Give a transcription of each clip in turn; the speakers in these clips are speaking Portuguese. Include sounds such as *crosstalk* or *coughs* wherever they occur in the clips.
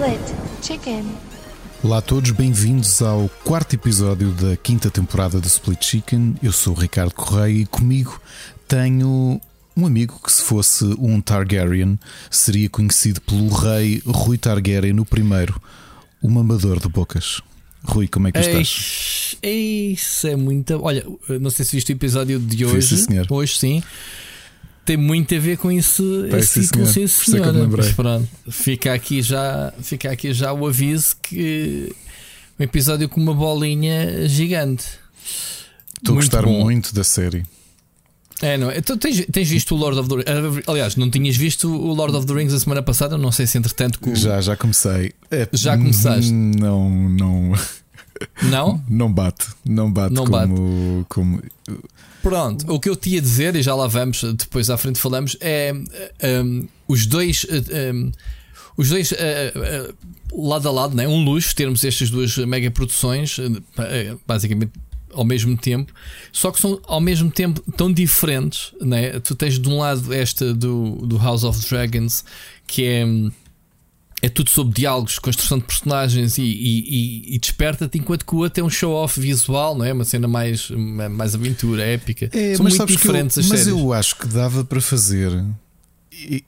Split Chicken. Olá a todos, bem-vindos ao quarto episódio da quinta temporada do Split Chicken. Eu sou o Ricardo Correia e comigo tenho um amigo que, se fosse um Targaryen, seria conhecido pelo rei Rui Targaryen no primeiro, o mamador de bocas. Rui, como é que estás? Isso é muito. Olha, não sei se viste o episódio de hoje. sim, senhor. Hoje sim. Tem muito a ver com esse sim, título, sim, senhora. lembrei. Mas pronto, fica aqui, já, fica aqui já o aviso que um episódio com uma bolinha gigante. Estou a Muito gostar bom. muito da série. É, não é? Então tens, tens visto o Lord of the Rings? Aliás, não tinhas visto o Lord of the Rings a semana passada? Não sei se entretanto. Com... Já, já comecei. É, Já começaste? Não, não, Não? não bate. Não bate Não como. como Pronto, o que eu te ia dizer, e já lá vamos, depois à frente falamos, é um, os dois. um, os dois uh, uh, lado a lado, né? um luxo termos estas duas mega produções, uh, basicamente ao mesmo tempo, só que são ao mesmo tempo tão diferentes. Né? Tu tens de um lado esta do, do House of Dragons, que é. É tudo sobre diálogos, construção de personagens e, e- e- desperta-te, enquanto que o outro é um show-off visual, não é? Uma cena mais, mais aventura, épica. É, São mas muito que eu- diferentes as Mas séries. eu acho que dava para fazer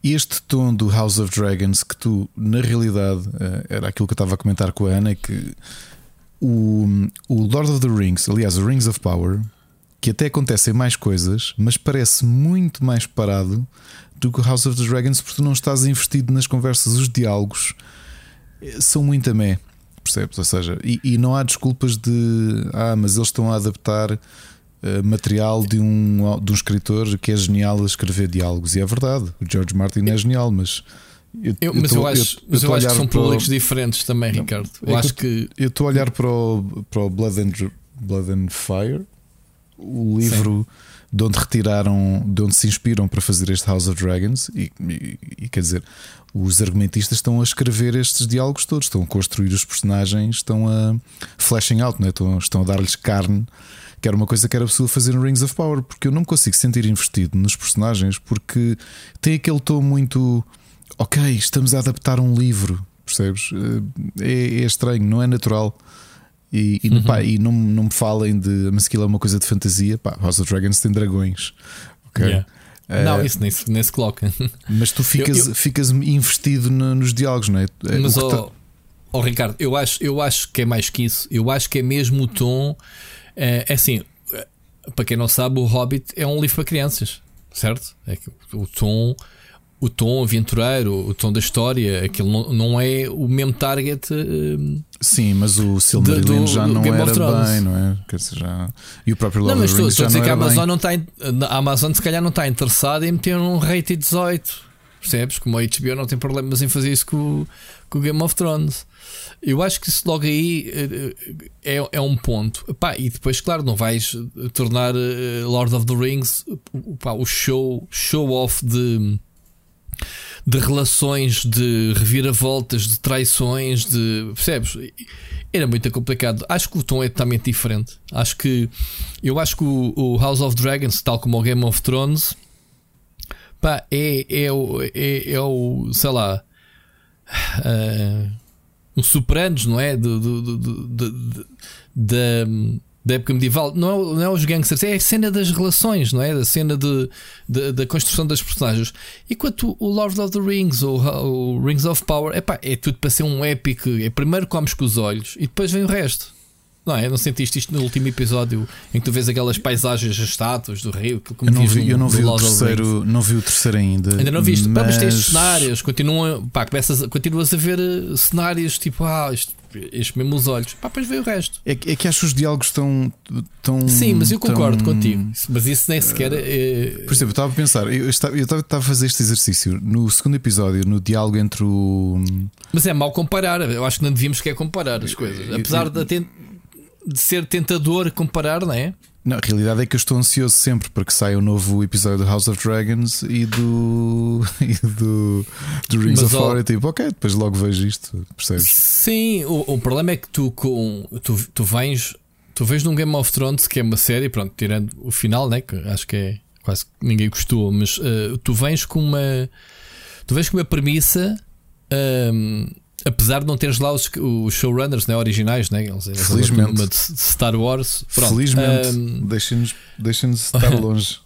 este tom do House of Dragons que tu, na realidade, eh, era aquilo que eu estava a comentar com a Ana, que o, o Lord of the Rings, aliás, o Rings of Power, que até acontecem mais coisas, mas parece muito mais parado do que o House of the Dragons, porque tu não estás investido nas conversas, os diálogos eh, são muito a mé, percebes? Ou seja, e, e não há desculpas de ah, mas eles estão a adaptar eh, material de um, de um escritor que é genial a escrever diálogos, e é verdade, o George Martin é genial, mas eu, Eu- mas tô- eu acho, mas tô eu acho que são para o- públicos diferentes também, Ricardo. é Eu acho que. eu estou a olhar para o, para o Blood, and, Blood and Fire, o livro de onde retiraram, de onde se inspiram para fazer este House of Dragons, e, e- e quer dizer, os argumentistas estão a escrever estes diálogos todos, estão a construir os personagens, estão a flashing out, não é? estão, estão a dar-lhes carne. Que era uma coisa que era possível fazer no Rings of Power, porque eu não me consigo sentir investido nos personagens, porque tem aquele tom muito ok, estamos a adaptar um livro, percebes? Eh, É, é estranho, não é natural. E, e, Uhum. pá, e não, não me falem de. Mas aquilo é uma coisa de fantasia. Pá, House of Dragons tem dragões. ok? Yeah. Eh, Não, isso nem se, nem se coloca. *laughs* Mas tu ficas, Eu- ficas investido no- nos diálogos, não é? É, Mas, ó, tá- ó, Ricardo, eu acho, eu acho que é mais que isso. Eu acho que é mesmo o tom. É, é assim, eh, para quem não sabe, o Hobbit é um livro para crianças, certo? É que o, o tom. O tom aventureiro, o tom da história, aquilo não, não é o mesmo target. eh, Sim, mas o Silmarillion já não Game era bem, não é? Quer dizer, já... E o próprio Não, Lord mas of the estou, a dizer não que a Amazon bem. não está. em- A Amazon se calhar não está interessada em meter um rated 18. Percebes? Como a HBO não tem problemas em fazer isso com, o- com o Game of Thrones. Eu acho que isso logo aí eh, é, é um ponto. Pá, e depois, claro, não vais eh, tornar eh, Lord of the Rings o- pá, o show, show off de, de relações, de reviravoltas, de traições, de. Percebes? Era muito complicado. Acho que o tom é totalmente diferente. Acho que. Eu acho que o, o House of Dragons, tal como o Game of Thrones, pá, é, é, é, é o. sei lá. ah, um Sopranos, não é? Do- da, época medieval. Não é, não é os gangsters, é a cena das relações, não é? Da cena de, de- da construção das personagens. Enquanto o Lord of the Rings ou o Rings of Power epá, é tudo para ser um épico. É primeiro comes com os olhos e depois vem o resto. Não é? Não sentiste isto no último episódio em que tu vês aquelas paisagens, as estátuas do rio? como Eu não vi, no- eu não vi o terceiro, não vi o terceiro ainda. Ainda não viste? Pá, mas tens mas- cenários, continuam, pá, começas, continuas a ver eh, cenários tipo, ah, isto, mesmo os olhos, pá, depois vem o resto. É, que- é que acho os diálogos tão. tão Sim, mas eu concordo tão- contigo. Mas isso nem sequer é. Por exemplo, eu estava a pensar, eu estava, eu estava a fazer este exercício no segundo episódio, no diálogo entre o. Mas é mau comparar. Eu acho que não devíamos quer comparar as coisas. eu- Apesar de, de ser tentador comparar, não é? Não, a realidade é que eu estou ansioso sempre para que saia o novo episódio do House of Dragons e do. *laughs* e do. do Rings Mas, of Power. Tipo, ok, depois logo vejo isto, percebes? Sim, o, o problema é que tu com tu, tu vens tu vens num Game of Thrones que é uma série, pronto, tirando o final, né, que acho que é quase que ninguém gostou, mas eh, tu vens com uma tu vens com uma premissa ehm, apesar de não teres lá os, os showrunners né, originais, né? Eles, Felizmente. Uma de Star Wars. Pronto. Felizmente. Um, Deixem-nos deixem estar *laughs* longe.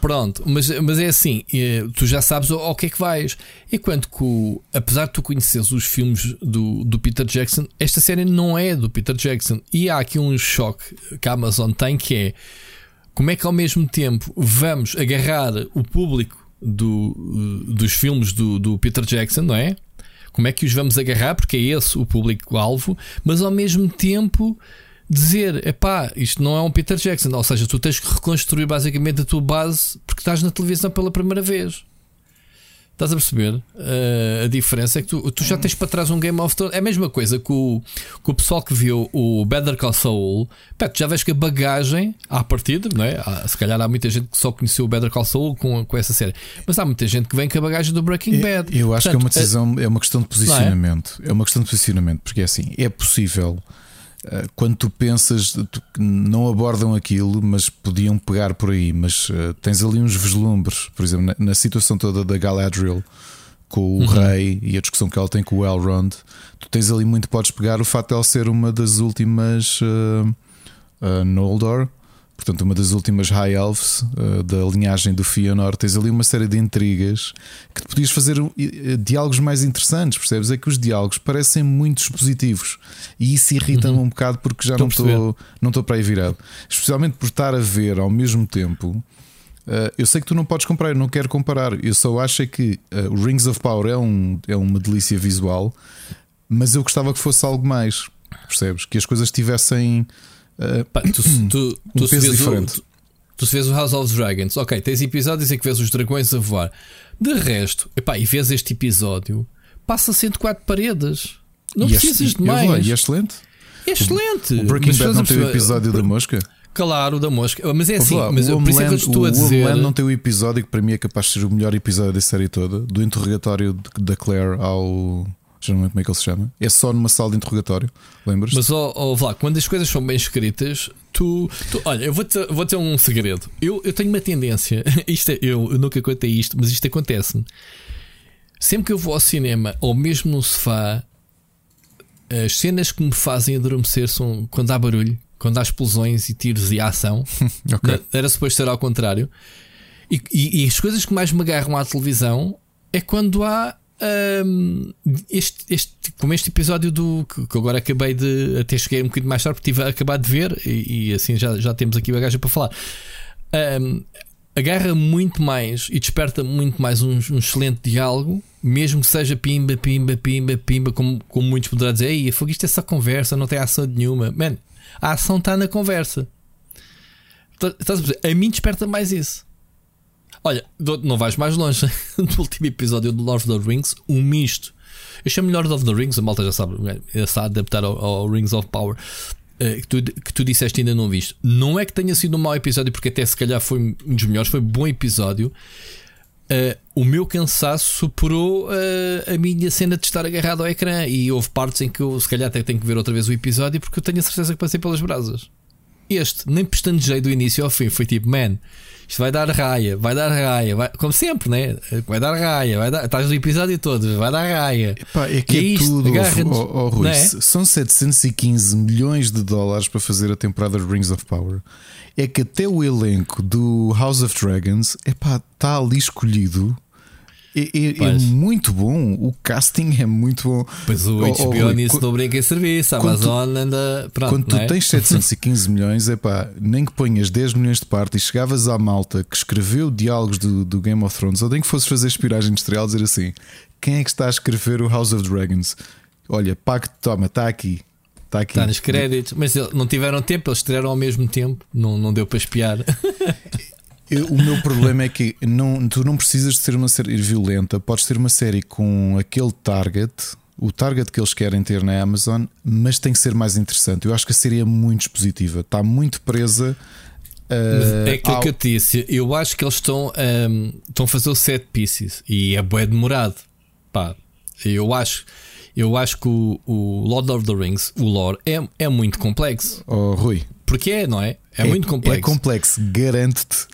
Pronto, mas, mas é assim, tu já sabes ao, ao que é que vais. Enquanto que, o, apesar de tu conheceres os filmes do, do Peter Jackson, esta série não é do Peter Jackson. E há aqui um choque que a Amazon tem que é como é que ao mesmo tempo vamos agarrar o público do, dos filmes do, do Peter Jackson, não é? Como é que os vamos agarrar? Porque é esse o público-alvo, mas ao mesmo tempo dizer: epá, isto não é um Peter Jackson. Ou seja, tu tens que reconstruir basicamente a tua base porque estás na televisão pela primeira vez. Estás a perceber? Uh, a diferença é que tu, tu, já tens para trás um Game of Thrones. É a mesma coisa que o, que o pessoal que viu o Better Call Saul. Pá, tu já vês que a bagagem, à partida, não é? Há, se calhar há muita gente que só conheceu o Better Call Saul com, com essa série. Mas há muita gente que vem com a bagagem do Breaking Bad. Eu, eu acho Portanto, que é uma decisão, é, é uma questão de posicionamento. É? é uma questão de posicionamento, porque é assim, é possível quando tu pensas que não abordam aquilo, mas podiam pegar por aí, mas uh, tens ali uns vislumbres, por exemplo, na, na situação toda da Galadriel com o uhum. rei e a discussão que ela tem com o Elrond, tu tens ali muito podes pegar o facto de ela ser uma das últimas uh, uh, Noldor portanto, uma das últimas High Elves uh, da linhagem do Fëanor, tens ali uma série de intrigas que te podias fazer uh, diálogos mais interessantes, percebes? É que os diálogos parecem muito expositivos e isso irrita-me uhum. um bocado porque já estou não estou não para aí virado, especialmente por estar a ver ao mesmo tempo. Uh, eu sei que tu não podes comprar, eu não quero comparar. Eu só acho é que o Rings of Power é, um, é uma delícia visual, mas eu gostava que fosse algo mais, percebes? Que as coisas tivessem Uh, Pá, tu, tu, *clears throat* um tu, se vês o, tu, tu, se vês o House of Dragons, ok, tens episódios em que vês os dragões a voar. De resto, epá, e vês este episódio, passa 104 paredes. Não e precisas de mais. E é excelente. É excelente. O Breaking Bad não tem o episódio da mosca? Claro, da mosca. Mas é assim, mas o por isso é que eu estou a dizer. O não tem o episódio que para mim é capaz de ser o melhor episódio da série toda, do interrogatório da Claire ao já não lembro como é que ele se chama. É só numa sala de interrogatório, lembras? Mas, ó, oh, oh, quando as coisas são bem escritas, tu. tu olha, eu vou ter, vou ter um segredo. Eu, eu tenho uma tendência, *laughs* isto é, eu, eu nunca contei isto, mas isto acontece-me. Sempre que eu vou ao cinema, ou mesmo no sofá, as cenas que me fazem adormecer são quando há barulho, quando há explosões e tiros e ação. *laughs* okay. Era suposto ser ao contrário. E, e, e as coisas que mais me agarram à televisão é quando há um, este, este, como este episódio do que, agora acabei de até cheguei um bocadinho mais tarde porque tive a acabar de ver e, e assim já, já temos aqui bagagem para falar. Um, agarra muito mais e desperta muito mais um, um, excelente diálogo, mesmo que seja pimba, pimba, pimba, pimba, como, como muitos poderão dizer, Ei, foi isto é só conversa, não tem ação nenhuma. Man, a ação está na conversa. Estás a, a mim desperta mais isso. Olha, não vais mais longe. *laughs* no último episódio do Lord of the Rings, um misto. Eu chamo Lord of the Rings, a malta já sabe, é, está a adaptar ao, ao, Rings of Power. Uh, que, tu, que tu disseste ainda não viste. Não é que tenha sido um mau episódio, porque até se calhar foi um dos melhores, foi um bom episódio. Uh, o meu cansaço superou uh, a minha cena de estar agarrado ao ecrã e houve partes em que eu se calhar até tenho que ver outra vez o episódio porque eu tenho a certeza que passei pelas brasas. Este, nem pestanejei do início ao fim, foi tipo, man, isto vai dar raia, vai dar raia, vai, como sempre, né? Vai dar raia, vai dar, estás no episódio todo, vai dar raia. Epá, é que e é, é tudo, oh, oh, Rui, é? são 715 milhões de dólares para fazer a temporada de Rings of Power. É que até o elenco do House of Dragons está ali escolhido é, é, é, muito bom, o casting é muito bom. Pois o HBO oh, oh, nisso não brinca em serviço, a Amazon tu, anda. Pronto, quando tu é? tens 715 *laughs* milhões, é pá, nem que ponhas 10 milhões de parte e chegavas à malta que escreveu diálogos do, do Game of Thrones, ou nem que fosses fazer espiragem industrial, dizer assim: quem é que está a escrever o House of Dragons? Olha, pacto, toma, está aqui. Está aqui. Está nos créditos, mas não tiveram tempo, eles estrearam ao mesmo tempo, não, não deu para espiar. *laughs* Eu, o meu problema é que não, tu não precisas de ser uma série violenta, podes ter uma série com aquele target, o target que eles querem ter na Amazon, mas tem que ser mais interessante. Eu acho que a série é muito expositiva, está muito presa. Uh, é aquilo ao... que eu te disse. Eu acho que eles estão, um, estão a fazer o set pieces e é bem demorado. Pá, eu acho. Eu acho que o, o Lord of the Rings, o lore, é, é muito complexo. Oh, Rui. Porque é, não é? É, é muito complexo. É complexo, garanto-te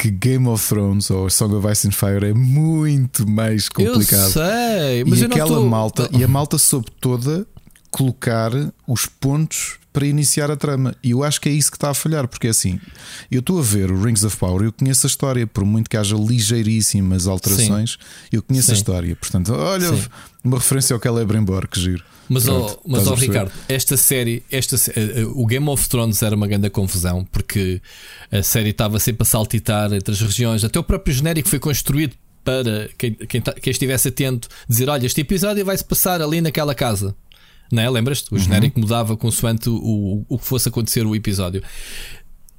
que Game of Thrones ou Song of Ice and Fire é muito mais complicado. Eu sei, mas e eu aquela tô... malta e a *laughs* malta soube toda colocar os pontos para iniciar a trama. E eu acho que é isso que está a falhar, porque é assim, eu estou a ver o Rings of Power, eu conheço a história, por muito que haja ligeiríssimas alterações, Sim. eu conheço Sim. a história. Portanto, olha, Sim. Uma referência ao Celebrimbor, que giro. Mas, Pronto, oh, mas oh, Ricardo, esta série, esta, uh, o Game of Thrones era uma grande confusão porque a série estava sempre a saltitar entre as regiões, até o próprio genérico foi construído para quem, quem, quem estivesse atento dizer: Olha, este episódio vai-se passar ali naquela casa. Não é? Lembras-te? O uhum. genérico mudava consoante o, o que fosse acontecer o episódio.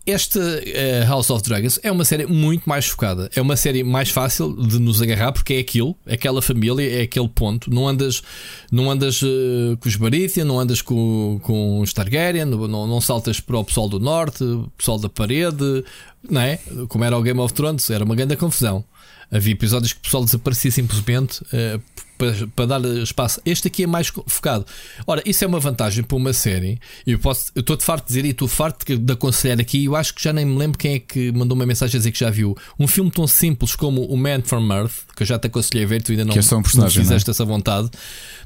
Esta uh, House of Dragons é uma série muito mais focada. É uma série mais fácil de nos agarrar porque é aquilo, aquela família, é aquele ponto. Não andas, não andas uh, com os Baratheon, não andas com, com os Targaryen, não, não saltas para o pessoal do norte, o pessoal da parede, não é? Como era o Game of Thrones, era uma grande confusão. Havia episódios que o pessoal desaparecia simplesmente uh, para, para dar espaço. Este aqui é mais focado. Ora, isso é uma vantagem para uma série. Eu posso, eu estou de farto de dizer e estou farto de aconselhar aqui. Eu acho que já nem me lembro quem é que mandou uma mensagem a dizer que já viu um filme tão simples como O Man from Earth, que eu já te aconselhei a ver, tu ainda não, que é só um personagem, não fizeste não é? essa vontade.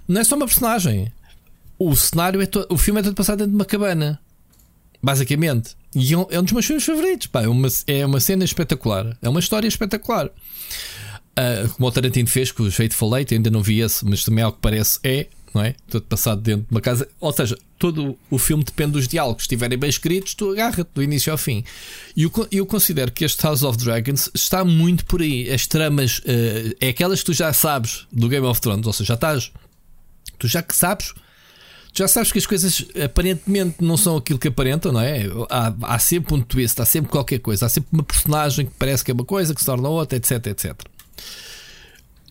Não é só uma personagem. O cenário é todo, o filme é todo passado dentro de uma cabana. Basicamente. E é um, é um dos meus filmes favoritos. Pá. É, uma, é uma cena espetacular. É uma história espetacular. Uh, como o Tarantino fez com o Fateful Eight, ainda não vi esse, mas também ao que parece é, não é? Todo passado dentro de uma casa. Ou seja, todo o filme depende dos diálogos. Se estiverem bem escritos, tu agarra-te do início ao fim. E eu, eu considero que este House of Dragons está muito por aí. As tramas uh, é aquelas que tu já sabes do Game of Thrones, ou seja, já estás. Tu já que sabes já sabes que as coisas aparentemente não são aquilo que aparentam, não é? Há, há, sempre um twist, há sempre qualquer coisa, há sempre uma personagem que parece que é uma coisa, que se torna outra, etc, etc.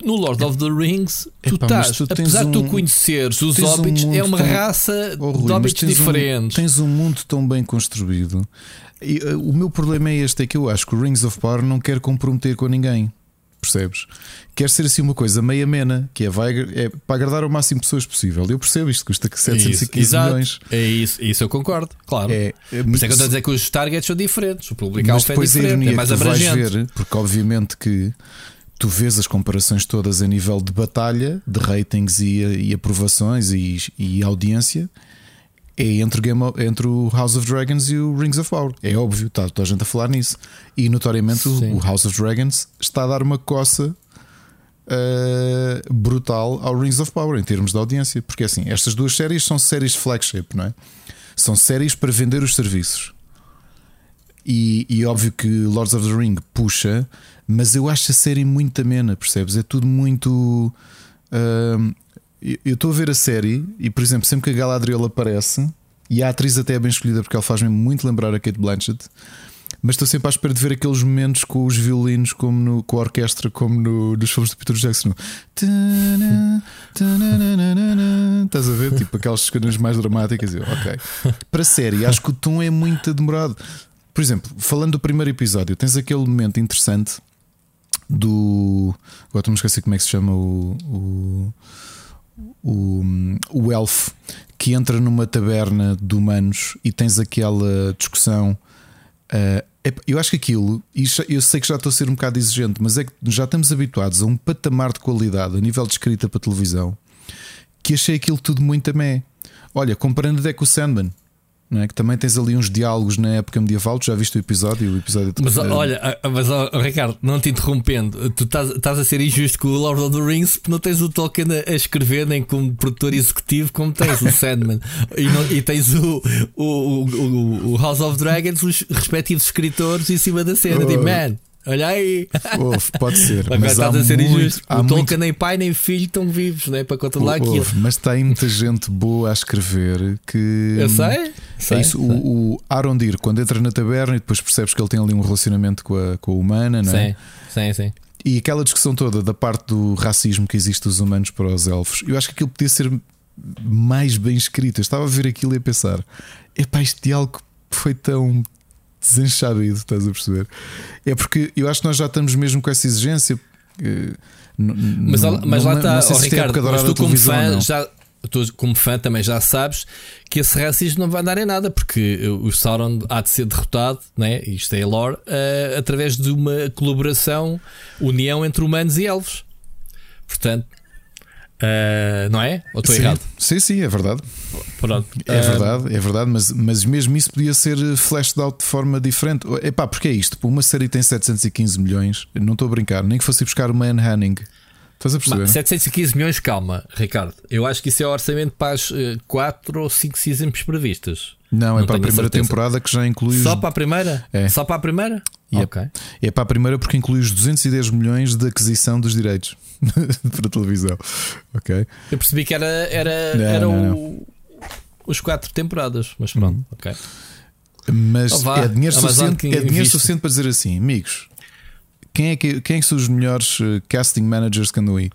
No Lord of the Rings, tu Epá, estás, tu apesar de tu conheceres os hobbits, um é uma tão... raça oh, Rui, de hobbits diferentes. Um, tens um mundo tão bem construído. E, uh, o meu problema é este: é que eu acho que o Rings of Power não quer comprometer com ninguém. Percebes? Quer ser assim uma coisa meia mena, que é, vai, é para agradar o máximo de pessoas possível. Eu percebo isto, custa 715 isso, milhões. É isso, isso eu concordo, claro. É, é, isso é que eu estou a dizer que os targets são diferentes, o público é diferente, é mais abrangente. Ver, porque obviamente que tu vês as comparações todas a nível de batalha, de ratings e, e aprovações e, e, audiência. É entre, Game of, entre o House of Dragons e o Rings of Power. É óbvio, está toda a gente a falar nisso. E notoriamente o, o House of Dragons está a dar uma coça uh, brutal ao Rings of Power em termos de audiência. Porque assim, estas duas séries são séries flagship, não é? São séries para vender os serviços. E, e óbvio que Lords of the Ring puxa mas eu acho a série muito amena, percebes? É tudo muito. Uh, eu estou a ver a série e, por exemplo, sempre que a Galadriel aparece, e a atriz até é bem escolhida porque ela faz-me muito lembrar a Kate Blanchett, mas estou sempre à espera de ver aqueles momentos com os violinos, como no, com a orquestra, como no, nos filmes de Peter Jackson. Estás a ver? Tipo aquelas cenas mais dramáticas. Eu, ok. Para a série, acho que o tom é muito demorado. Por exemplo, falando do primeiro episódio, tens aquele momento interessante do. Agora estou-me a esquecer como é que se chama o, o, o, o elfo que entra numa taberna de humanos e tens aquela discussão. Uh, eu acho que aquilo, eu sei que já estou a ser um bocado exigente, mas é que já estamos habituados a um patamar de qualidade a nível de escrita para televisão que achei aquilo tudo muito amé. Olha, comparando até com o Sandman, é? Que também tens ali uns diálogos na época medieval. Tu já viste o episódio? O episódio mas olha, mas oh, Ricardo, não te interrompendo, tu estás, estás, a ser injusto com o Lord of the Rings porque não tens o Tolkien a, a escrever, nem como produtor executivo, como tens o *laughs* Sandman e, não, e, tens o, o, o, o, House of Dragons, os respectivos escritores em cima da cena. Oh. De man. Olha aí. Pode ser. *laughs* mas estás a ser muito, injusto. O Tolkien muito... nem pai nem filho estão vivos né, para controlar Uf, aquilo. Mas tem muita gente boa a escrever que. Eu sei. sei, é isso, sei. O, o Arondir, quando entra na taberna e depois percebes que ele tem ali um relacionamento com a, com a humana, não é? Sim, sim, sim. E aquela discussão toda da parte do racismo que existe dos humanos para os elfos, eu acho que aquilo podia ser mais bem escrito. Eu estava a ver aquilo e a pensar: epá, este diálogo foi tão desenchabido, estás a perceber? É porque eu acho que nós já estamos mesmo com essa exigência. mas, mas lá está, oh, Ricardo, mas tu como fã já, tu, como fã, também já sabes que esse racismo não vai dar em nada, porque o Sauron há de ser derrotado, né? isto é lore, uh, através de uma colaboração, união entre humanos e elfos. Portanto, Uh, não é? Ou estou errado? Sim, sim, é verdade. Pronto. É uh, verdade, é verdade, mas, mas mesmo isso podia ser flashed out de forma diferente. Epá, porque é isto? Uma série tem 715 milhões, não estou a brincar, nem que fosse buscar o Man Hanning. Estás a perceber? 715 milhões, calma, Ricardo. Eu acho que isso é o orçamento para as 4 ou 5 seasons previstas. Não, é não é para a primeira temporada que já inclui. Só para a primeira? É. Só para a primeira? E é, é para a primeira porque inclui os 210 milhões de aquisição dos direitos *laughs* para a televisão. Ok. Eu percebi que era, era, não, era não, o, os quatro temporadas, mas pronto, hum. ok. Mas oh, é dinheiro, suficiente, é dinheiro suficiente para dizer assim, amigos. Quem é, que, quem é que são os melhores eh, casting managers que andam aí?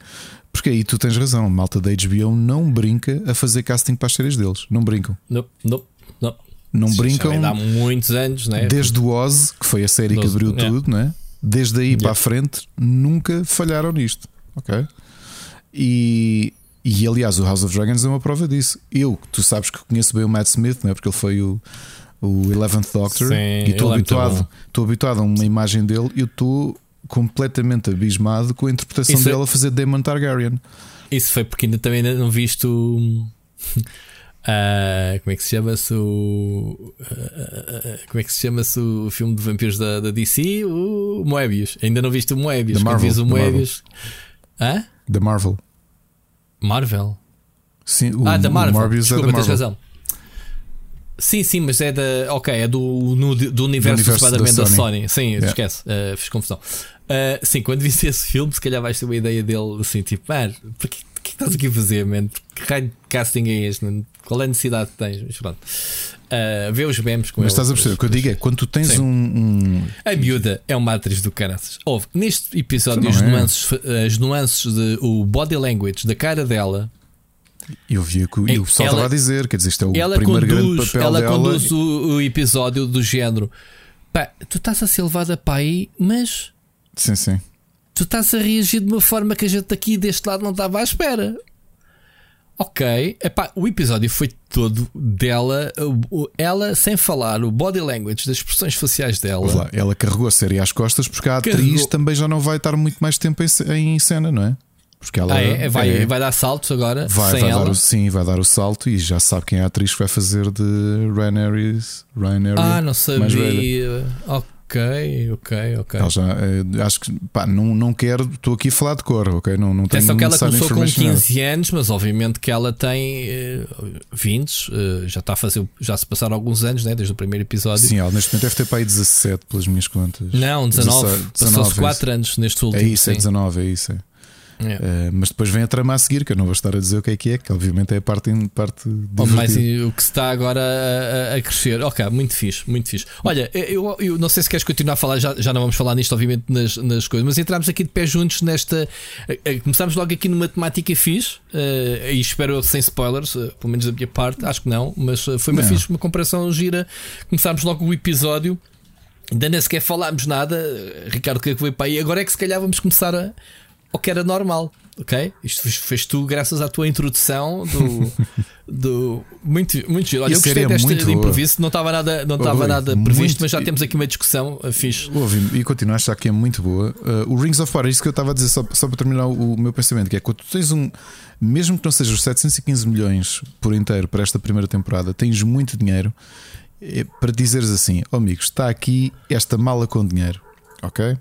Porque aí tu tens razão, a malta da HBO não brinca a fazer casting para as séries deles. Não brincam. Não, não, não. Não brincam. Há muitos anos, né? Desde o Oz, que foi a série que abriu é. tudo, né? desde aí yeah. para a frente, nunca falharam nisto. Ok? E, e aliás, o House of Dragons é uma prova disso. Eu, tu sabes que conheço bem o Matt Smith, não é? porque ele foi o, o Eleventh Doctor Sim, e estou é habituado, estou habituado a uma imagem dele e eu estou completamente abismado com a interpretação Isso dele é... a fazer Daemon Targaryen. Isso foi porque ainda também ainda não viste o. Uh, *laughs* como é que se chama-se o. Uh, como é que se chama-se o filme de vampiros da, da DC? O Moebius. Ainda não viste o Moebius. Marvel, o Moebius. Hã? The Marvel. Marvel? Sim, o, ah, da Marvel. Marvel Desculpa, é tens razão. Sim, sim, mas é da. Ok, é do, no, do universo, do universo da, da Sony. Sim, yeah. esquece, uh, fiz confusão. Uh, sim, quando visse esse filme, se calhar vais ter uma ideia dele assim, tipo, mano, porquê o que estás aqui a fazer, man? Que raio de casting é este? Qual é a necessidade que tens? Mas pronto. Uh, vê os memes com Mas ele, estás a perceber? O que eu digo é quando tu tens um, um, A miúda é uma atriz do caraças. Houve neste episódio as, é. nuances, as nuances de o body language da cara dela eu vi que o pessoal estava a dizer, quer dizer, isto é o ela primeiro conduz, grande papel ela dela. Ela conduz o, o, episódio do género. Pá, tu estás a ser levada para aí, mas. Sim, sim. Tu estás a reagir de uma forma que a gente aqui deste lado não estava à espera. Ok, Epá, o episódio foi todo dela, ela sem falar, o body language, das expressões faciais dela. Lá, ela carregou a série às costas porque a carregou. atriz também já não vai estar muito mais tempo em, em cena, não é? Porque ela ah, é? Vai, é, vai dar saltos agora? Vai, vai dar o, sim, vai dar o salto e já sabe quem é a atriz que vai fazer de Rhaenyra. Ah, não sabia. Ok, ok, ok. Ela já, eh, acho que pá, não, não quero, estou aqui a falar de cor, ok? Não, não tenho Atenção que ela começou com 15 anos, mas obviamente que ela tem uh, 20, uh, já está a fazer, já se passaram alguns anos, né, desde o primeiro episódio. Sim, ela neste momento deve ter para aí 17 pelas minhas contas. Não, 19, passou-se 4 anos neste último. É isso, é 19, é isso. É. Yeah. Uh, mas depois vem a trama a seguir, que eu não vou estar a dizer o que é que é, que obviamente é a parte, parte mais o que está agora a, a, crescer. Ok, muito fixe, muito fixe. Olha, eu, eu não sei se queres continuar a falar, já, já não vamos falar nisto, obviamente, nas, nas coisas, mas entramos aqui de pé juntos nesta. Começámos logo aqui numa temática fixe, uh, e espero sem spoilers, uh, pelo menos da minha parte, acho que não, mas foi uma não. fixe, uma comparação gira. Começámos logo o episódio. Ainda nem sequer falámos nada, Ricardo, que é que veio para aí? Agora é que se calhar vamos começar a, ou que era normal. Ok? Isto fez tu graças à tua introdução do. *laughs* do muito, muito giro. Olha, eu gostei desta de improviso, não estava nada, não estava nada previsto, muito... mas já temos aqui uma discussão uh, fixe. Ouvi, e continuo a achar que é muito boa. Uh, o Rings of Power, isso que eu estava a dizer, só, só para terminar o, o, meu pensamento, que é quando tu tens um. Mesmo que não seja os 715 milhões por inteiro para esta primeira temporada, tens muito dinheiro é, para dizeres assim: oh, amigos, está aqui esta mala com dinheiro, ok?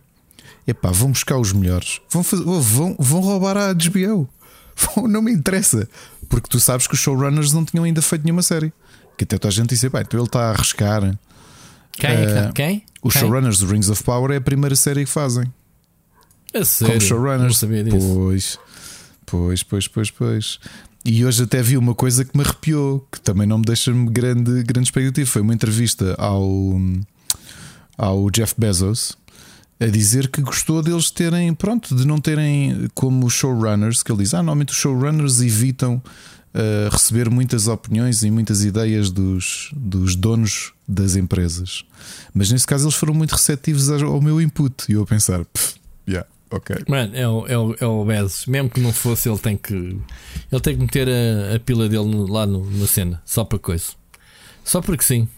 Epá, vão buscar os melhores, vão, fazer, vão, vão roubar a HBO. *laughs* não me interessa, porque tu sabes que os showrunners não tinham ainda feito nenhuma série. Que até toda a gente disse, então ele está a arriscar. Quem? Uh, Quem? Os Quem? showrunners do Rings of Power é a primeira série que fazem. É sério? Como showrunners. Não sabia disso. Pois, pois, pois, pois, pois. E hoje até vi uma coisa que me arrepiou, que também não me deixa grande, grande expectativa. Foi uma entrevista ao, ao Jeff Bezos a dizer que gostou deles terem, pronto, de não terem como showrunners, que ele diz: ah, normalmente os showrunners evitam uh, receber muitas opiniões e muitas ideias dos, dos donos das empresas. Mas nesse caso eles foram muito receptivos ao meu input. E eu a pensar: yeah, Ok. Mano, é o, é o, é o Bezos. Mesmo que não fosse, ele tem que. Ele tem que meter a, a pila dele no- lá no- na cena. Só para coisa. Só porque sim.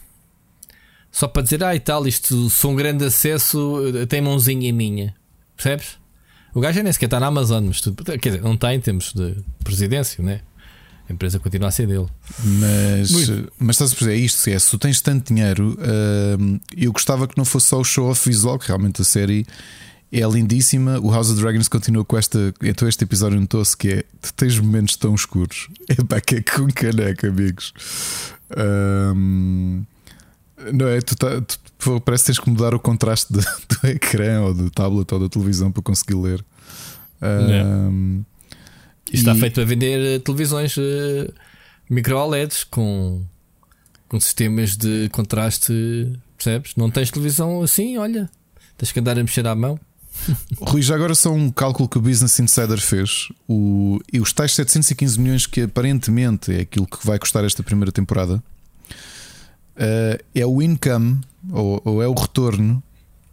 Só para dizer, ah e tal, isto sou um grande acesso, tem mãozinha minha. Percebes? O gajo nem sequer está na Amazon, mas tudo. Quer dizer, não está em termos de presidência, né? A empresa continua a ser dele. Mas, Muito. mas estás a perceber, é isto: se, é, se tu tens tanto dinheiro, hum, eu gostava que não fosse só o show-off visual, que realmente a série é lindíssima. O House of Dragons continua com esta. Então, este episódio notou-se que é: tu tens momentos tão escuros. *laughs* É pá, que é com caneca, amigos. Hum, não é? Tu, tá- tu- parece que tens que mudar o contraste de- *laughs* do ecrã ou do tablet ou da televisão para conseguir ler. Isto está e- feito a vender eh, televisões eh, micro OLEDs com, com sistemas de contraste, percebes? Não tens televisão assim, olha, tens que andar a mexer à mão. *laughs* Rui, já agora só um cálculo que o Business Insider fez. O, e os tais 715 milhões que aparentemente é aquilo que vai custar esta primeira temporada eh, é o income ou, ou é o retorno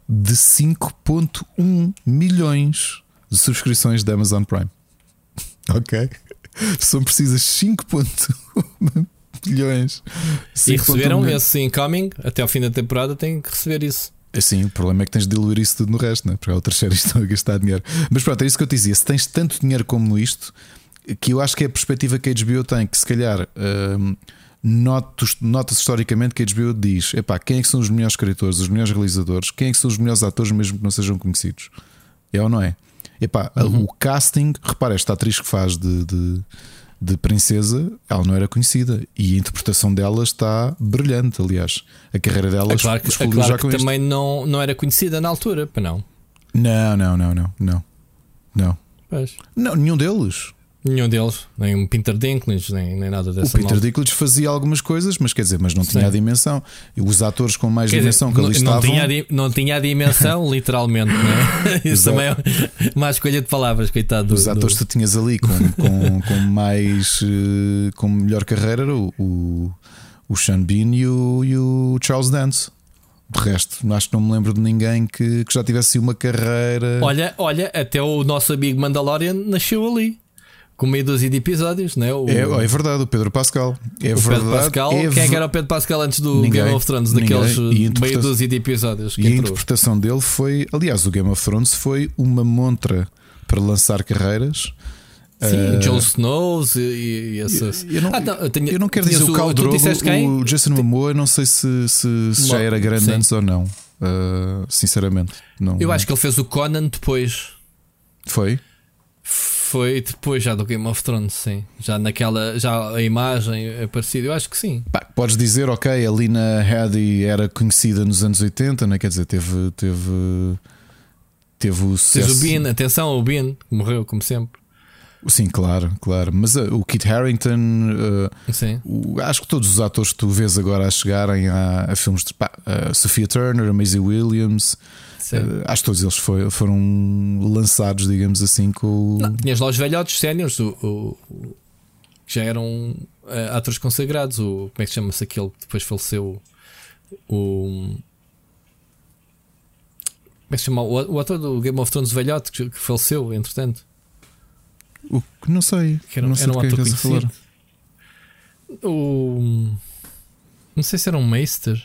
de 5,1 milhões de subscrições da Amazon Prime. *laughs* Ok? São precisas 5,1 milhões. E 5,1 receberam milhões. esse incoming até ao fim da temporada, têm que receber isso. Assim, o problema é que tens de diluir isso tudo no resto, né? porque há outras séries que estão a gastar dinheiro. Mas pronto, é isso que eu te dizia. Se tens tanto dinheiro como isto, que eu acho que é a perspectiva que a HBO tem, que se calhar hum, notos- nota-se historicamente que a HBO diz: epá, quem é que são os melhores escritores, os melhores realizadores, quem é que são os melhores atores, mesmo que não sejam conhecidos? É ou não é? Epá, o casting, repara, esta atriz que faz de, de, de princesa, ela não era conhecida e a interpretação dela está brilhante. Aliás, a carreira dela É claro que, é claro já que isto. também não, não era conhecida na altura, para não. Não, não, não, não, não. Não. Pois. Não, nenhum deles. Nenhum deles, nem um Peter Dinklage, nem, nem nada O dessa Peter malta. Dinklage fazia algumas coisas, mas quer dizer, mas não tinha Sim. a dimensão. E os atores com mais Quer dizer, dimensão que não, ali não estavam. tinha, a não tinha a dimensão, *laughs* literalmente, né? Isso Exato. também é uma escolha de palavras, coitado. do- Os atores do- que tu tinhas ali com, com, com mais. eh, com melhor carreira o, o, o Sean Bean e o, e o Charles Dance. De resto, acho que não me lembro de ninguém que, que já tivesse uma carreira. Olha, olha, até o nosso amigo Mandalorian nasceu ali. Com meia dúzia de episódios, né? O, É, é verdade, o Pedro Pascal. É o verdade. Pedro Pascal. é Quem é que era o Pedro Pascal antes do Ninguém. Game of Thrones? Ninguém. Daqueles a meia dúzia de episódios E a interpretação dele foi, aliás, o Game of Thrones foi uma montra para lançar carreiras. Sim, Eh, Jon Snows e, e essas. Eu não, Ah, não, tenho- eu não quero dizer o tu Drogo, o Jason Momoa, não sei se, se, se já Mo- era grande sim. antes ou não. Uh, sinceramente, não. Eu acho que ele fez o Conan depois. foi. Foi depois já do Game of Thrones, sim. Já naquela. Já a imagem é parecida. Eu acho que sim. Pá, podes dizer, ok, a Lina Headey era conhecida nos anos 80, não é? quer dizer, teve, teve, teve o Tens sucesso. o Bean, atenção, o Bean, que morreu, como sempre. Sim, claro, claro. Mas uh, o Kit Harington, uh, o- acho que todos os atores que tu vês agora a chegarem a, a filmes de pá, a Sophia Turner, a Maisie Williams, sim. uh, acho que todos eles foi- foram lançados, digamos assim, com. Não, tinhas lá os velhotes séniores, o, o- o- que já eram eh, atores consagrados. O, como é que chama-se aquele que depois faleceu? O. Como é que se chama? O, o ator do Game of Thrones velhote que, que faleceu, entretanto. o que não sei. Que era, não sei era um é ator que falar. O. Não sei se era um Meister.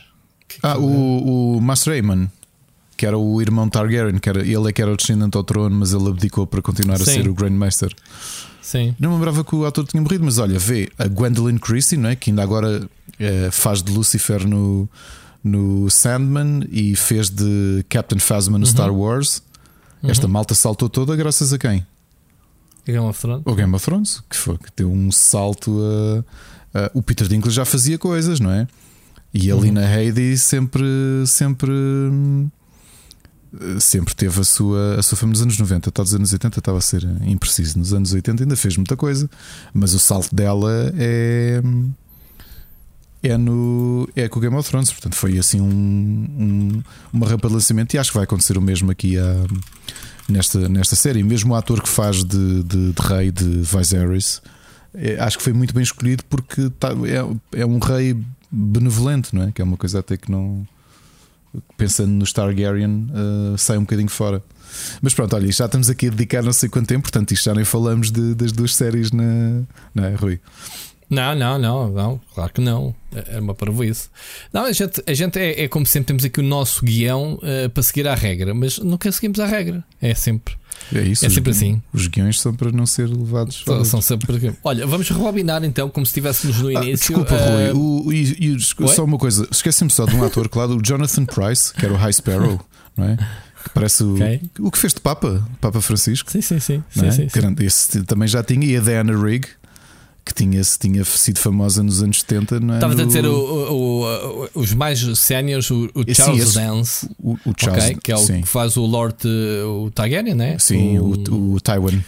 Ah, o, o Master Aemon, que era o irmão Targaryen, que era, ele é que era o descendente ao trono, mas ele abdicou para continuar a Sim. ser o Grandmaster. Sim. Não me lembrava que o ator tinha morrido, mas olha, vê a Gwendolyn Christie, não é? que ainda agora eh, faz de Lucifer no, no Sandman e fez de Captain Phasma no Star Wars. Esta malta saltou toda graças a quem? Game of Thrones. O Game of Thrones, que foi que deu um salto a, a- o Peter Dinklage já fazia coisas, não é? E a Lina Headey sempre sempre hum, sempre teve a sua a sua fama nos anos 90, até dos anos 80 estava a ser impreciso, nos anos 80 ainda fez muita coisa, mas o salto dela é é no é com o Game of Thrones, portanto foi assim um, um lançamento e acho que vai acontecer o mesmo aqui a nesta, nesta série. Mesmo o ator que faz de, de, de rei de Viserys, é, acho que foi muito bem escolhido porque tá- é, é um rei benevolente, não é? Que é uma coisa até que não. Pensando no Targaryen, uh, sai um bocadinho fora. Mas pronto, olha, já estamos aqui a dedicar não sei quanto tempo, portanto, isto já nem falamos de, das duas séries na. Não é, Rui? Não, não, não, não, claro que não. É, uma parvoíce. Não, a gente, a gente é, é como sempre temos aqui o nosso guião uh, para seguir à regra, mas nunca seguimos à regra. É sempre. É isso. É sempre assim. Os guiões são para não ser levados. São, são sempre. Olha, vamos rebobinar então, como se estivéssemos no ah, início. Desculpa, uh... Rui. O, e, e, só uma coisa. Esqueci-me só de um ator, claro, o Jonathan Price, que era o High Sparrow, não é? Que parece o, okay. o que fez de Papa, Papa Francisco. Sim, sim, sim. sim, é? sim, sim. Esse também já tinha. E a Diana Rigg, que tinha, tinha sido famosa nos anos 70. Não é? Estavas a dizer o, o, o, os mais séniores, o, Charles esse, Dance, o, Charles, okay, que é o sim. que faz o Lord o Targaryen, né? Sim, o, Tywin.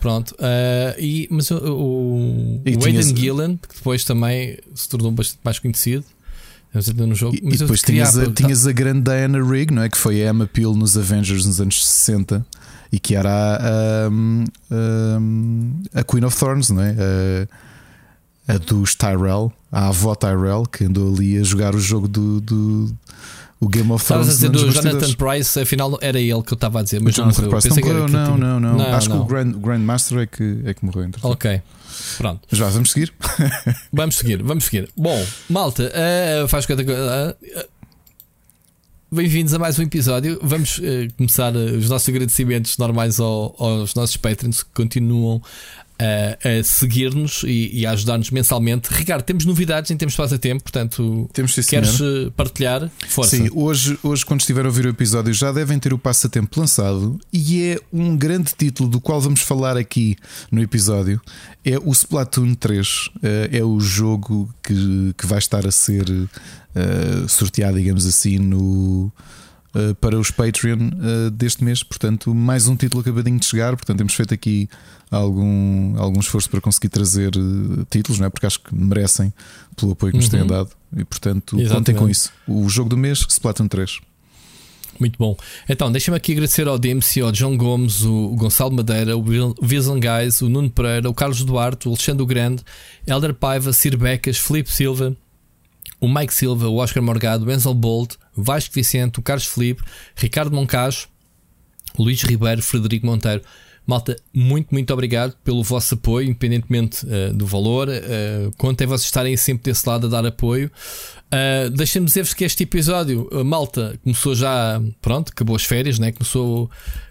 Pronto, uh, e, mas o, o, o Aidan Gillen, que depois também se tornou bastante mais conhecido. No jogo. E, e depois tinhas, a, tinhas a grande Diana Rigg, não é? que foi a Emma Peel nos Avengers nos anos 60 e que era a, a, a Queen of Thorns, não é? A, a, dos Tyrell, a avó Tyrell, que andou ali a jogar o jogo do, do o Game of Thrones. Estavas a dizer do Jonathan Price, afinal era ele que eu estava a dizer, mas Jonathan Price não morreu, não, não, não, não, Acho não. que o Grand, Grandmaster é que, é que morreu. Ok. Pronto. Mas vá, vamos seguir? vamos seguir, vamos seguir. Bom, malta, uh, faz conta. Uh, Bem-vindos a mais um episódio. Vamos uh, começar uh, os nossos agradecimentos normais ao, aos nossos patrons que continuam uh, a seguir-nos e, e, a ajudar-nos mensalmente. Ricardo, temos novidades em termos de passatempo, portanto, temos, sim, queres partilhar? Força. Sim, hoje, hoje, quando estiver a ouvir o episódio, já devem ter o passatempo lançado e é um grande título do qual vamos falar aqui no episódio. É o Splatoon 3. é o jogo que, que vai estar a ser uh, sorteado, digamos assim, no, uh, para os Patreon uh, deste mês. Portanto, mais um título acabadinho de chegar. Portanto, temos feito aqui algum, algum esforço para conseguir trazer títulos, não é? porque acho que merecem pelo apoio que nos têm uhum. dado. E, portanto, Exatamente. contem com isso. O jogo do mês, Splatoon 3. Muito bom. Então, deixa-me aqui agradecer ao Dempsey, ao João Gomes, o Gonçalo Madeira, o Vision Guys, o Nuno Pereira, o Carlos Duarte, o Alexandre Grande, Elder Paiva, Sir Becas, Felipe Silva, o Mike Silva, o Oscar Morgado, o Bolt, Vasco Vicente, o Carlos Felipe, Ricardo Moncajo, Luís Ribeiro, Frederico Monteiro. Malta, muito, muito obrigado pelo vosso apoio, independentemente uh, do valor. Uh, contem vocês estarem sempre desse lado a dar apoio. Uh, Deixem-me dizer-vos que este episódio, uh, malta, começou já, pronto, acabou as férias, né? começou,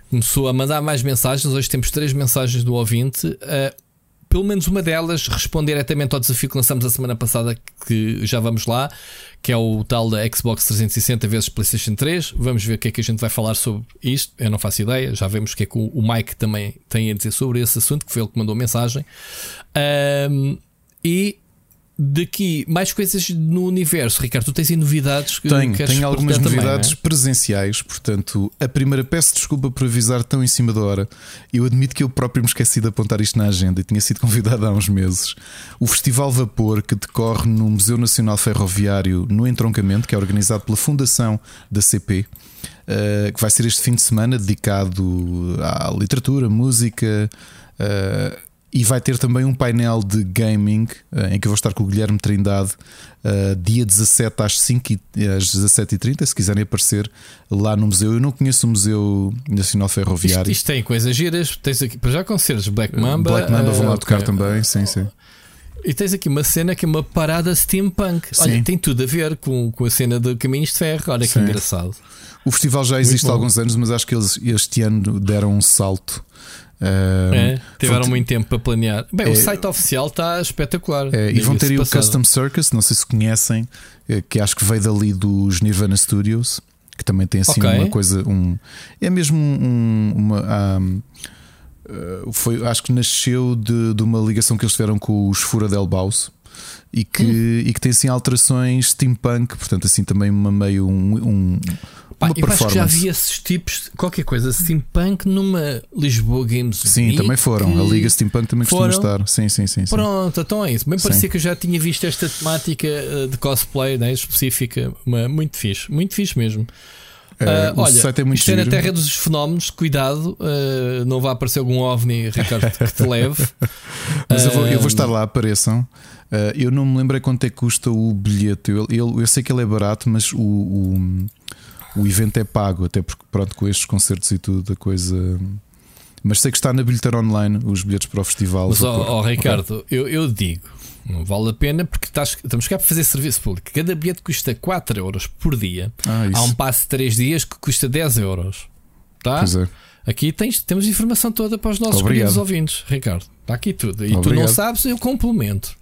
começou a mandar mais mensagens. Hoje temos três mensagens do ouvinte. Uh, pelo menos uma delas responder diretamente ao desafio que lançamos a semana passada, que já vamos lá, que é o tal da Xbox 360 vezes PlayStation 3. Vamos ver o que é que a gente vai falar sobre isto. Eu não faço ideia, já vemos o que é que o Mike também tem a dizer sobre esse assunto, que foi ele que mandou a mensagem. Um, e daqui mais coisas no universo. Ricardo, tu tens aí novidades que tenho, tenho algumas novidades também, é? presenciais. Portanto, a primeira, peço desculpa por avisar tão em cima da hora. Eu admito que eu próprio me esqueci de apontar isto na agenda e tinha sido *laughs* convidado há uns meses. O Festival Vapor, que decorre no Museu Nacional Ferroviário no Entroncamento, que é organizado pela Fundação da CP. Eh, que vai ser este fim de semana dedicado à literatura, música, uh, e vai ter também um painel de gaming eh, em que eu vou estar com o Guilherme Trindade uh, dia 17 às 5 e, às 17h30, se quiserem aparecer lá no museu. Eu não conheço o Museu Nacional Ferroviário. Isto, isto tem coisas giras, tens aqui para já concertos Black Mamba. Black Mamba uh, vão lá tocar okay. também, sim, sim. E tens aqui uma cena que é uma parada steampunk. Olha, Sim. tem tudo a ver com, com a cena de Caminhos de Ferro. Olha que Sim. engraçado. O festival já existe há alguns anos, mas acho que eles este ano deram um salto é, tiveram muito tempo para planear. Bem, é, o site oficial está espetacular. É, e vão ter o Custom Circus, não sei se conhecem, é, que acho que veio dali dos Nirvana Studios, que também tem assim okay. uma coisa. Um, é mesmo um, uma. Um, uh, foi, acho que nasceu de, de, uma ligação que eles tiveram com os Fura del Baus e que, hum. e que tem assim alterações steampunk, portanto, assim também uma meio um, um Pá, eu acho que já vi esses tipos, qualquer coisa, steampunk numa Lisboa Games Sim, Week, também foram. A Liga Steampunk também costuma estar. Sim, sim, sim, sim. Pronto, então é isso. Bem parecia que eu já tinha visto esta temática eh, de cosplay né, específica, uma, muito fixe, muito fixe mesmo. Uh, olha, site é muito isto é na terra dos fenómenos, cuidado, uh, não vai aparecer algum OVNI, Ricardo, que te leve. *laughs* Mas eu vou, eu vou Um, estar lá, apareçam. Uh, eu não me lembrei quanto é que custa o bilhete. Eu, eu, eu sei que ele é barato, mas o, o, o evento é pago, até porque, pronto, com estes concertos e tudo, a coisa. Mas sei que está na bilheteira online os bilhetes para o festival. Mas, ó. Ricardo, eu, eu digo, não vale a pena porque estás- estamos cá para fazer serviço público. Cada bilhete custa 4 euros por dia. Ah. Há um passe de 3 dias que custa 10 euros. Tá? Pois é. Aqui tens, temos informação toda para os nossos Obrigado. queridos ouvintes, Ricardo. Está aqui tudo. E tu não Obrigado. sabes, eu complemento.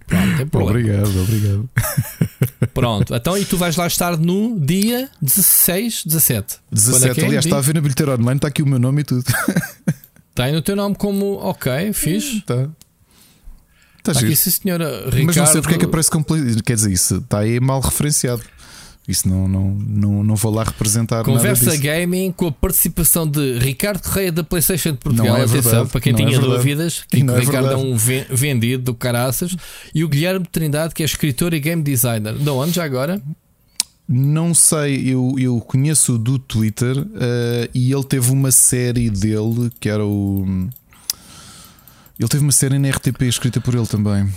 Pronto. Obrigado, obrigado. *laughs* *laughs* Pronto, então e tu vais lá estar no dia 16, 17. Quando é 17, que é? aliás, está a ver na bilheteira online, está aqui o meu nome e tudo. Está *laughs* aí no teu nome como ok, fixe. Está. Está Está giro. aqui, sim, senhora Ricardo. Mas não sei porque é que aparece completo. Quer dizer, isso está aí mal referenciado. Isso não, não, não, não vou lá representar Conversa. Gaming com a participação de Ricardo Correia da PlayStation de Portugal. Não é Atenção, verdade. para quem é tinha verdade. dúvidas, que o é Ricardo é um ven- vendido do caraças. E o Guilherme Trindade, que é escritor e game designer. De onde já agora? Não sei, eu, eu conheço do Twitter eh, e ele teve uma série dele que era o. Ele teve uma série na RTP escrita por ele também.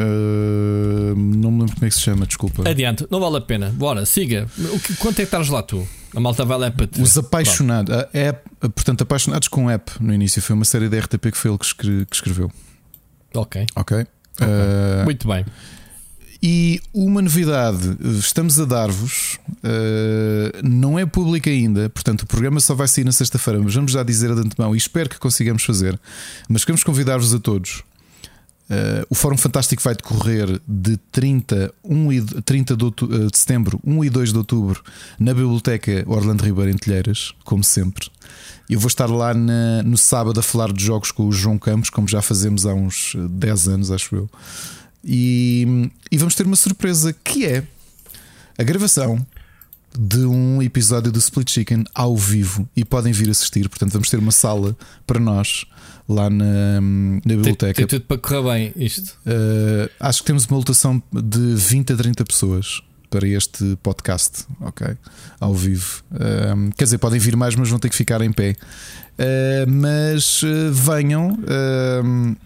Eh, não me lembro como é que se chama, desculpa. Adiante, não vale a pena. Bora, siga. O que, quanto é que estás lá tu? A malta vai lá para ti. Os Apaixonados, a app, portanto, Apaixonados com App no início foi uma série da RTP que foi ele que, escre- que escreveu. Ok, Ok? Eh, muito bem. E uma novidade, estamos a dar-vos, eh, não é pública ainda, portanto o programa só vai sair na sexta-feira, mas vamos já dizer de antemão e espero que consigamos fazer. Mas queremos convidar-vos a todos. Eh, o Fórum Fantástico vai decorrer de 30, 1 e, 30 de, outu- eh, de setembro, 1 e 2 de outubro, na Biblioteca Orlando Ribeiro em Telheiras, como sempre. Eu vou estar lá na- no sábado a falar de jogos com o João Campos, como já fazemos há uns eh, 10 anos, acho eu. E, e vamos ter uma surpresa que é a gravação de um episódio do Split Chicken ao vivo e podem vir assistir. Portanto, vamos ter uma sala para nós lá na, na Tem, biblioteca. tem tudo para correr bem isto. Uh, acho que temos uma lotação de 20 a 30 pessoas para este podcast, ok? Ao vivo. Um, quer dizer, podem vir mais, mas vão ter que ficar em pé. Uh, mas uh, venham. um,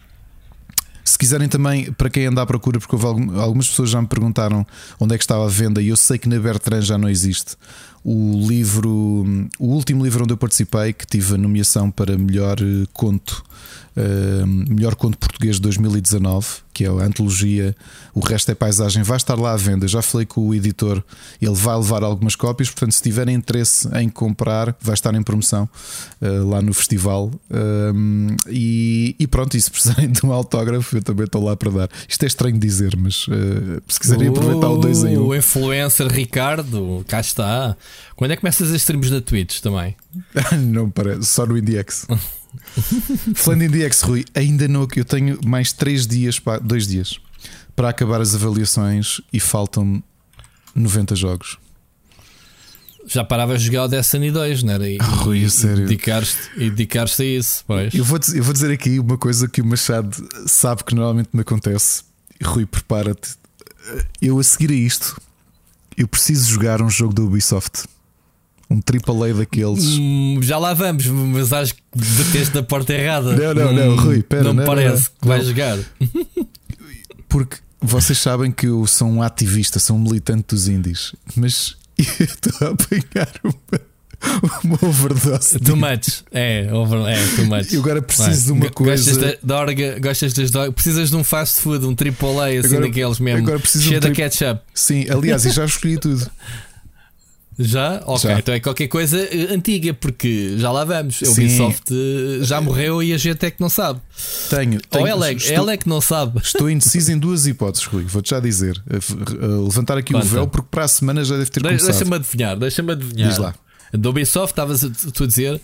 se quiserem também, para quem anda à procura, porque algumas pessoas já me perguntaram onde é que estava a venda, e eu sei que na Bertrand já não existe. O livro, o último livro onde eu participei, que tive a nomeação para melhor eh, conto, eh, melhor conto português de 2019, que é a antologia O Resto é Paisagem, vai estar lá à venda. Já falei com o editor, ele vai levar algumas cópias, portanto, se tiverem interesse em comprar, vai estar em promoção eh, lá no festival. Um, e, e pronto, e se precisarem de um autógrafo, eu também estou lá para dar. Isto é estranho dizer, mas eh, se quiserem aproveitar o 2 em 1. Um. O influencer Ricardo, cá está. Quando é que começas as streams na Twitch também? *laughs* não parece, só no IndieX. *laughs* *laughs* Falando em IndieX, Rui, ainda não. Eu tenho mais 3 dias, 2 dias para acabar as avaliações e faltam-me 90 jogos. Já paravas de jogar o Destiny 2, não era? E, Rui, e, sério. E dedicar-te e dedicar-te a isso, pois. Eu vou, dizer, eu vou dizer aqui uma coisa que o Machado sabe que normalmente me acontece. Rui, prepara-te. Eu a seguir a isto, eu preciso jogar um jogo da Ubisoft. Um AAA daqueles. Hum, já lá vamos, mas acho que bateste na porta errada. Não, não, não, Hum, Rui, pera, Não me não, parece não. que vais Não. jogar. *laughs* Porque vocês sabem que eu sou um ativista, sou um militante dos indies, mas *laughs* eu estou a apanhar uma, uma overdose. Too much. É, over, é, too much. Eu agora preciso de Vai. uma coisa. Gostas da, da orga, gostas das do- Precisas de um fast food, um AAA assim Agora- daqueles mesmo. agora preciso de um cheio de tri- ketchup. Sim, aliás, e já escolhi tudo. *laughs* Já? Ok, Já. então é qualquer coisa eh, antiga, porque já lá vamos. A Sim. Ubisoft eh, já morreu e a gente é que não sabe. Tenho. tenho Ou ela é, estou, ela é que não sabe. estou indeciso em duas hipóteses, Rui. Vou-te já dizer. A levantar aqui Conta. o véu, porque para a semana já deve ter De- começado. Deixa-me adivinhar, deixa-me adivinhar. Diz lá. Da Ubisoft, estavas a, tu a dizer,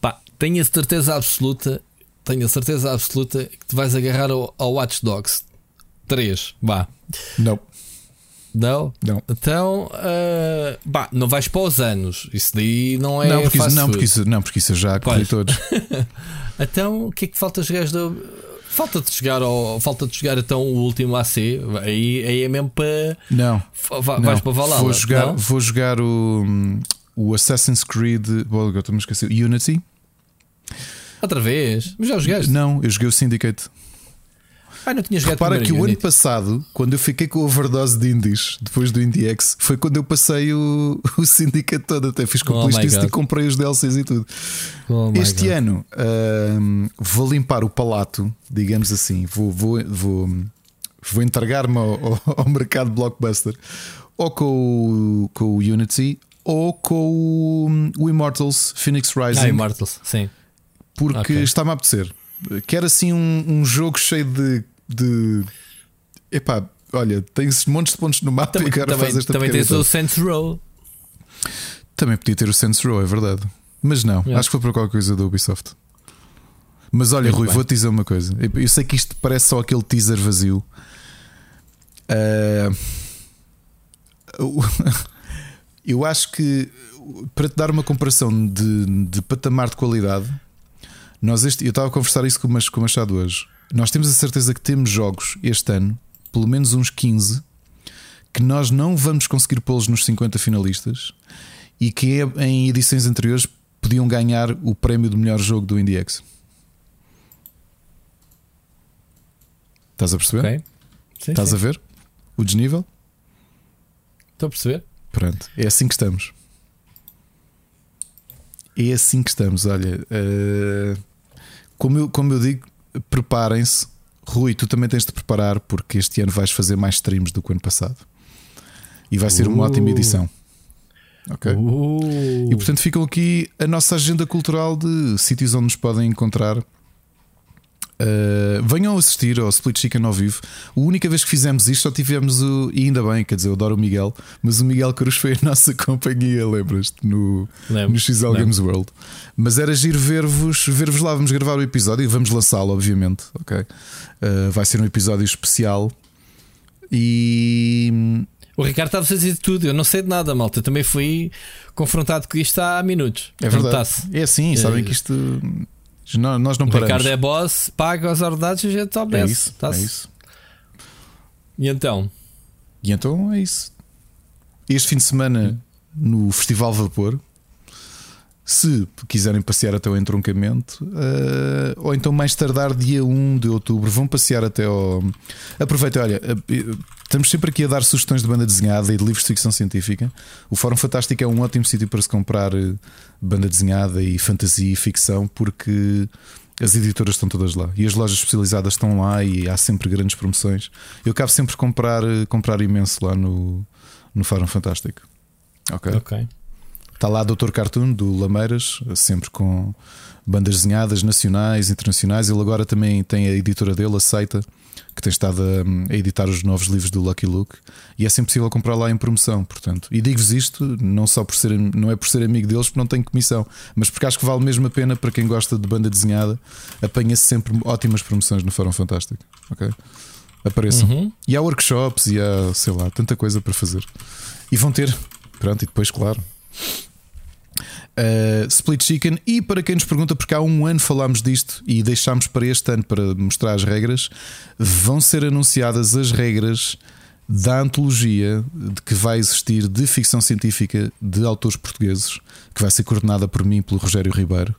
pá, tenho a certeza absoluta, tenho a certeza absoluta que te vais agarrar ao, ao Watch Dogs 3. Vá. Não, Não? não. Então, ah, bah, não vais para os anos. Isso daí não é não, porque isso, não, porque isso, não, porque isso já corri Pois. todos. *laughs* Então, o que é que falta jogar da. Falta-te jogar, ao, falta-te jogar então o último AC. Aí, aí é mesmo para. Não. fa- va- não. Vais para Valhalla. Vou jogar, não? vou jogar o. o Assassin's Creed. Bom, agora estou-me a esquecer. Unity. Outra vez? Mas já jogaste? Não, eu joguei o Syndicate. Ah, não tinha jogado Repara que o ano passado, quando eu fiquei com a overdose de indies, depois do IndieX, foi quando eu passei o, *laughs* o Syndicate todo. Até fiz com Oh o God. e comprei os DLCs e tudo. Oh este ano vou limpar o palato, digamos assim. Vou, vou, vou, vou entregar-me *laughs* ao, ao- mercado blockbuster ou com o, com o Unity ou com o, o Immortals Phoenix Rising. Ah, Immortals, sim. porque Ok. está-me a apetecer. Quero assim um, um jogo cheio de, de. Epá, olha, tens montes de pontos no mapa Também, e agora também, faz esta também tens o. Saints Row. Também podia ter o Saints Row, é verdade. Mas não, Yeah. acho que foi para qualquer coisa da Ubisoft. Mas olha, Muito Rui, vou-te dizer uma coisa. Eu- sei que isto parece só aquele teaser vazio. O- *laughs* eu acho que para te dar uma comparação de, de patamar de qualidade, nós este, eu estava a conversar isso com o Machado hoje. Nós temos a certeza que temos jogos este ano, pelo menos uns 15, que nós não vamos conseguir pô-los nos 50 finalistas e que é- em edições anteriores podiam ganhar o prémio do melhor jogo do IndieX. Estás a perceber? Ok. Sim, Estás sim. a ver o desnível? Estou a perceber. Pronto, é assim que estamos. É assim que estamos. Olha, eh, como, eu, como eu digo, preparem-se. Rui, tu também tens de preparar porque este ano vais fazer mais streams do que o ano passado e vai ser uma Uh. ótima edição. Ok? Uh. E portanto ficam aqui a nossa agenda cultural de sítios onde nos podem encontrar. Uh, venham assistir ao Split Chicken ao vivo. A única vez que fizemos isto só tivemos o. E ainda bem, quer dizer, eu adoro o Miguel, mas o Miguel Cruz foi a *laughs* nossa companhia, lembras-te? No, Lembro, no XL lembro. Games World. Mas era giro ver-vos ver lá. Vamos gravar o episódio e vamos lançá-lo, obviamente. Ok? Uh, vai ser um episódio especial. E O Ricardo está a fazer tudo, eu não sei de nada, malta. Eu também fui confrontado com isto há minutos. é verdade. É assim, sabem que isto. Nós nós não O paramos. Ricardo é boss, paga os ordenados e a gente É obedece. isso, Tá-se. é isso. E então? E então é isso. Este fim de semana no Festival Vapor, se quiserem passear até o entroncamento, eh, ou então mais tardar dia 1 de outubro, vão passear até ao. Aproveitem, olha, eh, estamos sempre aqui a dar sugestões de banda desenhada e de livros de ficção científica. O Fórum Fantástico é um ótimo sítio para se comprar eh, banda desenhada e fantasia e ficção, porque as editoras estão todas lá e as lojas especializadas estão lá e há sempre grandes promoções. Eu acabo sempre de comprar, eh, comprar imenso lá no, no Fórum Fantástico. Ok. Ok. Está lá Dr. Cartoon do Lameiras, sempre com bandas desenhadas nacionais, internacionais. Ele agora também tem a editora dele, Aceita, que tem estado a, a editar os novos livros do Lucky Luke e é sempre possível comprar lá em promoção. Portanto, e digo-vos isto não só por ser, não é por ser amigo deles, porque não tenho comissão, mas porque acho que vale mesmo a pena para quem gosta de banda desenhada. Apanha-se sempre ótimas promoções no Fórum Fantástico. Ok? Apareçam. Uhum. E há workshops e há, sei lá, tanta coisa para fazer. E vão ter. Pronto, e depois, claro. Uh, Split Chicken. E para quem nos pergunta, porque há um ano falámos disto e deixámos para este ano para mostrar as regras, vão ser anunciadas as regras da antologia de que vai existir de ficção científica de autores portugueses, que vai ser coordenada por mim pelo Rogério Ribeiro,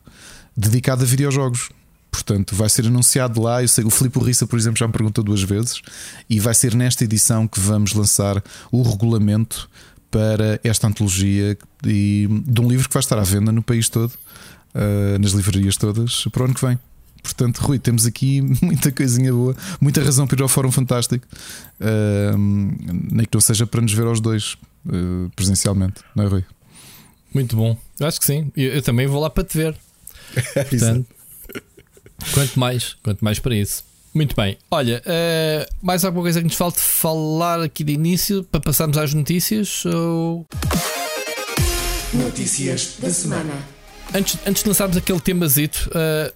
dedicada a videojogos. Portanto, vai ser anunciado lá. Eu sei, o Filipe Rissa, por exemplo, já me perguntou duas vezes, e vai ser nesta edição que vamos lançar o regulamento para esta antologia e, de um livro que vai estar à venda no país todo, uh, nas livrarias todas, para o ano que vem. Portanto, Rui, temos aqui *laughs* muita coisinha boa, muita razão para ir ao Fórum Fantástico, uh, nem que não seja para nos ver aos dois uh, presencialmente, não é, Rui? Muito bom. Eu acho que sim. Eu, eu também vou lá para te ver. *laughs* Portanto, quanto mais, quanto mais para isso. Muito bem. Olha, eh, mais alguma coisa que nos falte falar aqui de início para passarmos às notícias? Ou... Notícias da semana. Antes, antes de lançarmos aquele temazito, eh,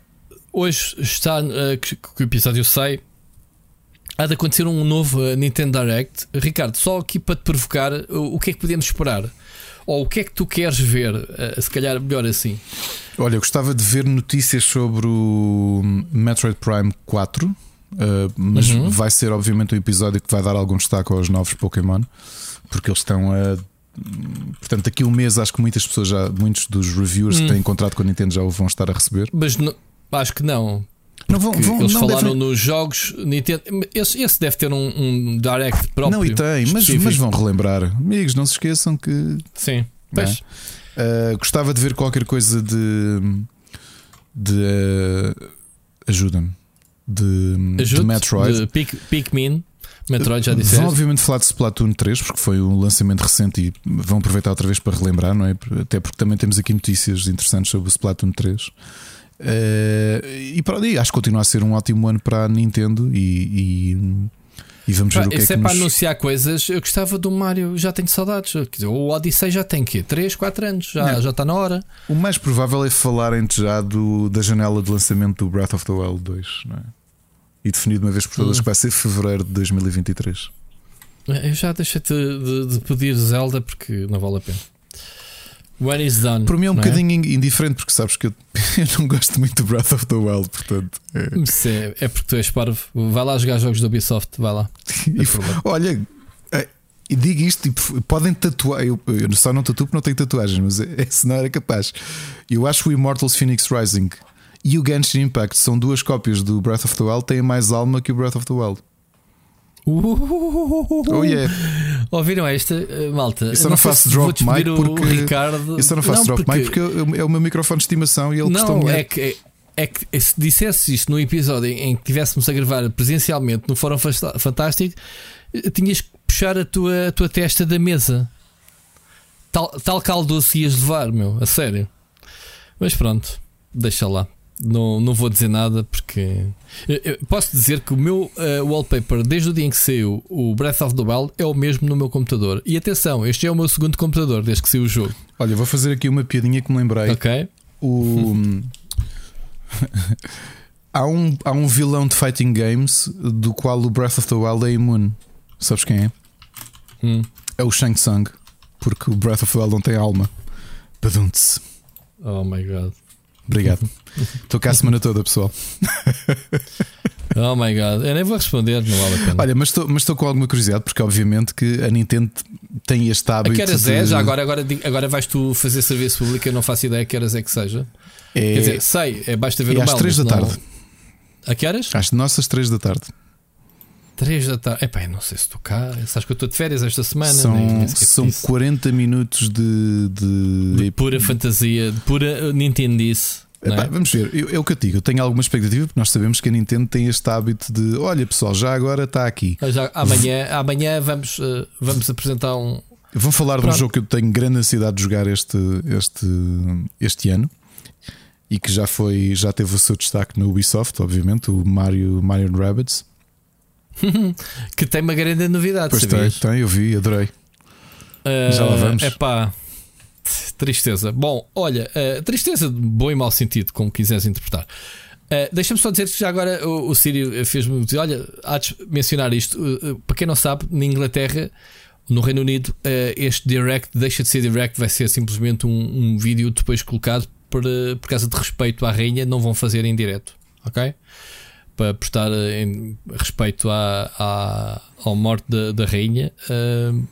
hoje está eh, que, que o episódio sai. Há de acontecer um novo Nintendo Direct. Ricardo, só aqui para te provocar, o, o que é que podemos esperar? Ou o que é que tu queres ver? Se calhar melhor assim. Olha, eu gostava de ver notícias sobre o Metroid Prime 4, uh, mas Uhum. vai ser obviamente um episódio que vai dar algum destaque aos novos Pokémon, porque eles estão a Portanto, daqui a um mês acho que muitas pessoas já, muitos dos reviewers Hum. que têm encontrado com a Nintendo já o vão estar a receber. Mas não- acho que não. Não vão, vão eles não falaram devem- nos jogos Nintendo. Esse, esse deve ter um, um direct próprio. Não, e tem, mas, mas vão relembrar. Amigos, não se esqueçam que Sim. É? Uh, gostava de ver qualquer coisa de. de. uh, ajuda-me. De, de Ajude Metroid. De Pic- Pikmin. Metroid já Vão disseste. obviamente falar de Splatoon 3, porque foi um lançamento recente e vão aproveitar outra vez para relembrar, não é? Até porque também temos aqui notícias interessantes sobre o Splatoon 3. Uh, e para ali, acho que continua a ser um ótimo ano para a Nintendo e, e, e vamos ver Pá, o que é que é para nos... anunciar coisas. Eu gostava do Mario, já tenho saudades. Quer dizer, o Odyssey já tem quê? 3, 4 anos, já, Não. já está na hora. O mais provável é falarem já do, da janela de lançamento do Breath of the Wild 2, não é? E definido uma vez por todas Hum. que vai ser fevereiro de 2023. Eu já deixei-te de, de pedir Zelda porque não vale a pena. When is done. Para mim é um não bocadinho indiferente, porque sabes que eu, *laughs* eu não gosto muito do Breath of the Wild, portanto. é- é, é porque tu és parvo. Vai lá jogar jogos do Ubisoft, vai lá. *laughs* E, problema. olha, é, e digo isto, tipo, podem tatuar. Eu, eu só não tatuo porque não tenho tatuagens, mas esse não era capaz. Eu acho que o Immortals Phoenix Rising e o Genshin Impact são duas cópias do Breath of the Wild, têm mais alma que o Breath of the Wild. Oh yeah! Ouviram esta, eh, malta? Eu só não faço drop mic o porque- Ricardo. Eu só não faço drop porque- mic porque eu- é o meu microfone de estimação e ele Não, é que, é que se dissesse isto no episódio em que estivéssemos a gravar presencialmente no Fórum Fantástico, eh, tinhas que puxar a tua, a tua testa da mesa. Tal, tal caldoço ias levar, meu, a sério. Mas pronto, deixa lá. Não, não vou dizer nada porque. Eu- posso dizer que o meu eh, wallpaper, desde o dia em que saiu o Breath of the Wild, é o mesmo no meu computador. E atenção, este é o meu segundo computador desde que saiu o jogo. Olha, vou fazer aqui uma piadinha que me lembrei. Ok? O... *laughs* há, um, há um vilão de fighting games do qual o Breath of the Wild é imune. Sabes quem é? Hum. É o Shang Tsung. Porque o Breath of the Wild não tem alma. Badunce. Oh my god. Obrigado. Estou cá a semana toda, pessoal. Oh my god, eu nem vou responder, não vale a pena. Olha, mas estou, mas estou com alguma curiosidade, porque obviamente que a Nintendo tem este a hábito. que horas de- é? Já agora, agora, agora vais tu fazer serviço público, eu não faço ideia a que horas é que seja. É, Quer dizer, sei, é, basta ver é o às mail, 3 da não- tarde. A que horas? Às nossas 3 da tarde. 3 da tarde. Epá, não sei se estou cá. Sabes que eu estou de férias esta semana. são nem- são disse. 40 minutos de. de- de pura fantasia, de pura Nintendice. Epá, é? vamos ver, eu- é o que eu digo. Eu tenho alguma expectativa porque nós sabemos que a Nintendo tem este hábito de olha pessoal, já agora está aqui. Já- amanhã, amanhã vamos, eh, vamos apresentar um. Vão falar de um Pronto. jogo que eu tenho grande ansiedade de jogar este, este, este ano e que já foi, já teve o seu destaque no Ubisoft, obviamente, o Mario, Mario Rabbids. *laughs* que tem uma grande novidade, Pois tem, sabias? tem, eu vi, adorei. Uh, Já lá vamos. Epá, tristeza. Bom, olha, uh, tristeza de bom e mau sentido, como quiseres interpretar. Uh, Deixa-me só dizer que já agora o, o Sírio fez-me dizer: olha, há de mencionar isto. Uh, para quem não sabe, na Inglaterra, no Reino Unido, este direct deixa de ser direct, vai ser simplesmente um, um vídeo depois colocado por, por causa de respeito à rainha, não vão fazer em direto, ok? Para prestar em respeito à, à, ao morte da, da rainha. Uh,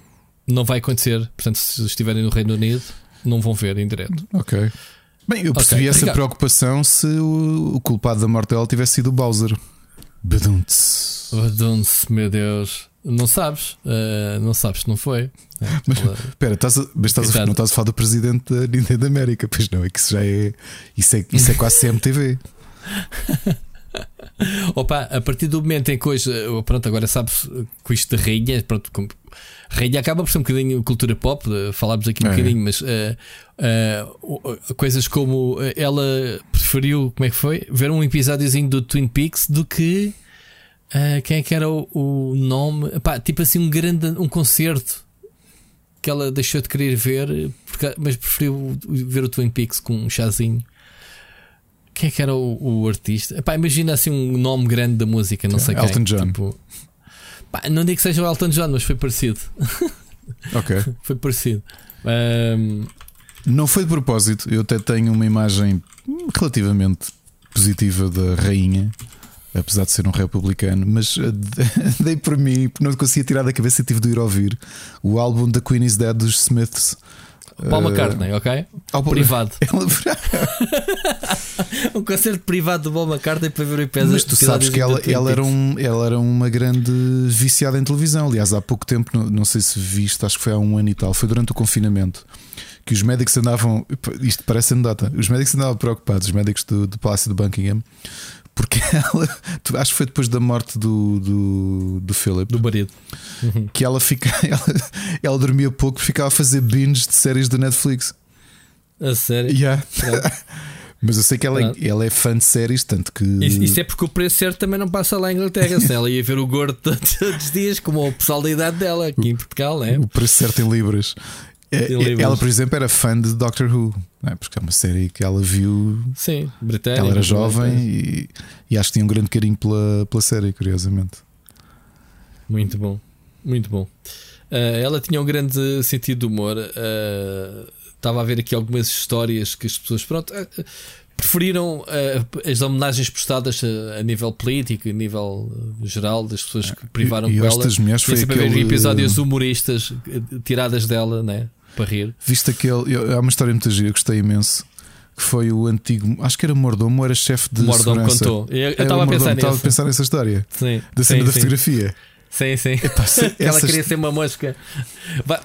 não vai acontecer. Portanto, se estiverem no Reino Unido, não vão ver em direto. Ok. Bem, eu percebi Ok, essa Ricardo. preocupação se o, o culpado da morte dela tivesse sido o Bowser. Badunce. Badunce, meu Deus. Não sabes? Uh, não sabes se não foi. Mas- Ela- Espera, estás a, mas estás a, não estás a falar do presidente da Nintendo América, pois não, é que isso já é. Isso é, isso é quase CMTV. *laughs* *laughs* Opa, a partir do momento em que hoje, uh, pronto, agora sabes uh, com isto de rainha, pronto, como- rainha acaba por ser um bocadinho cultura pop, falámos aqui um É. bocadinho, mas uh, uh, coisas como ela preferiu, como é que foi? Ver um episódiozinho do Twin Peaks do que uh, quem é que era o, o nome? Epá, tipo assim, um grande um concerto que ela deixou de querer ver, porque- mas preferiu ver o Twin Peaks com um chazinho. Quem é que era o, o artista? Epá, imagina assim um nome grande da música, não sei quem. Elton John. Tipo, pá, não digo que seja o Elton John, mas foi parecido. *laughs* Ok. Foi parecido. Ahm, Não foi de propósito, eu até tenho uma imagem relativamente positiva da rainha. apesar de ser um republicano, mas uh, *laughs* dei por mim, não conseguia tirar da cabeça e tive de ir ouvir o álbum da Queen is Dead dos Smiths. Paul McCartney, ok? Ao privado. *laughs* Ela... *laughs* um concerto privado do Paul McCartney para ver o IPS. Mas tu sabes que ela, ela, era um, ela era uma grande viciada em televisão. Aliás, há pouco tempo, não, não sei se viste, acho que foi há um ano e tal, foi durante o confinamento. Que os médicos andavam, isto parece anedota, os médicos andavam preocupados, os médicos do, do Palácio de Buckingham, porque *laughs* ela, acho que foi depois da morte do, do, do Philip, do marido, uhum. que ela, fica, *laughs* ela, ela dormia pouco, ficava a fazer binge de séries da Netflix. A sério? Yeah. *laughs* Mas eu sei que ela, é, ela é fã de séries, tanto que. Isso, isso, é porque o preço certo também não passa lá em Inglaterra. se ela ia ver o gordo todos os dias, como o pessoal da idade dela aqui em Portugal, né? O preço certo em Libras. É, ela, por exemplo, era fã de Doctor Who, é? porque é uma série que ela viu. Sim, britânica. Ela era jovem e, e, acho que tinha um grande carinho pela, pela série, curiosamente. Muito bom, muito bom. Uh, ela tinha um grande sentido de humor. Uh, estava a ver aqui algumas histórias que as pessoas, pronto, uh, preferiram as homenagens prestadas a, a, nível político, a nível geral, das pessoas que privaram e, e dela. mulheres foi aquele... episódios humoristas tiradas dela, né? Para rir. Viste aquele. Há uma história muito gira, gostei imenso. Que foi o antigo, acho que era mordomo, era chefe de. Mordomo segurança. contou. Eu estava a pensar Estava a pensar nessa história. Sim. Da cena sim, da sim. fotografia. Sim, sim. Epá, se, *laughs* ela queria ser uma mosca.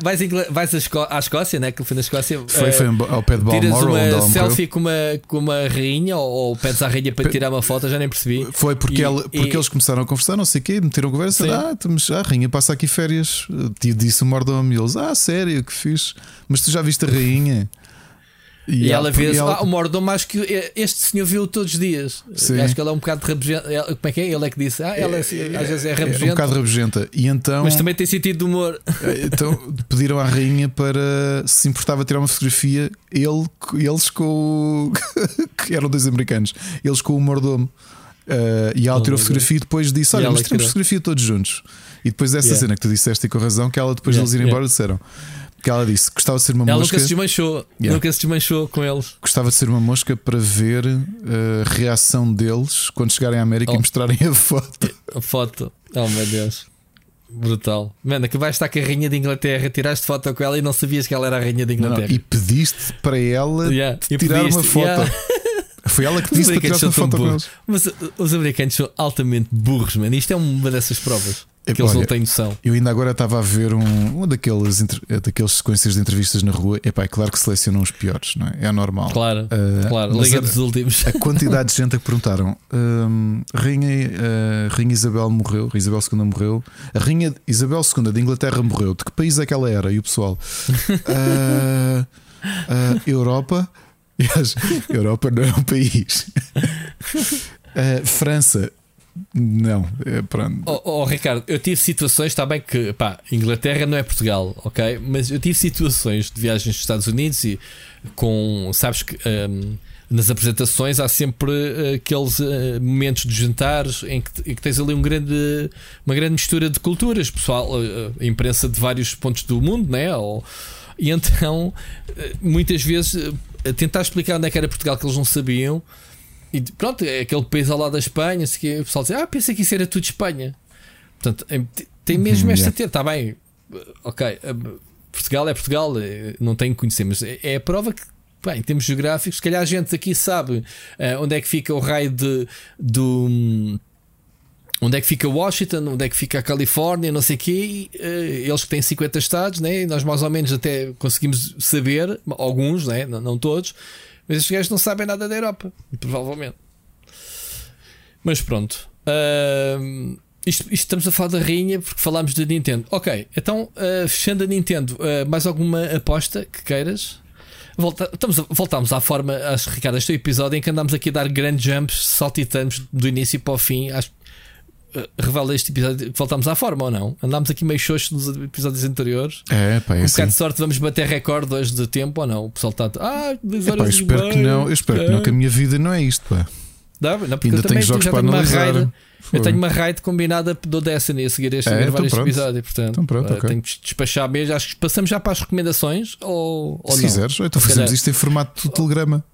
Vais, vais à Escócia, né? Que foi na Escócia. Foi, foi ao pé de Balmoral. Tiras uma selfie com uma, com uma rainha ou, ou pedes à rainha para tirar uma foto, já nem percebi. Foi porque, e, ela, porque e... eles começaram a conversar, não sei o quê, meteram conversa. Sim. Ah, mas a rainha passa aqui férias. Disse o mordomo e eles, ah, sério, que fiz. Mas tu já viste a rainha? E, e ela vê ela... ah, o mordomo, acho que este senhor viu todos os dias. Sim. Acho que ela é um bocado rabugenta. Como é que é? Ele é que disse, ah, ela é, às vezes é rabugenta. É um bocado rabugenta. E então, Mas também tem sentido de humor. Então pediram à rainha para se importava tirar uma fotografia, ele, eles com o. *laughs* que eram dois americanos, eles com o mordomo. Uh, e ela oh, tirou a fotografia e depois disse: Olha, mas tiramos fotografia todos juntos. E depois dessa yeah. cena que tu disseste e com razão, que ela depois yeah, de eles irem yeah. embora disseram: que ela disse que gostava de ser uma ela mosca. Ela nunca se desmanchou, yeah. nunca se desmanchou com eles. Gostava de ser uma mosca para ver eh, a reação deles quando chegarem à América oh. e mostrarem a foto. A foto, oh meu Deus, brutal. Mano, que vais estar com a Rainha de Inglaterra, tiraste foto com ela e não sabias que ela era a Rainha de Inglaterra. Não, e pediste para ela yeah. tirar pediste, uma foto. Yeah. *laughs* Foi ela que disse para tirar uma foto com eles. Mas uh, os americanos são altamente burros, mano. Isto é uma dessas provas. Que eles não têm noção. Eu ainda agora estava a ver um, um daqueles, eh, daqueles sequências de entrevistas na rua. Epá, é claro que selecionam os piores, não é? É normal. Claro, uh, claro. Liga dos últimos. A quantidade de gente a que perguntaram: um, Rainha, uh, Rainha Isabel morreu, Isabel II morreu, a Rainha Isabel II de Inglaterra morreu. De que país é que ela era? E o pessoal: uh, Europa. *laughs* Europa não é um país. *laughs* França não, é pronto. Oh, oh, Ricardo, eu tive situações, está bem que pá, Inglaterra não é Portugal, ok? Mas eu tive situações de viagens nos Estados Unidos e com, sabes que um, nas apresentações há sempre uh, aqueles uh, momentos de jantares em que, em que, tens ali um grande, uma grande mistura de culturas, pessoal, a imprensa de vários pontos do mundo, né? Ou, e então, muitas vezes, tentar explicar onde é que era Portugal que eles não sabiam e pronto, é aquele país ao lado da Espanha, assim, o pessoal diz, ah, pensa que isso era tudo Espanha. Portanto, tem mesmo esta ter, está bem, ok, eh, Portugal é Portugal, eh, não tenho que conhecer, mas é, é a prova que bem, em termos geográficos, se calhar a gente aqui sabe uh, onde é que fica o raio de, do. Onde é que fica Washington, onde é que fica a Califórnia, não sei o quê, uh, eles que têm 50 estados, né? nós mais ou menos até conseguimos saber, alguns, né? não, não todos, mas estes gajos não sabem nada da Europa, provavelmente. Mas pronto. Uh, isto, isto, estamos a falar da rainha porque falámos da Nintendo. Ok, então uh, fechando a Nintendo, uh, mais alguma aposta que queiras? Volta, estamos a, voltámos à forma, acho, Ricardo, este é episódio em que andámos aqui a dar grandes jumps, saltitamos do início para o fim. Acho, revela este episódio que voltámos à forma ou não? Andámos aqui meio xoxos nos episódios anteriores. É, pá, é um assim. bocado de sorte, vamos bater recorde hoje de tempo ou não? O pessoal está. Ah, duas horas é, pá, eu espero que não, eu espero é. que não, que a minha vida não é isto, pá. Não, não, porque Ainda eu também jogos para tenho analisar. uma raid. Eu tenho uma raid combinada do Destiny a seguir este, é, então este episódio. Portanto, então pronto, uh, okay. tenho que despachar mesmo. Acho que passamos já para as recomendações ou, ou Se não? quiseres, então fazemos isto em formato de telegrama.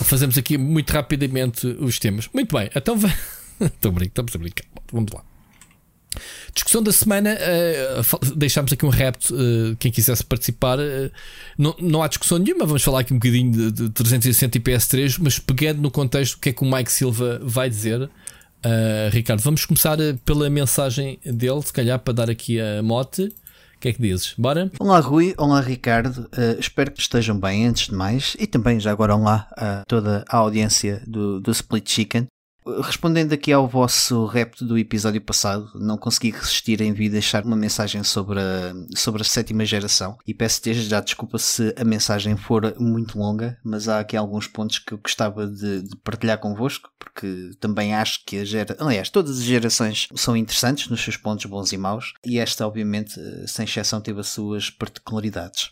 Fazemos aqui muito rapidamente os temas. Muito bem, então brincando, *laughs* estamos a brincar. Vamos lá. Discussão da semana, uh, deixámos aqui um repto. Uh, quem quisesse participar, uh, não, não há discussão nenhuma. Vamos falar aqui um bocadinho de, de 360 e PS3, mas pegando no contexto, o que é que o Mike Silva vai dizer? Ricardo, vamos começar pela mensagem dele, se calhar para dar aqui a mote. O que é que dizes? Bora? Olá, Rui. Olá, Ricardo. espero que estejam bem, antes de mais. E também, já agora, olá a toda a audiência do, do Split Chicken respondendo aqui ao vosso repto do episódio passado, não consegui resistir em vir deixar uma mensagem sobre a, sobre a sétima geração e peço desde já desculpa se a mensagem for muito longa, mas há aqui alguns pontos que eu gostava de, de partilhar convosco, porque também acho que a gera... aliás, todas as gerações são interessantes nos seus pontos bons e maus, e esta obviamente, sem exceção, teve as suas particularidades.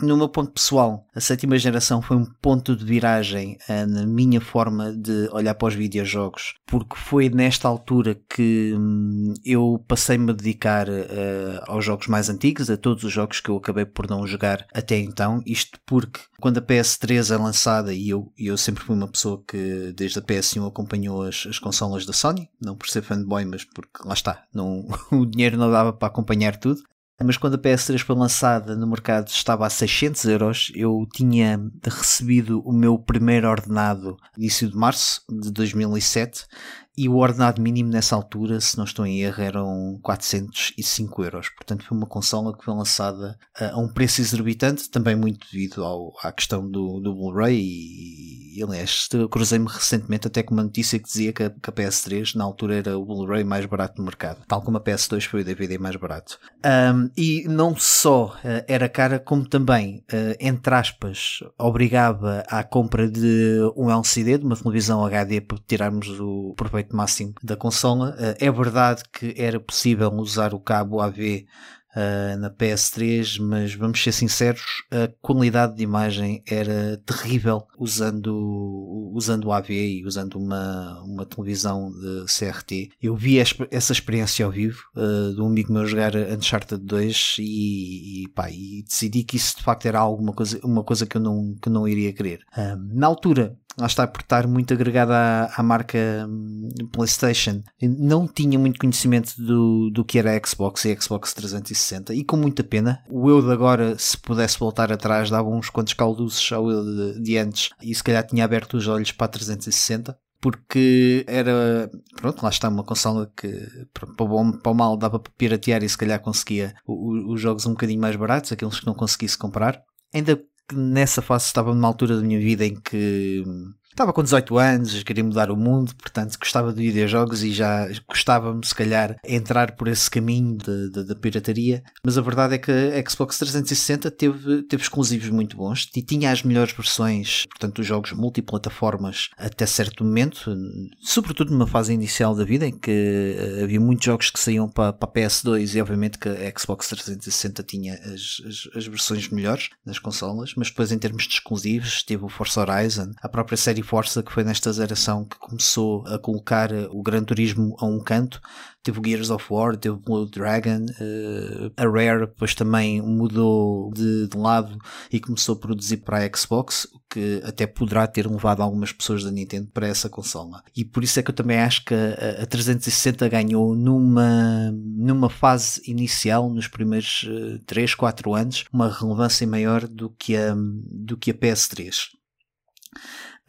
No meu ponto pessoal, a sétima geração foi um ponto de viragem uh, na minha forma de olhar para os videojogos, porque foi nesta altura que hum, eu passei-me a dedicar uh, aos jogos mais antigos, a todos os jogos que eu acabei por não jogar até então. Isto porque quando a PS3 é lançada, e eu, eu sempre fui uma pessoa que desde a PS1 acompanhou as, as consolas da Sony, não por ser fanboy, mas porque lá está, não, *laughs* o dinheiro não dava para acompanhar tudo mas quando a PS3 foi lançada no mercado estava a 600 euros. Eu tinha recebido o meu primeiro ordenado início de março de 2007 e o ordenado mínimo nessa altura, se não estou em erro, eram 405 euros. Portanto, foi uma consola que foi lançada a um preço exorbitante, também muito devido ao, à questão do, do Blu-ray. E, e, aliás, cruzei-me recentemente até com uma notícia que dizia que a, que a PS3 na altura era o Blu-ray mais barato do mercado, tal como a PS2 foi o DVD mais barato. Um, e não só uh, era cara, como também, uh, entre aspas, obrigava à compra de um LCD, de uma televisão HD, para tirarmos o proveito máximo da consola. Uh, é verdade que era possível usar o cabo AV uh, na PS3, mas vamos ser sinceros, a qualidade de imagem era terrível usando, usando o AV e usando uma, uma televisão de CRT. Eu vi essa experiência ao vivo uh, de um amigo meu jogar Uncharted 2 e, e, pá, e decidi que isso de facto era alguma coisa, uma coisa que eu não, que não iria querer. Uh, na altura, lá está por estar muito agregada à, à, marca hum, PlayStation, não tinha muito conhecimento do, do que era a Xbox e a Xbox 360 e com muita pena. O eu de agora, se pudesse voltar atrás, dava uns quantos calduços ao eu de, de antes e se calhar tinha aberto os olhos para a 360 porque era, pronto, lá está uma consola que para o bom, para o mal dava para piratear e se calhar conseguia os jogos um bocadinho mais baratos, aqueles que não conseguisse comprar. Ainda nessa fase estava numa altura da minha vida em que Estava com 18 anos, queria mudar o mundo, portanto gostava de videojogos e já gostava-me, se calhar, entrar por esse caminho da pirataria. Mas a verdade é que a Xbox 360 teve, teve exclusivos muito bons e tinha as melhores versões, portanto, dos jogos multiplataformas até certo momento, sobretudo numa fase inicial da vida em que eh, havia muitos jogos que saíam para, para a PS2 e, obviamente, que a Xbox 360 tinha as, as, as versões melhores nas consolas, mas depois, em termos de exclusivos, teve o Forza Horizon, a própria série Força que foi nesta geração que começou a colocar eh, o Gran Turismo a um canto. Teve o Gears of War, teve o Blue Dragon, uh, a Rare depois também mudou de, de, lado e começou a produzir para a Xbox, o que até poderá ter levado algumas pessoas da Nintendo para essa consola. E por isso é que eu também acho que a, a 360 ganhou numa, numa fase inicial, nos primeiros uh, 3, 4 anos, uma relevância maior do que a, do que a PS3.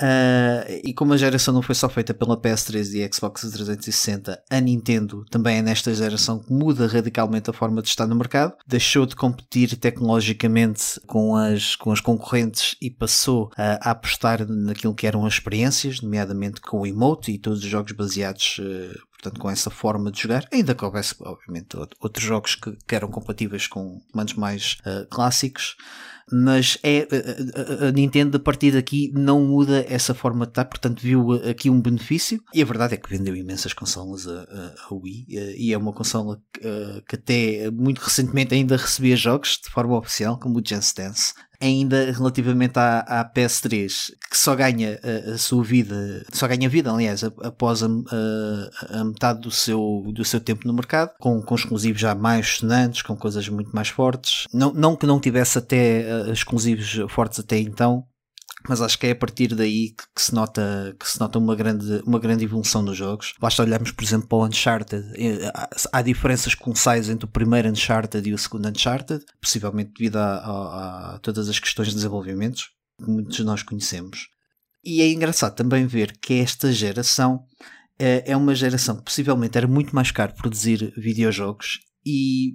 Uh, e como a geração não foi só feita pela PS3 e Xbox 360, a Nintendo também é nesta geração que muda radicalmente a forma de estar no mercado, deixou de competir tecnologicamente com as, com as concorrentes e passou uh, a apostar naquilo que eram as experiências, nomeadamente com o emote e todos os jogos baseados uh, portanto, com essa forma de jogar, ainda que houvesse, obviamente, outros jogos que, que eram compatíveis com comandos mais uh, clássicos mas é a, a, Nintendo a partir daqui não muda essa forma de estar, portanto viu aqui um benefício. E a verdade é que vendeu imensas consolas a, a, a Wii e é uma consola que, que até muito recentemente ainda recebia jogos de forma oficial como o Just Dance ainda relativamente à, à PS3, que só ganha a, a, sua vida, só ganha vida, aliás, após a, a, a, metade do seu, do seu tempo no mercado, com, com exclusivos já mais sonantes, com coisas muito mais fortes. Não, não que não tivesse até exclusivos fortes até então, mas acho que é a partir daí que, que, se nota, que se nota uma, grande, uma grande evolução nos jogos. Basta olharmos, por exemplo, para o Uncharted. Há, há diferenças colossais entre o primeiro Uncharted e o segundo Uncharted, possivelmente devido a, a, a todas as questões de desenvolvimento que muitos de nós conhecemos. E é engraçado também ver que esta geração é, é uma geração que possivelmente era muito mais caro produzir videojogos e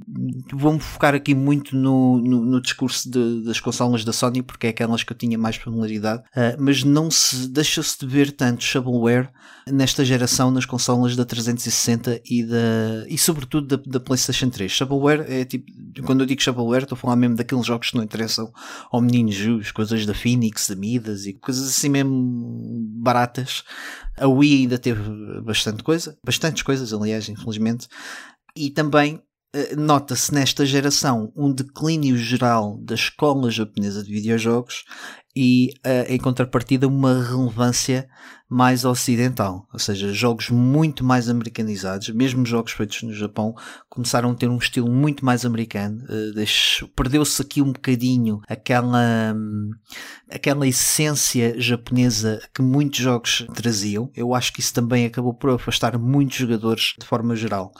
vou-me focar aqui muito no, no, no discurso de, das consolas da Sony porque é aquelas que eu tinha mais familiaridade, uh, mas não se deixa-se de ver tanto shovelware nesta geração nas consolas da 360 e da e sobretudo da, da PlayStation 3. Shovelware é tipo, quando eu digo shovelware estou a falar mesmo daqueles jogos que não interessam ao menino Jus, coisas da Phoenix, da Midas e coisas assim mesmo baratas. A Wii ainda teve bastante coisa, bastantes coisas, aliás, infelizmente. E também nota-se nesta geração um declínio geral da escola japonesa de videojogos e, uh, em contrapartida, uma relevância mais ocidental, ou seja, jogos muito mais americanizados, mesmo jogos feitos no Japão, começaram a ter um estilo muito mais americano. Uh, Perdeu-se aqui um bocadinho aquela, um, aquela essência japonesa que muitos jogos traziam. Eu acho que isso também acabou por afastar muitos jogadores de forma geral.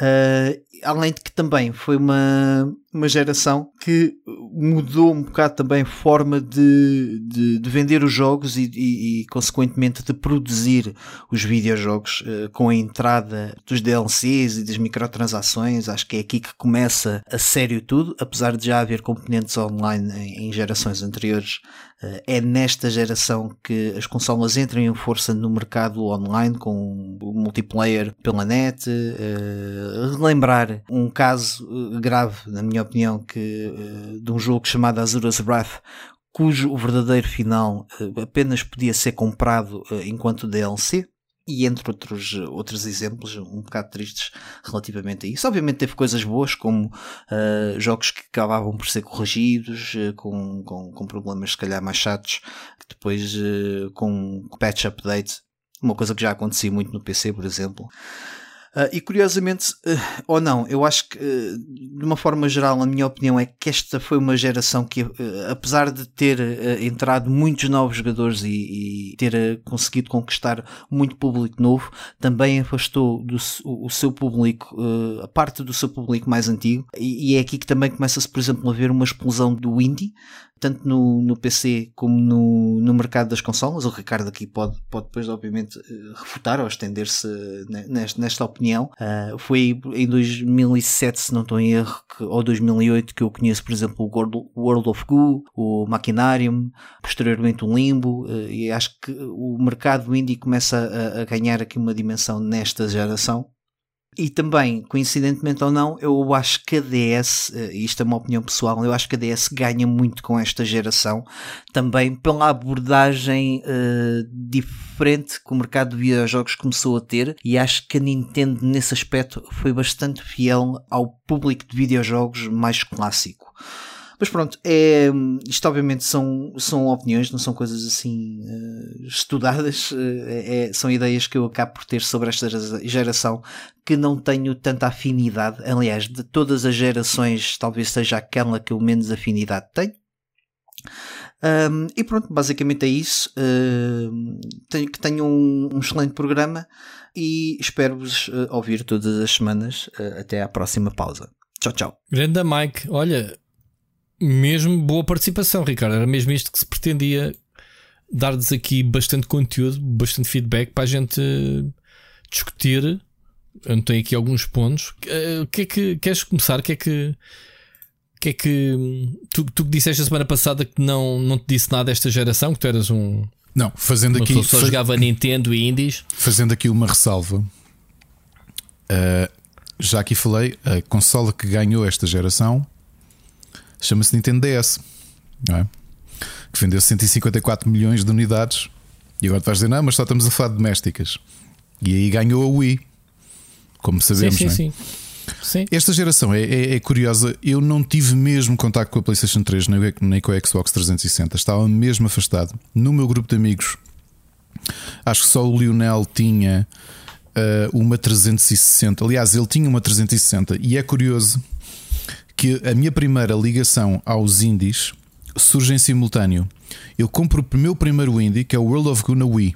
Uh, além de que também foi uma, uma geração que mudou um bocado também a forma de, de, de vender os jogos e, e, e, consequentemente de produzir os videojogos uh, com a entrada dos DLCs e das microtransações. Acho que é aqui que começa a sério tudo, apesar de já haver componentes online em, em gerações anteriores. Uh, é nesta geração que as consolas entram em força no mercado online com o multiplayer pela net. Uh, relembrar um caso eh, grave, na minha opinião, que, eh, de um jogo chamado Azura's Wrath, cujo verdadeiro final eh, apenas podia ser comprado enquanto DLC, e entre outros, outros exemplos um bocado tristes relativamente a isso. Obviamente teve coisas boas, como uh, jogos que acabavam por ser corrigidos, uh, com, com, com, problemas se calhar mais chatos, depois uh, com patch update, uma coisa que já acontecia muito no PC, por exemplo. Uh, e curiosamente, uh, ou não, eu acho que, uh, de uma forma geral, a minha opinião é que esta foi uma geração que, apesar de ter entrado muitos novos jogadores e, e ter conseguido conquistar muito público novo, também afastou do, o, o seu público, a parte do seu público mais antigo, e, e é aqui que também começa-se, por exemplo, a ver uma explosão do indie, tanto no, no PC como no, no mercado das consolas. O Ricardo aqui pode, pode depois, obviamente, eh, refutar ou estender-se nesta, nesta opinião. Uh, foi em 2007, se não estou em erro, que, ou 2008, que eu conheço, por exemplo, o World of Goo, o Machinarium, posteriormente o Limbo, uh, e acho que o mercado indie começa a, a ganhar aqui uma dimensão nesta geração e também, coincidentemente ou não, eu acho que a DS, eh, isto é uma opinião pessoal, eu acho que a DS ganha muito com esta geração, também pela abordagem uh, diferente que o mercado de videojogos começou a ter, e acho que a Nintendo, nesse aspecto, foi bastante fiel ao público de videojogos mais clássico. Mas pronto, é, isto obviamente são, são opiniões, não são coisas assim uh, estudadas, uh, é, são ideias que eu acabo por ter sobre esta geração que não tenho tanta afinidade. Aliás, de todas as gerações, talvez seja aquela que eu menos afinidade tenho. Um, e pronto, basicamente é isso. Tenho, que tenham um, um, excelente programa e espero-vos uh, ouvir todas as semanas. Uh, até à próxima pausa. Tchau, tchau. Grande Mike, olha, mesmo boa participação, Ricardo. Era mesmo isto que se pretendia dar-nos aqui bastante conteúdo, bastante feedback para a gente discutir. Eu tenho aqui alguns pontos. Eh, o que é que queres começar? O que é que que é que tu, tu disseste a semana passada que não, não te disse nada desta geração, que tu eras um. Não, fazendo aqui. Só faz... jogava Nintendo e Indies. Fazendo aqui uma ressalva. Uh, já aqui falei, a consola que ganhou esta geração chama-se Nintendo DS, é? que vendeu 154 milhões de unidades. E agora tu vais dizer, não, mas só estamos a falar de domésticas. E aí ganhou a Wii, como sabemos. Sim, sim, é? sim. Esta geração é, é, é, curiosa. Eu não tive mesmo contato com a PlayStation 3 nem, nem com a Xbox 360. Estava mesmo afastado. No meu grupo de amigos, acho que só o Lionel tinha uh, uma 360. Aliás, ele tinha uma 360. E é curioso que a minha primeira ligação aos indies surge em simultâneo. Eu compro o meu primeiro indie, que é o World of Goo na Wii,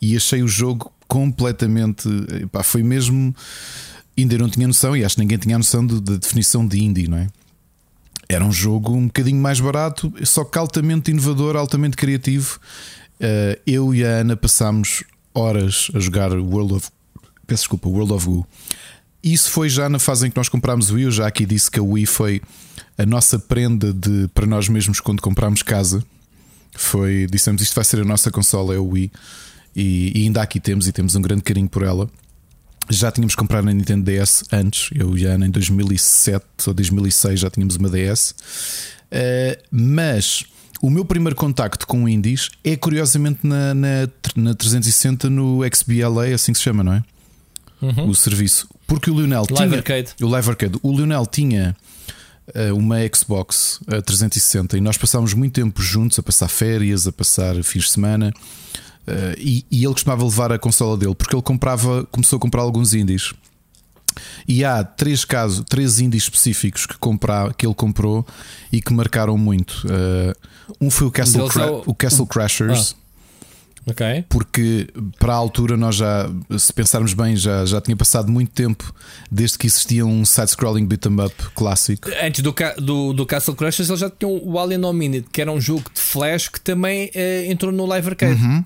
e achei o jogo completamente. Foi mesmo. Ainda não tinha noção, e acho que ninguém tinha noção da de, de definição de indie, não é? Era um jogo um bocadinho mais barato, só que altamente inovador, altamente criativo. Uh, eu e a Ana passámos horas a jogar World of. Peço desculpa, World of Goo. Isso foi já na fase em que nós comprámos o Wii. Eu já aqui disse que a Wii foi a nossa prenda de, para nós mesmos quando comprámos casa. Foi, dissemos isto vai ser a nossa consola, é o Wii. E, e ainda aqui temos e temos um grande carinho por ela. Já tínhamos comprado na Nintendo DS antes, eu e a Ana em 2007 ou 2006 já tínhamos uma DS. Uh, eh, mas o meu primeiro contacto com indies é curiosamente na, na, na 360 no XBLA, assim que se chama, não é? Uhum. O serviço. Porque o Lionel Live tinha. Arcade. O Live Arcade. O Lionel tinha uh, uma Xbox uh, 360 e nós passámos muito tempo juntos a passar férias, a passar fins de semana. Uh, e, e, ele costumava levar a consola dele porque ele comprava, começou a comprar alguns indies. E há três casos, três indies específicos que, comprar, que ele comprou e que marcaram muito. Um foi o Castle, Cra é o... Castle Crashers. Ah. Okay. Porque para a altura nós já, se pensarmos bem, já, já tinha passado muito tempo desde que existia um side-scrolling beat'em up clássico. Antes do, do, do Castle Crashers, eles já tinham o Alien Omnid, que era um jogo de flash que também eh, entrou no Live Arcade. Uhum.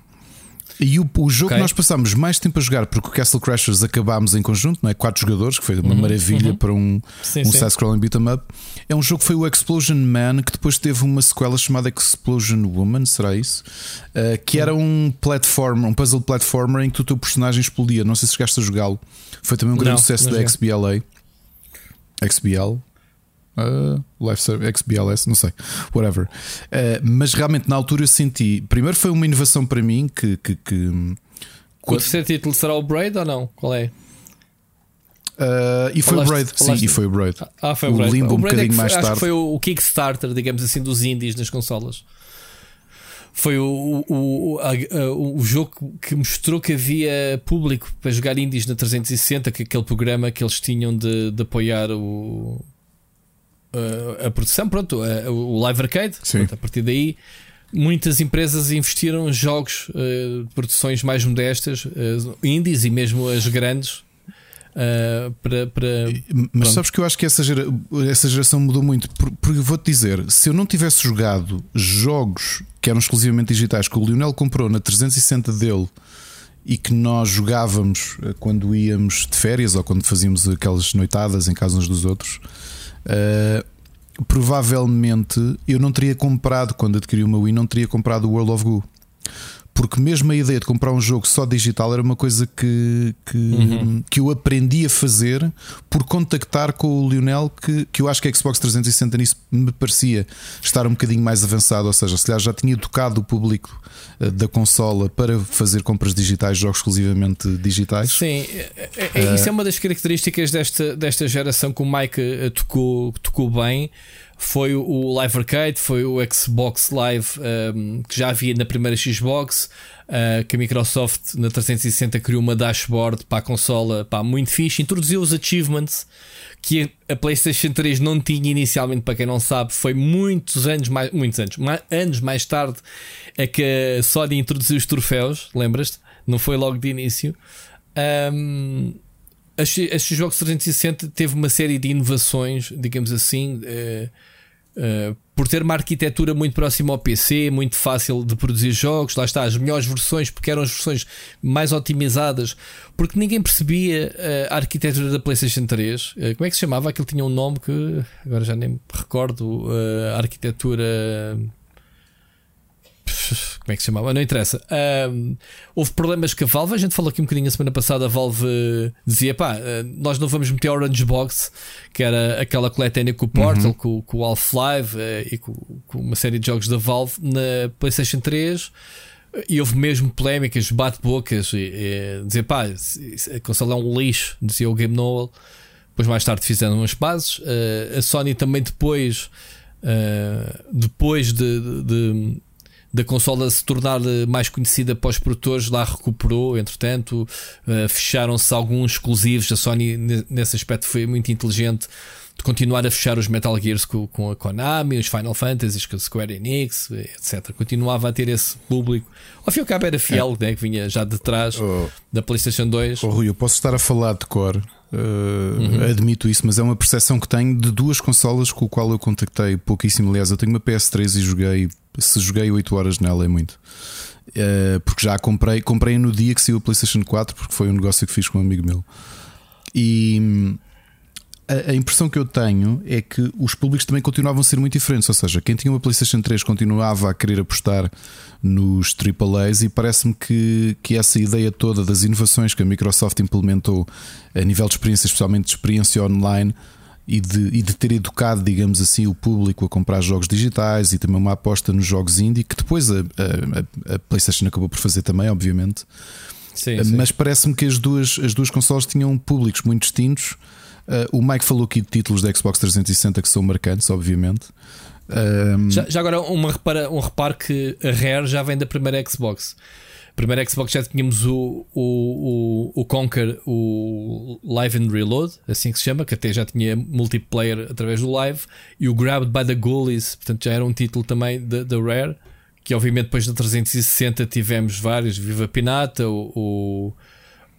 E o, o jogo okay. que nós passámos mais tempo a jogar, porque o Castle Crashers acabámos em conjunto, não é? Quatro jogadores, que foi uma uhum, maravilha uhum. para um, um side-scrolling beat'em up. É um jogo que foi o Explosion Man, que depois teve uma sequela chamada Explosion Woman, será isso? Uh, que era um platformer, um puzzle platformer em que o teu personagem explodia. Não sei se chegaste a jogá-lo. Foi também um grande não, sucesso da XBLA. XBL, Uh, Life XBLS, não sei, whatever. Uh, mas realmente na altura eu senti. Primeiro foi uma inovação para mim que. que, que o terceiro título será o Braid ou não? Qual é? Uh, e foi falaste, o Braid, sim, e foi o Braid. Ah, foi o, o Braid. Limbo o Braid um bocadinho é mais foi, tarde. foi o, o Kickstarter, digamos assim, dos indies nas consolas. Foi o, o, a, o jogo que mostrou que havia público para jogar indies na 360, que aquele programa que eles tinham de, de apoiar o, a produção, pronto, o Live Arcade. Pronto, a partir daí, muitas empresas investiram em jogos, uh, produções mais modestas, uh, indies e mesmo as grandes. Uh, para, para, Mas pronto. sabes que eu acho que essa, gera, essa geração mudou muito. Porque vou-te dizer: se eu não tivesse jogado jogos que eram exclusivamente digitais, que o Lionel comprou na 360 dele e que nós jogávamos quando íamos de férias ou quando fazíamos aquelas noitadas em casa uns dos outros, Uh, provavelmente eu não teria comprado, quando adquiri uma Wii, não teria comprado o World of Goo porque mesmo a ideia de comprar um jogo só digital era uma coisa que, que, uhum. que eu aprendi a fazer por contactar com o Lionel, que, que eu acho que a Xbox 360 nisso me parecia estar um bocadinho mais avançado, ou seja, se calhar já tinha tocado o público eh, da consola para fazer compras digitais, jogos exclusivamente digitais. Sim, é, é, é isso é uma das características desta, desta geração que o Mike eh, tocou, tocou bem foi o Live Arcade, foi o Xbox Live um, que já havia na primeira Xbox, uh, que a Microsoft na 360 criou uma dashboard para a consola muito fixe, introduziu os achievements que a PlayStation 3 não tinha inicialmente, para quem não sabe, foi muitos anos mais, muitos anos, mais, anos mais tarde é que a Sony introduziu os troféus, lembras-te? Não foi logo de início. Um, a, Xbox 360 teve uma série de inovações, digamos assim. Uh, Uh, por ter uma arquitetura muito próxima ao PC, muito fácil de produzir jogos, lá está, as melhores versões, porque eram as versões mais otimizadas, porque ninguém percebia uh, a arquitetura da PlayStation 3. Uh, como é que se chamava? Aquilo tinha um nome que agora já nem me recordo. a arquitetura *laughs* como é que se chamava? Não interessa. Um, houve problemas com a Valve. A gente falou aqui um bocadinho a semana passada. A Valve dizia: pá, eh, nós não vamos meter Orange Box, que era aquela coletânea com o Portal, uhum. com, com, o Half-Life uh, e com, com, uma série de jogos da Valve na PlayStation 3. E houve mesmo polémicas, bate-bocas, dizer pá, a consola é um lixo, dizia o Game Noel. Depois, mais tarde, fizeram umas bases. Uh, a Sony também, depois, depois de, de, de da consola se tornar mais conhecida para os produtores, lá recuperou, entretanto, uh, fecharam-se alguns exclusivos. A Sony, nesse aspecto, foi muito inteligente de continuar a fechar os Metal Gears com, com a Konami, os Final Fantasies com a Square Enix, etc. Continuava a ter esse público. Ao fim e ao cabo era fiel, é. né, que vinha já de trás oh. da PlayStation 2. Oh, Rui, eu posso estar a falar de cor. Uh, uhum. Admito isso, mas é uma percepção que tenho de duas consolas com o qual eu contactei pouquíssimo. Aliás, eu tenho uma PS3 e joguei, se joguei 8 horas nela, é muito. Uh, porque já comprei, comprei no dia que saiu a PlayStation 4, porque foi um negócio que fiz com um amigo meu. E a, a, impressão que eu tenho é que os públicos também continuavam a ser muito diferentes. Ou seja, quem tinha uma PlayStation 3 continuava a querer apostar nos AAAs e parece-me que, que essa ideia toda das inovações que a Microsoft implementou a nível de experiência, especialmente de experiência online. E de, e de ter educado, digamos assim, o público a comprar jogos digitais e também uma aposta nos jogos indie, que depois a, a, a PlayStation acabou por fazer também, obviamente. Sim, sim. Mas parece-me que as duas, as duas consoles tinham públicos muito distintos Uh, o Mike falou aqui de títulos da Xbox 360 que são marcantes, obviamente. Um... Já, já, agora uma repara, um reparo que a Rare já vem da primeira Xbox. A primeira Xbox já tínhamos o, o, o, o Conquer, o Live and Reload, assim que se chama, que até já tinha multiplayer através do Live, e o Grabbed by the Ghoulies, portanto já era um título também da Rare, que obviamente depois da 360 tivemos vários, Viva Pinata, o, o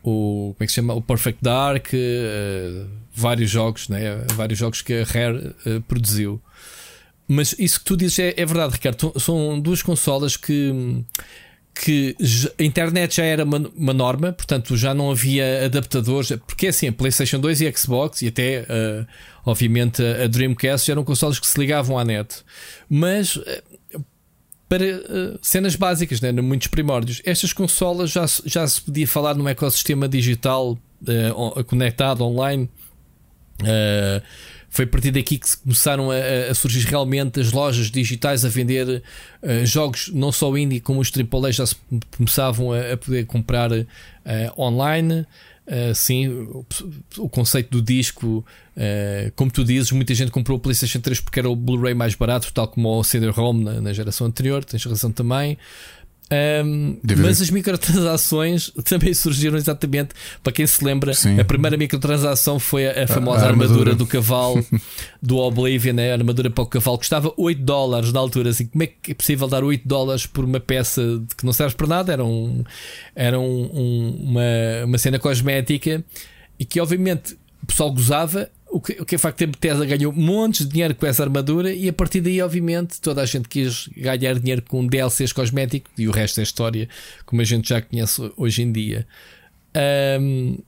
o como é que se chama? O Perfect Dark uh, vários jogos né? Vários jogos que a Rare uh, produziu. Mas isso que tu dizes é, é, verdade Ricardo. São duas consolas que que a internet já era uma, uma, norma, portanto já não havia adaptadores, porque é assim, a PlayStation 2 e a Xbox e até uh, obviamente a Dreamcast eram consolas que se ligavam à net, mas para uh, cenas básicas, né? muitos primórdios. Estas consolas já, já se podia falar num ecossistema digital uh, conectado online. Uh, foi a partir daqui que começaram a, a, surgir realmente as lojas digitais a vender jogos, não só indie, como os AAA já se começavam a, a poder comprar online. Uh, sim, o, o, conceito do disco, uh, como tu dizes, muita gente comprou o PlayStation 3 porque era o Blu-ray mais barato, tal como o CD-ROM na, na, geração anterior. Tens razão também. Um, mas as microtransações também surgiram exatamente para quem se lembra. Sim. A primeira microtransação foi a, a famosa a, a armadura. armadura. do cavalo *laughs* do Oblivion, né? a armadura para o cavalo, custava 8 dólares na altura. Assim, como é que é possível dar 8 dólares por uma peça que não serve para nada? Era, um, era um, um, uma, uma cena cosmética e que, obviamente, o pessoal gozava o que, o que é facto é que Bethesda ganhou montes de dinheiro com essa armadura e a partir daí, obviamente, toda a gente quis ganhar dinheiro com DLCs cosméticos e o resto é história, como a gente já conhece hoje em dia. Um,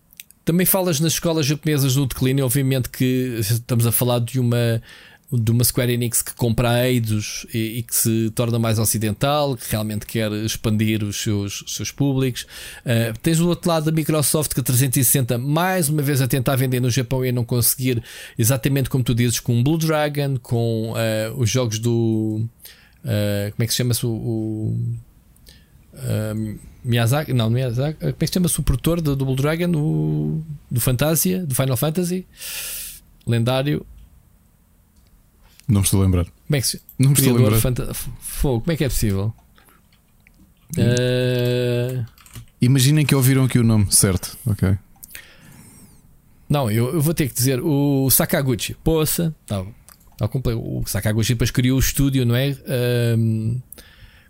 também falas nas escolas japonesas do declínio, obviamente que estamos a falar de uma de uma Square Enix que compra Eidos e, e, que se torna mais ocidental, que realmente quer expandir os seus, seus públicos. Uh, tens do outro lado da Microsoft que a 360 mais uma vez a tentar vender no Japão e a não conseguir, exatamente como tu dizes, com Blue Dragon, com uh, os jogos do. Uh, como é que se chama-se o. o Miyazaki, não, Miyazaki, como é que se chama-se o produtor do, do Blue Dragon, do, do Fantasia, do Final Fantasy, lendário. Não me estou a lembrar. Como é que se... Não me estou a lembrar. Fanta... Fogo, como é que é possível? Uh... Imaginem que ouviram aqui o nome, certo? Ok. Não, eu, eu vou ter que dizer o Sakaguchi. Poça, tá, tá o Sakaguchi depois criou o estúdio, não é? Um,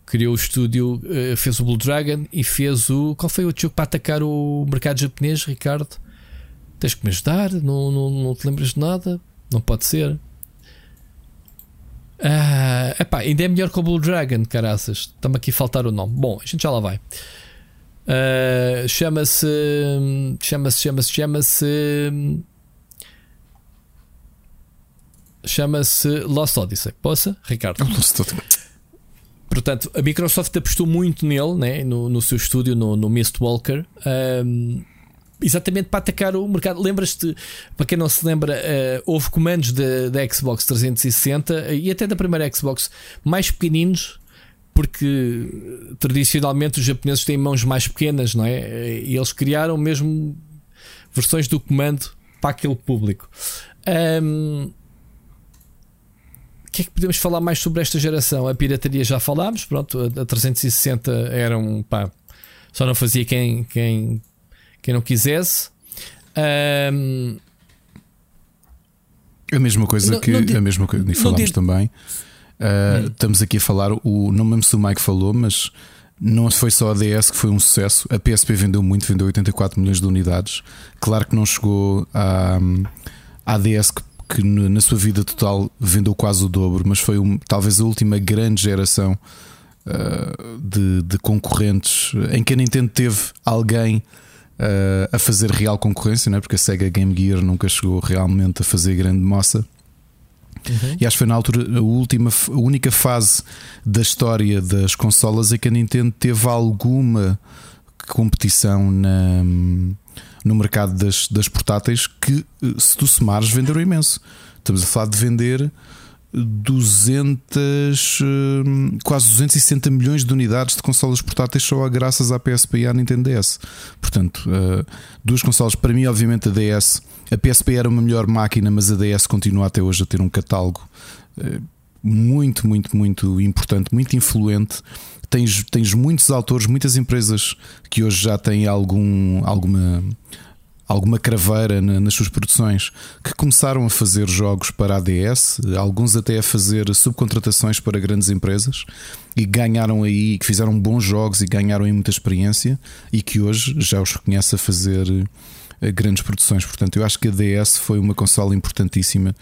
criou o estúdio, uh, fez o Blue Dragon e fez o. Qual foi o jogo para atacar o mercado japonês, Ricardo? Tens que me ajudar? Não, não, não te lembras de nada? Não pode ser. Uh, epá, ainda é melhor que o Blue Dragon, caraças. Estamos aqui a faltar o nome. Bom, a gente já lá vai. Uh, chama-se. Chama-se, chama-se, chama-se. Chama-se Lost Odyssey. Possa, Ricardo? Lost Odyssey. Portanto, a Microsoft apostou muito nele, né, no, no seu estúdio, no, no Mistwalker. Um, exatamente para atacar o mercado. Lembras-te, para quem não se lembra, uh, houve comandos da Xbox 360 e até da primeira Xbox mais pequeninos. Porque tradicionalmente os japoneses têm mãos mais pequenas, não é? E eles criaram mesmo versões do comando para aquele público. Um, que é que podemos falar mais sobre esta geração? A pirataria já falámos, pronto, a, a 360 era um pá, só não fazia quem, quem, quem não quisesse. Um, a mesma coisa não, que não, a mesma coisa que falámos também. Uh, hum. Estamos aqui a falar, o, não me lembro se o Mike falou, mas não foi só a DS que foi um sucesso. A PSP vendeu muito, vendeu 84 milhões de unidades. Claro que não chegou à, à DS que, que na sua vida total vendeu quase o dobro, mas foi um, talvez a última grande geração uh, de, de, concorrentes em que a Nintendo teve alguém uh, a fazer real concorrência, não é? porque a Sega Game Gear nunca chegou realmente a fazer grande moça. Uhum. E acho que foi na altura a última, a única fase da história das consolas em que a Nintendo teve alguma competição na, no mercado das, das portáteis que, se tu somares, venderam imenso. Estamos a falar de vender 200, hum, quase 260 milhões de unidades de consolas portáteis só graças à PSP e à Nintendo DS. Portanto, uh, duas consolas, para mim, obviamente, a DS, a PSP era uma melhor máquina, mas a DS continua até hoje a ter um catálogo uh, muito, muito, muito importante, muito influente. Tens, tens muitos autores, muitas empresas que hoje já têm algum, alguma alguma craveira nas suas produções que começaram a fazer jogos para a DS, alguns até a fazer subcontratações para grandes empresas e ganharam aí, que fizeram bons jogos e ganharam aí muita experiência e que hoje já os reconhece a fazer eh, grandes produções. Portanto, eu acho que a DS foi uma consola importantíssima.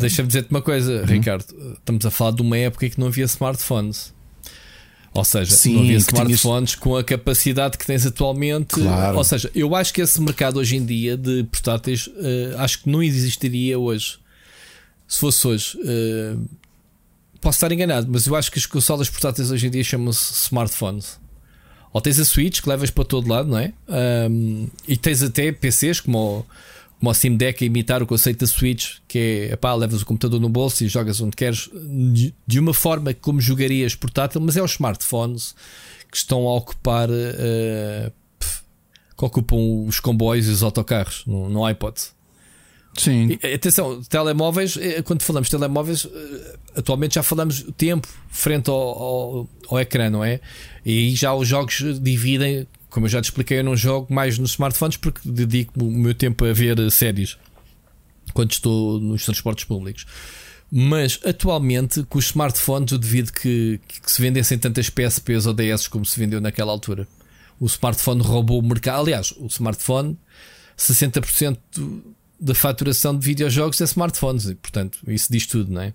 Deixa-me dizer-te uma coisa, uhum. Ricardo. Estamos a falar de uma época em que não havia smartphones. Ou seja, Sim, não havia smartphones tinhas... com a capacidade que tens atualmente. Claro. Ou seja, eu acho que esse mercado hoje em dia de portáteis uh, acho que não existiria hoje. Se fosse hoje. Uh, posso estar enganado, mas eu acho que as consolas portáteis hoje em dia chamam-se smartphones. Ou tens a Switch que levas para todo lado, não é? Um, e tens até PCs como o o Steam Deck a imitar o conceito da Switch, que é pá, levas o computador no bolso e jogas onde queres, de uma forma como jogarias portátil, mas é os smartphones que estão a ocupar, uh, que ocupam os comboios e os autocarros no, no iPod. Sim. E, atenção, telemóveis, eh, quando falamos de telemóveis, eh, atualmente já falamos tempo frente ao, ao, ao ecrã, não é? E aí já os jogos dividem como eu já te expliquei, eu não jogo mais nos smartphones porque dedico o meu tempo a ver séries quando estou nos transportes públicos. Mas atualmente, com os smartphones, eu devido que, que se vendessem tantas PSPs ou DS como se vendeu naquela altura. O smartphone roubou o mercado. Aliás, o smartphone, 60% da faturação de videojogos é smartphones. E, portanto, isso diz tudo, não é?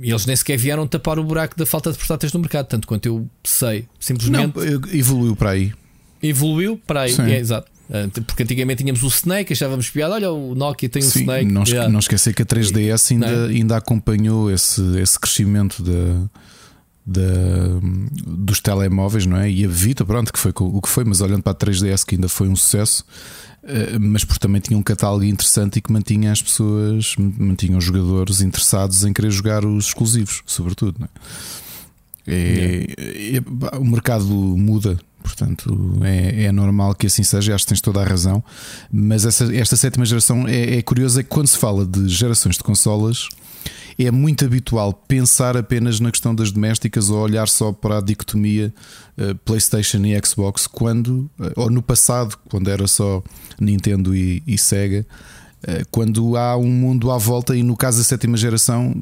E eles nem sequer vieram tapar o buraco da falta de portáteis no mercado, tanto quanto eu sei. Simplesmente não, evoluiu para aí. Evoluiu para aí, é, exato. Porque antigamente tínhamos o Snake, achávamos piada, olha, o Nokia tem Sim, o Snake. Não, não esquecer que a 3DS ainda, ainda acompanhou esse, esse crescimento da, dos telemóveis, não é? E a Vita, pronto, que foi o que foi, mas olhando para a 3DS, que ainda foi um sucesso, mas porque também tinha um catálogo interessante e que mantinha as pessoas, mantinha os jogadores interessados em querer jogar os exclusivos, sobretudo. É? É, é, o mercado muda, portanto é, é, normal que assim seja. Acho que tens toda a razão. Mas essa, esta sétima geração é, é curiosa é que quando se fala de gerações de consolas é muito habitual pensar apenas na questão das domésticas ou olhar só para a dicotomia uh, PlayStation e Xbox, quando, uh, ou no passado, quando era só Nintendo e, e Sega, uh, quando há um mundo à volta, e no caso da sétima geração,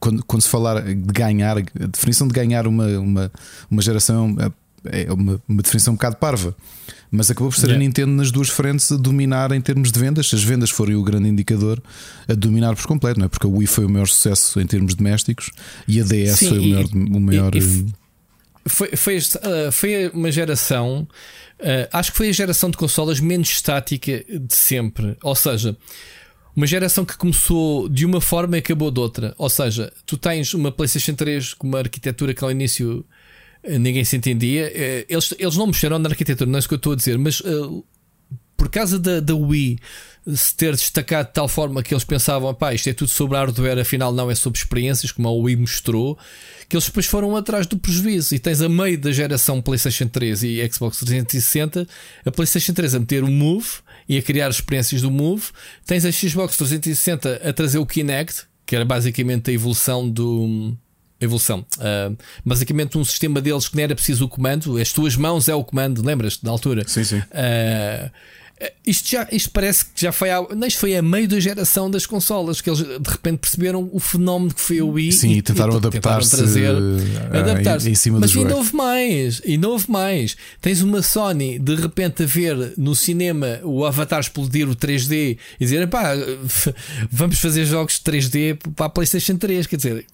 quando, quando se falar de ganhar, a definição de ganhar uma, uma, uma geração é, é uma, uma definição um bocado parva mas acabou por ser yeah. a Nintendo nas duas frentes a dominar em termos de vendas. Se as vendas forem o grande indicador, a dominar por completo, não é? Porque a Wii foi o maior sucesso em termos domésticos e a DS Sim, foi o maior. O maior e, e foi, foi, uh, foi uma geração, uh, acho que foi a geração de consolas menos estática de sempre. Ou seja, uma geração que começou de uma forma e acabou de outra. Ou seja, tu tens uma PlayStation 3 com uma arquitetura que ao início ninguém se entendia. Eh, eles, eles não mexeram na arquitetura, não é isso que eu estou a dizer, mas uh, por causa da, da Wii se ter destacado de tal forma que eles pensavam, pá, isto é tudo sobre hardware, afinal não é sobre experiências, como a Wii mostrou, que eles depois foram atrás do prejuízo. E tens a meio da geração PlayStation 3 e Xbox 360, a PlayStation 3 a meter o Move e a criar experiências do Move, tens a Xbox 360 a trazer o Kinect, que era basicamente a evolução do. Evolução. Uh, basicamente, um sistema deles que não era preciso o comando, as tuas mãos é o comando, lembras-te da altura? Sim, sim. Uh, isto, já, isto parece que já foi a, não, isto foi a meio da geração das consolas que eles de repente perceberam o fenómeno que foi o Wii Sim, e, tentaram adaptar-se adaptar em, em, cima Mas ainda houve mais, ainda houve mais. Tens uma Sony de repente a ver no cinema o Avatar explodir o 3D e dizer pá, *laughs* vamos fazer jogos de 3D para a PlayStation 3. Quer dizer,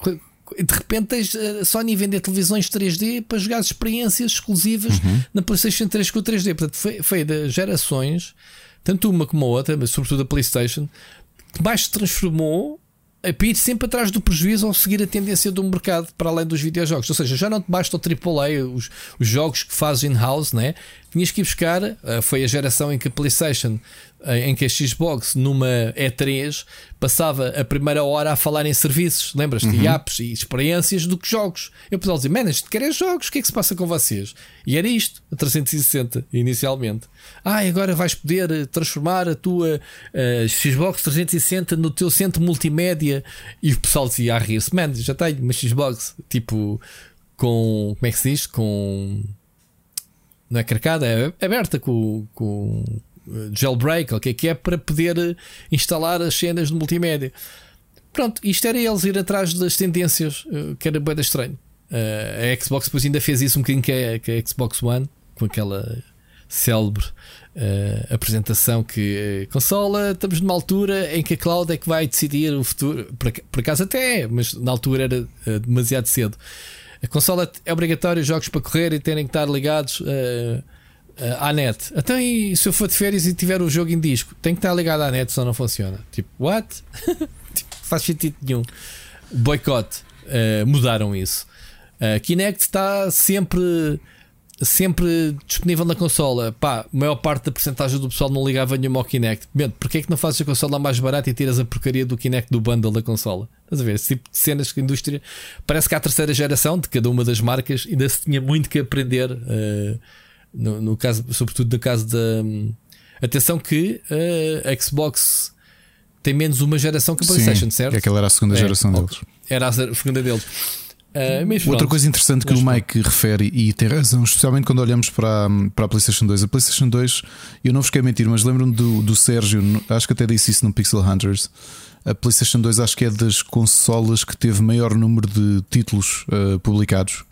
de repente tens a Sony vender televisões 3D para jogar experiências exclusivas uhum. na PlayStation 3 com o 3D. Portanto, foi, foi das gerações, tanto uma como a outra, mas sobretudo a PlayStation, que mais se transformou a ir sempre atrás do prejuízo ao seguir a tendência do mercado para além dos videojogos. Ou seja, já não te basta o AAA, os, os jogos que fazes in-house, né? tinhas que ir buscar. Uh, foi a geração em que a PlayStation em que a Xbox numa E3 passava a primeira hora a falar em serviços, lembras-te? Uhum. apps e experiências do que jogos. Eu pessoal dizer, man, isto quer jogos, o que é que se passa com vocês? E era isto, a 360, inicialmente. Ah, agora vais poder eh, transformar a tua uh, Xbox 360 no teu centro multimédia. E o pessoal dizia a rir-se, man, já tenho uma Xbox, tipo, com, como é que se diz? Com não é carcada, é aberta com, com jailbreak, o que é que é, para poder eh, instalar as cenas de multimédia. Pronto, isto era eles ir atrás das tendências, eh, que era bem estranho. Uh, a Xbox depois ainda fez isso um bocadinho com a, com a Xbox One, com aquela célebre uh, apresentação que uh, consola, estamos numa altura em que a cloud é que vai decidir o futuro. Por, por acaso até é, mas na altura era uh, demasiado cedo. A consola é obrigatória, jogos para correr e terem que estar ligados. Uh, uh, à net. Então, e se eu for de férias e tiver o jogo em disco, tem que estar ligado à net, senão não funciona. Tipo, what? *laughs* tipo, faz sentido nenhum. Boicote. Uh, mudaram isso. Uh, Kinect está sempre sempre disponível na consola. Pá, a maior parte da porcentagem do pessoal não ligava nenhuma ao Kinect. Bento, porquê é que não fazes a consola mais barata e tiras a porcaria do Kinect do bundle da consola? Estás a ver? Esse tipo de cenas que a indústria. Parece que a terceira geração de cada uma das marcas ainda se tinha muito que aprender. Uh, no, no caso, sobretudo no caso da. Um, atenção que uh, a Xbox tem menos uma geração que a PlayStation, Sim, certo? Que aquela era a segunda é, geração deles. Era a segunda deles. Uh, Outra coisa interessante que o Mike refere, e tem razão, especialmente quando olhamos para, para a PlayStation 2. A PlayStation 2, eu não vos quero mentir, mas lembro-me do, do Sérgio, acho que até disse isso no Pixel Hunters. A PlayStation 2 acho que é das consolas que teve maior número de títulos uh, publicados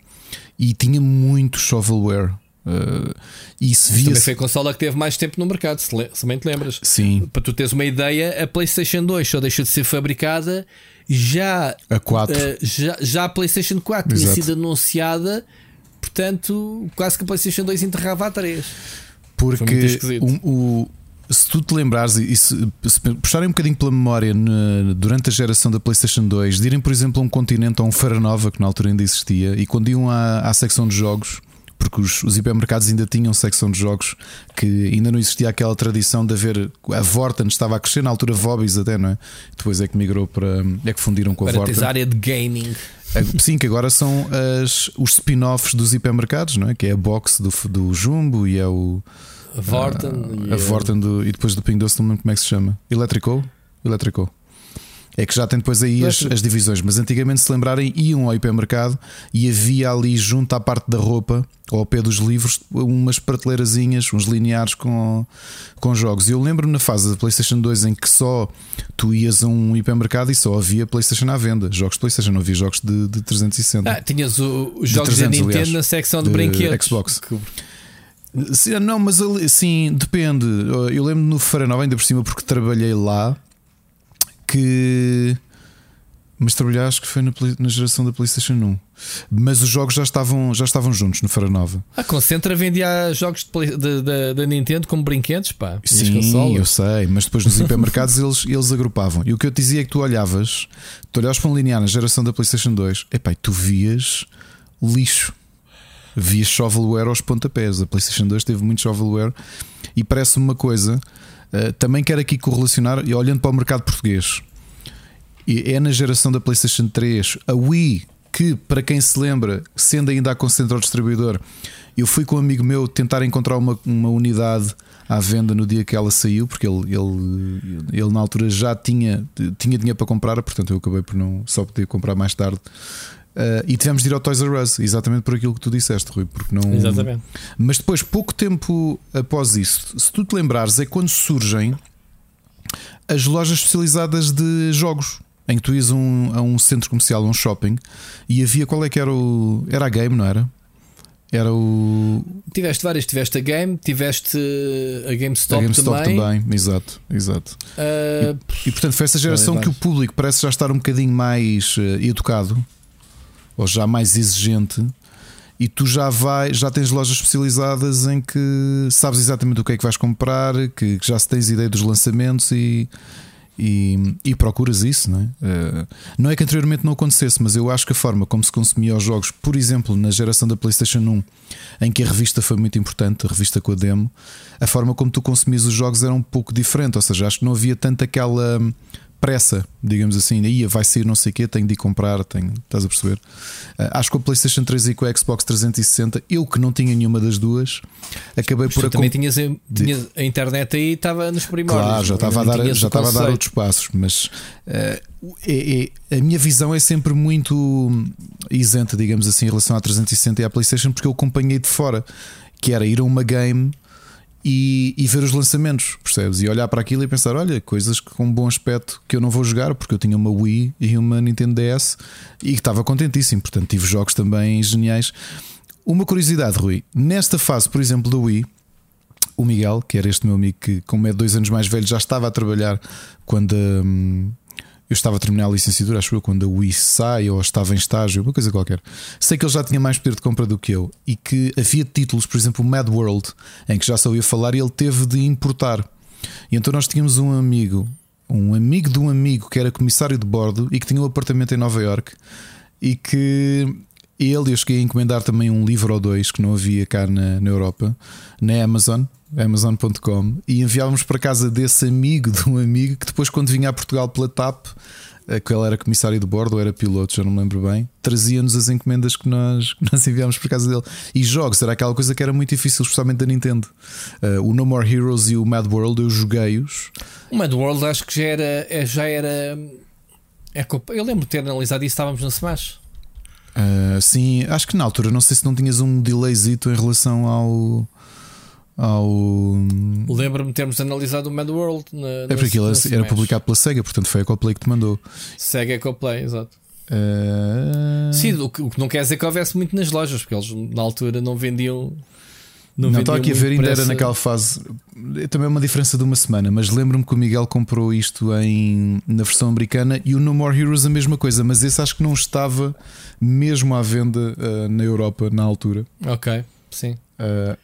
e tinha muito shovelware. Uh, e se via também foi a consola que teve mais tempo no mercado, se, le se bem te lembras. Sim. Para tu teres uma ideia, a PlayStation 2 só deixou de ser fabricada já a 4. Uh, já, já a PlayStation 4 Exato. tinha sido anunciada, portanto, quase que a PlayStation 2 enterrava a 3. Porque o, o, se tu te lembrares e se, se puxarem um bocadinho pela memória durante a geração da PlayStation 2, de irem, por exemplo, a um continente, a um Feira Nova, que na altura ainda existia, e quando iam à, à secção de jogos porque os, os hipermercados ainda tinham secção de jogos que ainda não existia aquela tradição de haver a Vorten estava a crescer na altura Vobbies até, não é? Depois é que migrou para é que fundiram com a para Vorten. área de gaming. É, sim, que agora são as, os spin-offs dos hipermercados, não é? Que é a box do, do Jumbo e é o a Vorten, a, a Vorten do, e depois do Ping Doce, não lembro como é que se chama. Electrical? Electrical. É que já tem depois aí as, as, divisões, mas antigamente, se lembrarem, iam ao hipermercado e havia ali junto à parte da roupa, ou ao pé dos livros, umas prateleirazinhas, uns lineares com, com jogos. E eu lembro na fase da PlayStation 2 em que só tu ias a um hipermercado e só havia PlayStation à venda, jogos de PlayStation, não havia jogos de, de 360. Ah, tinhas os jogos 300, da Nintendo aliás, na secção de, de brinquedos. Xbox. Sim, não, mas sim, depende. Eu lembro no Feira Nova, ainda por cima, porque trabalhei lá que. Mas trabalhar acho que foi na, na, geração da PlayStation 1. Mas os jogos já estavam, já estavam juntos no Feira Nova. A Concentra vendia jogos da Nintendo como brinquedos, pá. Sim, eu sei, mas depois nos hipermercados *laughs* eles, eles agrupavam. E o que eu te dizia é que tu olhavas, tu olhavas para um linear na geração da PlayStation 2, epá, tu vias lixo. Vias shovelware aos pontapés. A PlayStation 2 teve muito shovelware e parece-me uma coisa também quero aqui correlacionar, e olhando para o mercado português, é na geração da PlayStation 3, a Wii, que para quem se lembra, sendo ainda a concentrar o distribuidor, eu fui com um amigo meu tentar encontrar uma, uma unidade à venda no dia que ela saiu, porque ele, ele, ele na altura já tinha, tinha dinheiro para comprar, portanto eu acabei por não só poder comprar mais tarde. Uh, e tivemos de ir ao Toys R Us, exatamente por aquilo que tu disseste, Rui. Porque não... Exatamente. Mas depois, pouco tempo após isso, se tu te lembrares, é quando surgem as lojas especializadas de jogos. Em que tu ias um, a um centro comercial, a um shopping, e havia qual é que era o. Era a game, não era? Era o. Tiveste várias, tiveste a Game, tiveste a GameStop, a GameStop também. também. Exato, exato. Uh, e, e, portanto foi essa geração que o público parece já estar um bocadinho mais uh, educado ou já mais exigente. E tu já vai, já tens lojas especializadas em que sabes exatamente o que é que vais comprar, que, que já se tens ideia dos lançamentos e, e, e, procuras isso, não é? Uh, não é que anteriormente não acontecesse, mas eu acho que a forma como se consumia os jogos, por exemplo, na geração da PlayStation 1, em que a revista foi muito importante, a revista com a demo, a forma como tu consumias os jogos era um pouco diferente, ou seja, acho que não havia tanto aquela pressa, digamos assim, aí vai sair não sei o quê, tenho de ir comprar, tenho, estás a perceber? Uh, acho que o PlayStation 3 e com o Xbox 360, eu que não tinha nenhuma das duas, acabei Mas por. Tu também tinhas, a, tinhas a internet aí estava nos primórdios. Claro, já estava a dar, já estava a dar outros passos, mas uh, é, é, a minha visão é sempre muito isenta, digamos assim, em relação à 360 e à PlayStation, porque eu acompanhei de fora, que era ir a uma game e, e, ver os lançamentos, percebes? E olhar para aquilo e pensar: olha, coisas com um bom aspecto que eu não vou jogar, porque eu tinha uma Wii e uma Nintendo DS e estava contentíssimo. Portanto, tive jogos também geniais. Uma curiosidade, Rui: nesta fase, por exemplo, da Wii, o Miguel, que era este meu amigo que, como é dois anos mais velho, já estava a trabalhar quando. Hum, eu estava a terminar a licenciatura, acho eu, quando a Wii sai ou estava em estágio, uma coisa qualquer. Sei que ele já tinha mais poder de compra do que eu e que havia títulos, por exemplo, Mad World, em que já só ia falar e ele teve de importar. E então nós tínhamos um amigo, um amigo de um amigo que era comissário de bordo e que tinha um apartamento em Nova York e que ele, eu cheguei a encomendar também um livro ou dois que não havia cá na, na Europa, na Amazon, Amazon.com, e enviávamos para casa desse amigo de um amigo que depois, quando vinha a Portugal pela TAP, eh, que ele era comissário de bordo ou era piloto, já não me lembro bem, trazia-nos as encomendas que nós, *laughs* que nós enviámos para casa dele. E jogos era aquela coisa que era muito difícil, especialmente da Nintendo. Uh, o No More Heroes e o Mad World, eu joguei-os. O Mad World acho que já era. É, já era é, eu lembro de ter analisado isso, estávamos no Smash. Uh, sim, acho que na altura, não sei se não tinhas um delayzito em relação ao. Ao... Lembro-me de termos analisado o Mad World. Na, é porque aquilo era publicado pela Sega, portanto foi a Coplay que te mandou. Sega Ecoplay, exato. Uh... Sim, o que, o que não quer dizer que houvesse muito nas lojas, porque eles na altura não vendiam não, não estou aqui a ver, ainda era naquela fase. É também uma diferença de uma semana, mas lembro-me que o Miguel comprou isto em, na versão americana e o No More Heroes a mesma coisa, mas esse acho que não estava mesmo à venda uh, na Europa na altura. Ok, sim. Uh,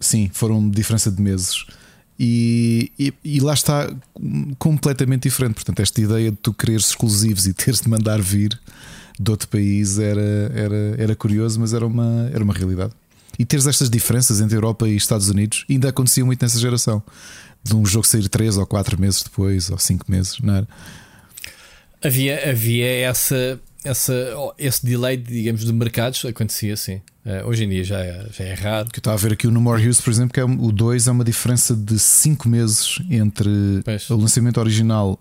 sim, foram diferença de meses. E, e, e, lá está completamente diferente. Portanto, esta ideia de tu quereres exclusivos e teres de mandar vir de outro país era, era, era curioso, mas era uma, era uma realidade e teres estas diferenças entre Europa e Estados Unidos ainda acontecia muito nessa geração. De um jogo sair 3 ou 4 meses depois, ou 5 meses, não era? Havia, havia essa, essa, esse delay, digamos, de mercados, acontecia assim. Uh, hoje em dia já é, já é raro. Que eu estava a ver aqui o No More Heroes, por exemplo, que é, o 2 é uma diferença de 5 meses entre pois. o lançamento original.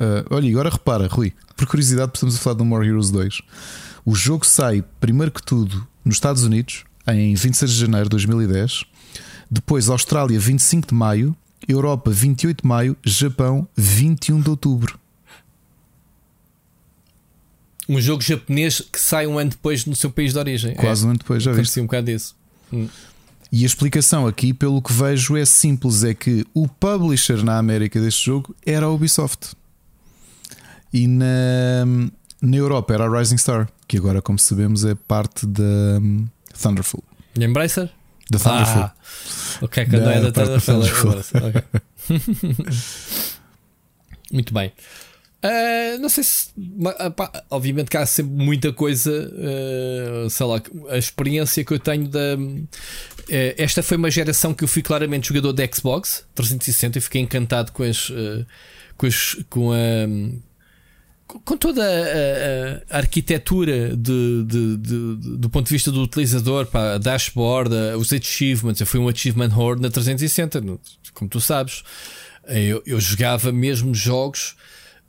Uh, olha, agora repara, Rui, por curiosidade, estamos a falar do No More Heroes 2. O jogo sai, primeiro que tudo, nos Estados Unidos, em 26 de janeiro de 2010. Depois, Austrália, 25 de maio. Europa, 28 de maio. Japão, 21 de outubro. Um jogo japonês que sai um ano depois no seu país de origem. Quase é. um ano depois, já viste. um bocado disso. Hum. E a explicação aqui, pelo que vejo, é simples: é que o publisher na América deste jogo era a Ubisoft. E na, na Europa era a Rising Star, que agora, como sabemos, é parte da, Thunderful. E Embracer? Da Thunderful. Ah, ok, quando é da Thunderful. Thunderful. Okay. *laughs* Muito bem. Uh, não sei se. Pá, obviamente que há sempre muita coisa. Uh, sei lá, a experiência que eu tenho da. Uh, esta foi uma geração que eu fui claramente jogador de Xbox 360 e fiquei encantado com as. com, as, com a com toda a, a, a arquitetura de, de, de, do ponto de vista do utilizador, pá, a dashboard, os achievements. Eu fui um achievement horde na 360, como tu sabes. Eu, eu jogava mesmo jogos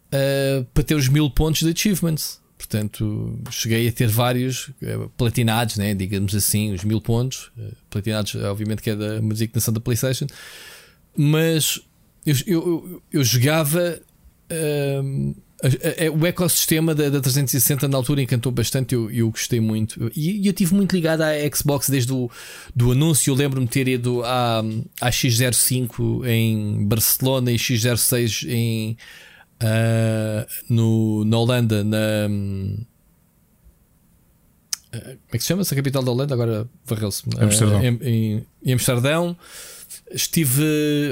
uh, para ter os mil pontos de achievements. Portanto, cheguei a ter vários uh, platinados, né? digamos assim, os mil pontos. Uh, platinados, obviamente, que é da designação da PlayStation. Mas eu, eu, eu jogava. O ecossistema da, da 360 na altura encantou bastante, eu, eu gostei muito. E eu estive muito ligado à Xbox desde o do anúncio. Eu lembro-me de ter ido à, à X05 em Barcelona e X06 em, uh, no, na Holanda, na. Uh, como é que se chama? -se a capital da Holanda? Agora varreu-se. Amsterdão. Uh, em, em, em Amsterdão. Estive,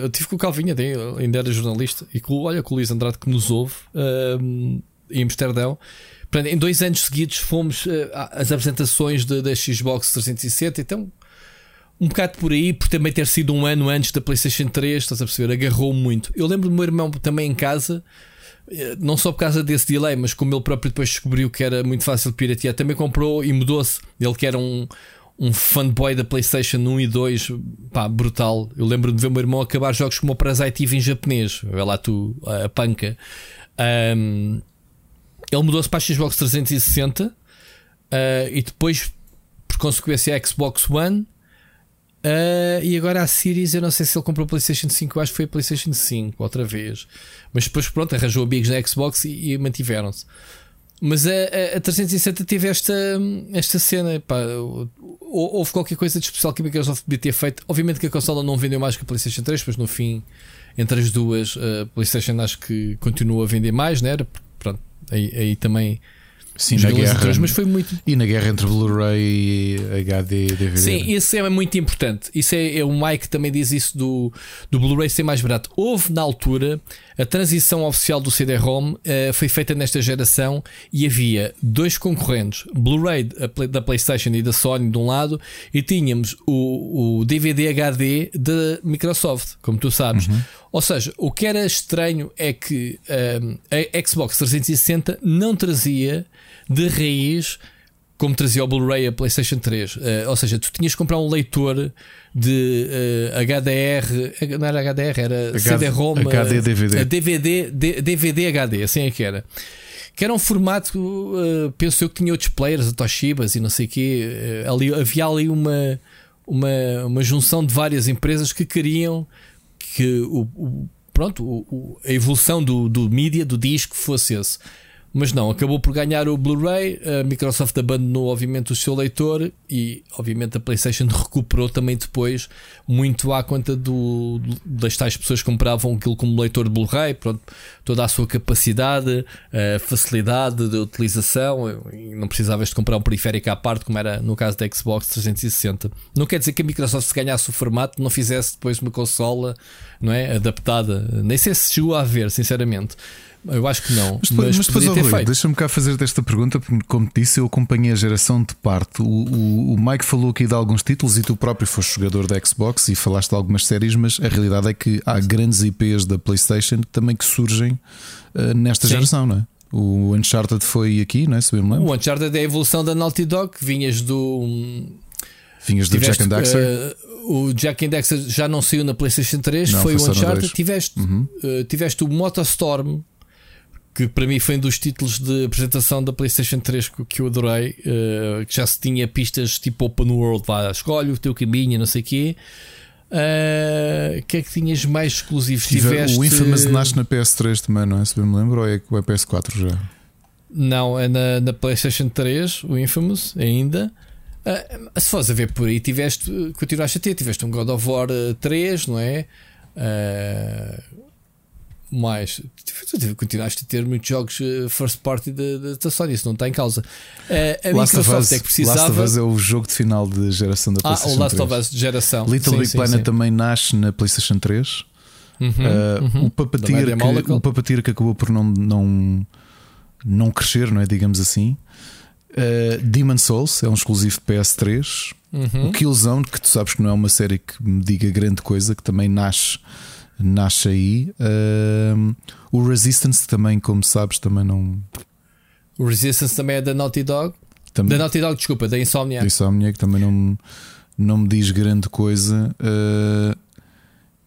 estive com o Calvinha, ainda era jornalista, e com, olha, com o Luís Andrade que nos ouve uh, em Amsterdão. em dois anos seguidos fomos às apresentações da Xbox 360, então um bocado por aí, por também ter sido um ano antes da PlayStation 3, estás a perceber? Agarrou muito. Eu lembro do meu irmão também em casa, não só por causa desse delay, mas como ele próprio depois descobriu que era muito fácil de piratear, também comprou e mudou-se. Ele que era um, um fanboy da PlayStation 1 e 2, pá, brutal. Eu lembro-me de ver o meu irmão acabar jogos como o Parasite Eve em japonês. Vê lá tu, a panca. Um, ele mudou-se para a Xbox 360 uh, e depois, por consequência, a Xbox One. Uh, e agora a Series, eu não sei se ele comprou a PlayStation 5, eu acho que foi a PlayStation 5 outra vez. Mas depois, pronto, arranjou amigos na Xbox e, e mantiveram-se. Mas a, a, a 360 teve esta, esta cena. Pá, houve qualquer coisa de especial que a Microsoft podia ter feito. Obviamente que a consola não vendeu mais que a PlayStation 3, mas no fim, entre as duas, a PlayStation acho que continua a vender mais, né? Pronto, aí, aí também Sim, na guerra. mas foi muito. E na guerra entre Blu-ray e HD DVD. Sim, isso é muito importante. Isso é, é o Mike também diz isso do, do Blu-ray ser mais barato. Houve na altura a transição oficial do CD-ROM uh, foi feita nesta geração e havia dois concorrentes, Blu-ray da PlayStation e da Sony de um lado, e tínhamos o, o DVD HD da Microsoft, como tu sabes. Uhum. Ou seja, o que era estranho é que um, eh, a Xbox 360 não trazia de raiz como trazia o Blu-ray a PlayStation 3. Uh, eh, ou seja, tu tinhas que comprar um leitor de uh, HDR, não era HDR, era CD-ROM, HD, DVD. DVD, DVD HD, assim é que era. Que era um formato, uh, penso eu que tinha outros players, a Toshibas e não sei o quê. Ali, havia ali uma, uma, uma junção de várias empresas que queriam que o, o pronto, o, a evolução do, do mídia, do disco, fosse esse. Mas não, acabou por ganhar o Blu-ray. A Microsoft abandonou, obviamente, o seu leitor e, obviamente, a PlayStation *laughs* recuperou também depois, muito à conta do, das tais pessoas que compravam aquilo como leitor de Blu-ray. Toda a sua capacidade, a facilidade de utilização. Não precisavas de comprar um periférico à parte, como era no caso da Xbox 360. Não quer dizer que a Microsoft, se ganhasse o formato, não fizesse depois uma consola não é, adaptada. Nem sei se chegou a ver, sinceramente. Eu acho que não. Mas depois, mas depois Rui, deixa-me cá fazer esta pergunta, porque, como te disse, eu acompanhei a geração de parte. O, o, o, Mike falou aqui de alguns títulos e tu próprio foste jogador da Xbox e falaste de algumas séries, mas a realidade é que há grandes IPs da PlayStation também que surgem uh, nesta Sim. geração, não é? O Uncharted foi aqui, não é? Se bem me lembro. O Uncharted é a evolução da Naughty Dog, vinhas do. Vinhas do Jack and Daxter? Uh, o Jack and Daxter já não saiu na PlayStation 3, não, foi, foi o Uncharted. Tiveste, uhum. uh, tiveste o Motostorm que para mim foi um dos títulos de apresentação da PlayStation 3 que eu adorei, uh, que já se tinha pistas tipo Open World, lá, escolhe o teu caminho, não sei o quê. Eh, o uh, que é que tinhas mais exclusivos? Tiveste... O Infamous nasce na PS3 também, não é? Se bem me lembro, ou é, ou é PS4 já? Não, é na, na PlayStation 3, o Infamous ainda. Uh, se fores a ver por aí, tiveste, continuaste a ter, tiveste um God of War 3, não é? Uh, mais. Continuaste a ter muitos jogos eh, first party da Sony, isso não está em causa. Uh, a Last Microsoft Us, é que precisava. Last of Us é o jogo de final de geração da PlayStation 3. Ah, o Last 3. of Us de geração. Little sim, Big sim, Planet sim. também nasce na PlayStation 3. Uhum, uh, uhum. O Puppeteer que, o Puppeteer que acabou por não, não, não crescer, não é? Digamos assim. Uh, Demon Souls é um exclusivo de PS3. Uhum. O Killzone, que tu sabes que não é uma série que me diga grande coisa, que também nasce nasce aí. Uh, o Resistance também, como sabes, também não, O Resistance também é da Naughty Dog. Também, Da Naughty Dog, desculpa, da Insomniac. Insomniac também não, me- não me diz grande coisa. Uh,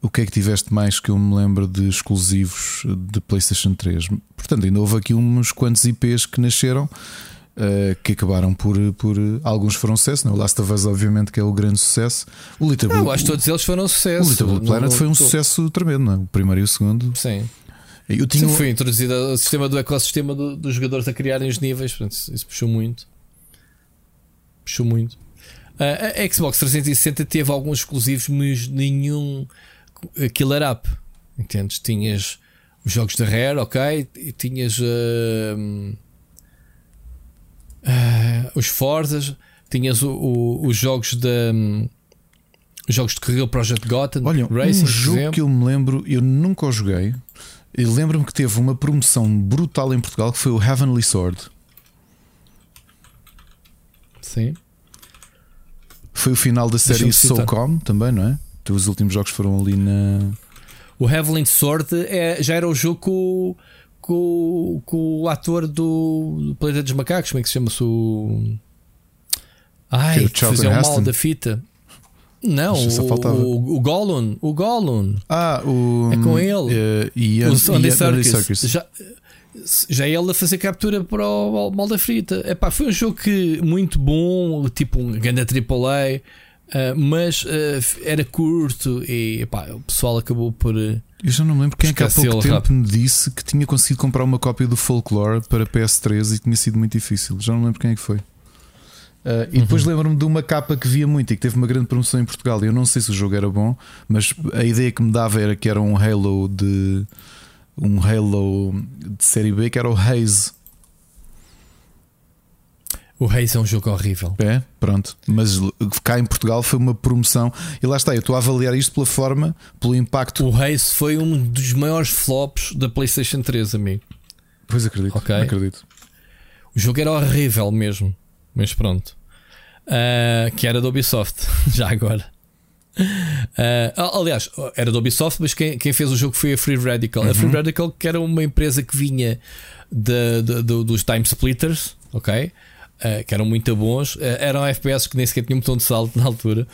o que é que tiveste mais que eu me lembro de exclusivos de PlayStation 3? Portanto, ainda houve aqui uns quantos IPs que nasceram uh, que acabaram por, por. Alguns foram sucesso, não? o Last of Us, obviamente, que é o grande sucesso. O Little, Não, eu acho que todos eles foram um o sucesso. Little Big Planet foi um não- sucesso tremendo, não é? o primeiro e o segundo. Sim. Eu tinha. um- Sim, foi introduzido o sistema do ecossistema do- dos jogadores a criarem os níveis. Portanto, isso, puxou muito. Puxou muito. Ah, a Xbox 360 teve alguns exclusivos, mas nenhum killer app. Entendes? Tinhas os jogos da Rare, ok? E tinhas ah, ah, os Forzas, tinhas o- o- os jogos da. os jogos de corrida Project Gotham, Olha, Racing, um jogo que eu me lembro, eu nunca o joguei. E lembro-me que teve uma promoção brutal em Portugal que foi o Heavenly Sword. Sim. Foi o final da série. SOCOM também, não é? Então, Os últimos jogos foram ali na. O Heavenly Sword é, já era o jogo com, com, com o ator do, do Planeta dos Macacos, como é que se chama-se o. Ai, Que o que Charlton fazia o mal da fita. Não, o, o, Gollum. O Gollum. Ah, o. É com ele. eh, Ian, o Sunday Circus. Serkis. Já, já é ele a fazer captura para o mal da frita. Epá, foi um jogo que, muito bom, tipo um grande AAA, ah, mas ah, era curto e epá, o pessoal acabou por. ah, Eu já não me lembro quem é que há pouco tempo me disse que tinha conseguido comprar uma cópia do Folklore para PS3 e tinha sido muito difícil. Já não me lembro quem é que foi. Uh, e depois Uhum. lembro-me de uma capa que via muito e que teve uma grande promoção em Portugal. Eu não sei se o jogo era bom, mas a ideia que me dava era que era um Halo de um Halo de série B que era o Haze. O Reis é um jogo horrível. É, pronto. Mas cá em Portugal foi uma promoção. E lá está, eu estou a avaliar isto pela forma, pelo impacto. O Reis foi um dos maiores flops da PlayStation 3, amigo. Pois acredito, Ok. acredito. O jogo era horrível mesmo, mas pronto. Ah, que era da Ubisoft, *laughs* já agora. Ah, aliás, era da Ubisoft, mas quem, quem fez o jogo foi a Free Radical. A Free Radical, que era uma empresa que vinha de, de- do- dos Time Splitters, ok? Ah, que eram muito bons. Ah, eram FPS que nem sequer tinham botão de salto na altura.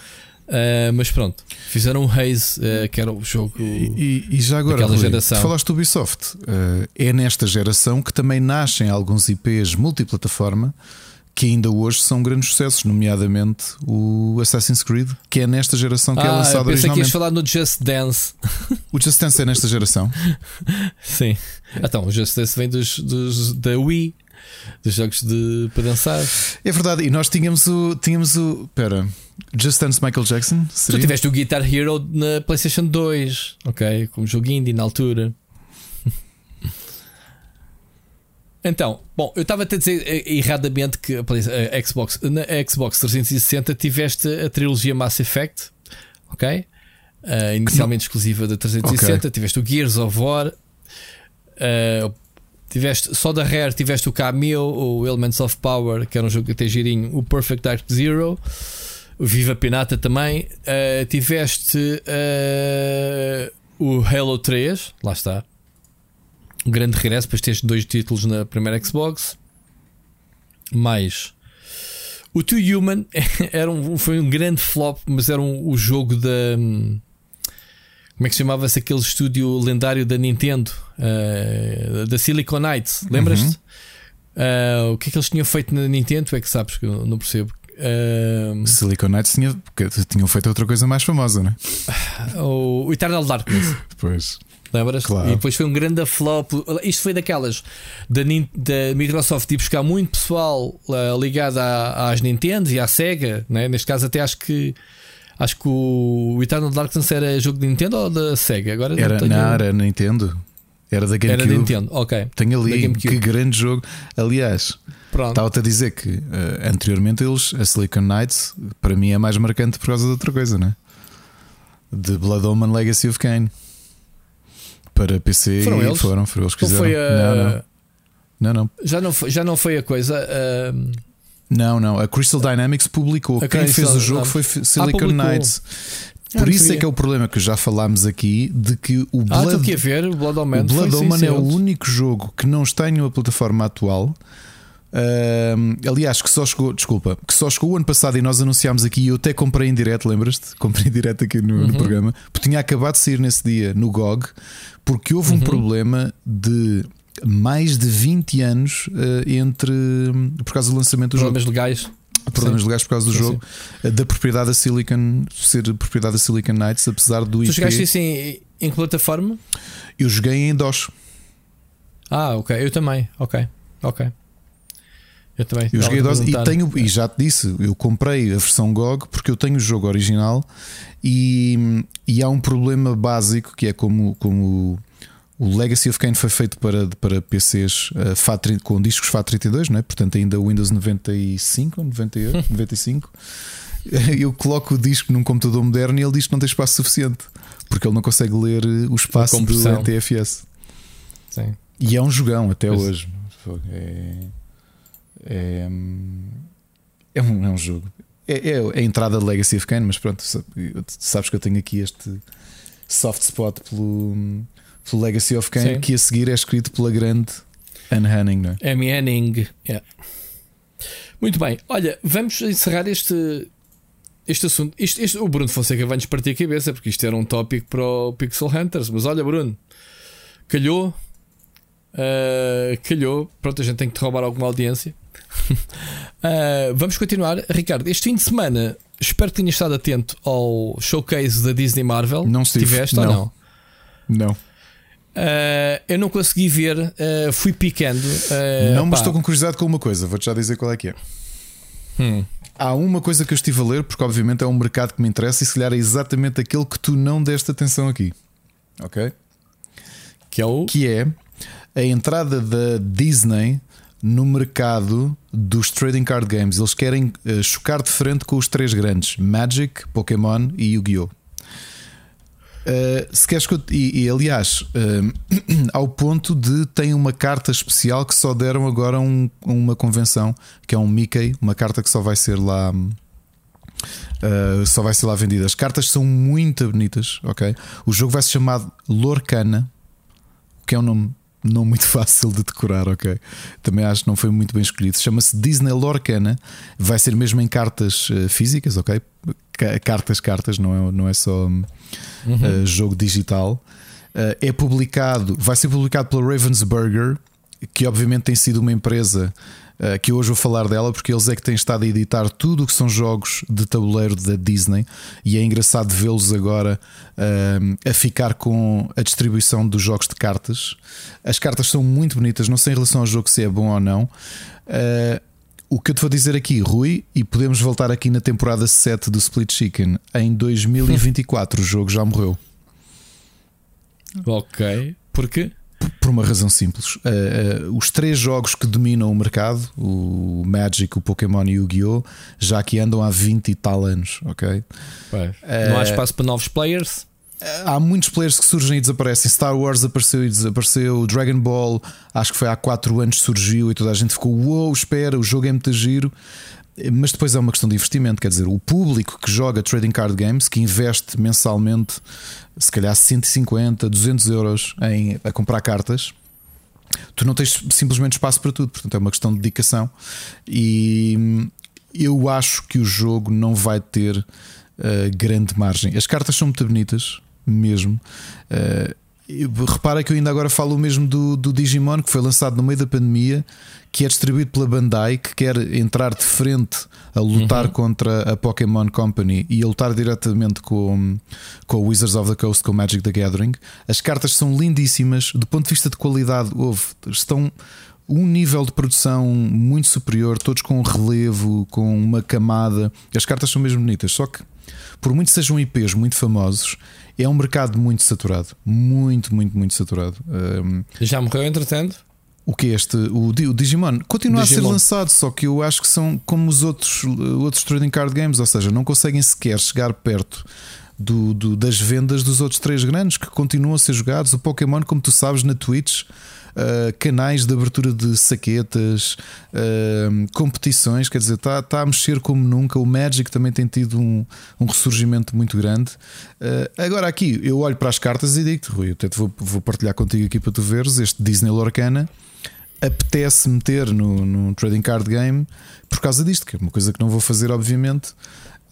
Ah, mas pronto, fizeram um Haze, ah, que era o jogo. E, e já agora, Daquela Rui, geração. tu falaste do Ubisoft. Eh, é nesta geração que também nascem alguns IPs multiplataforma que ainda hoje são grandes sucessos, nomeadamente o Assassin's Creed, que é nesta geração que é ah, eu lançado pensei que ias falar no Just Dance. O Just Dance é nesta geração. *laughs* Sim. Então, o Just Dance vem dos, dos, da Wii, dos jogos de, para dançar. É verdade, e nós tínhamos o. Tínhamos o. Pera, Just Dance Michael Jackson? Tu Seria? tiveste o Guitar Hero na PlayStation 2, ok? Como jogo indie na altura. *laughs* Então, bom, eu estava a te dizer eh, erradamente que a a Xbox, na Xbox 360 tiveste a trilogia Mass Effect, ok? Ah, inicialmente exclusiva da 360, Ok. tiveste o Gears of War, ah, tiveste só da Rare, tiveste o Cameo, o Elements of Power, que era um jogo até girinho, o Perfect Dark Zero, o Viva Pinata também, ah, tiveste ah, o Halo 3, lá está. Um grande regresso, depois tens dois títulos na primeira Xbox. Mais o Two Human *laughs* era um, foi um grande flop, mas era um, o jogo da. hum, Como é que chamava-se aquele estúdio lendário da Nintendo? Ah, da Silicon Knights, lembras-te? Ah, o que é que eles tinham feito na Nintendo? Tu é que sabes que eu não percebo. Ah, Silicon Knights tinha, tinham feito outra coisa mais famosa, não é? o, Eternal Darkness. *laughs* Depois. Lembras? Claro. E depois foi um grande flop. Isto foi daquelas da, da Microsoft de ir buscar muito pessoal ah, ligado à- às Nintendo e à Sega. Né? Neste caso, até acho que acho que o Eternal Darkness era jogo de Nintendo ou da Sega? Agora Era, não tenho... não, era Nintendo. Era da Era GameCube. Nintendo, ok. Tenho ali GameCube. que grande jogo. Aliás, estava-te a dizer que eh, anteriormente eles, a Silicon Knights, para mim é mais marcante por causa de outra coisa, não é? De Blood Omen Legacy of Kain. Para PC Foram e eles? foram, foram eles que Não fizeram. foi a. Não, não, não, não. Já, não foi, já não foi a coisa. ah, Não, não. A Crystal Dynamics publicou. A Quem Crystal fez o jogo foi F- Silicon publicou. Knights. Ah, Por isso é que é o problema que já falámos aqui de que o ah, Blood, aqui a ver. O Blood o Omen. Blood foi, sim, Omen sim, é o único jogo que não está em uma plataforma atual Uh, aliás, que só chegou, desculpa, que só chegou o ano passado e nós anunciámos aqui. Eu até comprei em direto, lembras-te? *laughs* Comprei em direto aqui no, uhum. no, programa, porque tinha acabado de sair nesse dia no GOG, porque houve uhum. um problema de mais de 20 anos uh, entre por causa do lançamento do Problemas jogo. legais. Problemas sim. legais por causa do sim, jogo, sim. da propriedade da Silicon, ser propriedade da Silicon Knights, apesar do Tu IP. jogaste isso em, em que plataforma? Eu joguei em DOS. Ah, ok, eu também, ok, ok. Eu também. Eu joguei DOS e tenho, e já te disse, eu comprei a versão GOG porque eu tenho o jogo original e, e há um problema básico que é como, como o Legacy of Kain foi feito para, para PCs uh, eh, FAT, com discos FAT32, não é? portanto, ainda Windows 95 ou 98, 95. Eu coloco o disco num computador moderno e ele diz que não tem espaço suficiente porque ele não consegue ler o espaço do NTFS. Sim. E é um jogão até hoje. É, é, é, um, é um jogo. É, é, a entrada de Legacy of Kain, mas pronto, sabes que eu tenho aqui este soft spot pelo pelo Legacy of Kain, que a seguir é escrito pela grande Anne Hanning, não é? Amy Hanning, yeah. Muito bem, olha, vamos encerrar este, este assunto. Este, este, o Bruno Fonseca vai-nos partir a cabeça, porque isto era um tópico para o Pixel Hunters. Mas olha, Bruno, calhou, uh, calhou. Pronto, a gente tem que te roubar alguma audiência. uh, *laughs* vamos continuar. Ricardo, este fim de semana, espero que tenhas estado atento ao showcase da Disney Marvel. Não estive. Tiveste não. ou não? Não. Uh, eu não consegui ver, uh, fui picando. Uh, não, mas estou com curiosidade com uma coisa, vou-te já dizer qual é que é. Hum. Há uma coisa que eu estive a ler, porque obviamente é um mercado que me interessa e se calhar é exatamente aquele que tu não deste atenção aqui. Ok? Que é o. Que é a entrada da Disney no mercado dos trading card games. Eles querem chocar de frente com os três grandes: Magic, Pokémon e Yu-Gi-Oh! Uh, se queres que eu, e, e aliás, uh, *clears throat* ao ponto de tem uma carta especial que só deram agora um, uma convenção, que é um Mickey, uma carta que só vai ser lá. Uh, só vai ser lá vendida. As cartas são muito bonitas, ok? O jogo vai se chamar Lorcana, que é um nome não muito *laughs* fácil de decorar, ok? Também acho que não foi muito bem escolhido. Chama-se Disney Lorcana, vai ser mesmo em cartas físicas, ok? Cartas, cartas, não é, não é só uhum. uh, jogo digital. Uh, é publicado, vai ser publicado pela Ravensburger, que obviamente tem sido uma empresa uh, que hoje vou falar dela, porque eles é que têm estado a editar tudo o que são jogos de tabuleiro da Disney, e é engraçado vê-los agora uh, a ficar com a distribuição dos jogos de cartas. As cartas são muito bonitas, não sei em relação ao jogo se é bom ou não. Uh, o que eu te vou dizer aqui, Rui, e podemos voltar aqui na temporada 7 do Split Chicken, em 2024 o jogo já morreu. Ok. Porquê? Por uma razão simples. Uh, uh, os três jogos que dominam o mercado, o Magic, o Pokémon e o Yu-Gi-Oh!, já aqui andam há 20 e tal anos, ok? Não há espaço para novos players? Há muitos players que surgem e desaparecem. Star Wars apareceu e desapareceu. Dragon Ball, acho que foi há 4 anos surgiu e toda a gente ficou: Uou, wow, espera, o jogo é muito giro. Mas depois é uma questão de investimento, quer dizer, o público que joga trading card games, que investe mensalmente se calhar 150, 200 euros em, a comprar cartas, tu não tens simplesmente espaço para tudo, portanto é uma questão de dedicação. E eu acho que o jogo não vai ter uh, grande margem. As cartas são muito bonitas, mesmo. Uh, repara que eu ainda agora falo o mesmo do, do Digimon, que foi lançado no meio da pandemia, que é distribuído pela Bandai, que quer entrar de frente a lutar uhum. contra a Pokémon Company e a lutar diretamente com, com o Wizards of the Coast, com o Magic the Gathering. As cartas são lindíssimas, do ponto de vista de qualidade, houve, estão um nível de produção muito superior, todos com relevo, com uma camada. As cartas são mesmo bonitas, só que por muito sejam IPs muito famosos, é um mercado muito saturado. Muito, muito, muito saturado. Um, Já morreu, entretanto? O que é este? O, o Digimon continua Digimon. a ser lançado, só que eu acho que são como os outros, outros trading card games, ou seja, não conseguem sequer chegar perto do, do, das vendas dos outros três grandes que continuam a ser jogados. O Pokémon, como tu sabes, na Twitch uh, canais de abertura de saquetas, uh, competições, quer dizer, está tá a mexer como nunca. O Magic também tem tido um, um ressurgimento muito grande. Uh, agora, aqui eu olho para as cartas e digo-te, Rui, até vou, vou partilhar contigo aqui para tu veres este Disney Lorcana. apetece meter no, no trading card game por causa disto, que é uma coisa que não vou fazer, obviamente.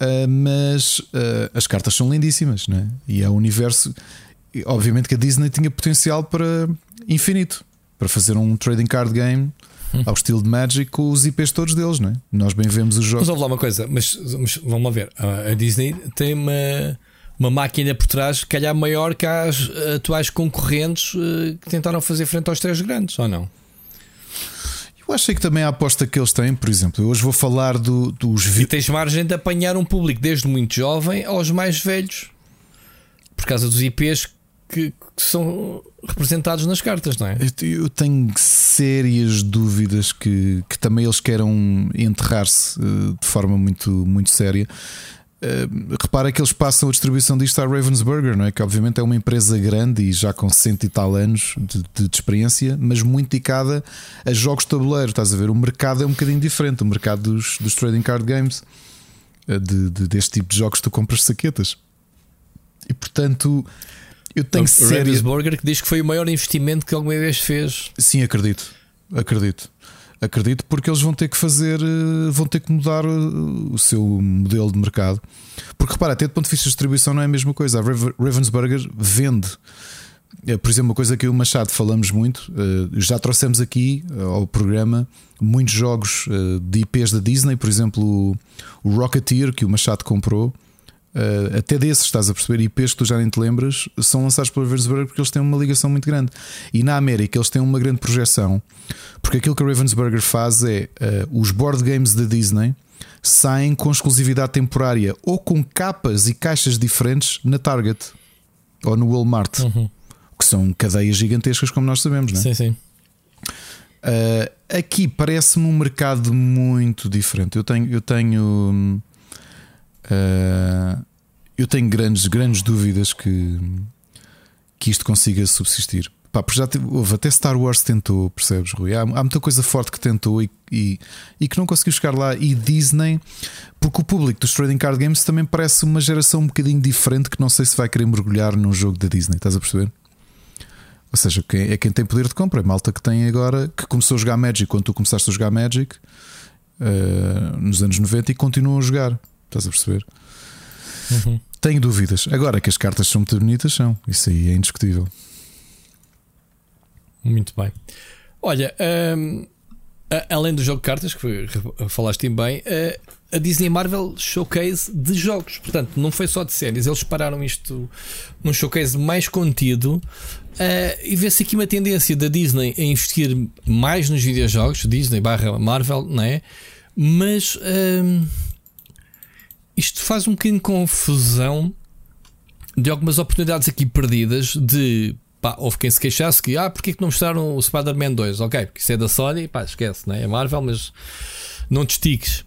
Uh, mas uh, as cartas são lindíssimas, né? E é um universo. Obviamente que a Disney tinha potencial para infinito para fazer um trading card game hum. ao estilo de Magic com os IPs todos deles, não é? Nós bem vemos os jogos. Mas vamos lá uma coisa, mas, mas vamos lá ver. A Disney tem uma, uma máquina por trás, calhar maior que as atuais concorrentes uh, que tentaram fazer frente aos três grandes, ou não? Eu achei que também a aposta que eles têm, por exemplo, eu hoje vou falar do, dos. E tens margem de apanhar um público desde muito jovem aos mais velhos por causa dos IPs que, que são representados nas cartas, não é? Eu tenho sérias dúvidas que, que também eles queiram enterrar-se uh, de forma muito, muito séria. Uh, repara que eles passam a distribuição disto à Ravensburger, não é? Que obviamente é uma empresa grande e já com 60 e tal anos de, de, de, experiência, mas muito dedicada a jogos de tabuleiro. Estás a ver? O mercado é um bocadinho diferente, o mercado dos, dos trading card games, uh, de, de, deste tipo de jogos tu compras saquetas. E portanto, eu tenho então, séries. Burger que diz que foi o maior investimento que alguma vez fez. Sim, acredito. Acredito. Acredito porque eles vão ter que fazer, eh, vão ter que mudar eh, o seu modelo de mercado. Porque repara, até do ponto de vista de distribuição não é a mesma coisa. A Ravensburger vende. Eh, por exemplo, uma coisa que eu e o Machado falamos muito, já trouxemos aqui ao programa muitos jogos de IPs da Disney, por exemplo, o Rocketeer que o Machado comprou Uh, até desses, estás a perceber, IPs que tu já nem te lembras, são lançados pela Ravensburger porque eles têm uma ligação muito grande. E na América eles têm uma grande projeção, porque aquilo que a Ravensburger faz é uh, os board games da Disney saem com exclusividade temporária ou com capas e caixas diferentes na Target ou no Walmart, uhum. que são cadeias gigantescas, como nós sabemos, não é? Sim, sim. Uh, aqui parece-me um mercado muito diferente. Eu tenho, eu tenho Uh, eu tenho grandes, grandes dúvidas que, que isto consiga subsistir. Pá, já houve, até Star Wars tentou, percebes, Rui? Há, há muita coisa forte que tentou e, e, e, que não conseguiu chegar lá. E Disney, porque o público dos Trading Card Games também parece uma geração um bocadinho diferente que não sei se vai querer mergulhar num jogo da Disney, estás a perceber? Ou seja, quem, é quem tem poder de compra, é malta que tem agora, que começou a jogar Magic quando tu começaste a jogar Magic uh, nos anos 90 e continuam a jogar. Estás a perceber? Uhum. Tenho dúvidas. Agora que as cartas são muito bonitas, são. Isso aí é indiscutível. Muito bem. Olha, um, além do jogo de cartas, que falaste bem, a Disney Marvel showcase de jogos. Portanto, não foi só de séries. Eles pararam isto num showcase mais contido. Uh, e vê-se aqui uma tendência da Disney a investir mais nos videojogos, Disney barra Marvel, não é? Mas. Um, isto faz um bocadinho de confusão de algumas oportunidades aqui perdidas de pá, houve quem se queixasse que ah, porque é que não mostraram o Spider-Man 2? Ok, porque isso é da Sony, pá, esquece, né? é Marvel, mas não te estiques.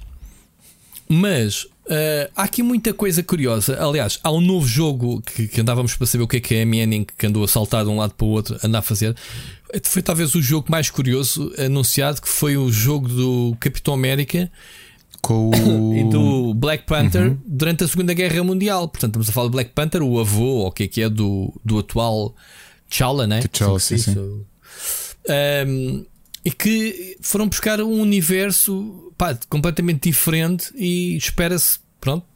Mas uh, há aqui muita coisa curiosa. Aliás, há um novo jogo que, que andávamos para saber o que é que é a Manning que andou a saltar de um lado para o outro, andar a fazer. Foi talvez o jogo mais curioso anunciado, que foi o jogo do Capitão América com o... *coughs* e do Black Panther uhum. durante a Segunda Guerra Mundial. Portanto, estamos a falar de Black Panther, o avô, ou o que é que é do, do atual T'Challa, né? T'Challa, sim, sim. Um, e que foram buscar um universo pá, completamente diferente e espera-se, pronto,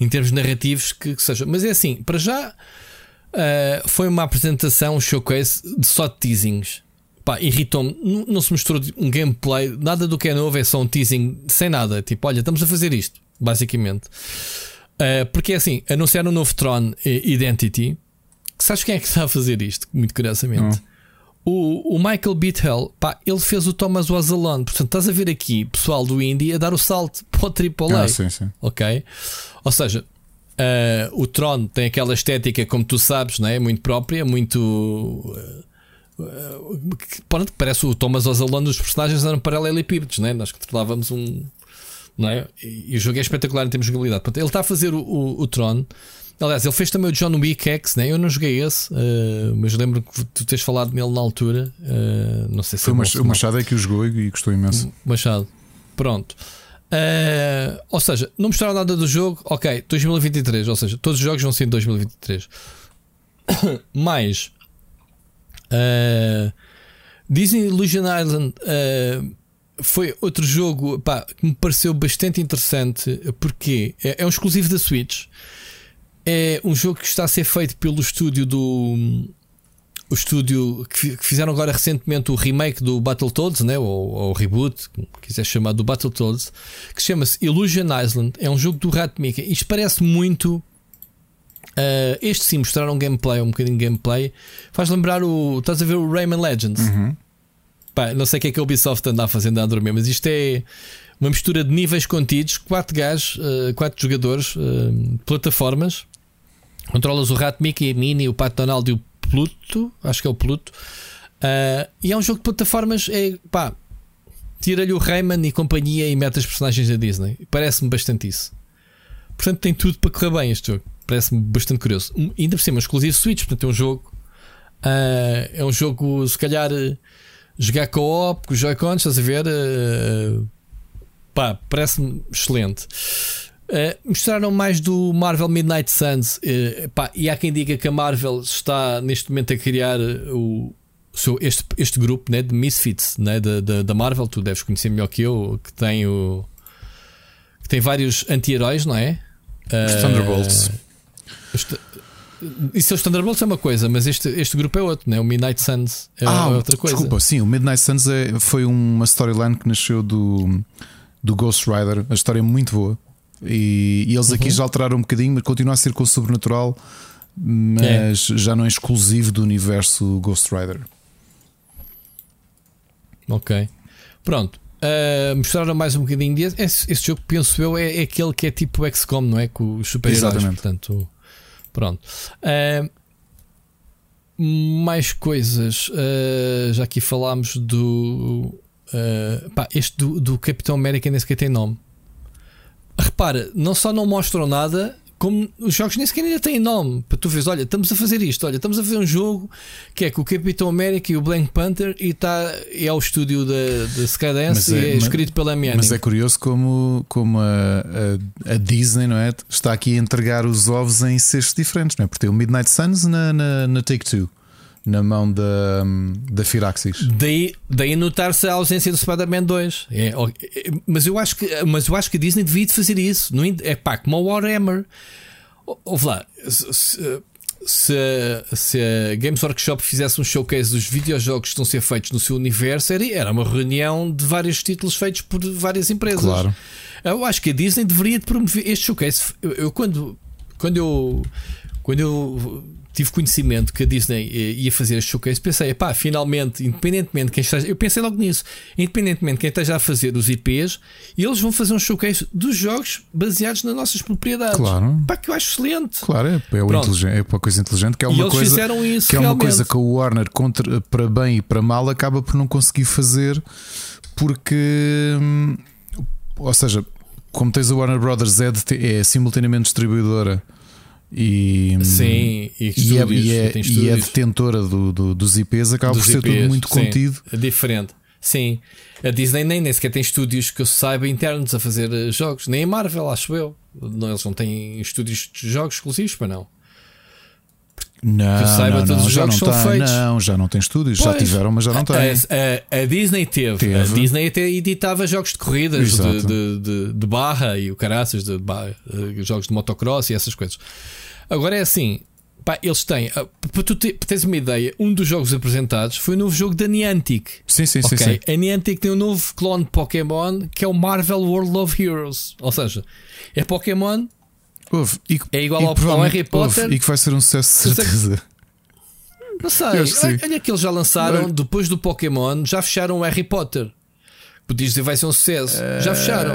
em termos narrativos que, que, seja. Mas é assim, para já uh, foi uma apresentação, um showcase de só teasings pá, irritou-me. Não, não, se mostrou um gameplay, nada do que é novo, é só um teasing sem nada. Tipo, olha, estamos a fazer isto, basicamente. Uh, porque é assim, anunciaram um novo Tron Identity. Sabes quem é que está a fazer isto? Muito curiosamente. O, o, Michael Bithell, pá, ele fez o Thomas Was Alone. Portanto, estás a ver aqui pessoal do Indie a dar o salto *laughs* para o AAA. Ah, sim, sim. Ok? Ou seja, uh, o Tron tem aquela estética, como tu sabes, não é? muito própria, muito. Uh, Pronto, parece o Thomas Ozalone dos personagens eram paralelepípedos, né? nós controlávamos um. Não é? E o jogo é espetacular em termos de jogabilidade. Portanto, ele está a fazer o, o, o Tron. Aliás, ele fez também o John Wick X, né? eu não joguei esse, uh, mas lembro que tu tens falado nele na altura. Uh, não sei se Foi é o Machado é que o jogou e gostou imenso. Machado, pronto. Uh, ou seja, não mostraram nada do jogo, ok, 2023, ou seja, todos os jogos vão ser em 2023. *coughs* mais Uh, Disney Illusion Island uh, foi outro jogo pá, que me pareceu bastante interessante porque é, é, um exclusivo da Switch. É um jogo que está a ser feito pelo estúdio do. O estúdio que, fizeram agora recentemente o remake do Battletoads, né? ou, ou reboot, como quiser chamar, do Battletoads, que chama-se Illusion Island. É um jogo do Rat Mickey. Isto parece muito. Uh, este sim mostraram gameplay, um bocadinho de gameplay. Faz lembrar o. Estás a ver o Rayman Legends? Uhum. Pá, não sei o que é que a Ubisoft anda a fazer a dormir, mas isto é uma mistura de níveis contidos, quatro gajos, uh, quatro jogadores, uh, plataformas. Controlas o Rato Mickey, a Minnie, o Pato Donald e o Pluto, acho que é o Pluto. Uh, e é um jogo de plataformas, é pá, tira-lhe o Rayman e companhia e mete as personagens da Disney. Parece-me bastante isso. Portanto, tem tudo para correr bem este jogo. Parece-me bastante curioso. Ainda por cima, exclusivo Switch, portanto, é um jogo. Uh, é um jogo, se calhar jogar co-op com os Joy-Cons, estás a ver? Uh, pá, parece-me excelente. Uh, mostraram mais do Marvel Midnight Suns uh, pá, e há quem diga que a Marvel está neste momento a criar o, seu, este, este grupo né, de Misfits né, da, da, da Marvel. Tu deves conhecer melhor que eu, que tem o que tem vários anti-heróis, não é? Os Thunderbolts. Isso é os Thunderbolts é uma coisa, mas este, este grupo é outro, né? o Midnight Suns é ah, outra coisa. Desculpa, sim, o Midnight Suns é, foi uma storyline que nasceu do, do Ghost Rider. A história é muito boa. E, e eles aqui uhum. já alteraram um bocadinho, mas continua a ser com o sobrenatural, mas é. já não é exclusivo do universo Ghost Rider. Ok, pronto. Uh, mostraram mais um bocadinho disso. Esse, esse jogo, penso eu, é, é, aquele que é tipo XCOM, não é? Com os super-heróis. Portanto, Pronto. Uh, mais coisas. Uh, já aqui falámos do. Uh, pá, este do, do Capitão América nem sequer tem nome. Repara, não só não mostram nada, como os jogos nem sequer ainda têm nome. Para tu veres, olha, estamos a fazer isto, olha, estamos a fazer um jogo que é com o Capitão América e o Blank Panther e está é ao estúdio da, da Skydance é, e é escrito pela Miami. Mas é curioso como, como a, a, a, Disney não é, está aqui a entregar os ovos em cestos diferentes, não é? Porque tem o Midnight Suns na, na, na Take Two na mão da, da Firaxis. Daí, daí notar-se a ausência do Spider-Man 2. É, mas, eu acho que, mas eu acho que a Disney devia fazer isso. é pá, como o Warhammer. Ouve lá, se, se, se, a Games Workshop fizesse um showcase dos videojogos que estão a ser feitos no seu universo, era, era uma reunião de vários títulos feitos por várias empresas. Claro. Eu acho que a Disney deveria promover este showcase. Eu, eu quando, quando eu quando eu tive conhecimento que a Disney eh, ia fazer este showcase, pensei, pá, finalmente, independentemente de quem esteja, eu pensei logo nisso, independentemente de quem esteja a fazer os IPs, eles vão fazer um showcase dos jogos baseados nas nossas propriedades. Claro. Pá, que eu acho excelente. Claro, é, é, é uma coisa inteligente, que é uma coisa isso, que é uma coisa que o Warner contra, para bem e para mal acaba por não conseguir fazer porque hum, ou seja, como tens a Warner Brothers é, de, é simultaneamente distribuidora e, Sim, e, e, é, e, é, e é detentora do, do, dos IPs, acaba dos por ser IPs, tudo muito sim, contido. É diferente. Sim, a Disney nem, nem sequer tem estúdios que eu saiba internos a fazer eh, jogos, nem a Marvel, acho eu. Não, eles não têm estúdios de jogos exclusivos para não. Não, que saiba, não, todos não, os jogos são tem, feitos. Não, já não tem estúdios, pois, já tiveram, mas já não tem. A, a, a Disney teve. teve. A Disney até editava jogos de corridas de, de, de, de, barra e o caraças, de, barra, eh, jogos de motocross e essas coisas. Agora é assim, pá, eles têm, ah, para tu teres uma ideia, um dos jogos apresentados foi o novo jogo da Niantic. Sim, sim, okay? sim, sim. A Niantic tem um novo clone de Pokémon que é o Marvel World of Heroes. Ou seja, é Pokémon. e, é igual e, ao, ao Harry Potter. e que vai ser um sucesso de certeza. Não sei, olha que eles já lançaram, depois do Pokémon, já fecharam o Harry Potter. Podias dizer vai ser um sucesso. Uh, já fecharam.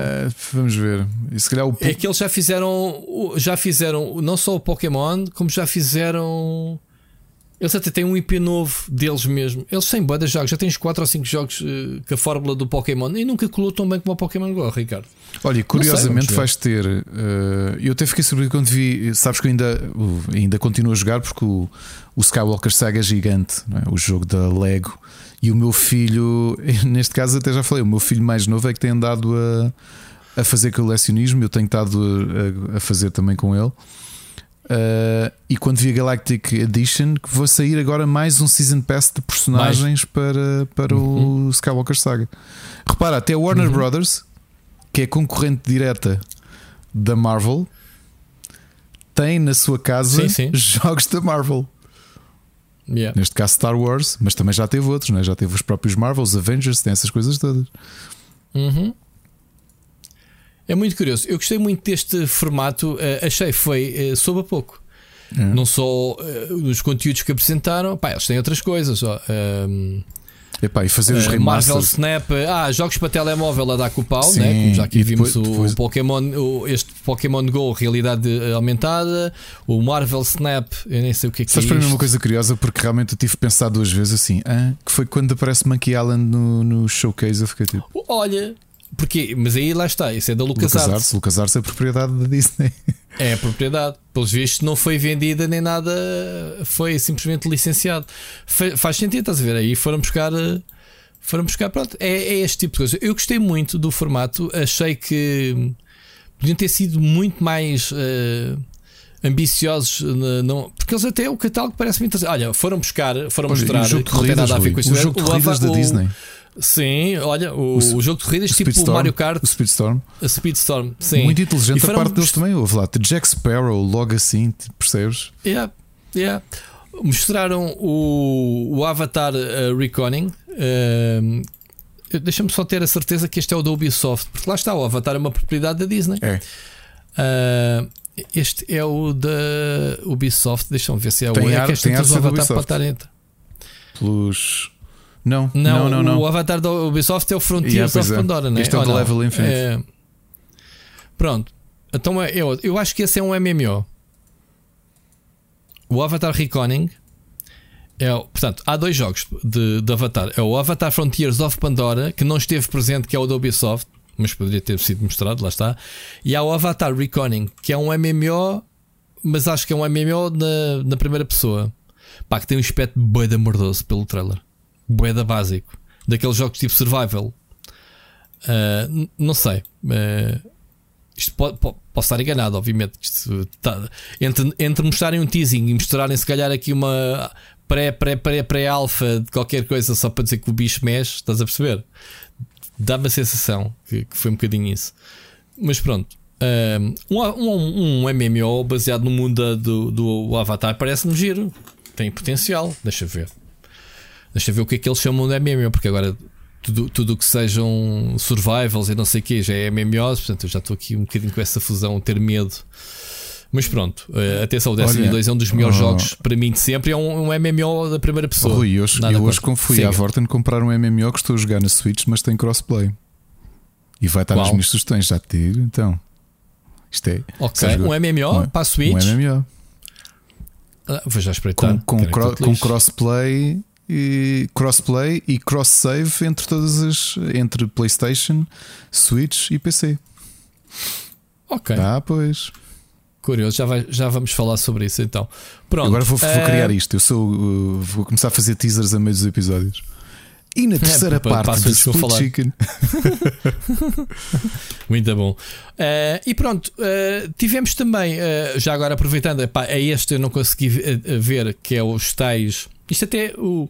Vamos ver. E se calhar o... É que eles já fizeram. Já fizeram não só o Pokémon, como já fizeram. Eles até têm um IP novo deles mesmo. Eles têm boa de jogos, já tens 4 ou 5 jogos uh, com a fórmula do Pokémon e nunca colou tão bem como o Pokémon Go, Ricardo. Olha, curiosamente sei, vais ter. Uh, eu até fiquei surpreendido quando vi. Sabes que eu ainda, uh, ainda continuo a jogar porque o, o Skywalker Saga é gigante, é? o jogo da Lego. E o meu filho, *laughs* neste caso até já falei, o meu filho mais novo é que tem andado a, a fazer colecionismo, eu tenho estado a, a fazer também com ele. Uh, e quando vi a Galactic Edition, que vou sair agora mais um Season Pass de personagens mais. para, para uhum. o Skywalker Saga. Repara, até a Warner uhum. Brothers, que é concorrente direta da Marvel, tem na sua casa sim, sim. *laughs* jogos da Marvel. Yeah. Neste caso Star Wars, mas também já teve outros, né? já teve os próprios Marvels, Avengers, tem essas coisas todas. Uhum. É muito curioso. Eu gostei muito deste formato. Uh, achei foi uh, soube a pouco. É. Não só uh, os conteúdos que apresentaram, pá, eles têm outras coisas. Ó, um, Epá, e fazer os uh, Marvel Snap, ah, jogos para telemóvel a dar com o pau, Sim, né? como já aqui vimos depois, o, depois... Pokémon, o, este Pokémon Go, realidade aumentada, o Marvel Snap, eu nem sei o que é que Sabes é. para mim uma coisa curiosa, porque realmente eu tive pensado duas vezes assim, ah, que foi quando aparece Monkey Island no, no showcase, eu fiquei tipo. Olha, porque, mas aí lá está, isso é da LucasArts. LucasArts, é propriedade da Disney. É propriedade. Pelos vistos, não foi vendida nem nada, foi simplesmente licenciado. Faz sentido, estás a ver? Aí foram buscar. Foram buscar, pronto, é, é este tipo de coisa. Eu gostei muito do formato, achei que podiam ter sido muito mais. Uh, ambiciosos, não, porque eles até o catálogo parece muito. Olha, foram buscar, foram Pois, mostrar. O jogo de corridas, o, o jogo de corridas da Disney. Sim, olha, o, o, o jogo de corridas tipo Speedstorm, Mario Kart. O Speedstorm. A Speedstorm, sim. Muito inteligente a parte deles também. Houve lá, Jack Sparrow, logo assim, percebes? Yeah, yeah. Mostraram o, o Avatar uh, Reconning. Uh, Deixa-me só ter a certeza que este é o da Ubisoft, porque lá está, o Avatar é uma propriedade da Disney. É. Uh, este é o da Ubisoft. Deixa-me ver se é o. Tem é que este tem o Avatar para estar entre. Pelos. Não, não, não, não, O avatar da Ubisoft é o Frontiers yeah, of é. Pandora, né? Este é o Level Infinite. É... Pronto. Então é, eu, eu acho que esse é um MMO. O Avatar Reconning é, portanto, há dois jogos de, de Avatar. É o Avatar Frontiers of Pandora, que não esteve presente, que é o da Ubisoft, mas poderia ter sido mostrado, lá está. E há o Avatar Reconning, que é um MMO, mas acho que é um MMO na, na primeira pessoa. Pá, que tem um aspecto bem mordoso pelo trailer boeda básico. Daqueles jogos tipo survival. Uh, não sei. Uh, isto pode, pode, posso estar enganado, obviamente. Tá, entre, entre mostrarem um teasing e mostrarem se calhar aqui uma pré-pré-pré-pré-alfa de qualquer coisa só para dizer que o bicho mexe, estás a perceber? Dá-me a sensação que, que, foi um bocadinho isso. Mas pronto. Um, um, um MMO baseado no mundo do, do Avatar parece-me giro. Tem potencial. Deixa ver. Deixa ver o que é que eles chamam de MMO, porque agora tudo, tudo que sejam survivals e não sei o que já é MMOs, portanto eu já estou aqui um bocadinho com essa fusão, ter medo. Mas pronto, uh, atenção, o Destiny Olha, 2 é um dos melhores oh, jogos para mim de sempre. É um, um MMO da primeira pessoa. Rui, eu, eu hoje como fui à Vorten comprar um MMO que estou a jogar na Switch, mas tem crossplay. E vai estar Qual? nas minhas sugestões, já te digo. Então, isto é. Ok, um MMO um, para a Switch. Um MMO. Ah, vou já espreitar. Com, com, cro com crossplay crossplay e cross save entre todas as entre PlayStation, Switch e PC. Ok. Ah, pois. Curioso, já, vai, já vamos falar sobre isso então. Pronto. Agora vou, vou criar isto. Eu sou, uh, vou começar a fazer teasers a meio dos episódios. E na *laughs* terceira é, parte do Split Chicken. *laughs* Muito bom. Uh, e pronto, uh, tivemos também, uh, já agora aproveitando, epá, é este eu não consegui ver, que é os tais. Isto até o,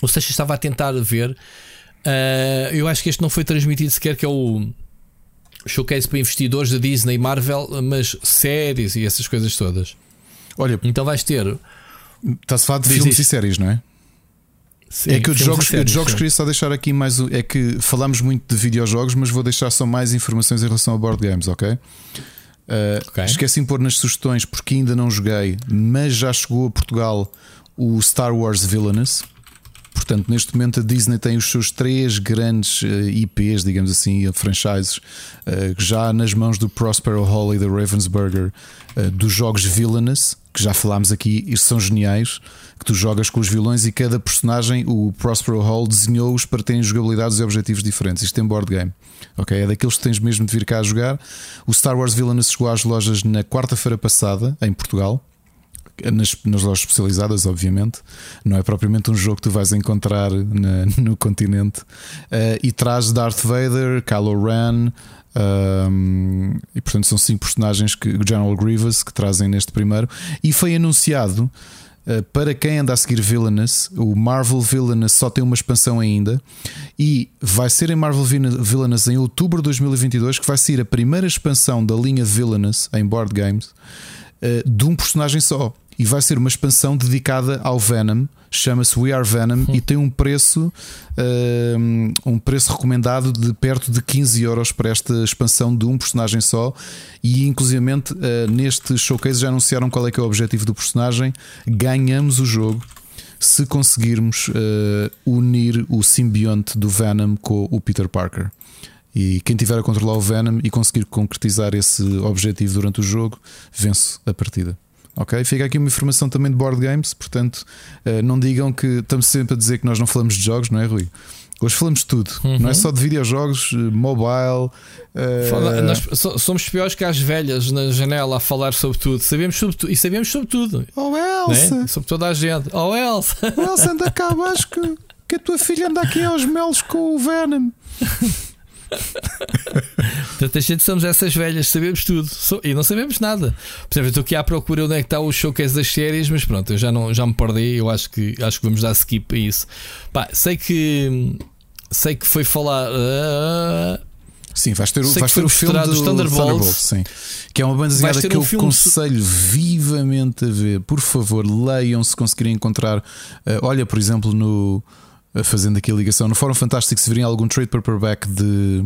o Seixas estava a tentar ver. Uh, eu acho que este não foi transmitido sequer, que é o showcase para investidores da Disney e Marvel, mas séries e essas coisas todas. Olha, então vais ter. Está-se a falar de filmes e séries, não é? Sim, é que eu de jogos, séries, jogos queria só deixar aqui mais. É que falamos muito de videojogos, mas vou deixar só mais informações em relação a board games, ok? Uh, okay. Esqueci de pôr nas sugestões porque ainda não joguei, mas já chegou a Portugal o Star Wars Villainous. Portanto, neste momento a Disney tem os seus três grandes eh, IPs, digamos assim, franchises, uh, já nas mãos do Prospero Hall e da Ravensburger, dos jogos Villainous, que já falámos aqui, e são geniais, que tu jogas com os vilões e cada personagem, o Prospero Hall desenhou-os para terem jogabilidades e objetivos diferentes. Isto tem board game. Ok, é daqueles que tens mesmo de vir cá a jogar. O Star Wars Villainous chegou às lojas na quarta-feira passada, em Portugal nas, nas lojas especializadas, obviamente. Não é propriamente um jogo que tu vais encontrar na, *laughs* no continente. Uh, e traz Darth Vader, Kylo Ren. Um, e portanto são cinco personagens que General Grievous que trazem neste primeiro e foi anunciado uh, para quem anda a seguir Villainous, o Marvel Villainous só tem uma expansão ainda e vai ser em Marvel Villainous em outubro de 2022 que vai ser a primeira expansão da linha de Villainous em board games uh, de um personagem só e vai ser uma expansão dedicada ao Venom. Chama-se We Are Venom e tem um preço uh, um preço recomendado de perto de 15 euros para esta expansão de um personagem só. E inclusivamente uh, neste showcase já anunciaram qual é que é o objetivo do personagem. Ganhamos o jogo se conseguirmos uh, unir o simbionte do Venom com o Peter Parker. E quem tiver a controlar o Venom e conseguir concretizar esse objetivo durante o jogo, vence a partida. Ok? Fica aqui uma informação também de board games, portanto, uh, não digam que estamos sempre a dizer que nós não falamos de jogos, não é, Rui? Hoje falamos de tudo, uhum. não é só de videojogos, eh, mobile. Uh... Nós somos piores que as velhas na janela a falar sobre tudo. Sabemos sobre tudo e sabemos sobre tudo. Oh, Elsa! Né? Sobre toda a gente. Oh, Elsa! Elsa, anda cá abaixo que, que a tua filha anda aqui aos melos com o Venom. *laughs* *laughs* Portanto, a gente somos essas velhas, sabemos tudo e não sabemos nada. Por exemplo, eu estou aqui à procura onde é que está o showcase das séries, mas pronto, eu já, não, já me perdi. Eu acho que, acho que vamos dar skip a isso. Pá, sei que sei que foi falar. Uh, sim, vais ter, vais ter o filme do Thunderbolt, sim, que é uma banda desenhada que um eu aconselho vivamente a ver. Por favor, leiam se conseguirem encontrar. Uh, olha, por exemplo, no fazendo aqui a ligação, no Fórum Fantástico, se virem algum trade paperback de,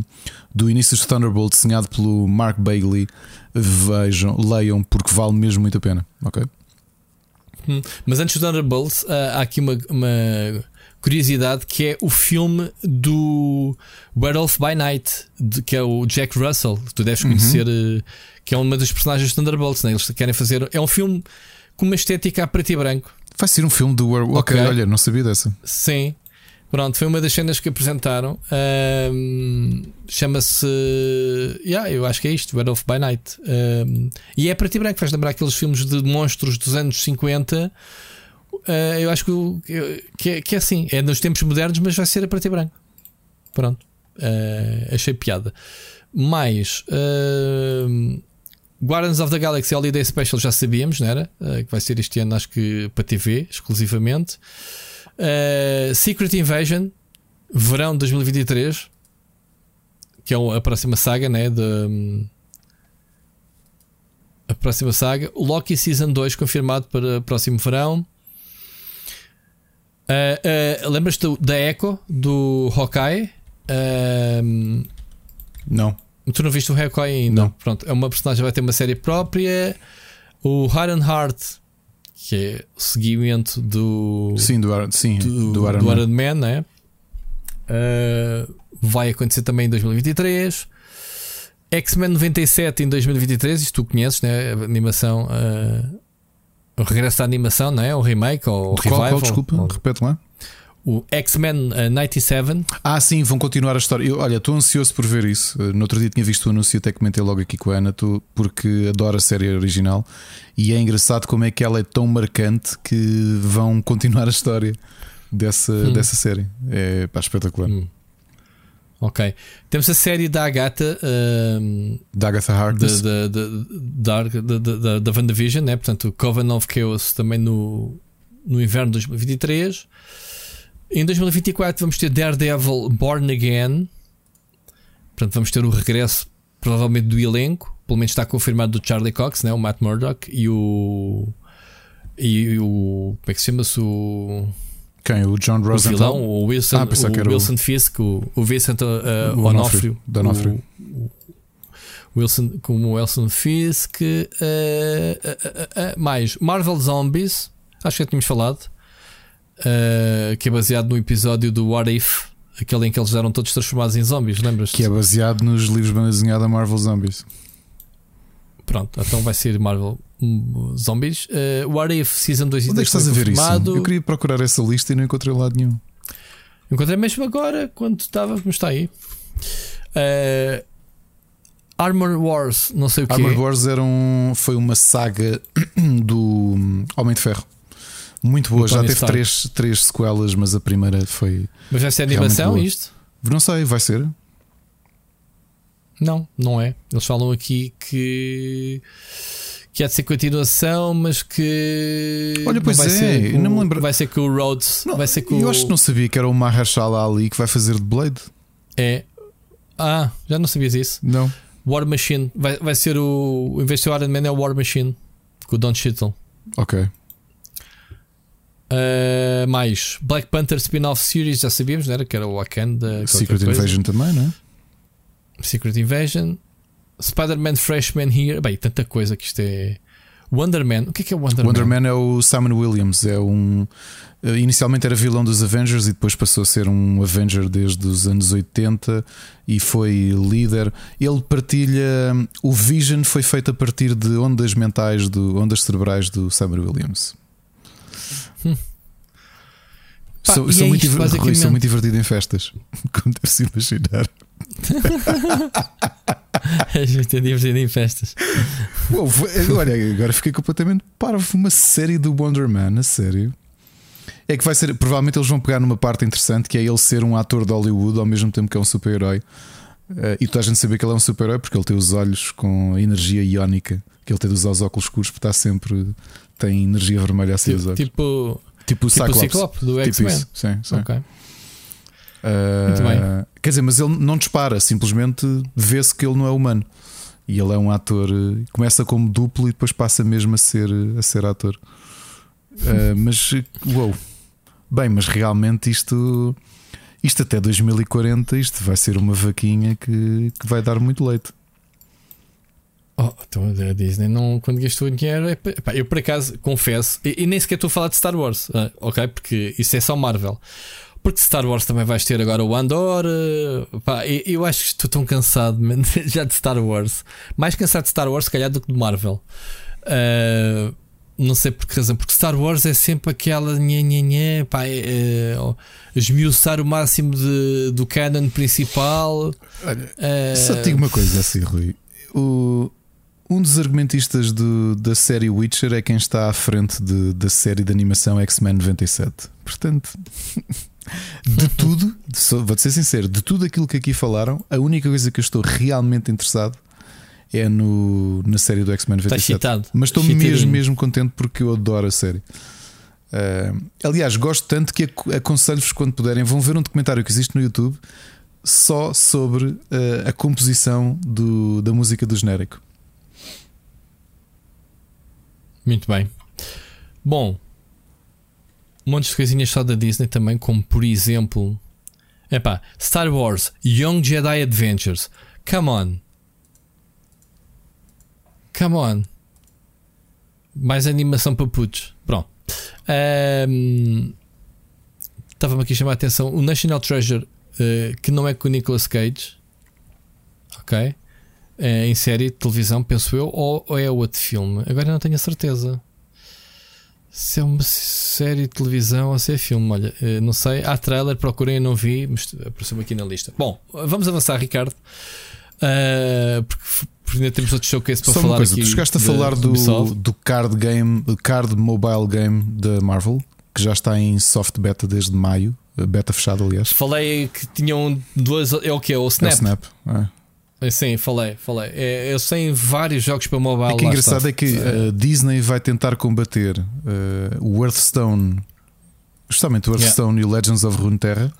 do início de Thunderbolt desenhado pelo Mark Bagley, vejam, leiam, porque vale mesmo muito a pena. Ok? Hum, mas antes do Thunderbolt, há aqui uma, uma curiosidade que é o filme do Werewolf by Night, de, que é o Jack Russell, que tu deves uhum. conhecer, uhum. que é uma das personagens de Thunderbolts. Né? Eles querem fazer. É um filme com uma estética a preto e branco. Vai ser um filme do Werewolf. Okay. ok, olha, não sabia dessa. Sim, Pronto, foi uma das cenas que apresentaram. Um, Chama-se. Yeah, eu acho que é isto, Red of by Night. Um, e é para ti branco, faz lembrar aqueles filmes de monstros dos anos 50. Uh, ah, eu acho que, que, é, que é assim, é nos tempos modernos, mas vai ser a preto e branco. Pronto, uh, achei piada. Mais uh, Guardians of the Galaxy Holiday Special já sabíamos, não era? Uh, que vai ser este ano, acho que para TV exclusivamente. Uh, Secret Invasion, verão de 2023, que é a próxima saga, né? De, um, a próxima saga. Loki Season 2 confirmado para próximo verão. Uh, uh, Lembras-te da Echo do Hawkeye? Uh, não. Tu não viste o Hawkeye ainda? Não. Pronto, é uma personagem vai ter uma série própria. O Iron Heart que é o seguimento do. Sim, do, sim, do, do Iron, do Iron Man, Man né? Uh, vai acontecer também em 2023. X-Men 97 em 2023, isto tu conheces, né? A animação. Uh, o regresso da animação, não é? O remake ou o revival. Qual, desculpa, ou, repete lá o X-Men uh, 97. Ah, sim, vão continuar a história. Eu, olha, estou ansioso por ver isso. Uh, no outro dia tinha visto o anúncio, até comentei logo aqui com a Ana, porque adoro a série original e é engraçado como é que ela é tão marcante que vão *laughs* continuar a história dessa, hum. dessa série. É pá, espetacular. Hum. Ok. Temos a série da Agatha. Uh, da Agatha Harkness. Da, da, da, da, da, da WandaVision, né? portanto, Coven of Chaos também no, no inverno de 2023. Em 2024 vamos ter Daredevil Born Again. Portanto, vamos ter o regresso, provavelmente, do elenco. Pelo menos está confirmado do Charlie Cox, né? o Matt Murdock e o. E o. Como é que se chama-se? O. Quem? O John Rosenthal? O vilão, o Wilson, ah, o Wilson o... Fisk, o, o Vincent uh, o Onofrio. Onofrio. O, Wilson, como o Wilson Fisk. Uh, uh, mais Marvel Zombies. Acho que já tínhamos falado uh, que é baseado no episódio do What If, aquele em que eles eram todos transformados em zombies, lembras? Que é baseado nos livros banda desenhada Marvel Zombies. Pronto, então vai ser Marvel hum, Zombies. Uh, What If Season 2 e Onde é que estás a ver isso? Eu queria procurar essa lista e não encontrei lado nenhum. Encontrei mesmo agora, quando estava, como está aí. Uh, Armor Wars, não sei o que. Armor Wars era um, foi uma saga *clears throat* do Homem de Ferro. Muito boa, já teve três, três sequelas, mas a primeira foi. Mas vai ser animação isto? Não sei, vai ser? Não, não é. Eles falam aqui que que há de ser continuação, mas que. Olha, pois vai é, ser não me lembro. Vai ser com o Rhodes. Não, vai ser com eu acho que não sabia que era o Mahershala Ali que vai fazer de Blade. É. Ah, já não sabias isso? Não. War Machine. Vai, vai ser o. Em vez de Iron Man é o War Machine. Com o Don Cheadle. Ok. Uh, mais Black Panther Spin-off Series, já sabíamos, não era? Que era o Wakanda. Secret Invasion também, não é? Secret Invasion. Spider-Man Freshman Here. Bem, tanta coisa que isto é. Wonder Man. O que é que é Wonder, Wonder Man? Man é o Simon Williams. É um. Eh, inicialmente era vilão dos Avengers e depois passou a ser um Avenger desde os anos 80 e foi líder. Ele partilha. O Vision foi feito a partir de ondas mentais, do, ondas cerebrais do Simon Williams. Hum. Pá, sou, sou, é muito Rui, sou muito divertido em festas, *laughs* como deve-se imaginar. *laughs* És muito divertido em festas. Uou, olha, agora fiquei completamente parvo. Uma série do Wonder Man, a sério. É que vai ser. Provavelmente eles vão pegar numa parte interessante que é ele ser um ator de Hollywood ao mesmo tempo que é um super-herói. Uh, e toda a gente saber que ele é um super-herói porque ele tem os olhos com energia iónica. Que ele tem de usar os óculos escuros porque está sempre. tem energia vermelha a sair dos olhos. Tipo. Tipo o tipo Cyclops. Ciclope do X-Men. Tipo sim, sim. Ok. Uh, Muito bem. Quer dizer, mas ele não dispara, simplesmente vê-se que ele não é humano. E ele é um ator, começa como duplo e depois passa mesmo a ser, a ser ator. Uh, *laughs* mas, uou. Bem, mas realmente isto, isto até 2040, isto vai ser uma vaquinha que, que vai dar muito leite. Oh, então a Disney não, quando gastou dinheiro, é, pá, eu por acaso confesso, e, e, nem sequer estou a falar de Star Wars, uh, ok? Porque isso é só Marvel. Porque Star Wars também vais ter agora o Andor. Uh, pá, eu, eu, acho que estou tão cansado *laughs* man, já de Star Wars. Mais cansado de Star Wars, se calhar, do que de Marvel. Uh, não sei por que razão, porque Star Wars é sempre aquela nha, nha, nha, pá, é, é, esmiuçar o máximo de, do canon principal. Olha, uh, só te digo uma coisa assim, Rui. O, um dos argumentistas do, da série Witcher é quem está à frente de, da série de animação X-Men 97. Portanto. *laughs* De tudo, vou-te ser sincero, de tudo aquilo que aqui falaram, a única coisa que eu estou realmente interessado é no, na série do X-Men 97. Mas estou mesmo, mesmo contente porque eu adoro a série. Uh, aliás, gosto tanto que aconselho-vos quando puderem, vão ver um documentário que existe no YouTube só sobre uh, a composição do, da música do genérico. Muito bem. Bom, um monte de coisinhas só da Disney também, como por exemplo, epá, Star Wars Young Jedi Adventures. Come on, come on. Mais animação para putos. Pronto. Estava-me aqui a chamar a atenção. O National Treasure, uh, que não é com o Nicolas Cage, ok? É em série de televisão, penso eu, ou, ou é outro filme. Agora não tenho a certeza. Se é uma série de televisão ou se é filme, olha, eh, não sei. Há trailer, procurei, não vi, mas apareceu aqui na lista. Bom, vamos avançar, Ricardo. Uh, porque, porque ainda temos outro showcase para Só falar. Uma coisa, tu chegaste a falar do, do card game, card mobile game da Marvel, que já está em soft beta desde maio, beta fechada, aliás. Falei que tinham duas. É o que? É o Snap. É o Snap. É. É, sim, falei, falei. É, eu sei vários jogos para mobile. O que é engraçado é que a Disney vai tentar combater uh, o Hearthstone, justamente o Hearthstone yeah. e o Legends of Runeterra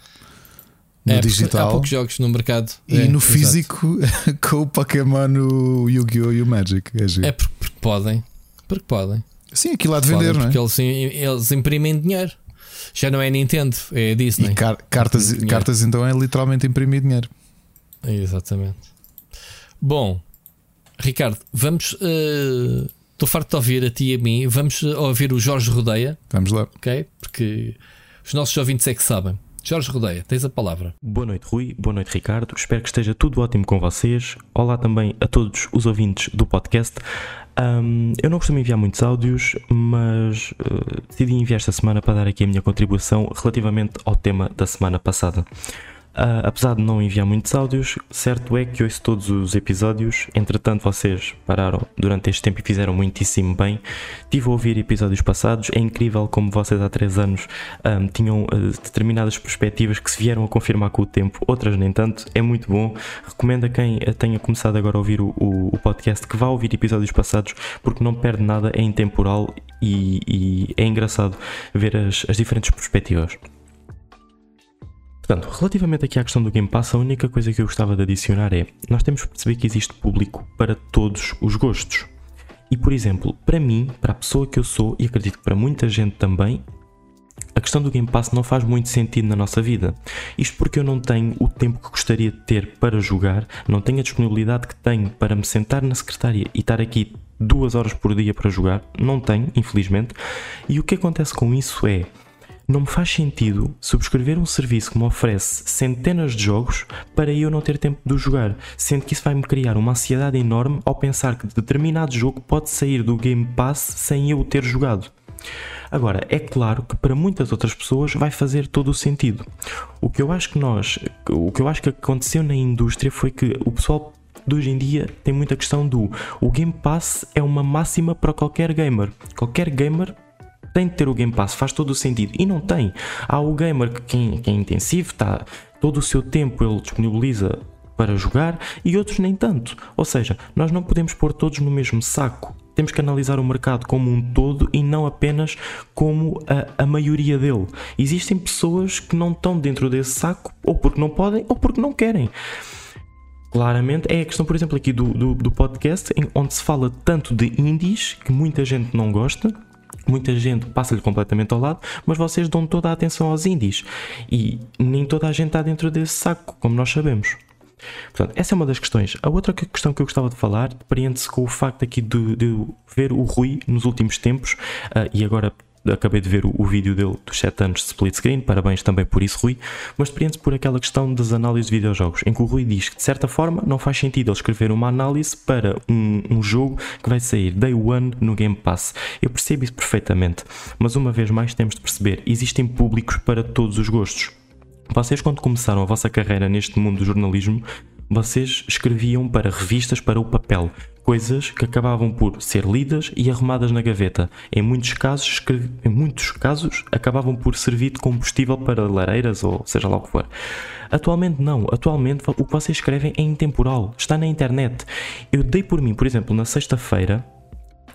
no é, digital. Há poucos jogos no mercado. E é, no físico *laughs* com o Pokémon, o Yu-Gi-Oh! e o Magic. É, é porque, porque, podem. Porque podem. Sim, aquilo há de vender, não é? Porque eles, eles imprimem dinheiro. Já não é Nintendo, é Disney. E car cartas, cartas então é literalmente imprimir dinheiro. Exatamente. Bom, Ricardo, vamos. Uh, estou farto de ouvir a ti e a mim. Vamos ouvir o Jorge Rodeia. Vamos lá. Ok? Porque os nossos ouvintes é que sabem. Jorge Rodeia, tens a palavra. Boa noite, Rui. Boa noite, Ricardo. Espero que esteja tudo ótimo com vocês. Olá também a todos os ouvintes do podcast. Um, eu não costumo enviar muitos áudios, mas uh, decidi enviar esta semana para dar aqui a minha contribuição relativamente ao tema da semana passada. Uh, apesar de não enviar muitos áudios, certo é que ouço todos os episódios. Entretanto, vocês pararam durante este tempo e fizeram muitíssimo bem. Tive a ouvir episódios passados. É incrível como vocês há 3 anos um, tinham uh, determinadas perspectivas que se vieram a confirmar com o tempo, outras nem tanto. É muito bom. Recomendo a quem tenha começado agora a ouvir o, o, o podcast que vá ouvir episódios passados, porque não perde nada, é intemporal e, e é engraçado ver as, as diferentes perspectivas. Portanto, relativamente aqui à questão do Game Pass, a única coisa que eu gostava de adicionar é: nós temos que perceber que existe público para todos os gostos. E, por exemplo, para mim, para a pessoa que eu sou, e acredito que para muita gente também, a questão do Game Pass não faz muito sentido na nossa vida. Isto porque eu não tenho o tempo que gostaria de ter para jogar, não tenho a disponibilidade que tenho para me sentar na secretária e estar aqui duas horas por dia para jogar. Não tenho, infelizmente. E o que acontece com isso é não me faz sentido subscrever um serviço que me oferece centenas de jogos para eu não ter tempo de jogar, sendo que isso vai me criar uma ansiedade enorme ao pensar que determinado jogo pode sair do Game Pass sem eu o ter jogado. Agora, é claro que para muitas outras pessoas vai fazer todo o sentido. O que eu acho que nós, o que eu acho que aconteceu na indústria foi que o pessoal de hoje em dia tem muita questão do o Game Pass é uma máxima para qualquer gamer. Qualquer gamer tem de ter o Game Pass, faz todo o sentido. E não tem. Há o gamer que, quem, quem é intensivo, está todo o seu tempo ele disponibiliza para jogar e outros nem tanto. Ou seja, nós não podemos pôr todos no mesmo saco. Temos que analisar o mercado como um todo e não apenas como a, a maioria dele. Existem pessoas que não estão dentro desse saco, ou porque não podem, ou porque não querem. Claramente é a questão, por exemplo, aqui do, do, do podcast, onde se fala tanto de indies, que muita gente não gosta, Muita gente passa-lhe completamente ao lado, mas vocês dão toda a atenção aos indies. E nem toda a gente está dentro desse saco, como nós sabemos. Portanto, essa é uma das questões. A outra questão que eu gostava de falar prende-se com o facto aqui de, de, ver o Rui nos últimos tempos, uh, e agora acabei de ver o, o, vídeo dele dos 7 anos de split screen, parabéns também por isso, Rui, mas depreende-se por aquela questão das análises de videojogos, em que o Rui diz que de certa forma não faz sentido ele escrever uma análise para um, um jogo que vai sair day one no Game Pass. Eu percebo isso perfeitamente, mas uma vez mais temos de perceber, existem públicos para todos os gostos. Vocês, quando começaram a vossa carreira neste mundo do jornalismo, vocês escreviam para revistas para o papel coisas que acabavam por ser lidas e arrumadas na gaveta. Em muitos casos, em muitos casos acabavam por servir de combustível para lareiras ou seja lá o que for. Atualmente não, atualmente o que vocês escrevem é intemporal, está na internet. Eu dei por mim, por exemplo, na sexta-feira,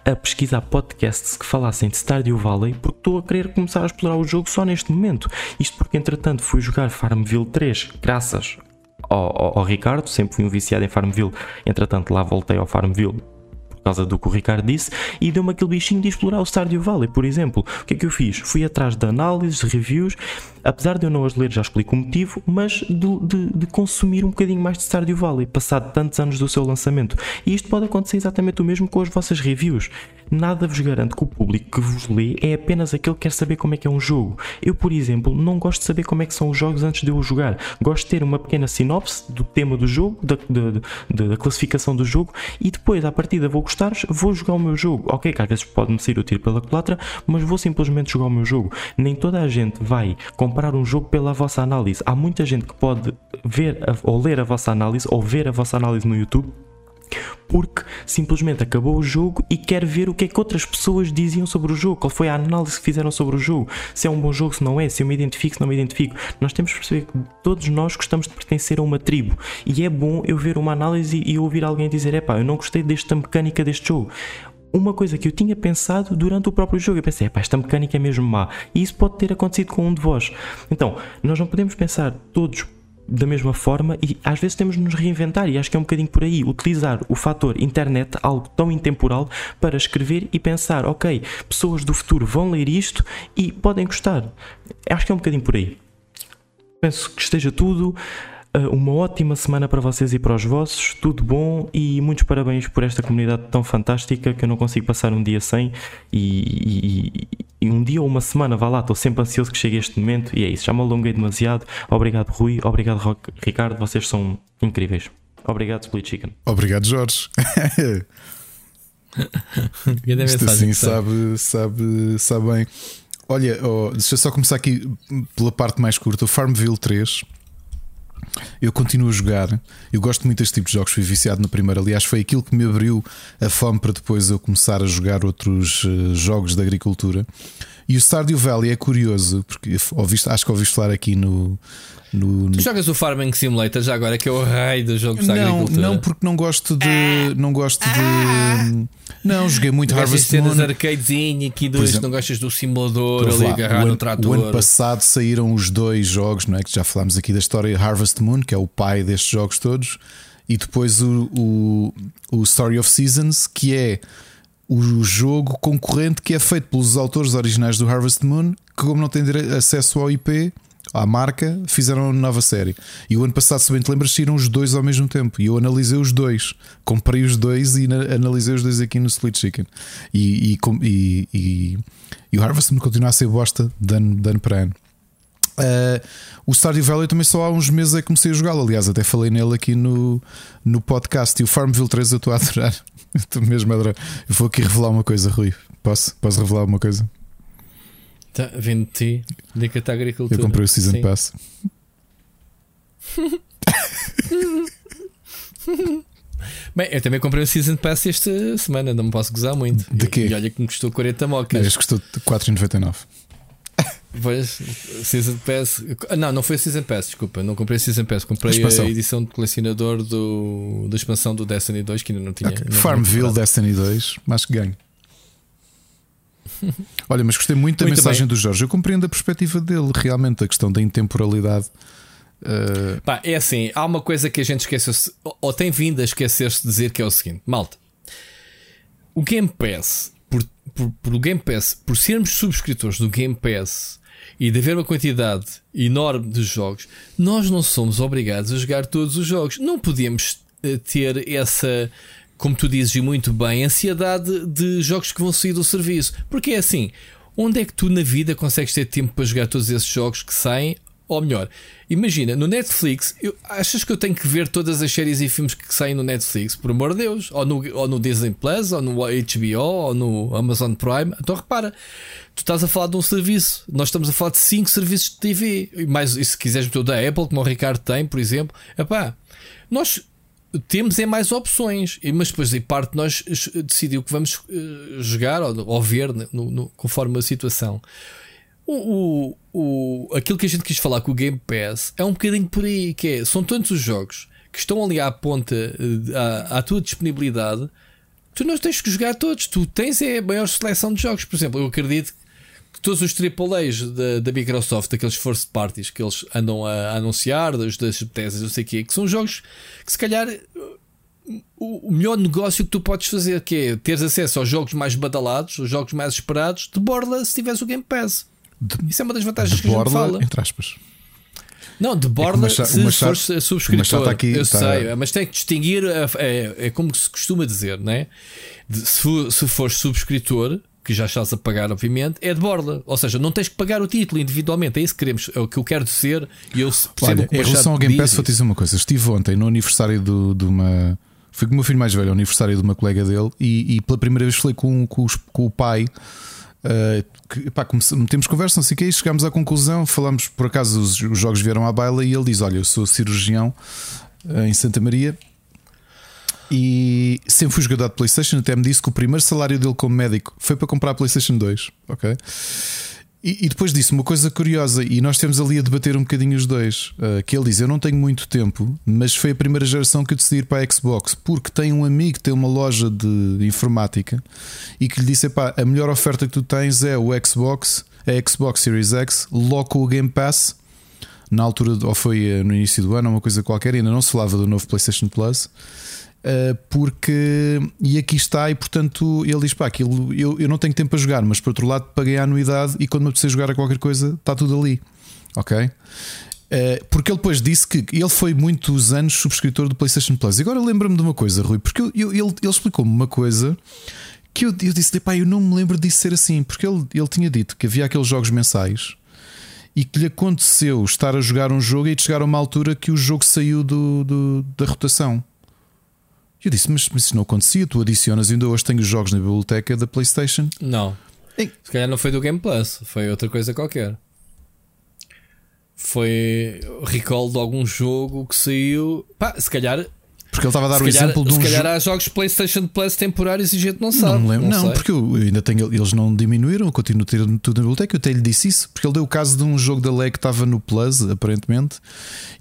a pesquisar podcasts que falassem de Stardew Valley porque estou a querer começar a explorar o jogo só neste momento. Isto porque entretanto fui jogar Farmville 3 graças ao, ao, ao, Ricardo, sempre fui um viciado em Farmville, entretanto lá voltei ao Farmville por causa do que o Ricardo disse e deu-me aquele bichinho de explorar o Stardew Valley, por exemplo. O que é que eu fiz? Fui atrás de análises, reviews, apesar de eu não as ler, já explico o motivo, mas de, de, de, consumir um bocadinho mais de Stardew Valley, passado tantos anos do seu lançamento. E isto pode acontecer exatamente o mesmo com as vossas reviews nada vos garante que o público que vos lê é apenas aquele que quer saber como é que é um jogo. Eu, por exemplo, não gosto de saber como é que são os jogos antes de eu jogar. Gosto de ter uma pequena sinopse do tema do jogo, da, da, da classificação do jogo e depois, à partida, vou gostar, vou jogar o meu jogo. Ok, que às vezes pode-me sair o tiro pela culatra, mas vou simplesmente jogar o meu jogo. Nem toda a gente vai comprar um jogo pela vossa análise. Há muita gente que pode ver ou ler a vossa análise ou ver a vossa análise no YouTube porque simplesmente acabou o jogo e quer ver o que é que outras pessoas diziam sobre o jogo, qual foi a análise que fizeram sobre o jogo, se é um bom jogo, se não é, se eu me identifico, se não me identifico. Nós temos que perceber que todos nós gostamos de pertencer a uma tribo e é bom eu ver uma análise e ouvir alguém dizer: epá, eu não gostei desta mecânica deste jogo uma coisa que eu tinha pensado durante o próprio jogo. Eu pensei, esta mecânica é mesmo má. E isso pode ter acontecido com um de vós. Então, nós não podemos pensar todos da mesma forma e às vezes temos de nos reinventar e acho que é um bocadinho por aí utilizar o fator internet, algo tão intemporal, para escrever e pensar, ok, pessoas do futuro vão ler isto e podem gostar. Acho que é um bocadinho por aí. Penso que esteja tudo. Eh, uma ótima semana para vocês e para os vossos, tudo bom e muitos parabéns por esta comunidade tão fantástica que eu não consigo passar um dia sem e, e, e um dia ou uma semana, vá lá, estou sempre ansioso que chegue este momento e é isso, já me alonguei demasiado. Obrigado Rui, obrigado Ricardo, vocês são incríveis. Obrigado Split Chicken. Obrigado Jorge. *laughs* Isto assim sabe, sabe, sabe bem. Olha, oh, deixa eu só começar aqui pela parte mais curta. O Farmville 3 Eu continuo a jogar. Eu gosto muito deste tipo de jogos. Fui viciado no primeiro. Aliás, foi aquilo que me abriu a fome para depois eu começar a jogar outros uh, jogos de agricultura. E o Stardew Valley é curioso, porque ouviste, acho que ouviste falar aqui no, no, Tu jogas o Farming Simulator já agora, que é o rei dos jogos não, da agricultura. Não, porque não gosto de. Ah, não gosto de. Ah, não, joguei muito Harvest Moon. arcadezinho aqui dois, exemplo, não gostas do simulador ali agarrar no trator. O ano passado saíram os dois jogos, não é? Que já falámos aqui da história Harvest Moon, que é o pai destes jogos todos, e depois o, o, o Story of Seasons, que é o jogo concorrente que é feito pelos autores originais do Harvest Moon, que como não têm acesso ao IP à marca, fizeram uma nova série. E o ano passado, se bem te lembras, saíram os dois ao mesmo tempo. E eu analisei os dois, comprei os dois e analisei os dois aqui no Split Chicken. E, e, e, e, o Harvest continua a ser bosta de ano, de ano para ano. Uh, o Stardew Valley também só há uns meses é que comecei a jogá-lo. Aliás, até falei nele aqui no, no podcast. E o Farmville 3 eu estou a adorar. *laughs* Estou mesmo a adorar. Eu vou aqui revelar uma coisa, Rui. Posso? Posso revelar uma coisa? Tá, vendo ti, dica-te à agricultura. Eu comprei o Season Sim. Pass. *laughs* Bem, eu também comprei o Season Pass esta semana, não me posso gozar muito. De quê? E olha que me custou 40 mocas. Este custou 4,99. Pois, Season Pass. Não, não foi a Season Pass, desculpa. Não comprei a Season Pass. Comprei a, a edição de colecionador do, da expansão do Destiny 2 que ainda não tinha. Okay. Não Farmville Destiny 2, mas que ganho. *laughs* Olha, mas gostei muito da muito mensagem bem. do Jorge. Eu compreendo a perspectiva dele, realmente, a questão da intemporalidade. Uh... Pá, é assim, há uma coisa que a gente esqueceu, ou tem vindo a esquecer-se de dizer que é o seguinte: malta, o Game Pass, por, por, por Game Pass, por sermos subscritores do Game Pass e de haver uma quantidade enorme de jogos, nós não somos obrigados a jogar todos os jogos. Não podemos eh, ter essa como tu dizes e muito bem, ansiedade de jogos que vão sair do serviço. Porque é assim, onde é que tu na vida consegues ter tempo para jogar todos esses jogos que saem? Ou melhor, imagina, no Netflix, eu, achas que eu tenho que ver todas as séries e filmes que saem no Netflix? Por amor de Deus, ou no, ou no Disney Plus, ou no HBO, ou no Amazon Prime. Então repara, tu estás a falar de um serviço, nós estamos a falar de cinco serviços de TV, mais, e se quiseres o da Apple, como o Ricardo tem, por exemplo, epá, nós temos é mais opções, mas depois em parte nós decidiu que vamos uh, jogar ou, ou ver no, no, conforme a situação. O, o, o, aquilo que a gente quis falar com o Game Pass é um bocadinho por aí, que é, são tantos os jogos que estão ali à ponta, uh, à, à tua disponibilidade, tu não tens que jogar todos, tu tens é a maior seleção de jogos. Por exemplo, eu acredito todos os AAAs da, da Microsoft, aqueles first parties que eles andam a, anunciar, das, das Bethesda, não sei o quê, que são jogos que se calhar o, o melhor negócio que tu podes fazer, que é teres acesso aos jogos mais badalados, aos jogos mais esperados, de borla se tiveres o Game Pass. De, Isso é uma das vantagens que borla, a gente fala. Entre aspas. Não, de borla é se machado, fores subscritor. Aqui, eu tá... sei, mas tem que distinguir, é, é, é, como se costuma dizer, né? De, se, for, se fores subscritor, que já estás a pagar, obviamente, é de borda. Ou seja, não tens que pagar o título individualmente. É isso que queremos, é o que eu quero dizer. E eu Olha, em relação ao Game Pass, vou te dizer uma coisa. Estive ontem no aniversário do, de uma. Fui com o meu filho mais velho, ao aniversário de uma colega dele, e, e pela primeira vez falei com, com, os, com o pai. Uh, que, pá, metemos conversa, não sei o que, e chegámos à conclusão. Falamos, por acaso, os, os jogos vieram à baila, e ele diz: Olha, eu sou cirurgião uh, em Santa Maria e sempre fui jogador de PlayStation. Até me disse que o primeiro salário dele como médico foi para comprar a PlayStation 2. Ok. E, e depois disse uma coisa curiosa, e nós temos ali a debater um bocadinho os dois. Uh, que ele diz: Eu não tenho muito tempo, mas foi a primeira geração que eu decidi ir para a Xbox, porque tem um amigo que tem uma loja de informática e que lhe disse: Epá, a melhor oferta que tu tens é o Xbox, a Xbox Series X, logo com o Game Pass. Na altura, ou foi eh, no início do ano, uma coisa qualquer, ainda não se falava do novo PlayStation Plus. Uh, porque e aqui está, e portanto ele diz: pá, aquilo eu, eu não tenho tempo para jogar, mas por outro lado paguei a anuidade e quando me apetecer jogar a qualquer coisa está tudo ali, ok? Uh, porque ele depois disse que ele foi muitos anos subscritor do PlayStation Plus. Agora lembra-me de uma coisa, Rui, porque eu, eu, ele, ele explicou-me uma coisa que eu, eu disse: pá, eu não me lembro disso ser assim, porque ele, ele tinha dito que havia aqueles jogos mensais e que lhe aconteceu estar a jogar um jogo e chegar a uma altura que o jogo saiu do, do da rotação. Eu disse, mas, mas isso não acontecia, tu adicionas, ainda hoje tenho os jogos na biblioteca da PlayStation. Não. Ei. Se calhar não foi do Game Plus, foi outra coisa qualquer. Foi recall de algum jogo que saiu. Pá, se calhar porque ele estava a dar se o calhar, exemplo de um Se calhar há jogos PlayStation Plus temporários e a gente não sabe. Não me lembro, não, sei. porque eu ainda tenho. Eles não diminuíram, eu continuo a ter tudo na biblioteca. Eu até lhe disse isso, porque ele deu o caso de um jogo da LEG que estava no Plus, aparentemente,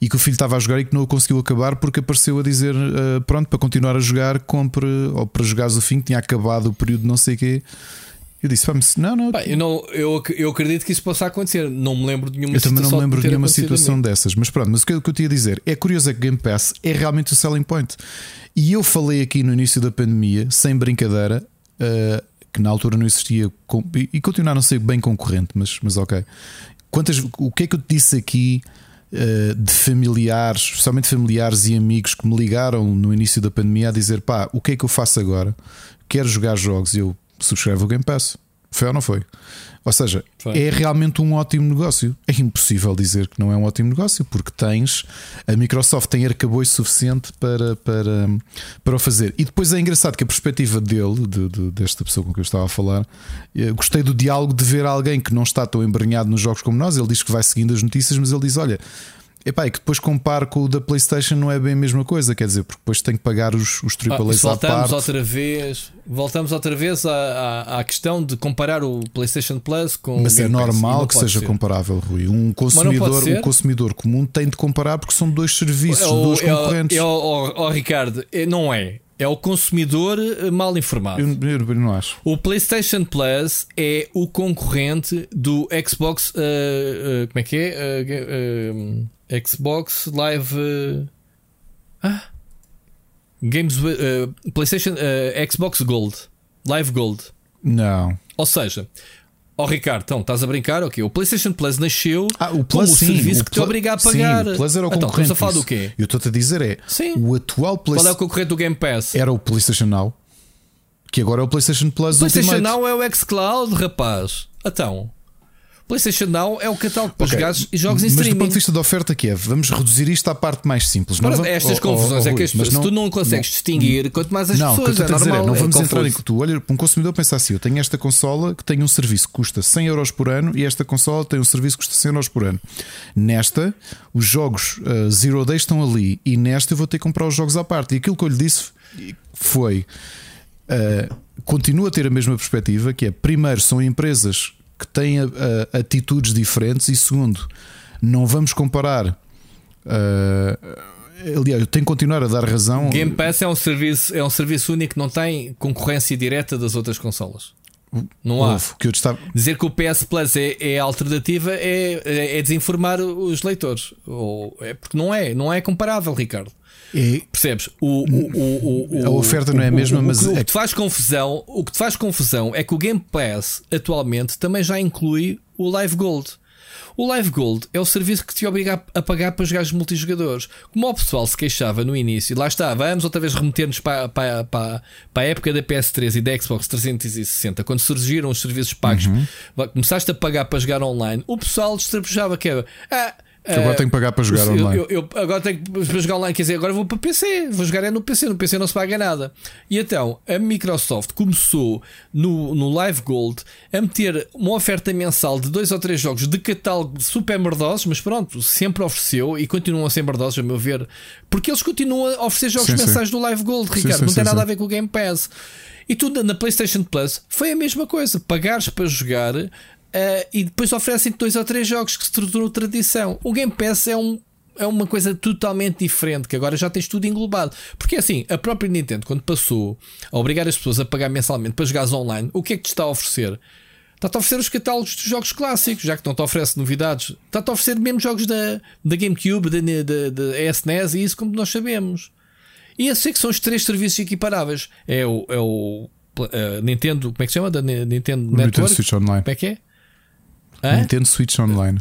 e que o filho estava a jogar e que não o conseguiu acabar porque apareceu a dizer: ah, pronto, para continuar a jogar, compre, ou para jogares o fim, que tinha acabado o período de não sei o quê. Eu disse: vamos, não, não. Pá, eu, não eu, eu acredito que isso possa acontecer. Não me lembro de nenhuma Eu também não me lembro de nenhuma situação dessas, mas pronto, mas o que, eu- o que eu tinha a dizer é curioso é que Game Pass é realmente o selling point. E eu falei aqui no início da pandemia, sem brincadeira, uh, que na altura não existia e, e continua a não ser bem concorrente, mas, mas ok. Quantas, o que é que eu te disse aqui uh, de familiares, especialmente familiares e amigos que me ligaram no início da pandemia a dizer pá, o que é que eu faço agora? Quero jogar jogos e eu subscrevo o Game Pass. Foi ou não foi? Ou seja, Foi. é realmente um ótimo negócio. É impossível dizer que não é um ótimo negócio, porque tens a Microsoft tem arcabouço suficiente para, para, para o fazer. E depois é engraçado que a perspectiva dele, de, de- desta pessoa com quem eu estava a falar, eh, gostei do diálogo de ver alguém que não está tão embrenhado nos jogos como nós. Ele diz que vai seguindo as notícias, mas ele diz: Olha. Epá, e que depois comparo com o da PlayStation não é bem a mesma coisa, quer dizer, porque depois tem que pagar os, os Ah, AAAs à voltamos parte. outra vez, voltamos outra vez à, à, à questão de comparar o PlayStation Plus com Mas o é normal que seja ser. comparável, Rui. Um consumidor, um consumidor comum tem de comparar porque são dois serviços, É dois é concorrentes. É o, ó, ó, Ricardo, é- não é. É o consumidor eh, mal informado. Eu, eu- não acho. O PlayStation Plus é o concorrente do Xbox. eh, eh, como é que é? Eh, Xbox Live. ah, Games. PlayStation. Xbox Gold. Live Gold. Não. Ou seja, ó Ricardo, então estás a brincar? Ok, o PlayStation Plus nasceu Ah, o como Plus o sim, serviço o que te obriga a pagar. Sim, o Plus era o então, concorrente. estamos a falar do quê? Eu estou-te a dizer é Sim. o atual Qual é o PlayStation concorrente do Game Pass? era o PlayStation Now, que agora é o PlayStation Plus O PlayStation Ultimate. Now é o xCloud, rapaz. Então, PlayStation Now é o catálogo para Ok, jogares e jogos em Mas do streaming. ponto de vista da oferta que é, vamos reduzir isto à parte mais simples. Ora, Não vamos- estas oh, oh, confusões oh, é que as pessoas, se tu não consegues distinguir, quanto mais as não, pessoas, é dizer normal. não é vamos entrar em confuso. que tu olha, um consumidor pensa assim: eu tenho esta consola que tem um serviço que custa 100 euros por ano e esta consola tem um serviço que custa 100 euros por ano. Nesta, os jogos uh, Zero Day estão ali e nesta eu vou ter que comprar os jogos à parte. E aquilo que eu lhe disse foi: uh, continua a ter a mesma perspectiva, que é primeiro são empresas que têm uh, atitudes diferentes e segundo, não vamos comparar. uh, aliás, eu tenho que continuar a dar razão. Game Pass é um serviço, é um serviço único que não tem concorrência direta das outras consolas. Não há. Houve, que estava, Dizer que o PS Plus é, é a alternativa é, é, é desinformar os leitores. Ou, é porque não é, não é comparável, Ricardo. É, Percebes? O, o, o, o, A oferta não é a mesma, o- o mas que- o é que te faz confusão, o que te faz confusão é que o Game Pass atualmente também já inclui o Live Gold. O Live Gold é o serviço que te obriga a a pagar para jogar os multijogadores. Como o pessoal se queixava no início, lá está, vamos outra vez remeter-nos para, para, para, para a época da PS3 e da Xbox 360, quando surgiram os serviços pagos, Uhum. começaste a pagar para jogar online, o pessoal destrapejava que era. Ah, Que agora tenho que pagar para jogar eu- online. eu- eu agora tenho que para jogar online, quer dizer, agora vou para PC, vou jogar é no PC, no PC não se paga nada. E então a Microsoft começou no, no Live Gold a meter uma oferta mensal de dois ou três jogos de catálogo super merdosos, mas pronto, sempre ofereceu e continuam a ser merdosos, a meu ver, porque eles continuam a oferecer jogos Sim, sim. mensais do Live Gold, Ricardo, sim, não tem sim, nada sim. a ver com o Game Pass. E tudo na PlayStation Plus foi a mesma coisa, pagares para jogar. Eh, e depois oferecem dois ou três jogos que se tornou tradição. O Game Pass é um, é uma coisa totalmente diferente, que agora já tens tudo englobado. Porque assim, a própria Nintendo, quando passou a obrigar as pessoas a pagar mensalmente para jogares online, o que é que te está a oferecer? Está-te a oferecer os catálogos dos jogos clássicos, já que não te oferece novidades. Está-te a oferecer mesmo jogos da, da GameCube, da, da, da SNES e isso, como nós sabemos. E esses é que são os três serviços equiparáveis. É o, é o eh, Nintendo, como é que se chama? Da Ni- Nintendo Nintendo Network. Switch Online. Como é que é? Hã? Nintendo Switch Online.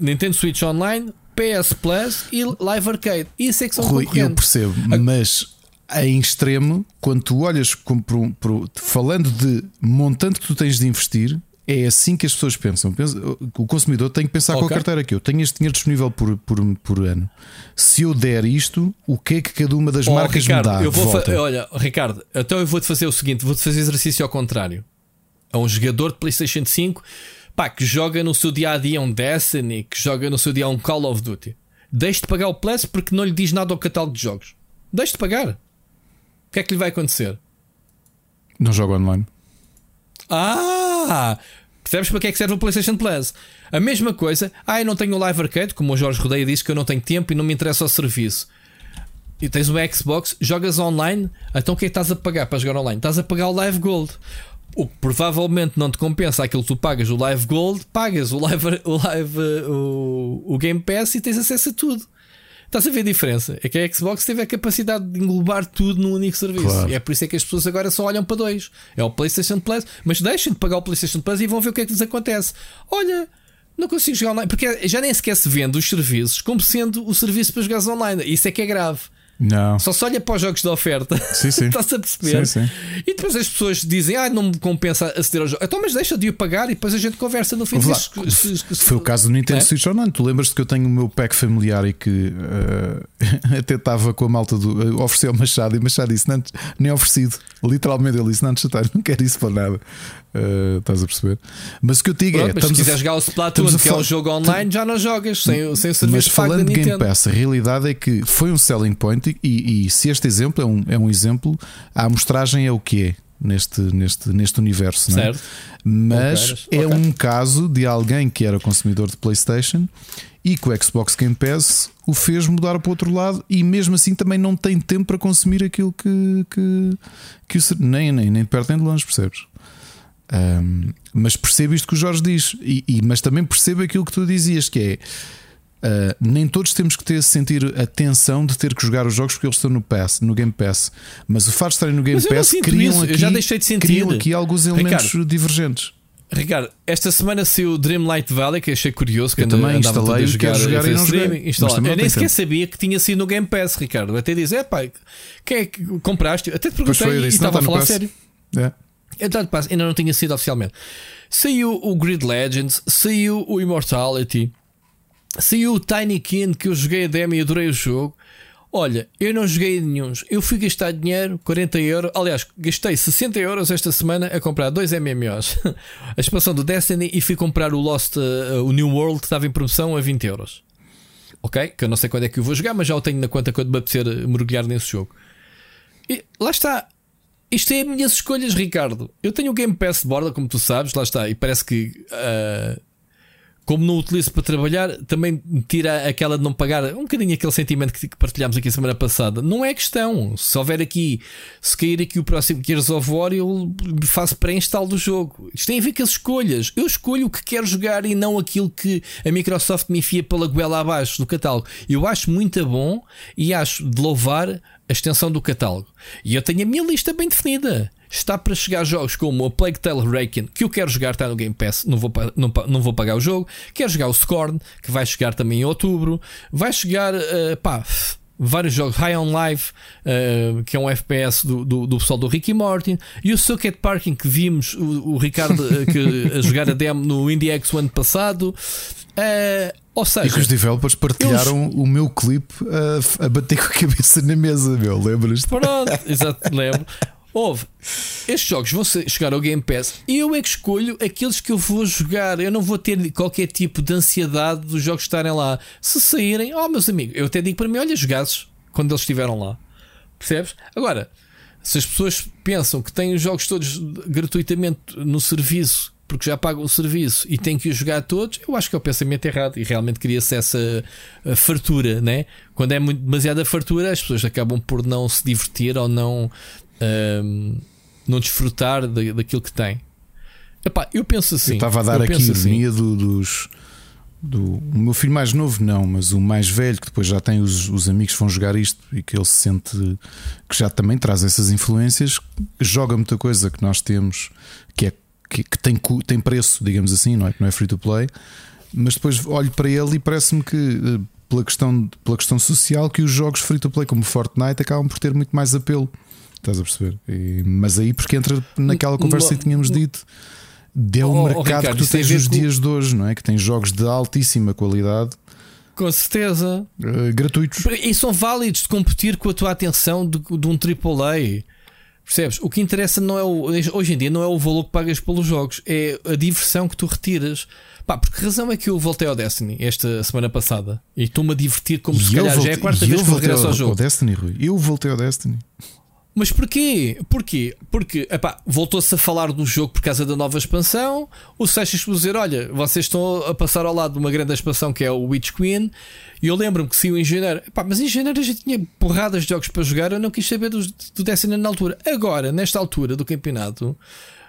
Nintendo Switch Online, PS Plus e Live Arcade. Isso é que são Rui, eu percebo, mas em extremo, quando tu olhas um- por- falando de montante que tu tens de investir, é assim que as pessoas pensam. Pensa- O consumidor tem que pensar com a carteira que eu tenho este dinheiro disponível por, por, por ano. Se eu der isto, o que é que cada uma das Oh, marcas Ricardo, me dá? eu vou olha, Ricardo, então eu vou-te fazer o seguinte: vou-te fazer exercício ao contrário. A um jogador de PlayStation 5, pá, que joga no seu dia a dia um Destiny, que joga no seu dia um Call of Duty, deixe de pagar o Plus porque não lhe diz nada ao catálogo de jogos. Deixe de pagar. O que é que lhe vai acontecer? Não joga online. Ah! Percebes para que é que serve o PlayStation Plus? A mesma coisa, ah, eu não tenho o Live Arcade, como o Jorge Rodeia disse que eu não tenho tempo e não me interessa o serviço. E tens uma Xbox, jogas online, então o que é que estás a pagar para jogar online? Estás a pagar o Live Gold. O que provavelmente não te compensa aquilo que tu pagas o Live Gold, pagas o Live, o, live, o, o Game Pass e tens acesso a tudo. Estás a ver a diferença? É que a Xbox teve a capacidade de englobar tudo num único serviço. Claro. E é por isso é que as pessoas agora só olham para dois. É o PlayStation Plus, mas deixem de pagar o PlayStation Plus e vão ver o que é que lhes acontece. Olha, não consigo jogar online. Porque já nem sequer se vende os serviços como sendo o serviço para jogar online. Isso é que é grave. Não. Só se olha para os jogos de oferta. Sim, sim. *laughs* Estás a perceber? Sim, sim. E depois as pessoas dizem, ah, não me compensa aceder ao jogo. Então, mas deixa de o pagar e depois a gente conversa no fim disso. Foi o caso do Nintendo é? Switch Online. Tu lembras-te que eu tenho o meu pack familiar e que uh, *laughs* até estava com a malta do. Uh, ofereceu ao Machado e o Machado disse, não, nem oferecido. Literalmente ele disse, não, não quero isso para nada. Uh, estás a perceber? Mas o que eu digo Pronto, é. Mas se quiser jogar o Splatoon, que é um jogo online, já não jogas sem, sem o serviço Mas falando de Game Pass, a realidade é que foi um selling point e, e se este exemplo é um, é um exemplo, a amostragem é o que é neste, neste, neste universo, certo. Não é? Mas é okay. um caso de alguém que era consumidor de PlayStation e que o Xbox Game Pass o fez mudar para o outro lado e mesmo assim também não tem tempo para consumir aquilo que, que, que o, nem, nem, nem de perto nem de longe, percebes? Um, mas percebo isto que o Jorge diz, e, e, mas também percebo aquilo que tu dizias, que é uh, nem todos temos que ter sentir a tensão de ter que jogar os jogos porque eles estão no Pass, no Game Pass. Mas o facto de estarem no Game Pass criam aqui, já deixei de sentir. criam aqui alguns elementos Ricardo, divergentes. Ricardo, esta semana saiu o Dreamlight Valley, que achei curioso. Que eu também instalei, a jogar, jogar e não joguei. Eu nem sequer sabia que tinha sido no Game Pass, Ricardo. Até dizer, é pá, quem é que compraste? Até te perguntei e estava a falar sério. É. Então, ainda não tinha sido oficialmente. Saiu o Grid Legends, saiu o Immortality, saiu o Tiny Kin, que eu joguei a demo e adorei o jogo. Olha, eu não joguei nenhum. Eu fui gastar dinheiro, 40 euros. Aliás, gastei 60 euros esta semana a comprar dois MMOs. *laughs* a expansão do Destiny e fui comprar o Lost, uh, o New World, que estava em promoção a 20 euros. Ok? Que eu não sei quando é que eu vou jogar, mas já o tenho na conta quando me apetecer mergulhar nesse jogo. E lá está. Isto é as minhas escolhas, Ricardo. Eu tenho o Game Pass de borda, como tu sabes, lá está, e parece que. Uh, como não utilizo para trabalhar, também tira aquela de não pagar um bocadinho aquele sentimento que partilhámos aqui semana passada. Não é questão. Se houver aqui, se cair aqui o próximo Gears of War, eu faço pré-instalo do jogo. Isto tem a ver com as escolhas. Eu escolho o que quero jogar e não aquilo que a Microsoft me enfia pela goela abaixo do catálogo. Eu acho muito bom e acho de louvar a extensão do catálogo. E eu tenho a minha lista bem definida está para chegar jogos como o Plague Tale Requiem, que eu quero jogar, está no Game Pass, não vou, não, não vou pagar o jogo. Quero jogar o Scorn, que vai chegar também em outubro. Vai chegar, uh, pá, vários jogos, High on Life, uh, que é um FPS do, do, do pessoal do Ricky Martin, e o Socket Parking, que vimos o, o Ricardo uh, que, a jogar a demo no Indie X o ano passado. Uh, ou seja, e que os developers partilharam eles... o meu clipe a, a bater com a cabeça na mesa, meu, lembras-te? Pronto, exato, lembro. Houve. Estes jogos vão chegar ao Game Pass e eu é que escolho aqueles que eu vou jogar. Eu não vou ter qualquer tipo de ansiedade dos jogos estarem lá. Se saírem, oh meus amigos, eu até digo para mim: olha, jogasses quando eles estiveram lá. Percebes? Agora, se as pessoas pensam que têm os jogos todos gratuitamente no serviço, porque já pagam o serviço e têm que os jogar todos, eu acho que é o pensamento errado e realmente cria-se essa fartura, né? Quando é muito, demasiada fartura, as pessoas acabam por não se divertir ou não um, não desfrutar da, daquilo que tem. Epá, eu penso assim. Eu estava a dar aqui a assim. ironia do, dos. Do, o meu filho mais novo, não, mas o mais velho, que depois já tem os, os amigos que vão jogar isto e que ele se sente que já também traz essas influências, joga muita coisa que nós temos que, é, que, que tem, tem preço, digamos assim, não é? Que não é free to play, mas depois olho para ele e parece-me que eh, pela questão, pela questão social que os jogos free to play como Fortnite acabam por ter muito mais apelo. Estás a perceber? E, mas aí porque entra naquela conversa que tínhamos dito. Deu um oh, mercado oh, Ricardo, que tu tens nos com... dias de hoje, não é? Que tem jogos de altíssima qualidade. Com certeza. Uh, gratuitos. E são válidos de competir com a tua atenção de, de um AAA. Percebes? O que interessa não é o, hoje em dia não é o valor que pagas pelos jogos, é a diversão que tu retiras. Pá, porque razão é que eu voltei ao Destiny esta semana passada e estou-me a divertir como e se calhar voltei, já é a quarta vez que eu regresso ao, ao jogo. Destiny, Rui. Eu voltei ao Destiny. Mas porquê? Porquê? Porque voltou-se a falar do jogo por causa da nova expansão. O Seixas dizer: Olha, vocês estão a passar ao lado de uma grande expansão que é o Witch Queen. E eu lembro-me que se o engenheiro, epá, mas em janeiro já tinha porradas de jogos para jogar. Eu não quis saber do, do Destiny na altura. Agora, nesta altura do campeonato,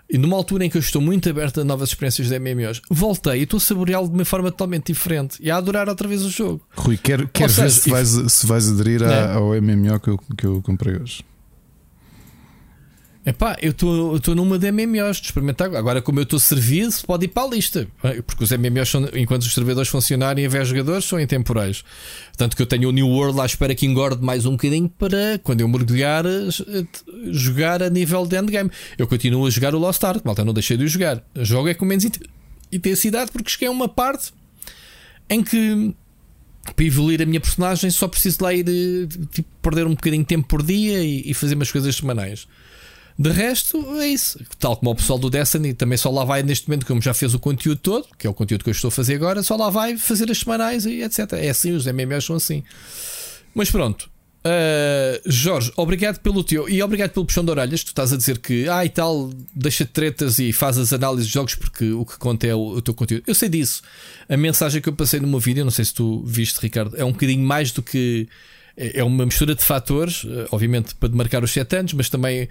e numa altura em que eu estou muito aberto a novas experiências de MMOs, voltei e estou a saboreá-lo de uma forma totalmente diferente e a adorar outra vez o jogo. Rui, quero, quero ver se, vais, se vais aderir é. ao MMO que eu, que eu comprei hoje. Epá, eu estou numa de MMOs de experimentar. Agora, como eu estou servido, pode ir para a lista. Porque os MMOs, são, enquanto os servidores funcionarem haver jogadores, são intemporais. Tanto que eu tenho o New World lá, espera que engorde mais um bocadinho para quando eu mergulhar, jogar a nível de endgame. Eu continuo a jogar o Lost Ark, malta, não deixei de o jogar. Jogo é com menos intensidade porque cheguei a uma parte em que para evoluir a minha personagem só preciso lá ir eh, tipo, perder um bocadinho de tempo por dia e, e fazer umas coisas semanais. De resto, é isso. Tal como o pessoal do Destiny também só lá vai neste momento, como já fez o conteúdo todo, que é o conteúdo que eu estou a fazer agora, só lá vai fazer as semanais e etc. É assim, os MMOs são assim. Mas pronto. Uh, Jorge, obrigado pelo teu e obrigado pelo puxão de orelhas. Tu estás a dizer que, ah, e tal, deixa de tretas e faz as análises de jogos porque o que conta é o, o, teu conteúdo. Eu sei disso. A mensagem que eu passei no meu vídeo, não sei se tu viste, Ricardo, é um bocadinho mais do que é, é uma mistura de fatores, eh, obviamente para demarcar os 7 anos, mas também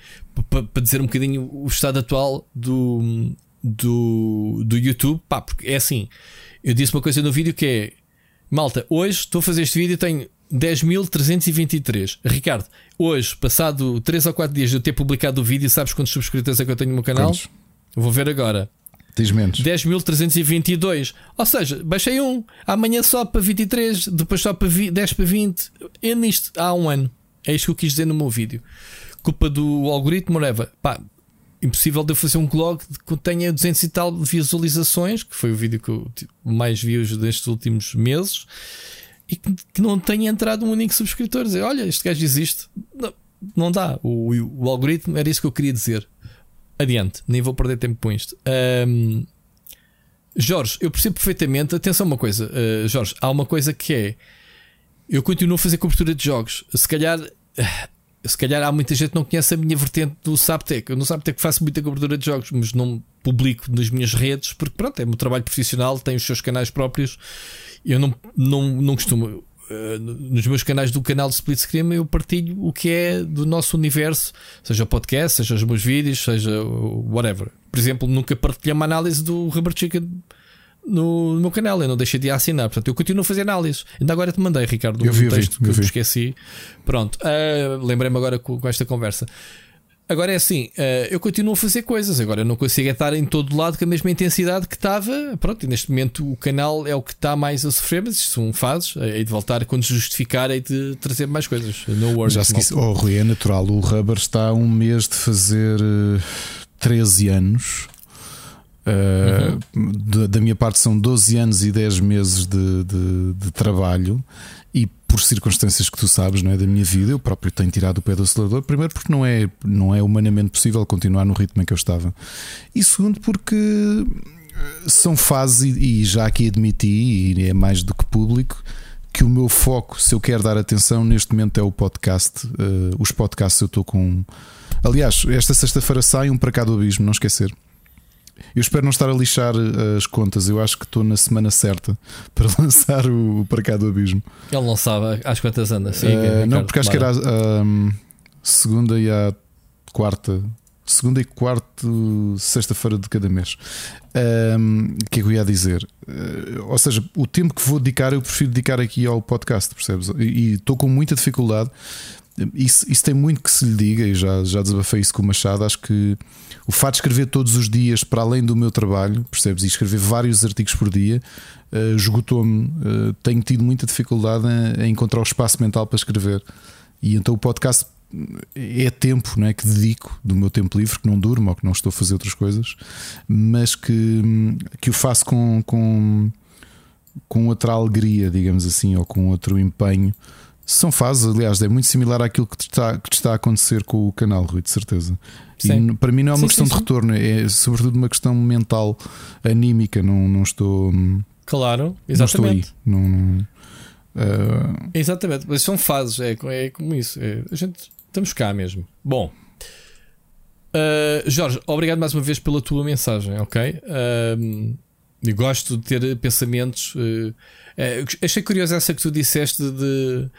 para dizer um bocadinho o estado atual do, do, do YouTube. Pá, porque é assim, eu disse uma coisa no vídeo que é: malta, hoje estou a fazer este vídeo e tenho 10.323. Ricardo, hoje, passado 3 ou 4 dias de eu ter publicado o vídeo, sabes quantos subscritores é que eu tenho no meu canal? Quantos? Vou ver agora. Diz menos. 10.322. Ou seja, baixei um. Amanhã só para 23, depois só para 20, 10 para 20. É nisto, há um ano. É isto que eu quis dizer no meu vídeo. Culpa do algoritmo, whatever. Pá, impossível de eu fazer um blog que tenha 200 e tal visualizações, que foi o vídeo que eu mais vi destes últimos meses, e que, que não tenha entrado um único subscritor. Dizer, olha, este gajo existe. Não, não dá. O, o, o algoritmo era isso que eu queria dizer adiante, nem vou perder tempo com isto. Um, Jorge, eu percebo perfeitamente. Atenção, uma coisa, uh, Jorge, há uma coisa que é. Eu continuo a fazer cobertura de jogos. Se calhar, se calhar há muita gente que não conhece a minha vertente do Saptec. Eu no Saptec faço muita cobertura de jogos, mas não publico nas minhas redes, porque pronto, é meu trabalho profissional, tenho os seus canais próprios. Eu não, não, não costumo nos meus canais do canal de Split Screen eu partilho o que é do nosso universo, seja o podcast, seja os meus vídeos, seja whatever. Por exemplo, nunca partilhei uma análise do Rubber Chicken no, no meu canal, eu não deixei de assinar, portanto eu continuo a fazer análises. Ainda agora te mandei, Ricardo, um texto vi, que eu, eu esqueci. Pronto, uh, lembrei-me agora com, com esta conversa. Agora é assim, uh, eu continuo a fazer coisas. Agora eu não consigo estar em todo lado com a mesma intensidade que estava. Pronto, e neste momento o canal é o que está mais a sofrer, mas isto são fases. Hei de voltar quando se justificar, e de trazer mais coisas. No worries, Já se disse, oh, Rui, é natural. O Rubber está a um mês de fazer uh, eh, 13 anos. Uh, uhum. da, da, minha parte são 12 anos e 10 meses de, de, de trabalho e por circunstâncias que tu sabes, não é da minha vida, eu próprio tenho tirado o pé do acelerador. Primeiro porque não é, não é humanamente possível continuar no ritmo em que eu estava. E segundo porque eh, são fases e já aqui admiti e é mais do que público que o meu foco, se eu quero dar atenção neste momento é o podcast. Uh, os podcasts eu estou com. Aliás, esta sexta-feira sai um para cá do abismo, não esquecer. Eu espero não estar a lixar eh, as contas. Eu acho que estou na semana certa *laughs* para lançar o Para Cá do Abismo. Ele não sabe às quantas anda. Sim, uh, não, porque acho que era a um, segunda e a quarta. Segunda e quarto, sexta-feira de cada mês. Um, o que é que eu ia dizer? Uh, ou seja, o tempo que vou dedicar, eu prefiro dedicar aqui ao podcast, percebes? E estou com muita dificuldade. Isso, isso tem muito que se lhe diga, e já, já desabafei isso com o Machado. Acho que o fato de escrever todos os dias, para além do meu trabalho, percebes? E escrever vários artigos por dia, uh, esgotou-me. Uh, tenho tido muita dificuldade em, encontrar o espaço mental para escrever. E então o podcast é tempo não é, que dedico do meu tempo livre, que não durmo ou que não estou a fazer outras coisas, mas que, que o faço com, com, com outra alegria, digamos assim, ou com outro empenho São fases, aliás, é muito similar àquilo que te está, que está a acontecer com o canal, Rui, de certeza. E para mim não é uma sim, questão sim, de retorno, é sobretudo uma questão mental, anímica. Não, não estou. Claro, exatamente. Não estou aí. Não, não uh... Exatamente, mas são fases, é, é como isso. É, a gente estamos cá mesmo. Bom, uh, Jorge, obrigado mais uma vez pela tua mensagem, ok? Uh, gosto de ter pensamentos. Uh, achei curioso essa que tu disseste de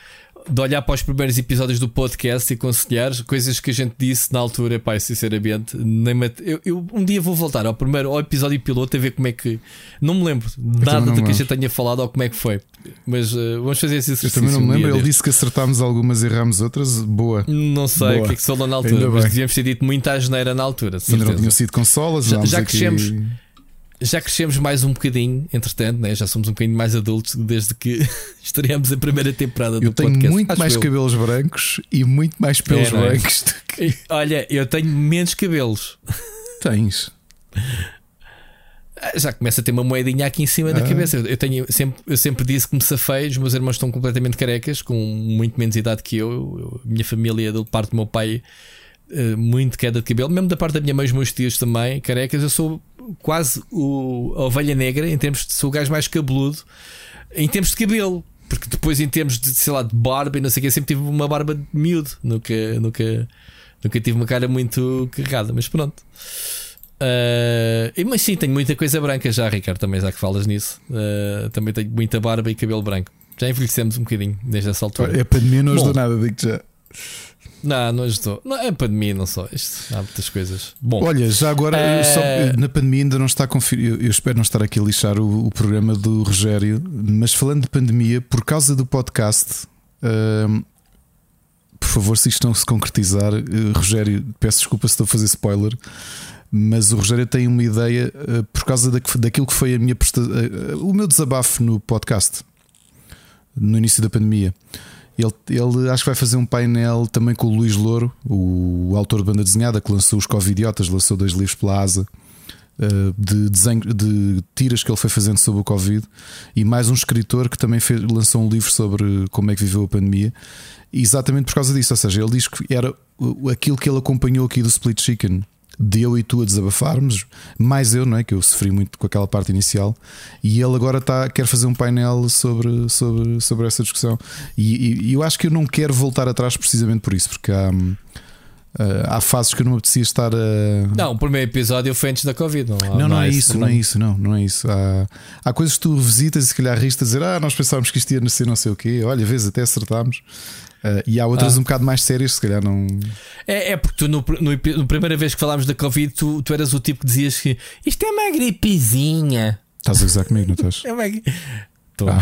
de olhar para os primeiros episódios do podcast e aconselhar coisas que a gente disse na altura, pai, sinceramente, nem eu, eu, um dia vou voltar ao primeiro ao episódio piloto a ver como é que não me lembro nada do que a gente tenha falado ou como é que foi, mas uh, vamos fazer esse exercício. Eu também não me lembro. Um Ele disse que acertámos algumas e erramos outras. Boa, não sei boa. o que é que se falou na altura, mas devíamos ter dito muita asneira na altura. Ainda não tinham sido consolas, já, já crescemos. Aqui já crescemos mais um bocadinho, entretanto, né? já somos um bocadinho mais adultos desde que *laughs* estreamos a primeira temporada do eu tenho podcast. muito mais eu. cabelos brancos e muito mais pelos é, brancos. *laughs* Que... Olha, eu tenho menos cabelos. Tens. Ah, já começa a ter uma moedinha aqui em cima ah. da cabeça. Eu, tenho, sempre, eu sempre disse que me safei. Os meus irmãos estão completamente carecas, com muito menos idade que eu. eu minha família, da parte do meu pai, eh, muito queda de cabelo. Mesmo da parte da minha mãe, os meus tios também, carecas. Eu sou quase o, a ovelha negra em termos de sou o gajo mais cabeludo em termos de cabelo. Porque depois, em termos de, sei lá, de barba e não sei o que, sempre tive uma barba de miúdo. Nunca, nunca, nunca tive uma cara muito carregada, mas pronto. Uh, mas sim, tenho muita coisa branca já, Ricardo, também já que falas nisso. Uh, também tenho muita barba e cabelo branco. Já envelhecemos um bocadinho desde essa altura. É pandemia, não ajudou nada, digo já. Não, não estou. Não, é pandemia, não só. Isto, há muitas coisas. Bom, Olha, já agora, é... só, na pandemia ainda não está conferido. Eu, eu espero não estar aqui a lixar o, o, programa do Rogério, mas falando de pandemia, por causa do podcast, uh, por favor, se isto não se concretizar, uh, Rogério, peço desculpa se estou a fazer spoiler. Mas o Rogério tem uma ideia uh, por causa da, daquilo que foi a minha presta, o meu desabafo no podcast no início da pandemia. Ele, ele acho que vai fazer um painel também com o Luís Louro, o, autor de banda desenhada, que lançou os Covidiotas, lançou dois livros pela Asa. Uh, de, desenho, de tiras que ele foi fazendo sobre o Covid e mais um escritor que também fez, lançou um livro sobre como é que viveu a pandemia, exatamente por causa disso. Ou seja, ele diz que era aquilo que ele acompanhou aqui do Split Chicken de eu e tu a desabafarmos, mais eu, não é? Que eu sofri muito com aquela parte inicial, e ele agora está, quer fazer um painel sobre, sobre, sobre essa discussão. E, e eu acho que eu não quero voltar atrás precisamente por isso, porque há. Uh, há fases que eu não apetecia estar a. Não, o primeiro episódio foi antes da Covid. Não, não, não, não é isso, não é isso, não, não é isso. Há, há coisas que tu visitas e se calhar ristas a dizer, ah, nós pensávamos que isto ia nascer não sei o quê, olha, vez até acertámos. Uh, e há outras ah. um bocado mais sérias, se calhar não. É, é porque tu, no, no, no, primeira vez que falámos da Covid, tu, tu eras o tipo que dizias que isto é uma gripezinha. Estás a gozar comigo, não estás? *laughs* É uma Estou. Ah.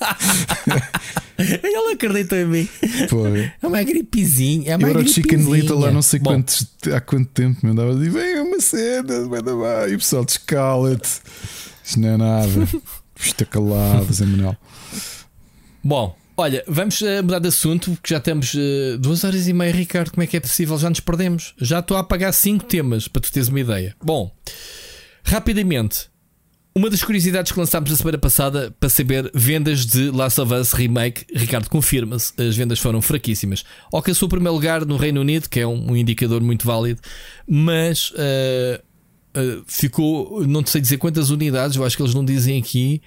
*laughs* Ele acreditou em mim. Foi. É uma gripezinha. É uma eu era o Chicken Little lá não sei quantos, há quanto tempo me andava a dizer: vem uma cena, vai dar E o pessoal descala-te. Isto não é nada. *laughs* Está calado, Zé Manuel. Bom, Olha, vamos uh, mudar de assunto, porque já temos uh, duas horas e meia, Ricardo. Como é que é possível? Já nos perdemos. Já estou a apagar cinco temas para tu teres uma ideia. Bom, rapidamente, uma das curiosidades que lançámos na semana passada para saber vendas de Last of Us Remake, Ricardo confirma-se, as vendas foram fraquíssimas. Alcançou o primeiro lugar no Reino Unido, que é um, um indicador muito válido, mas uh, ficou, não sei dizer quantas unidades, eu acho que eles não dizem aqui.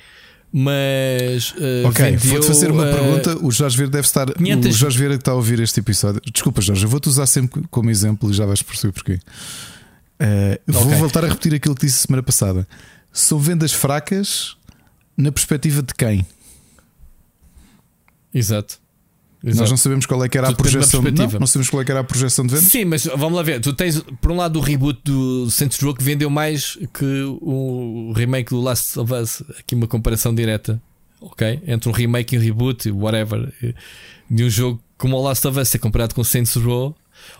Mas uh, ok, vou-te fazer uma uh, pergunta. O Jorge Vieira deve estar. 500... O Jorge Vieira que está a ouvir este episódio. Desculpa, Jorge, eu vou-te usar sempre como exemplo e já vais perceber porquê. Uh, vou okay. voltar a repetir aquilo que disse semana passada. São vendas fracas na perspectiva de quem? Exato. Exato. Nós não sabemos qual é que era tu a projeção. Não, não sabemos qual é que era a projeção de vendas. Sim, mas vamos lá ver. Tu tens, por um lado, o reboot do Saints Row que vendeu mais que o remake do Last of Us. Aqui uma comparação direta, ok? Entre um remake e um reboot, whatever, de um jogo como o Last of Us ser comparado com o Saints Row.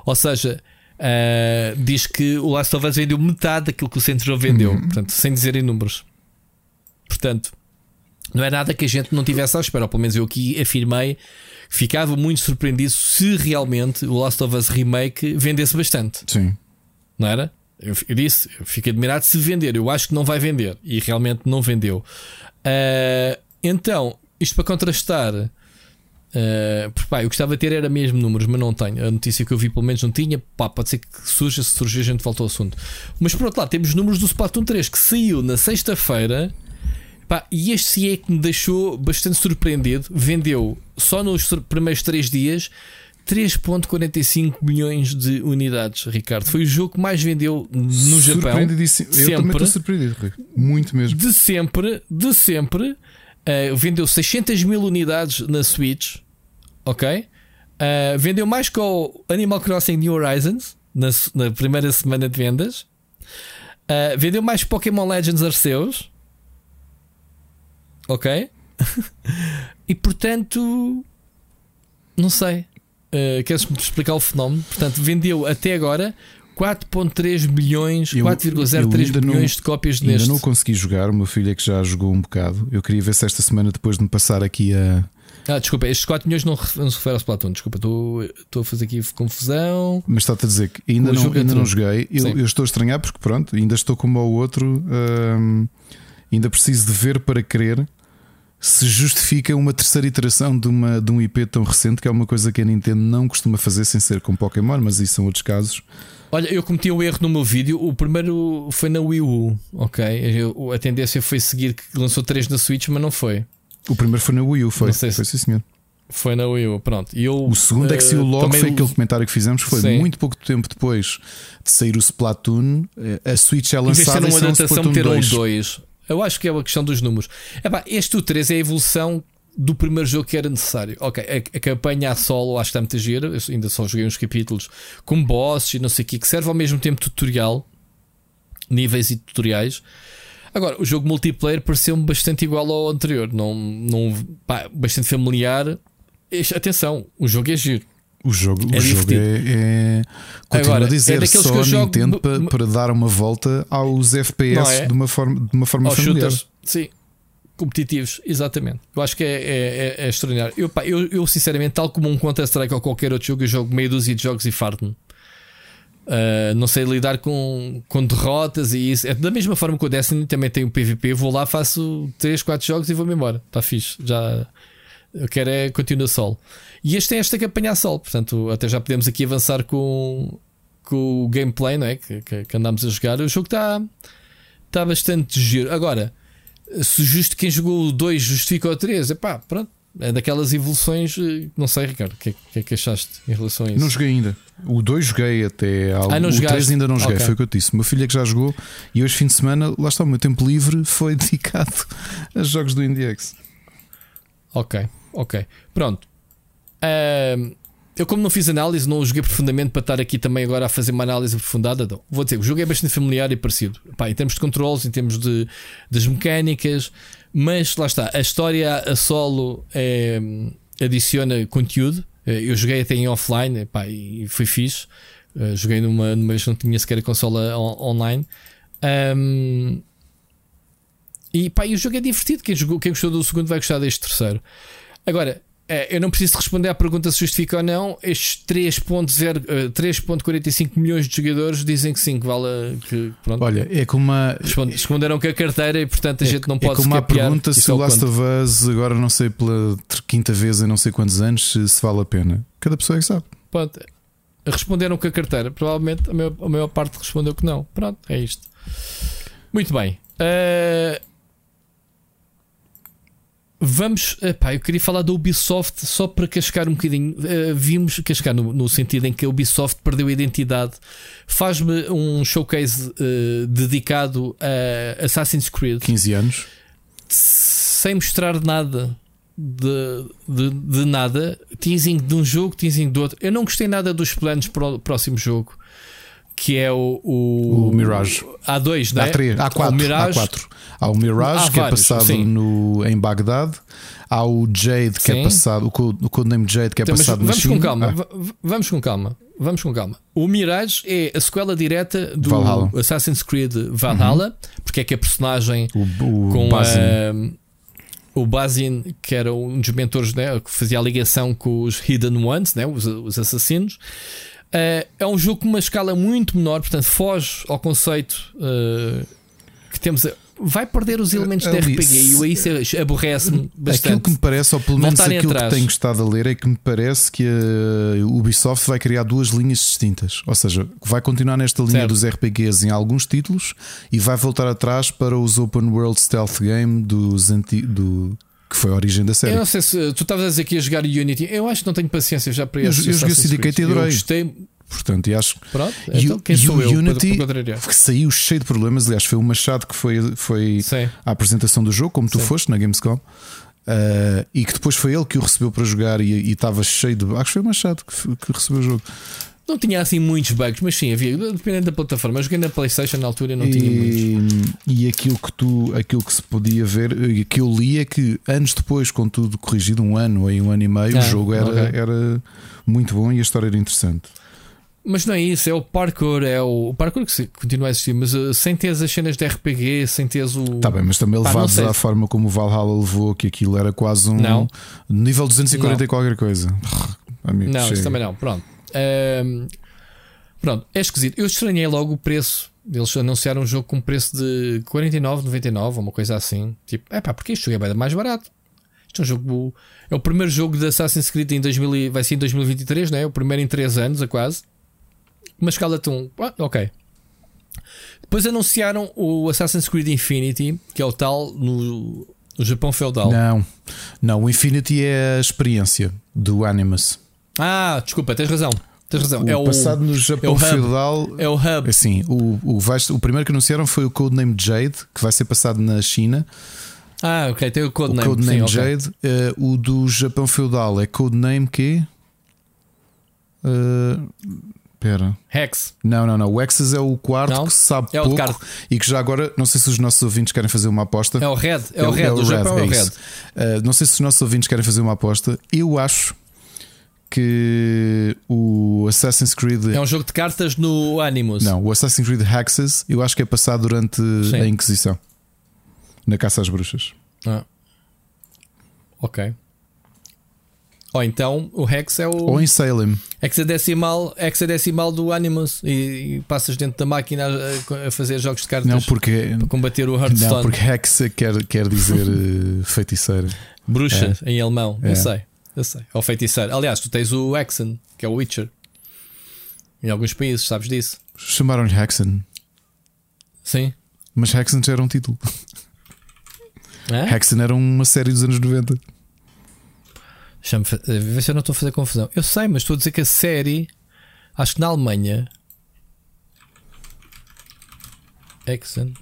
Ou seja, uh, diz que o Last of Us vendeu metade daquilo que o Saints Row vendeu. Uhum. Portanto, sem dizer em números. Portanto, não é nada que a gente não tivesse à espera. Ou pelo menos eu aqui afirmei ficava muito surpreendido se realmente o Last of Us Remake vendesse bastante. Sim. Não era? Eu, eu disse, eu fico admirado se vender. Eu acho que não vai vender. E realmente não vendeu. Uh, então, isto para contrastar, Uh, porque, pá, eu gostava de ter era mesmo números, mas não tenho. A notícia que eu vi, pelo menos, não tinha. Pá, pode ser que surja. Se surgir, a gente volta ao assunto. Mas por outro lado, temos números do Splatoon 3 que saiu na sexta-feira. E este sim é que me deixou bastante surpreendido. Vendeu só nos primeiros 3 dias 3,45 milhões de unidades, Ricardo. Foi o jogo que mais vendeu no Japão. Eu sempre, também estou surpreendido, muito mesmo. De sempre, de sempre. Uh, vendeu 600 mil unidades na Switch ok? Uh, vendeu mais que o Animal Crossing New Horizons na, na primeira semana de vendas. Uh, vendeu mais Pokémon Legends Arceus. Ok? *laughs* e portanto, não sei. Uh, Queres-me explicar o fenómeno? Portanto, vendeu até agora 4.3 milhões, 4,03 milhões de cópias ainda neste. Ainda não consegui jogar, o meu filho é que já jogou um bocado. Eu queria ver se esta semana, depois de me passar aqui a, ah, desculpa, estes 4 milhões não, não se refere ao Splatoon. Desculpa, estou a fazer aqui confusão. Mas está-te a dizer que ainda, não, ainda não joguei. Eu, eu, estou a estranhar porque, pronto, ainda estou como o outro. Hum, ainda preciso de ver para querer se justifica uma terceira iteração de, uma, de um IP tão recente, que é uma coisa que a Nintendo não costuma fazer sem ser com Pokémon, mas isso são outros casos. Olha, eu cometi um erro no meu vídeo. O primeiro foi na Wii U, ok? Eu, a tendência foi seguir que lançou 3 na Switch, mas não foi. O primeiro foi na Wii U, foi. Foi, sim, senhor. Foi na Wii U, pronto. E eu, o segundo é que saiu logo, também... foi aquele comentário que fizemos. Foi sim. muito pouco tempo depois de sair o Splatoon. Eh, a Switch é lançada. Em ter uma adaptação, meter um 2. Eu acho que é uma questão dos números. Epá, este o 3 é a evolução do primeiro jogo que era necessário. Ok, a, a campanha a solo acho que está muito gira. Eu ainda só joguei uns capítulos com bosses e não sei o que, que serve ao mesmo tempo tutorial, níveis e tutoriais. Agora, o jogo multiplayer pareceu-me bastante igual ao anterior, não, não, pá, bastante familiar. Atenção, o jogo é giro. O jogo é, o jogo é, é continuo Agora, a dizer, é só a Nintendo para, para dar uma volta aos FPS é? de uma forma, de uma forma aos familiar. Shooters, sim, competitivos, exatamente. Eu acho que é, é, é, é extraordinário. Eu, pá, eu, eu, sinceramente, tal como um Counter-Strike ou qualquer outro jogo, eu jogo meia dúzia de jogos e farto-me. Uh, não sei lidar com, com derrotas e isso. É da mesma forma que o Destiny também tem o um PVP. Vou lá, faço 3, 4 jogos e vou-me embora. Está fixe. Já eu quero é continuar sol. E este tem esta campanha a sol. Portanto, até já podemos aqui avançar com, com o gameplay não é? que, que, que andamos a jogar. O jogo está está bastante giro. Agora, se justo quem jogou o 2 justifica o 3, é pá, pronto é daquelas evoluções. Eh, não sei, Ricardo, o que, que, é que achaste em relação a isso? Não joguei ainda. O 2 joguei até ao ah, não o 3 ainda não joguei, okay. foi o que eu disse. O meu filho é que já jogou e hoje, fim de semana, lá está, o meu tempo livre *laughs* foi dedicado a jogos do IndieX. Ok, ok. Pronto. Uh, eu, como não fiz análise, não joguei profundamente para estar aqui também agora a fazer uma análise aprofundada. Não. Vou dizer, o jogo é bastante familiar e parecido. Pá, em termos de controles, em termos de, das mecânicas, mas lá está, a história a solo é, adiciona conteúdo. Eh, eu joguei até em offline pá, e foi fixe. Uh, joguei numa, numa não tinha sequer a consola on, online. Um, e pá, e o jogo é divertido. Quem, jogou, quem gostou do segundo vai gostar deste terceiro. Agora, é, eu não preciso responder à pergunta se justifica ou não. Estes 3,45 uh, milhões de jogadores dizem que sim, que vale. Que, pronto, Olha, é como uma. Responderam que a carteira e portanto a é, gente não pode É como a pergunta se o Last of Us, agora não sei pela quinta vez em não sei quantos anos, se, se vale a pena. Cada pessoa é que sabe. Pronto. Responderam que a carteira. Provavelmente a maior, a maior parte respondeu que não. Pronto, é isto. Muito bem. Uh, Vamos, epá, eu queria falar da Ubisoft só para cascar um bocadinho. Uh, vimos cascar no, no, sentido em que a Ubisoft perdeu a identidade. Faz-me um showcase uh, dedicado a Assassin's Creed 15 anos sem mostrar nada de, de, de, nada. Teasing de um jogo, teasing do outro. Eu não gostei nada dos planos para o próximo jogo que é o, o, o Mirage. Há dois, não é? Há três, há quatro. Mirage. Há, quatro. há o Mirage, há que é vários, é passado no, em Bagdade. Há o Jade, que é sim. é passado, o codename Jade, que é então, passado vamos na China. Com calma, ah. Vamos com calma, vamos com calma. O Mirage é a sequela direta do Valhalla. Assassin's Creed Valhalla, uhum. porque é que a personagem o, o com Bazin. a o Bazin, que era um dos mentores né, que fazia a ligação com os Hidden Ones, né, os, os assassinos, Uh, é um jogo com uma escala muito menor, portanto, foge ao conceito uh, que temos vai perder os elementos de RPG e isso aborrece-me *laughs* bastante. Aquilo que me parece, ou pelo menos aquilo atrás. que tenho estado a ler, é que me parece que a Ubisoft vai criar duas linhas distintas. Ou seja, vai continuar nesta linha Certo. dos RPGs em alguns títulos e vai voltar atrás para os Open World Stealth Game dos anti... do que foi a origem da série. Eu não sei se tu estavas a dizer que ia jogar Unity. Eu acho que não tenho paciência já para Eu- esse eu joguei Assassin's Syndicate e adorei. Eu gostei. Portanto, e acho Pronto, então o- quem e o para- Unity para que saiu cheio de problemas. Aliás, foi o Machado que foi, foi Sim. a apresentação do jogo, como tu Sim. foste na Gamescom. Uh, e que depois foi ele que o recebeu para jogar e estava cheio de. Acho que foi o Machado que, que recebeu o jogo. Não tinha assim muitos bugs, mas sim, havia, dependendo da plataforma. Eu joguei na PlayStation na altura e não tinha muitos. e, e aquilo que tu, aquilo que se podia ver, e que eu li é que anos depois, com tudo corrigido, um ano em um ano e meio, Ah, o jogo era, ok. era muito bom e a história era interessante. Mas não é isso, é o parkour, é o, o parkour que continua a existir, mas uh, sem teres as cenas de RPG, sem teres o. Tá bem, mas também Pá, levados à forma como o Valhalla levou, que aquilo era quase um Não. nível 240 Não. e qualquer coisa. Amigo, Não, chega. isso também não. Pronto. Ahm, pronto, é esquisito. Eu estranhei logo o preço. Eles anunciaram um jogo com preço de 49,99 ou uma coisa assim. Tipo, é pá, porque jogo é bem mais barato. Isto é um jogo. É o primeiro jogo de Assassin's Creed em 2000, e- vai ser em 2023, não é? O primeiro em 3 anos, a quase. Uma escala tão. Ah, ok. Depois anunciaram o Assassin's Creed Infinity, que é o tal no, no Japão feudal. Não, não, o Infinity é a experiência do Animus. Ah, desculpa, tens razão. Tens razão. O é o, passado no Japão hub. feudal. é o hub. Assim, o, o, o primeiro que anunciaram foi o Codename Jade, que vai ser passado na China. Ah, ok, tem o O codename. Codename sim. Jade. Eh, o do Japão feudal é Codename quê? Eh, Espera. Hex. Não, não, não. O Exas é o quarto Não? que se sabe É o pouco quarto. e que já agora, não sei se os nossos ouvintes querem fazer uma aposta. É o Red. É, o Red. o Japão é o Red. isso. Uh, não sei se os nossos ouvintes querem fazer uma aposta. Eu acho que o Assassin's Creed. É um jogo de cartas no Animus. Não, o Assassin's Creed Hexes eu acho que é passado durante Sim. a Inquisição na caça às bruxas. Ah. Ok. Ou então o Hex é o Ou em Salem. hexadecimal, hexadecimal do Animus e, e passas dentro da máquina a, a fazer jogos de cartas Não, porque. para combater o Hearthstone. Não, porque Hex quer, quer dizer uh, feiticeira. Bruxa em alemão. É. Eu sei. Eu sei. Ou feiticeiro. Aliás, tu tens o Hexen, que é o Witcher. Em alguns países, sabes disso? Chamaram-lhe Hexen. Sim. Mas Hexen já era um título. É? Hexen era uma série dos anos 90. Deixa-me fa- eh, ver se eu não estou a fazer confusão. Eu sei, mas estou a dizer que a série, acho que na Alemanha. Exen.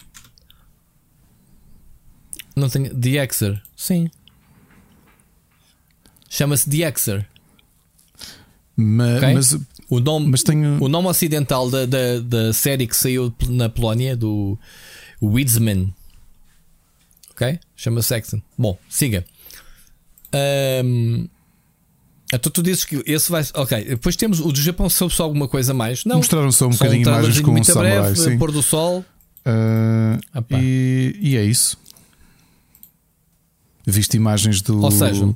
Não tenho. The Exer. Sim. Chama-se The Exer. Ma- Ok. Mas, O nome, mas tenho. o nome ocidental da, da, da série que saiu na Polónia, do Widsman. Ok? Chama-se Exen. Bom, siga. Ahm, então tu dizes que esse vai. Ok, depois temos o do Japão. Soube-se alguma coisa mais? Não. Mostraram só um Só bocadinho imagens trailerzinho com um muito breve, sim. pôr do sol. Pá. e, e é isso. Viste imagens do. Ou seja-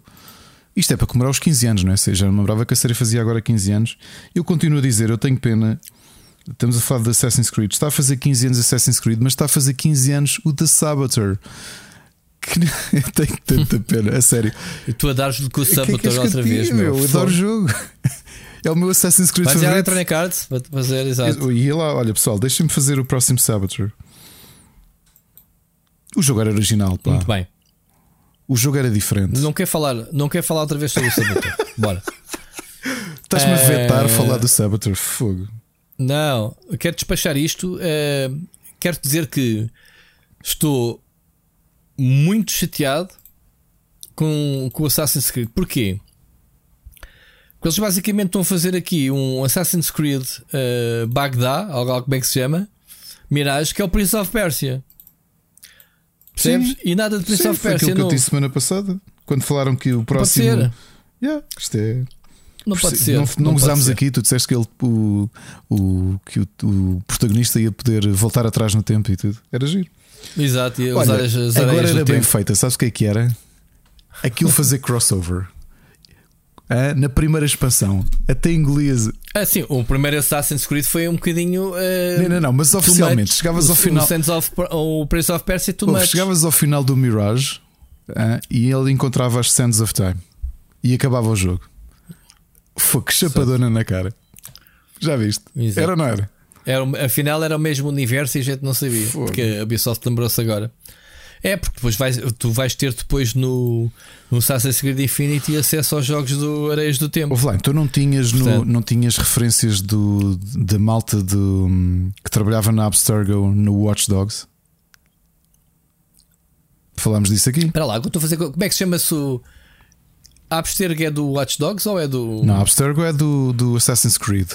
Isto é para comemorar os 15 anos, não é? Seja, me lembrava que a série fazia agora 15 anos. Eu continuo a dizer, eu tenho pena. Estamos a falar de Assassin's Creed. Está a fazer 15 anos Assassin's Creed, mas está a fazer 15 anos o The Saboteur. Que *laughs* eu tenho tanta pena, a sério. E tu a dares-lhe com o O que é que Saboteur outra vez, meu. Eu adoro o jogo. É o meu Assassin's Creed Vais à favorito. Electronic Arts para fazer, exato. E lá, olha pessoal, deixem-me fazer o próximo Saboteur. O jogo era original, pá. Muito bem. O jogo era diferente. Não quer falar, não quer falar outra vez sobre o Saboteur. *laughs* Bora. Estás-me a vetar Eh, falar do Saboteur. Fogo. Não, quero despachar isto. eh, quero dizer que estou muito chateado com, com o Assassin's Creed. Porquê? Porque eles basicamente estão a fazer aqui um Assassin's Creed eh, Bagdá, algo algo como é que se chama, Mirage, que é o Prince of Persia. Percebes? Sim. E nada de Prince Sim, of foi Persia aquilo que eu não, disse semana passada. Quando falaram que o não pode próximo. ser. Yeah, isto é. Não pode ser. Não, não, pode usámos aqui, tu disseste que, ele, o, o, que o, o protagonista ia poder voltar atrás no tempo e tudo. Era giro. Exato, e Olha, usar as, as agora era bem tempo. feita, sabes o que é que era? Aquilo fazer crossover. Ah, na primeira expansão. Até ingolias. Ah, sim, o primeiro Assassin's Creed foi um bocadinho. Uh, não, não, não, mas oficialmente much. chegavas ao final. O, of, o Prince of Persia, tu oh, chegavas ao final do Mirage ah, e ele encontrava as Sands of Time e acabava o jogo. Foi que chapadona na cara. Já viste? Exato. Era, não era? era? Afinal, era o mesmo universo e a gente não sabia. Foi. Porque a Ubisoft lembrou-se agora. É, porque depois vais, tu vais ter depois no, no Assassin's Creed Infinity acesso aos jogos do Areias do Tempo. Offline, tu não tinhas, Portanto, no, não tinhas referências do, da malta do, que trabalhava na Abstergo no Watch Dogs? Falámos disso aqui? Espera lá, estou a fazer. Como é que se chama-se o. A Abstergo é do Watch Dogs ou é do. Não, a Abstergo é do, do Assassin's Creed.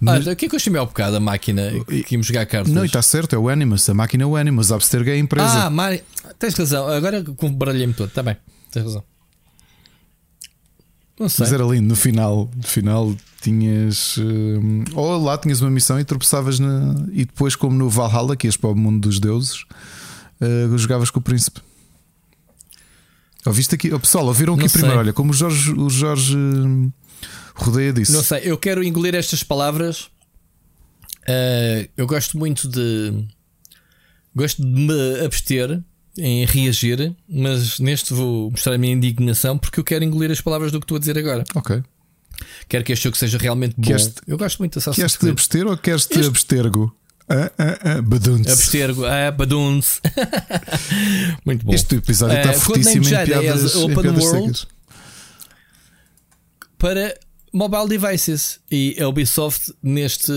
Mas... Ah, o que é que eu chamei ao bocado a máquina que íamos jogar cartas? Não, está certo, é o Animus, a máquina é o Animus, a Abstergo é a empresa. Ah, Mari... tens razão, agora baralhei-me todo, está bem, tens razão. Não sei. Mas era lindo, no final, no final tinhas. Uh, ou lá tinhas uma missão e tropeçavas na. E depois, como no Valhalla, que ias para o mundo dos deuses, uh, jogavas com o príncipe. Ouviste aqui? Oh, pessoal, ouviram aqui primeiro? Olha, como o Jorge, o Jorge hum, rodeia disso. Não sei, eu quero engolir estas palavras. Uh, eu gosto muito de. Gosto de me abster em reagir, mas neste vou mostrar a minha indignação porque eu quero engolir as palavras do que estou a dizer agora. Ok. Quero que este jogo seja realmente bom. Queres, eu gosto muito de Assassin's Queres-te abster ou queres-te este... abstergo? Ah, ah, ah, badunce. Abstergo, ah, badunce. *laughs* muito bom. Este episódio está uh, fortíssimo em piadas, Open em piadas World secas. para mobile devices. E a Ubisoft, neste,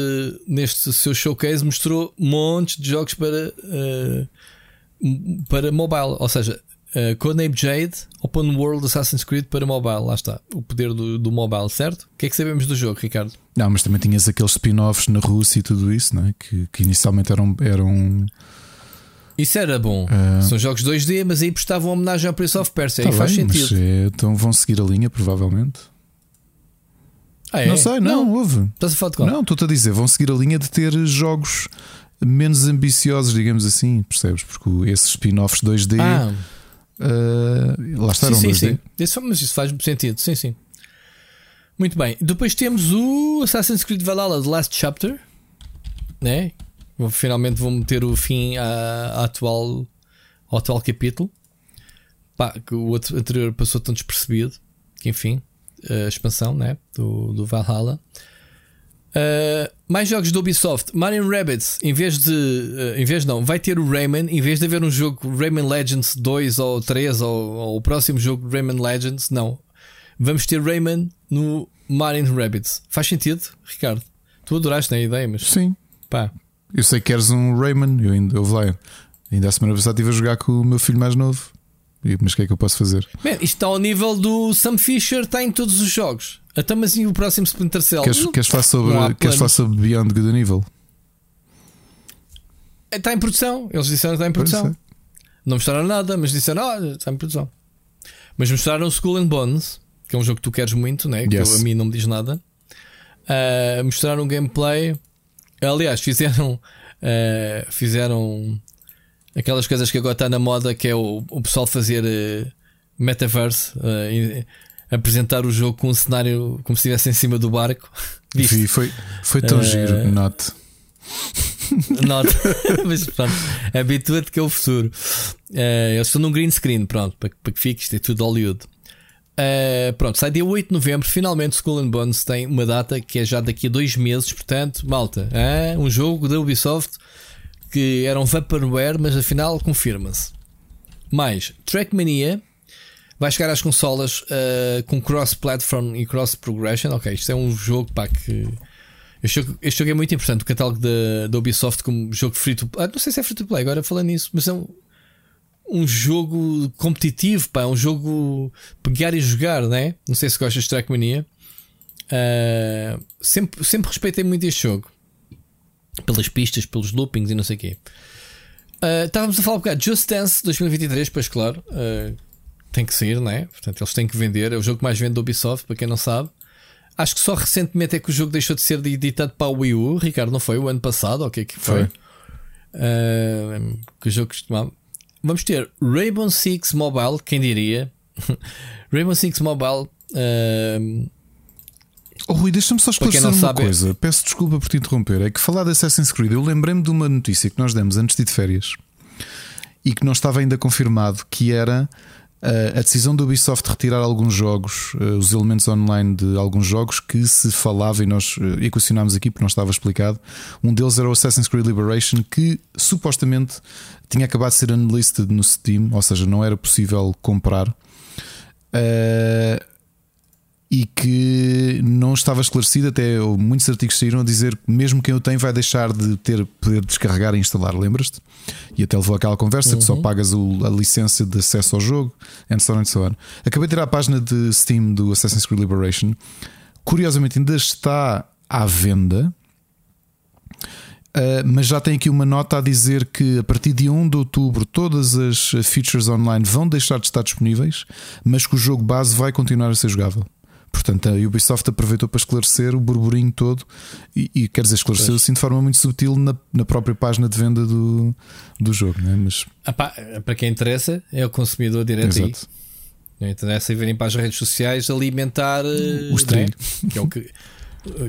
neste seu showcase, mostrou montes de jogos para, uh, para mobile. Ou seja, uh, Codename Jade, Open World Assassin's Creed para mobile. Lá está, o poder do, do mobile, certo? O que é que sabemos do jogo, Ricardo? Não, mas também tinhas aqueles spin-offs na Rússia e tudo isso, não é? que, que inicialmente eram. eram... Isso era bom. Uh... São jogos 2D, mas aí prestavam homenagem ao Prince of Persia. Tá aí bem, faz sentido. É, então vão seguir a linha, provavelmente. Ah, é? Não sei, não, não houve. Estás a falar de qual? Não, estou-te a dizer, vão seguir a linha de ter jogos menos ambiciosos, digamos assim, percebes? Porque esses spin-offs 2D ah. uh, lá está, sim, sim, sim. Isso, mas isso faz sentido, sim, sim. Muito bem. Depois temos o Assassin's Creed Valhalla The Last Chapter, né? Finalmente vou meter o fim à, à atual, ao atual capítulo. Pá, que o anterior passou tão despercebido que enfim a expansão né? do, do Valhalla. Uh, mais jogos do Ubisoft. Mario Rabbits, em vez de. Uh, em vez não, vai ter o Rayman. Em vez de haver um jogo Rayman Legends 2 ou 3 ou, ou o próximo jogo Rayman Legends, não. Vamos ter Rayman no Mario Rabbits. Faz sentido, Ricardo? Tu adoraste a ideia, mas. Sim. Pá. Eu sei que queres um Rayman. Eu ainda, eu lá, ainda a semana passada estive a jogar com o meu filho mais novo. Mas o que é que eu posso fazer? Man, isto está ao nível do Sam Fisher, está em todos os jogos. Até mas e o próximo Splinter Cell? Queres, queres, falar, sobre, queres falar sobre Beyond Good Evil? Está em produção. Eles disseram que está em produção. Não mostraram nada, mas disseram ah, está em produção. Mas mostraram School and Bones, que é um jogo que tu queres muito, né? que yes. a mim não me diz nada. Uh, mostraram gameplay. Aliás, fizeram. Uh, fizeram Aquelas coisas que agora está na moda, que é o, o pessoal fazer uh, metaverse, uh, apresentar o jogo com um cenário como se estivesse em cima do barco. Vi, foi, foi tão uh, giro, not. *laughs* Not. *laughs* Mas pronto, habitua-te que é o futuro. Uh, eles estão num green screen, pronto, para, para que fique, isto é tudo Hollywood. Uh, pronto, sai dia 8 de novembro. Finalmente, Skull and Bones tem uma data que é já daqui a dois meses. Portanto, malta, uh, um jogo da Ubisoft que eram vaporware, mas afinal confirma-se. Mais, Trackmania vai chegar às consolas uh, com cross-platform e cross-progression. Ok, isto é um jogo pá, que. Este jogo, este jogo é muito importante. O catálogo da, Ubisoft como jogo free to play. Ah, não sei se é free to play agora falando nisso, mas é um, um jogo competitivo, pá, um jogo pegar e jogar, né? Não sei se gostas de Trackmania. Uh, sempre, sempre respeitei muito este jogo pelas pistas, pelos loopings e não sei o quê. Uh, estávamos a falar um bocado Just Dance 2023, pois claro, uh, tem que sair, não é? Portanto, eles têm que vender. É o jogo que mais vende do Ubisoft, para quem não sabe. Acho que só recentemente é que o jogo deixou de ser editado para o Wii U. Ricardo, não foi o ano passado? O que é que foi? foi. Uh, que o jogo costumava. Vamos ter Rainbow Six Mobile, quem diria? *laughs* Rainbow Six Mobile. Uh, Oh, Rui, deixa-me só esclarecer uma sabe... coisa. Peço desculpa por te interromper. É que falar de Assassin's Creed, eu lembrei-me de uma notícia que nós demos antes de ir de férias e que não estava ainda confirmado, que era uh, a decisão do Ubisoft de retirar alguns jogos, uh, os elementos online de alguns jogos que se falava e nós uh, equacionámos aqui porque não estava explicado. Um deles era o Assassin's Creed Liberation, que supostamente tinha acabado de ser unlisted no Steam, ou seja, não era possível comprar. Uh, e que não estava esclarecido, até muitos artigos saíram a dizer que mesmo quem o tem vai deixar de ter poder descarregar e instalar, lembras-te? E até levou aquela conversa uhum. que só uhum. pagas o, a licença de acesso ao jogo, and so on and so on. Acabei de tirar a página de Steam do Assassin's Creed Liberation. Curiosamente, ainda está à venda. Uh, mas já tem aqui uma nota a dizer que a partir de 1 de outubro todas as features online vão deixar de estar disponíveis, mas que o jogo base vai continuar a ser jogável. Portanto, a Ubisoft aproveitou para esclarecer o burburinho todo e, e quer dizer, esclareceu assim de forma muito sutil na, na própria página de venda do, do jogo. Né? Mas... Ah, pá, para quem interessa, é o consumidor direto Exato. aí. Não interessa virem para as redes sociais alimentar o estrelho, né? que, é o que,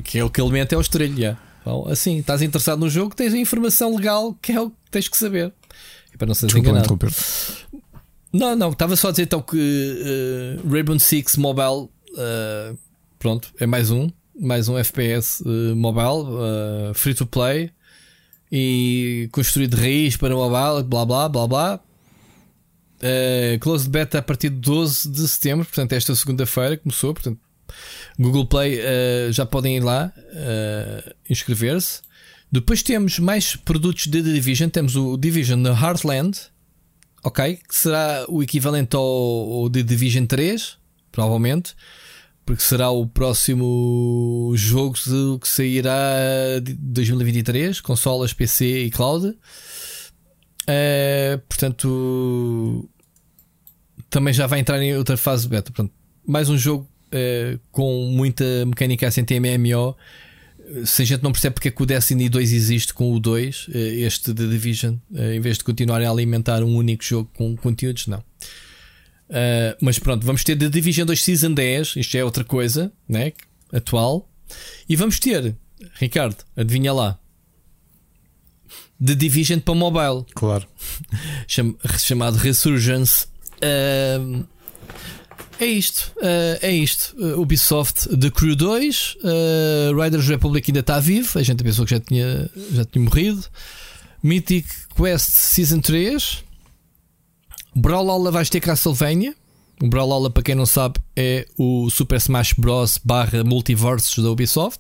que é o que alimenta é o estrelho. Yeah. Então, assim, estás interessado no jogo, tens a informação legal que é o que tens que saber. E para não seres enganado. Não, não, estava só a dizer então que uh, Rainbow Six Mobile Uh, pronto, é mais um. Mais um FPS uh, eh, mobile, uh, free to play e construído de raiz para mobile, blá blá blá blá. Uh, closed beta a partir de 12 de setembro, portanto, esta segunda-feira começou. Portanto, Google Play uh, já podem ir lá uh, inscrever-se. Depois temos mais produtos de The Division. Temos o Division no Heartland, ok? Que será o equivalente ao, ao The Division 3, provavelmente porque será o próximo jogo que sairá de 2023, consolas, PC e cloud. Uh, portanto, também já vai entrar em outra fase beta. Portanto, mais um jogo uh, com muita mecânica assim MMO. Se a gente não percebe porque é que o Destiny 2 existe com o 2, uh, este The Division, em vez de continuarem a alimentar um único jogo com conteúdos, não. Uh, mas pronto, vamos ter The Division 2 Season 10, isto é outra coisa, né? Atual. E vamos ter, Ricardo, adivinha lá. The Division para mobile. Claro. *laughs* Cham chamado Resurgence. Uh, é isto. Uh, é isto. Ubisoft The Crew 2. Riders Republic ainda está vivo. A gente pensou que já tinha, já tinha morrido. Mythic Quest Season 3. Brawlhalla vais ter Castlevania. O Brawlhalla, para quem não sabe, é o Super Smash Bros. barra Multiversos da Ubisoft.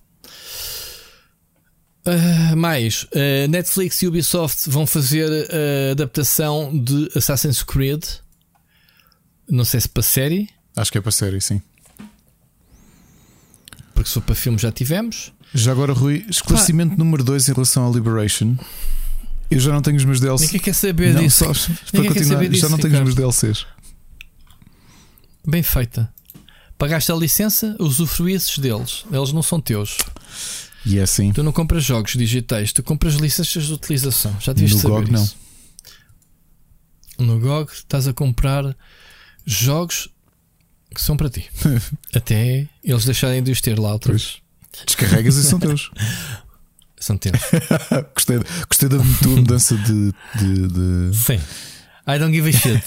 Uh, mais, uh, Netflix e Ubisoft vão fazer a adaptação de Assassin's Creed. Não sei se para série. Acho que é para série, sim. Porque se for para filme já tivemos. Já agora, Rui, esclarecimento número 2 em relação à Liberation. Eu já não tenho os meus DLCs. Ninguém quer saber não, disso. Só, para continuar, disso, já não tenho Ricardo. os meus DLCs. Bem feita. Pagaste a licença, usufruísses deles. Eles não são teus. E é assim. Tu não compras jogos digitais, tu compras licenças de utilização. Já devias no saber GOG, isso. Não. No GOG estás a comprar jogos que são para ti. *laughs* Até eles deixarem de os ter lá outra vez. Descarregas e são teus. *laughs* São teus. *laughs* gostei, gostei da mudança de, de, de. Sim. I don't give a shit.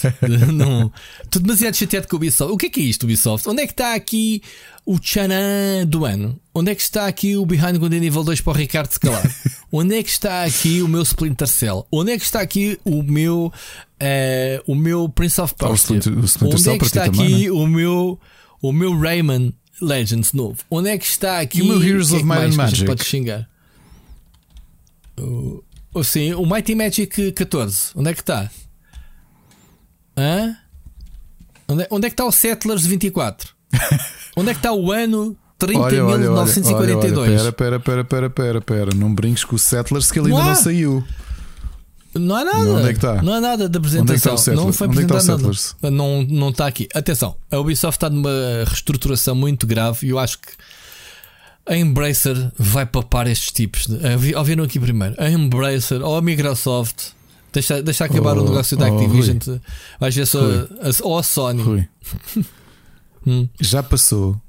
não. Estou demasiado chateado com o Ubisoft. O que é que é isto, Ubisoft? Onde é que está aqui o Chanan do ano? Onde é que está aqui o Behind Good Nível 2 para o Ricardo se calar? *laughs* Onde é que está aqui o meu Splinter Cell? Onde é que está aqui o meu uh, o meu Prince of Persia? o Splinter Onde é que está aqui também, o meu o meu Rayman Legends novo? Onde é que está aqui o meu Heroes of Might and Magic? Pode xingar. O, sim, o Mighty Magic 14, onde é que está? Hã? Onde é, onde é que está o Settlers 24? *laughs* onde é que está o ano 30.942? Espera, espera, espera, espera, espera, espera. Não brinques com o Settlers que ele ainda não, não saiu. Não há nada. Onde é que está? Não há nada da apresentação. Onde é que está o não foi Onde é apresentado nada. Não, não está aqui. Atenção, a Ubisoft está numa reestruturação muito grave e eu acho que a Embracer vai papar estes tipos. De, ouviram aqui primeiro. A Embracer ou a Microsoft Deixa, deixa acabar Oh, o negócio da oh, Activision. Vais ver só a, ou a Sony. Rui, *laughs* Hum. já passou,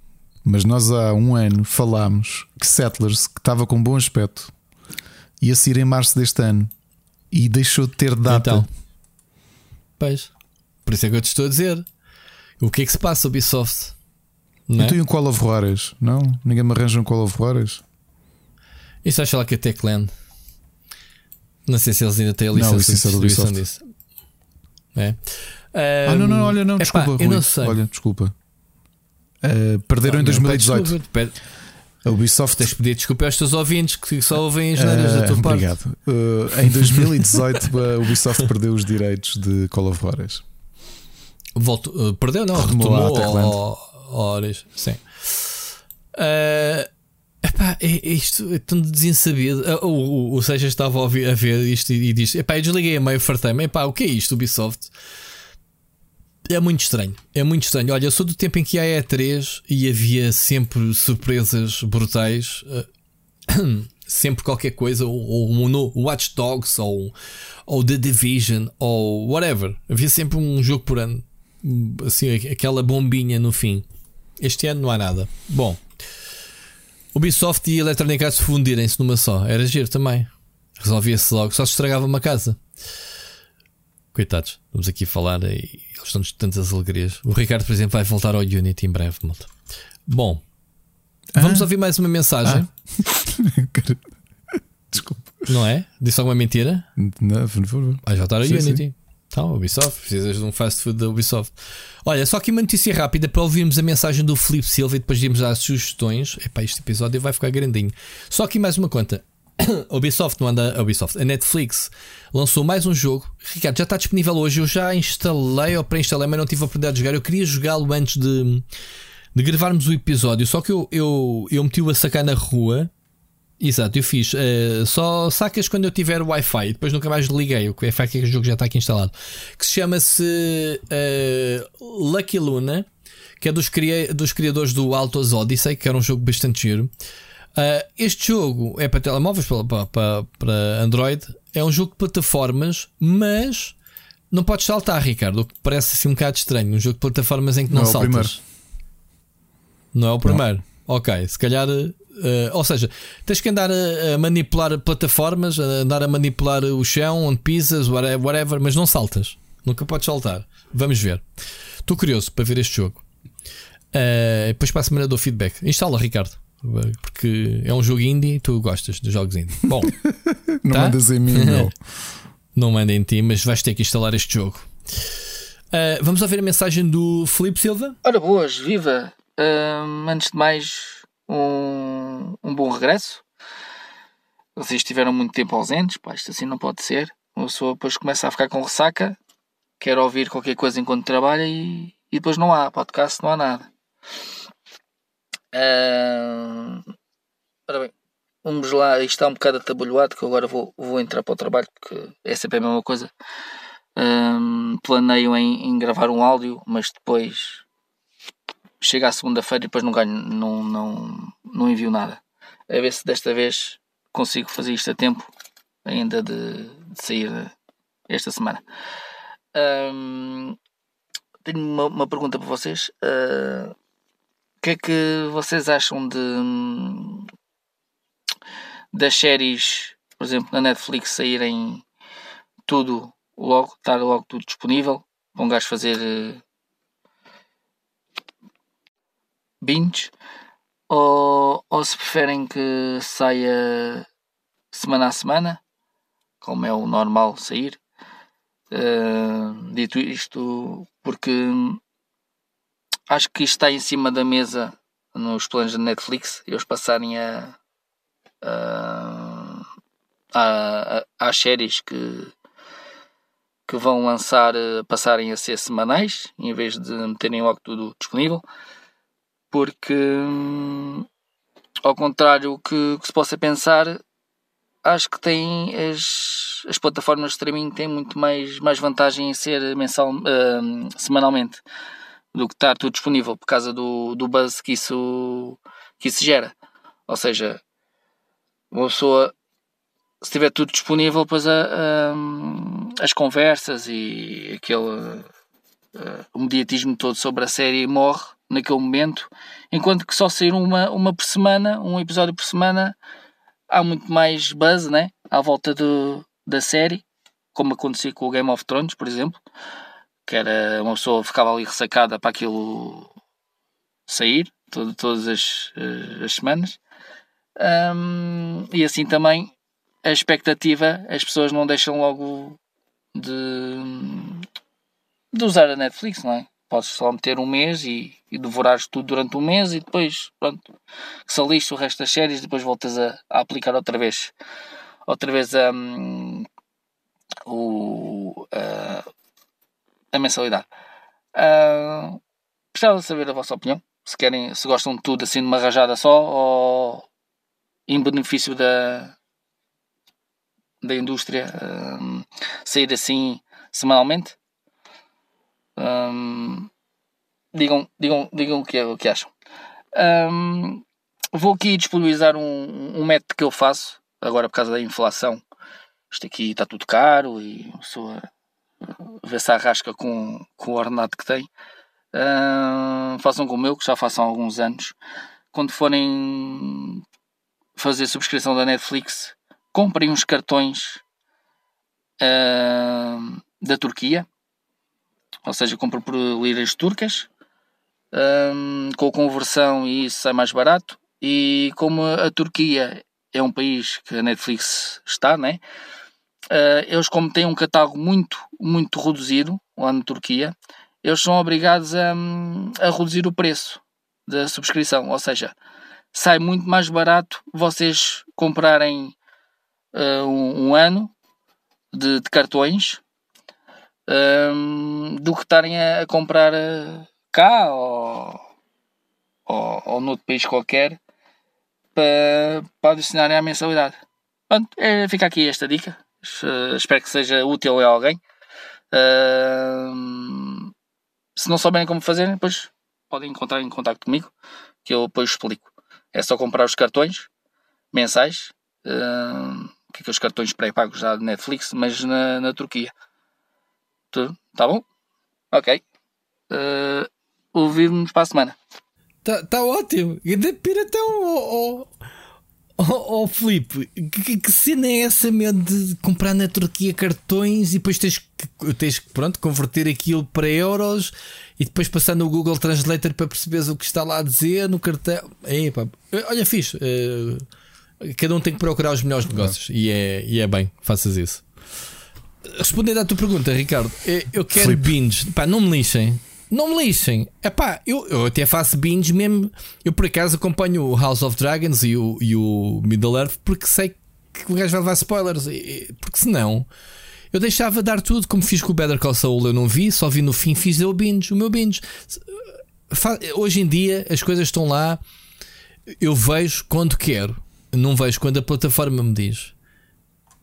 mas nós há um ano falámos que Settlers, que estava com bom aspecto, ia sair em março deste ano e deixou de ter data. Então, pois, por isso é que eu te estou a dizer. O que é que se passa, Ubisoft? Não é? Então e um Call of Juarez? Não? Ninguém me arranja um Call of Juarez? Isso acha lá que a Techland. Não sei se eles ainda têm a Não, licença é de do distribuição disso. É. Ah, não, não, olha, não, Epá, desculpa, eu Rui. não sei. Olha, desculpa. Ah, perderam em Não, não, 2018. pede desculpa, pede- A Ubisoft Tens de pedir desculpa aos teus ouvintes que só ouvem as neiras da Ah, tua parte. Obrigado. Ah, em 2018 *laughs* a Ubisoft perdeu os direitos de Call of Juarez. Volto, uh, perdeu, não, Retomou a retomou Techland. ao Horas. Sim. Uh, epá, é, é isto é tão desensabido. Uh, o, o, o Seja estava a, a ver isto e, e diz: Epá, eu desliguei a meio, fartei-me. Epá, o que é isto, Ubisoft? É muito estranho. É muito estranho. Olha, eu sou do tempo em que há E3 e havia sempre surpresas brutais. uh, *clears throat* sempre qualquer coisa, ou, ou um Watch Dogs, ou, ou The Division, ou whatever. Havia sempre um jogo por ano, assim, aquela bombinha no fim. Este ano não há nada. Bom, Ubisoft e Electronic Arts fundirem-se numa só, era giro também. Resolvia-se logo, só se estragava uma casa. Coitados, vamos aqui falar e eles estão-nos tantas alegrias. O Ricardo, por exemplo, vai voltar ao Unity em breve, malta. Bom, vamos Ah. ouvir mais uma mensagem, *laughs* Desculpa. não é? Disse alguma mentira? Não, por favor. Vais voltar ao Sim, Unity. Então, Ubisoft, precisas de um fast food da Ubisoft. Olha, só aqui uma notícia rápida para ouvirmos a mensagem do Felipe Silva e depois irmos às sugestões. Epá, este episódio vai ficar grandinho. Só aqui mais uma conta. A *coughs* Ubisoft não anda. A Ubisoft, a Netflix lançou mais um jogo. Ricardo, já está disponível hoje. Eu já instalei ou pré-instalei, mas não tive a oportunidade de jogar. Eu queria jogá-lo antes de, de gravarmos o episódio. Só que eu, eu, eu meti-o a sacar na rua. Exato, eu fiz. eh, só sacas quando eu tiver Wi-Fi. Depois nunca mais liguei. O Wi-Fi que é que o jogo já está aqui instalado. Que se chama-se eh, Lucky Luna, que é dos, cria- dos criadores do Altos Odyssey, que era um jogo bastante giro. Ah, este jogo é para telemóveis, para, para, para- Android. É um jogo de plataformas, mas não podes saltar, Ricardo. O que parece assim um bocado estranho. Um jogo de plataformas em que não, Não é o saltas. primeiro. Não é o primeiro. Ok, se calhar. Eh, ou seja, tens que andar a, a manipular plataformas, a andar a manipular o chão, onde pisas, whate- whatever, mas não saltas. Nunca podes saltar. Vamos ver. Estou curioso para ver este jogo. Eh, depois para a semana dou feedback. Instala, Ricardo. Porque é um jogo indie e tu gostas de jogos indie. Bom, *laughs* Não Tá? mandas em mim, *laughs* não. não manda em ti, mas vais ter que instalar este jogo. Eh, vamos ouvir a mensagem do Felipe Silva. Ora boas, viva! Ahm, antes de mais, um, um bom regresso. Vocês estiveram muito tempo ausentes, pá, isto assim não pode ser. Uma pessoa depois começa a ficar com ressaca, quer ouvir qualquer coisa enquanto trabalha e, e depois não há podcast, não há nada. Ahm, ora bem, vamos lá, isto está um bocado atabalhoado que eu agora vou, vou entrar para o trabalho porque é sempre a mesma coisa. Ahm, planeio em, em gravar um áudio, mas depois chega à segunda-feira e depois não ganho, não, não, não envio nada. A ver se desta vez consigo fazer isto a tempo ainda de, de sair esta semana. Tenho uma, uma pergunta para vocês. Ah, o que é que vocês acham de das séries, por exemplo, na Netflix saírem tudo logo, estar logo tudo disponível para um gajo fazer eh, binge ou, ou se preferem que saia semana a semana, como é o normal sair. Uh, dito isto, porque acho que isto está em cima da mesa nos planos da Netflix, eles passarem a, a, a, a- séries que, que vão lançar, eh, passarem a ser semanais, em vez de meterem logo tudo disponível porque hum, ao contrário que, que se possa pensar acho que tem as, as plataformas de streaming têm muito mais, mais vantagem em ser mensal, hum, semanalmente do que estar tudo disponível por causa do, do buzz que isso, que isso gera. Ou seja uma pessoa se tiver tudo disponível depois a, a, as conversas e aquele uh, o mediatismo todo sobre a série morre naquele momento, enquanto que só sair uma, uma por semana, um episódio por semana, há muito mais buzz né? à volta do, da série, como acontecia com o Game of Thrones, por exemplo, que era uma pessoa ficava ali ressacada para aquilo sair todo, todas as, eh, as semanas. Um, e assim também a expectativa, as pessoas não deixam logo de, de usar a Netflix, não é? Podes só meter um mês e, e devorares tudo durante um mês e depois, pronto, saliste o resto das séries depois voltas a, a aplicar outra vez, outra vez um, o, uh, a mensalidade. Uh, precisava saber a vossa opinião, se querem, se gostam de tudo assim de uma rajada só ou em benefício da, da indústria um, sair assim semanalmente. Digam, digam, digam o que, o que acham. Vou aqui disponibilizar um, um método que eu faço, agora por causa da inflação. Isto aqui está tudo caro e a pessoa vê se arrasca com, com o ordenado que tem. Uh, façam como eu, que já façam há alguns anos. Quando forem fazer subscrição da Netflix, comprem uns cartões da Turquia, ou seja, comprem por liras turcas, um, com conversão e isso é mais barato. E como a Turquia é um país que a Netflix está, né? Uh, eles como têm um catálogo muito, muito reduzido lá na Turquia, eles são obrigados a, a reduzir o preço da subscrição, ou seja, sai muito mais barato vocês comprarem uh, um, um, ano de, de cartões um, do que estarem a, comprar uh, cá ou, ou, ou noutro país qualquer para, para adicionarem à mensalidade. Pronto, é, fica aqui esta dica. Uh, espero que seja útil a alguém. Se não souberem como fazer, depois podem encontrar em contato comigo que eu depois explico. É só comprar os cartões mensais, que é os cartões pré-pagos da Netflix, mas na, na Turquia. Tudo, tá bom? Ok. Uh, Ouvir-nos para a semana. Tá, tá ótimo. Ainda piratão, oh, oh, oh, oh Filipe, que, que cena é essa mesmo de comprar na Turquia cartões e depois tens que, tens que pronto, converter aquilo para euros e depois passar no Google Translator para perceberes o que está lá a dizer no cartão. Epa, olha, fixe. Uh, cada um tem que procurar os melhores negócios e é, e é bem, faças isso. Respondendo à tua pergunta, Ricardo, eh, eu quero Flip. binge. Pá, não me lixem. Não me lixem. Epá, eu, eu até faço binge mesmo. Eu por acaso acompanho o House of Dragons e o, e o Middle Earth porque sei que o gajo vai levar spoilers. Porque senão eu deixava dar tudo como fiz com o Better Call Saul. Eu não vi, só vi no fim, fiz o binge, o meu binge. Hoje em dia as coisas estão lá. Eu vejo quando quero, não vejo quando a plataforma me diz.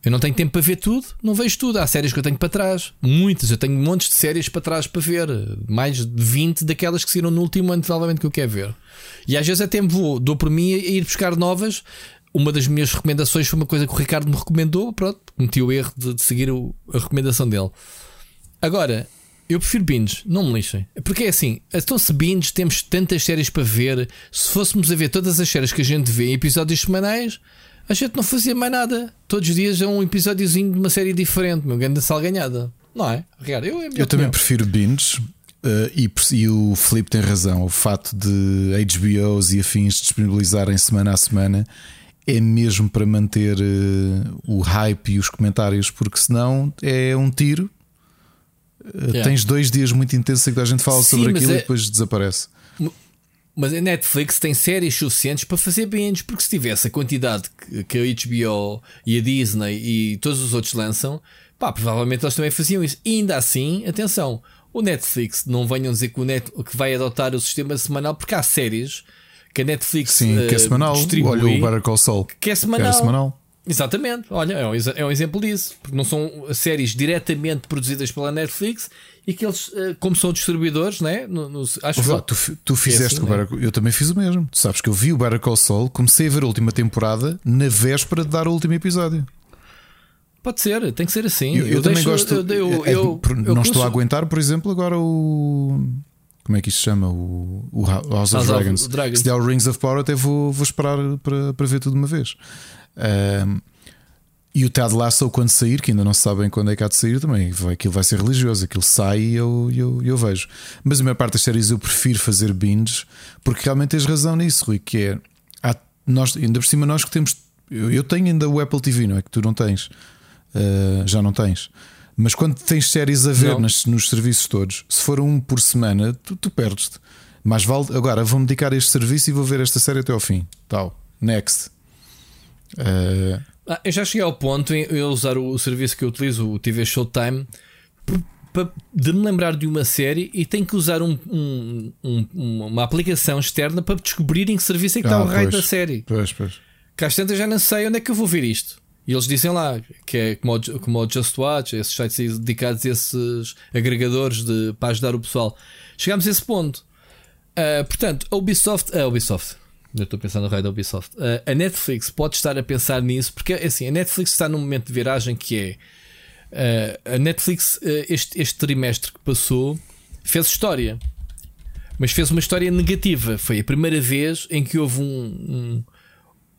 Eu não tenho tempo para ver tudo, não vejo tudo. Há séries que eu tenho para trás, muitas. Eu tenho montes de séries para trás para ver, mais de 20 daquelas que saíram no último ano, provavelmente, que eu quero ver. E às vezes até me vou, dou por mim a ir buscar novas. Uma das minhas recomendações foi uma coisa que o Ricardo me recomendou. Pronto, cometi o erro de, de seguir o, a recomendação dele. Agora, eu prefiro binge, não me lixem. Porque é assim, então se binge temos tantas séries para ver. Se fôssemos a ver todas as séries que a gente vê em episódios semanais, a gente não fazia mais nada. Todos os dias é um episódiozinho de uma série diferente, meu grande salganhada. Não é? Ricardo, eu, é eu também prefiro binge. Uh, e, e, o Felipe tem razão. O fato de HBOs e afins disponibilizarem semana a semana é mesmo para manter uh, o hype e os comentários, porque senão é um tiro. Uh, yeah. Tens dois dias muito intensos em que a gente fala Sim, sobre aquilo é... e depois desaparece. Mas a Netflix tem séries suficientes para fazer binge, porque se tivesse a quantidade que a HBO e a Disney e todos os outros lançam, pá, provavelmente eles também faziam isso. E ainda assim, atenção, o Netflix, não venham dizer que, o Net, que vai adotar o sistema semanal, porque há séries que a Netflix Sim, que é semanal. Olha o Better Call Saul. Que é semanal. Que é semanal. Exatamente, olha, é um, é um exemplo disso, porque não são séries diretamente produzidas pela Netflix e que eles, eh, como são distribuidores, né? No, no, acho que tu, tu fizeste assim, né? eu também fiz o mesmo. Tu sabes que eu vi o Call Saul, comecei a ver a última temporada na véspera de dar o último episódio. Pode ser, tem que ser assim. Eu, eu, eu também deixo, gosto. Eu, é, eu, não estou a aguentar, por exemplo, agora o. Como é que isto se chama? O, o House of House Dragons. Of Dragons. Se der o Rings of Power, até vou, vou esperar para, para ver tudo de uma vez. Um, e o Ted Lasso, quando sair, que ainda não sabem quando é que há de sair, também vai, aquilo vai ser religioso. Aquilo sai e eu, eu, eu vejo. Mas a maior parte das séries eu prefiro fazer binge, porque realmente tens razão nisso, Rui, que é. Há, nós, ainda por cima, nós que temos. Eu, eu, tenho ainda o Apple TV, não é? Que tu não tens. Uh, já não tens. Mas quando tens séries a ver nas, nos serviços todos, se for um por semana, tu, tu perdes-te. Mas vale. Agora vou-me dedicar a este serviço e vou ver esta série até ao fim. Tal. Next. Uh, ah, eu já cheguei ao ponto em eu usar o, serviço que eu utilizo, o TV Showtime, de me lembrar de uma série e tenho que usar um, um, um, uma aplicação externa para descobrir em que serviço é que ah, está o raio da série. Pois, pois. Cá tantas já não sei onde é que eu vou ver isto. E eles dizem lá que é como o, como o Just Watch, esses sites dedicados a esses agregadores de, para ajudar o pessoal. Chegámos a esse ponto. Uh, portanto, a Ubisoft, a Ubisoft, eu estou pensando no raio da Ubisoft. Uh, a Netflix pode estar a pensar nisso, porque assim, a Netflix está num momento de viragem que é. Uh, a Netflix, uh, este, este trimestre que passou, fez história. Mas fez uma história negativa. Foi a primeira vez em que houve um, um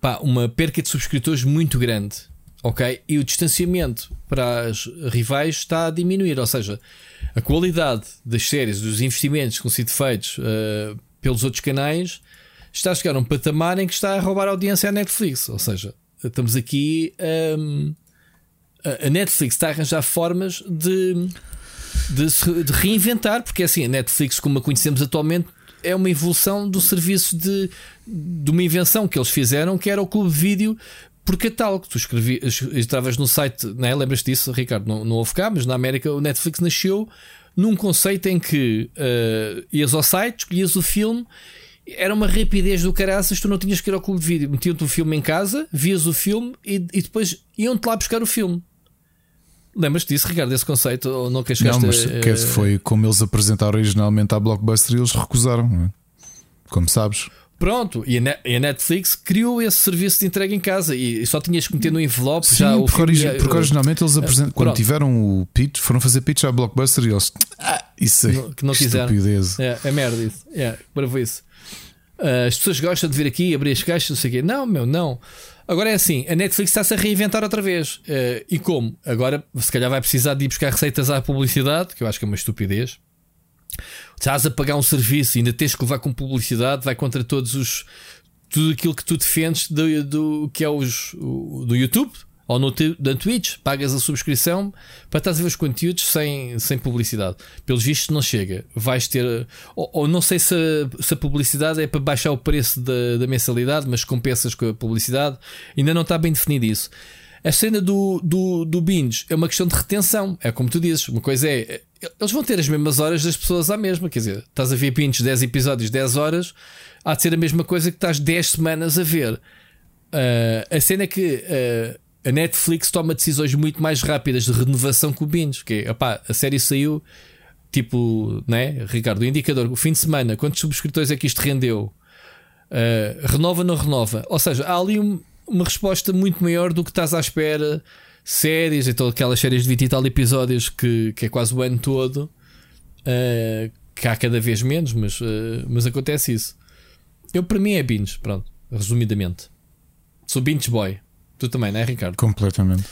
pá, uma perca de subscritores muito grande. Ok? E o distanciamento para as rivais está a diminuir. Ou seja, a qualidade das séries, dos investimentos que têm sido feitos pelos outros canais está a chegar a um patamar em que está a roubar audiência à Netflix. Ou seja, estamos aqui. Um, a Netflix está a arranjar formas de, de, de, reinventar, porque assim, a Netflix, como a conhecemos atualmente, é uma evolução do serviço de, de uma invenção que eles fizeram, que era o Clube Vídeo por catálogo. Tu escrevias, estavas no site, não é? lembras disso, Ricardo? Não, não houve cá, mas na América o Netflix nasceu num conceito em que uh, ias ao site, escolhias o filme era uma rapidez do caraças, tu não tinhas que ir ao clube de vídeo, metiam-te o filme em casa, vias o filme e, e depois iam-te lá buscar o filme. Lembras-te disso, Ricardo, desse conceito? Ou não queres Não, mas uh... que foi como eles apresentaram originalmente à Blockbuster e eles recusaram, é? como sabes. Pronto, e a Netflix criou esse serviço de entrega em casa e só tinhas que meter no envelope Sim, já porque, o filme, porque originalmente eles apresentam, quando tiveram o pitch, foram fazer pitch à Blockbuster e eles ah, isso é não, que não quiseram. É, é merda isso. É, para isso. Uh, as pessoas gostam de vir aqui abrir as caixas, não sei o quê. Não, meu, não. Agora é assim, a Netflix está-se a reinventar outra vez. Uh, e como? Agora, se calhar vai precisar de ir buscar receitas à publicidade, que eu acho que é uma estupidez. Estás a pagar um serviço e ainda tens que levar com publicidade, vai contra todos os. tudo aquilo que tu defendes do, do que é os, o, do YouTube ou no da Twitch, pagas a subscrição para estás a ver os conteúdos sem, sem publicidade. Pelos vistos, não chega. Vais ter. Ou, ou não sei se a, se a, publicidade é para baixar o preço da, da, mensalidade, mas compensas com a publicidade. Ainda não está bem definido isso. A cena do, do, do binge é uma questão de retenção. É como tu dizes. Uma coisa é. Eles vão ter as mesmas horas das pessoas à mesma. Quer dizer, estás a ver binge 10 episódios, 10 horas. Há de ser a mesma coisa que estás 10 semanas a ver. Uh, a cena é que. Uh, a Netflix toma decisões muito mais rápidas de renovação que o Binge. Que é, opá, a série saiu, tipo, né, Ricardo, o indicador, o fim de semana, quantos subscritores é que isto rendeu? Uh, renova ou não renova? Ou seja, há ali um, uma resposta muito maior do que estás à espera. Séries, então aquelas séries de 20 e tal episódios que, que é quase o ano todo, uh, que há cada vez menos, mas, uh, mas acontece isso. Eu, para mim, é binge, pronto, resumidamente. Sou binge boy. Tu também, não é, Ricardo? Completamente.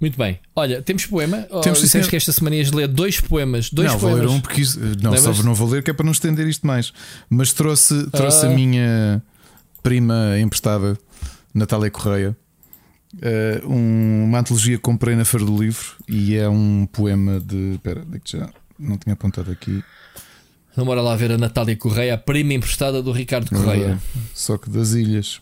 Muito bem. Olha, temos poema. Temos oh, que esta semana ias ler dois poemas. Dois não, poemas. vou ler um porque não, só não vou ler que é para não estender isto mais. Mas trouxe, trouxe a ah. minha prima emprestada, Natália Correia, um, uma antologia que comprei na Feira do Livro e é um poema de. Espera, já não tinha apontado aqui. Bora lá ver a Natália Correia, a prima emprestada do Ricardo Correia. Só que das ilhas.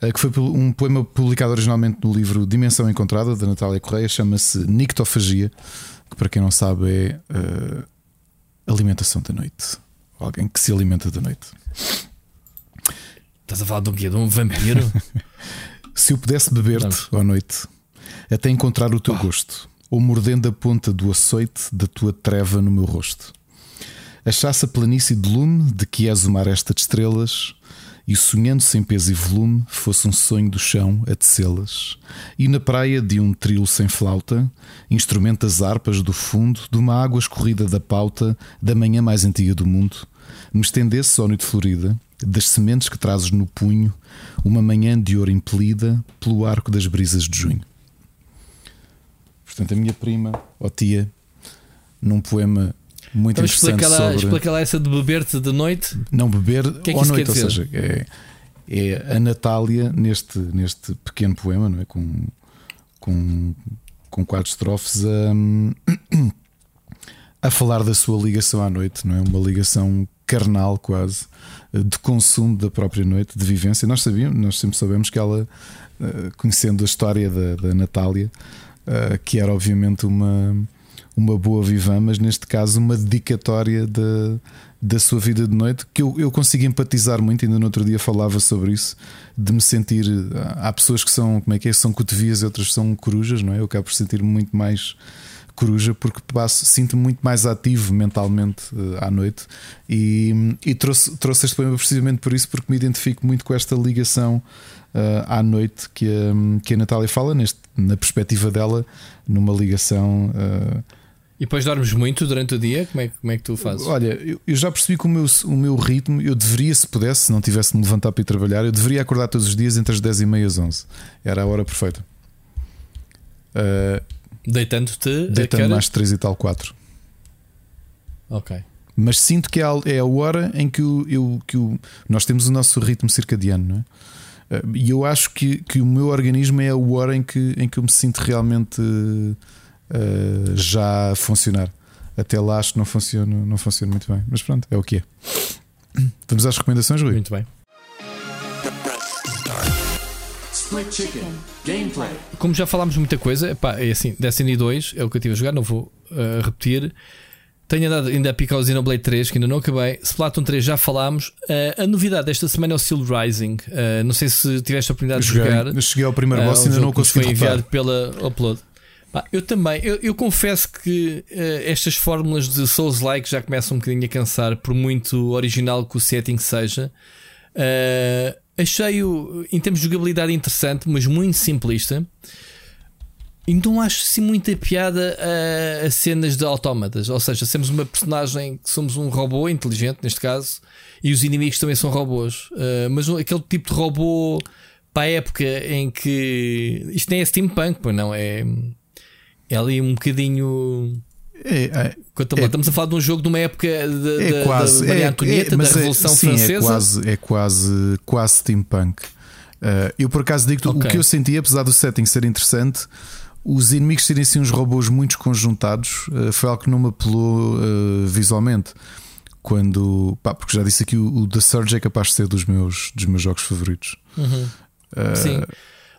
Eh, que foi um poema publicado originalmente no livro Dimensão Encontrada, da Natália Correia, chama-se Nictofagia, que para quem não sabe é uh, alimentação da noite. Alguém que se alimenta da noite. Estás a falar de um quê? De um vampiro? *laughs* se eu pudesse beber-te à noite, até encontrar o teu oh. gosto, ou mordendo a ponta do açoite da tua treva no meu rosto. Achasse a planície de lume de que és uma aresta de estrelas e sonhando sem peso e volume, fosse um sonho do chão a tecê-las. E na praia de um trilo sem flauta, instrumento das harpas do fundo, de uma água escorrida da pauta da manhã mais antiga do mundo, me estendesse sónio de florida, das sementes que trazes no punho, uma manhã de ouro impelida pelo arco das brisas de junho. Portanto, a minha prima, ou tia, num poema muito então, interessante explica lá, sobre... explica lá essa de beber-te de noite. Não beber que é que à noite, ou seja, é, é, a Natália neste, neste pequeno poema, não é? Com, com, com quatro estrofes a, a falar da sua ligação à noite, não é? Uma ligação carnal quase de consumo da própria noite, de vivência. Nós sabíamos, nós sempre sabemos que ela, eh, conhecendo a história da, da Natália, eh, que era obviamente uma uma boa vivan, mas neste caso uma dedicatória da, da sua vida de noite que eu, eu consigo empatizar muito. Ainda no outro dia falava sobre isso, de me sentir. Há pessoas que são, como é que é? São cotovias e outras são corujas, não é? Eu acabo por sentir muito mais coruja porque passo, sinto-me muito mais ativo mentalmente uh, à noite e, e trouxe, trouxe este poema precisamente por isso, porque me identifico muito com esta ligação uh, à noite que a, que a Natália fala, neste, na perspectiva dela, numa ligação. Uh, e depois dormes muito durante o dia? Como é, como é que tu fazes? Olha, eu, eu já percebi que o meu, o meu ritmo, eu deveria, se pudesse, se não tivesse de me levantar para ir trabalhar, eu deveria acordar todos os dias entre as 10 e meia e as 11. Era a hora perfeita. Uh, Deitando-te? Deitando-me às 3 e tal, 4. Ok. Mas sinto que é a, é a hora em que, eu, eu, que o, nós temos o nosso ritmo circadiano, não é? Uh, e eu acho que, que o meu organismo é a hora em que, em que eu me sinto realmente. Uh, já funcionar. Até lá acho que não funciona, não funciona muito bem. Mas pronto, é o que é. Vamos às recomendações, Rui. Muito bem. Como já falámos muita coisa, pá, é assim, Destiny 2 é o que eu estive a jogar, não vou uh, repetir. Tenho andado ainda a picar o Xenoblade 3, que ainda não acabei. Splatoon 3 já falámos. Uh, a novidade desta semana é o Steel Rising. Uh, não sei se tiveste a oportunidade joguei, de jogar. Eu cheguei ao primeiro boss e ainda não consegui. Foi enviado pela Upload. Eu também, eu, eu confesso que uh, estas fórmulas de Souls-like já começam um bocadinho a cansar, por muito original que o setting seja. Uh, Achei-o, em termos de jogabilidade, interessante, mas muito simplista. E não acho assim muita piada a, a, cenas de autómatas. Ou seja, temos uma personagem que somos um robô inteligente, neste caso, e os inimigos também são robôs. Uh, mas aquele tipo de robô para a época em que. Isto nem é steampunk, pois não, é é ali um bocadinho. É, é, é, estamos a falar de um jogo de uma época de, é quase, da Maria é, Antonieta, é, da Revolução sim, Francesa. É quase, é quase, quase steampunk. Uh, eu por acaso digo okay. o que eu senti, apesar do setting ser interessante, os inimigos serem assim uns robôs muito conjuntados, uh, foi algo que não me apelou uh, visualmente. Quando, pá, porque já disse aqui, o, o The Surge é capaz de ser dos meus, dos meus jogos favoritos. Uhum. sim.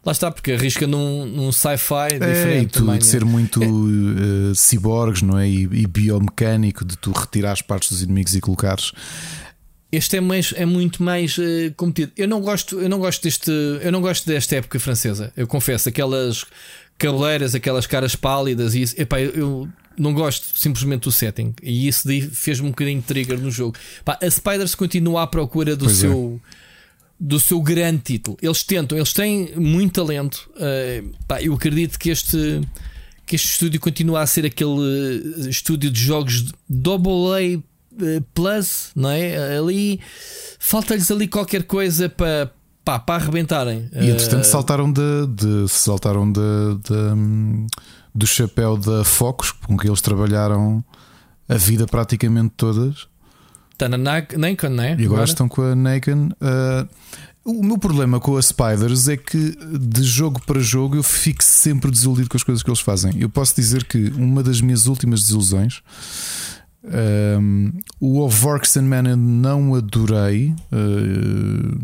Lá está, porque arrisca num, num sci-fi é, diferente. Tu, também, de né? ser muito é. uh, ciborgues, não é? E, e, biomecânico, de tu retirar as partes dos inimigos e colocares. Este é, mais, é muito mais uh, competido. Eu não gosto, eu não gosto deste, eu não gosto desta época francesa. Eu confesso, aquelas cabeleiras, aquelas caras pálidas e isso, epá, eu, eu não gosto simplesmente do setting. E isso fez-me um bocadinho de trigger no jogo. Pá, a Spiders continua à procura do pois é. seu. É do seu grande título. Eles tentam, eles têm muito talento. Uh, pá, eu acredito que este, que este estúdio continua a ser aquele eh, estúdio de jogos Double A eh, Plus, não é? Ali falta-lhes ali qualquer coisa para. Pá, para arrebentarem. E entretanto uh, saltaram de, de saltaram de, de, hum, do chapéu da Focus com que eles trabalharam a vida praticamente todas Está na Nikon, né? E agora, estão com a Nikon. Uh, o meu problema com a Spiders é que de jogo para jogo eu fico sempre desiludido com as coisas que eles fazem. Eu posso dizer que uma das minhas últimas desilusões. Um, o Of Orcs and Men não adorei, uh,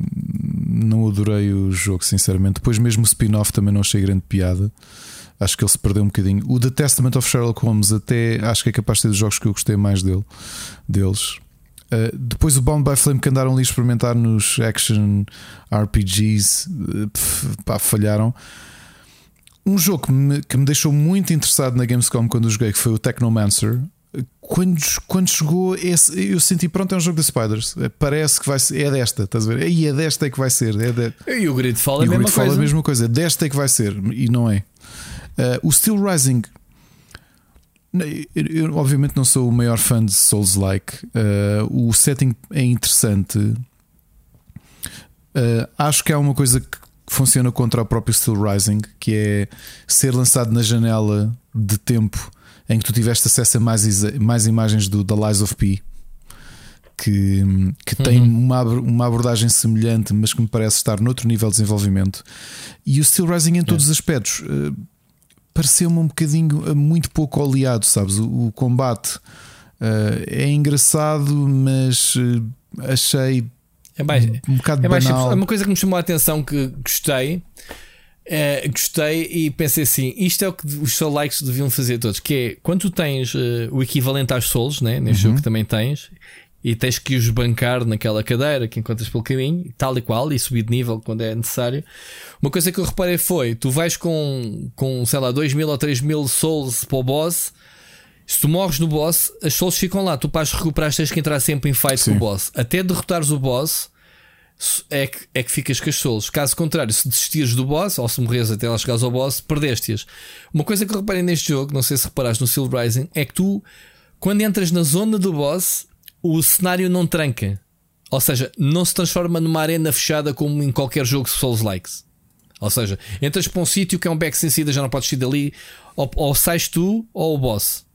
não adorei o jogo, sinceramente. Depois, mesmo o spin-off, também não achei grande piada. Acho que ele se perdeu um bocadinho. O The Testament of Sherlock Holmes, até acho que é capaz de ser dos jogos que eu gostei mais dele, deles. Uh, depois o Bound by Flame que andaram ali a experimentar nos action RPGs eh, pá, falharam. Um jogo que me, que me deixou muito interessado na Gamescom quando eu joguei, que foi o Technomancer. quando, quando chegou, esse, eu senti pronto, é um jogo de Spiders. Parece que vai ser, é desta, estás a ver? E é desta é que vai ser. É de... E o Gridfall é a mesma coisa. a mesma coisa, desta é que vai ser, e não é. Uh, o Steel Rising, eu, obviamente não sou o maior fã de Souls-like. Uh, o setting é interessante. Uh, acho que há uma coisa que funciona contra o próprio Steel Rising, que é ser lançado na janela de tempo em que tu tiveste acesso a mais, mais imagens do The Lies of P. Que, que tem uhum. uma, uma abordagem semelhante, mas que me parece estar noutro nível de desenvolvimento. E o Steel Rising em todos é. os aspectos uh, pareceu-me um bocadinho uh, muito pouco oleado, sabes? O, o combate uh, é engraçado, mas achei é mais, um bocado é mais banal. É uma coisa que me chamou a atenção que gostei. É, gostei e pensei assim: isto é o que os Soul Likes deviam fazer todos. Que é quando tu tens uh, o equivalente às Souls, né? neste uhum. jogo que também tens, e tens que os bancar naquela cadeira que encontras pelo caminho, tal e qual, e subir de nível quando é necessário. Uma coisa que eu reparei foi: tu vais com, com sei lá, 2 mil ou 3 mil Souls para o boss. Se tu morres no boss, as souls ficam lá. Tu para recuperar tens que entrar sempre em fight Sim. com o boss. Até derrotares o boss é que, é que ficas com as souls. Caso contrário, se desistires do boss ou se morres até lá chegares ao boss, perdeste-as. Uma coisa que eu reparei neste jogo, não sei se reparaste no Silver Rising, é que tu, quando entras na zona do boss, o cenário não tranca. Ou seja, não se transforma numa arena fechada como em qualquer jogo Souls-likes. Ou seja, entras para um sítio que é um back sensida, já não podes sair dali, ou, ou sais tu ou o boss.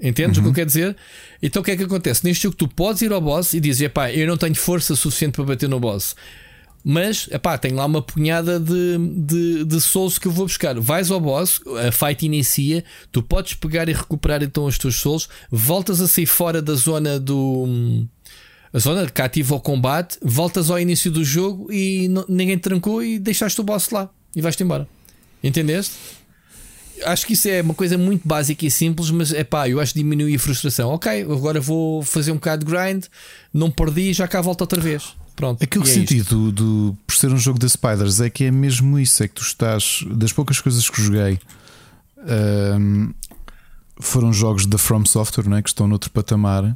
Entendes uhum. o que eu quero dizer? Então o que é que acontece? Neste jogo tu podes ir ao boss e dizes: epá, eu não tenho força suficiente para bater no boss. Mas, epá, tenho lá uma punhada de, de, de souls que eu vou buscar. Vais ao boss, a fight inicia, tu podes pegar e recuperar então os teus souls, voltas a sair fora da zona do. A zona que ativa o combate, voltas ao início do jogo e ninguém te trancou e deixaste o boss lá e vais-te embora. Entendeste? acho que isso é uma coisa muito básica e simples, mas é pá, eu acho que diminui a frustração. Ok, agora vou fazer um bocado de grind, não perdi, já cá volto outra vez. Pronto. Aquilo que é senti do, do, por ser um jogo de Spiders é que é mesmo isso: é que tu estás, das poucas coisas que joguei, um, foram jogos da From Software né, que estão noutro patamar,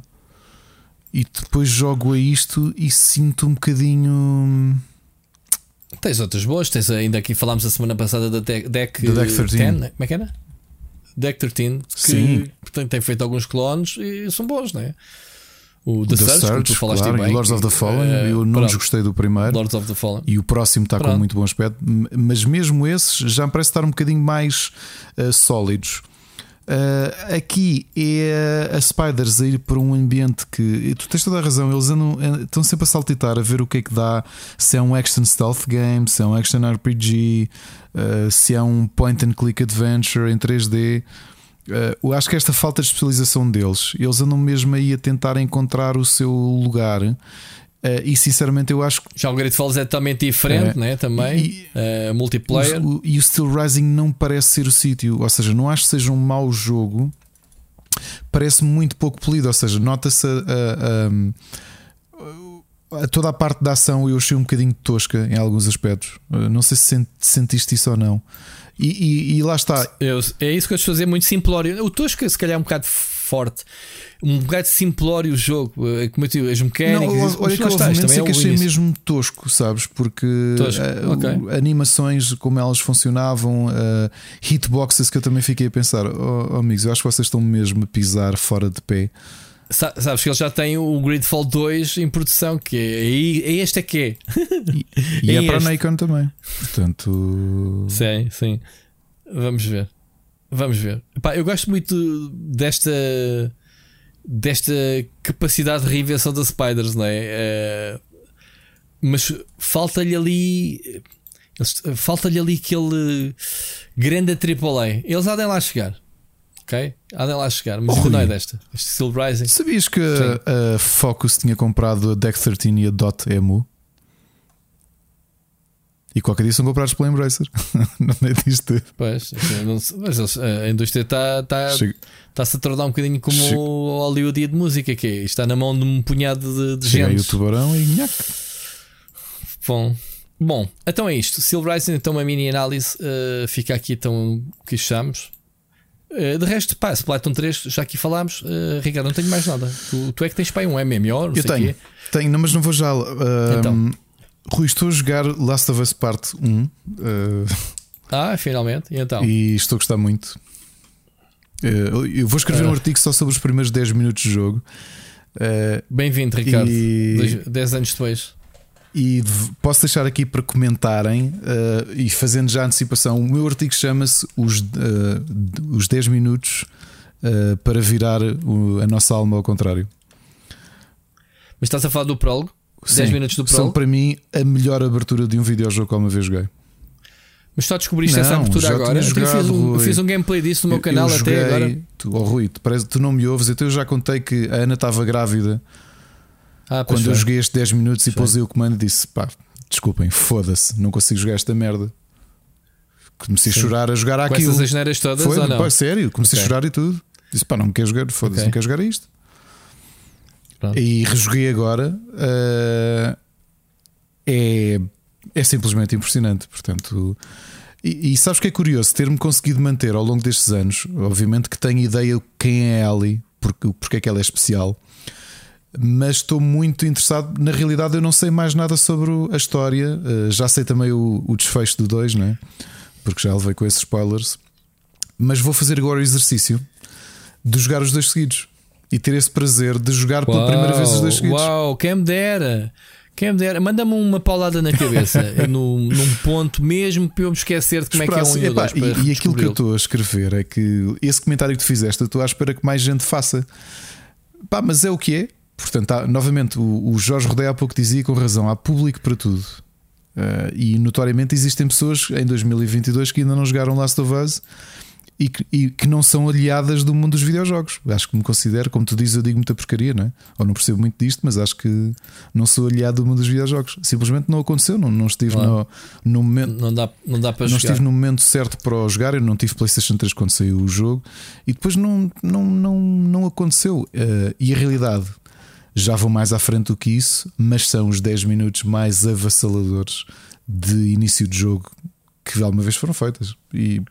e depois jogo a isto e sinto um bocadinho Tens outras boas, tens ainda aqui falámos a semana passada da Deck, deck, deck 13. 10, como é que era? Deck 13, que Sim. Portanto, tem feito alguns clones e são bons, não é? O The, the Search, Search tu falaste claro, bem, Lords of the Fallen, uh, eu não desgostei do primeiro. Lords of the Fallen. E o próximo está com muito bom aspecto, mas mesmo esses já me parece estar um bocadinho mais uh, sólidos. Uh, aqui é a Spiders a ir para um ambiente que tu tens toda a razão, eles andam, eh, estão sempre a saltitar a ver o que é que dá, se é um action stealth game, se é um action RPG, uh, eh, se é um point and click adventure em 3D. Uh, eu acho que esta falta de especialização deles, eles andam mesmo aí a tentar encontrar o seu lugar Uh, e sinceramente eu acho que. Já o Great Falls é totalmente diferente, uh, né? Também. E, uh, multiplayer. O, e o Steel Rising não parece ser o sítio. Ou seja, não acho que seja um mau jogo. Parece muito pouco polido. Ou seja, nota-se a, a, a, toda a parte da ação eu achei um bocadinho tosca em alguns aspectos. não sei se sentiste isso ou não. E, e, e lá está. Eu, é isso que eu estou a fazer, muito simplório. O tosca, se calhar, é um bocado forte um bocado simplório o jogo, eh, como eu digo, as mecânicas. Não, olha que momentos é que achei mesmo tosco, sabes? Porque tosco. Uh, okay. animações, como elas funcionavam, uh, hitboxes que eu também fiquei a pensar, oh, oh, amigos, eu acho que vocês estão mesmo a pisar fora de pé. Sabes que eles já têm o Gridfall 2 em produção, que é, é este é que é. E, *laughs* é, é para a Nikon também. Portanto. Sim, sim. Vamos ver. Vamos ver. Epá, eu gosto muito desta desta capacidade de reinvenção da Spiders, não é? Uh, mas falta-lhe ali. Falta-lhe ali aquele grande AAA. Eles há de lá chegar. Ok? De lá chegar. Mas oh, não é desta. Este Steel Rising. Sabias que a, a Focus tinha comprado a Deck 13 e a Dot Emu? E qualquer dia são comprados pela Embracer. *laughs* não é disto. Pois, não, mas eles, a indústria está tá, está-se a tornar um bocadinho como Chega. o Hollywood de música, que é, está na mão de um punhado de, de gente. o tubarão e nhac. Bom, bom, então é isto. Silver Rising, então uma mini análise. Uh, fica aqui então o que achamos. Uh, de resto, pá, Splatoon 3, já aqui falámos. Uh, Ricardo, não tenho mais nada. Tu, tu é que tens para um MMO, não Eu sei tenho, quê. tenho, não, mas não vou já. uh, Então. Rui, estou a jogar Last of Us Part 1 uh, Ah, finalmente. E então? e estou a gostar muito. Uh, eu vou escrever um Ah. artigo só sobre os primeiros 10 minutos de jogo. Bem-vindo, Ricardo. E- Dois- 10 anos depois. E posso deixar aqui para comentarem eh, e fazendo já a antecipação. O meu artigo chama-se Os, eh, os 10 minutos eh, para virar o- a nossa alma ao contrário. Mas estás a falar do prólogo? 10 Sim, minutos do São prólogo? para mim a melhor abertura de um videojogo que alguma vez joguei. Mas só descobriste Não, essa abertura agora? Eu fiz, jogado, um, eu Rui. fiz um gameplay disso no meu Eu- canal eu até joguei- agora. Tu, oh, Rui, tu, parece, tu não me ouves, então eu já contei que a Ana estava grávida Ah, quando eu foi. joguei estes 10 minutos e Foi. pousei o comando disse: pá, desculpem, foda-se, não consigo jogar esta merda. Comecei Sim. a chorar a jogar Com aquilo. essas asneiras todas Foi, ou não? pá, sério, comecei a Ok. chorar e tudo. Disse, pá, não me quero jogar, foda-se, Ok. não quero jogar a isto. Pronto. E rejoguei agora. ah, é, é simplesmente impressionante. Portanto, e, e sabes o que é curioso? Ter-me conseguido manter ao longo destes anos, obviamente que tenho ideia quem é a Ellie, porque, porque é que ela é especial. Mas estou muito interessado. Na realidade, eu não sei mais nada sobre a história. ah, já sei também o, o desfecho do 2, não é? Porque já levei com esses spoilers. Mas vou fazer agora o exercício de jogar os dois seguidos e ter esse prazer de jogar pela primeira vez os dois seguidos. Uau, quem me dera. Quem me dera. Manda-me uma paulada na cabeça *laughs* no, num ponto mesmo para eu me esquecer de como é que é um e o Epá, e, e aquilo que eu estou a escrever é que esse comentário que tu fizeste, eu estou à espera que mais gente faça. Pá, mas é o que é. Portanto, há- novamente, o, o Jorge Rodeia há pouco dizia com razão: há público para tudo. Uh, e notoriamente existem pessoas em 2022 que ainda não jogaram Last of Us e que, e que não são aliadas do mundo dos videojogos. Acho que me considero, como tu dizes, eu digo muita porcaria, não é? Ou não percebo muito disto, mas acho que não sou aliado do mundo dos videojogos. Simplesmente não aconteceu, não, não estive Claro. no, no momento. Não dá, não dá para não jogar. estive no momento certo para o jogar. Eu não tive PlayStation 3 quando saiu o jogo e depois não, não, não, não aconteceu. Eh, e a realidade já vou mais à frente do que isso, mas são os 10 minutos mais avassaladores de início de jogo que alguma vez foram feitas. E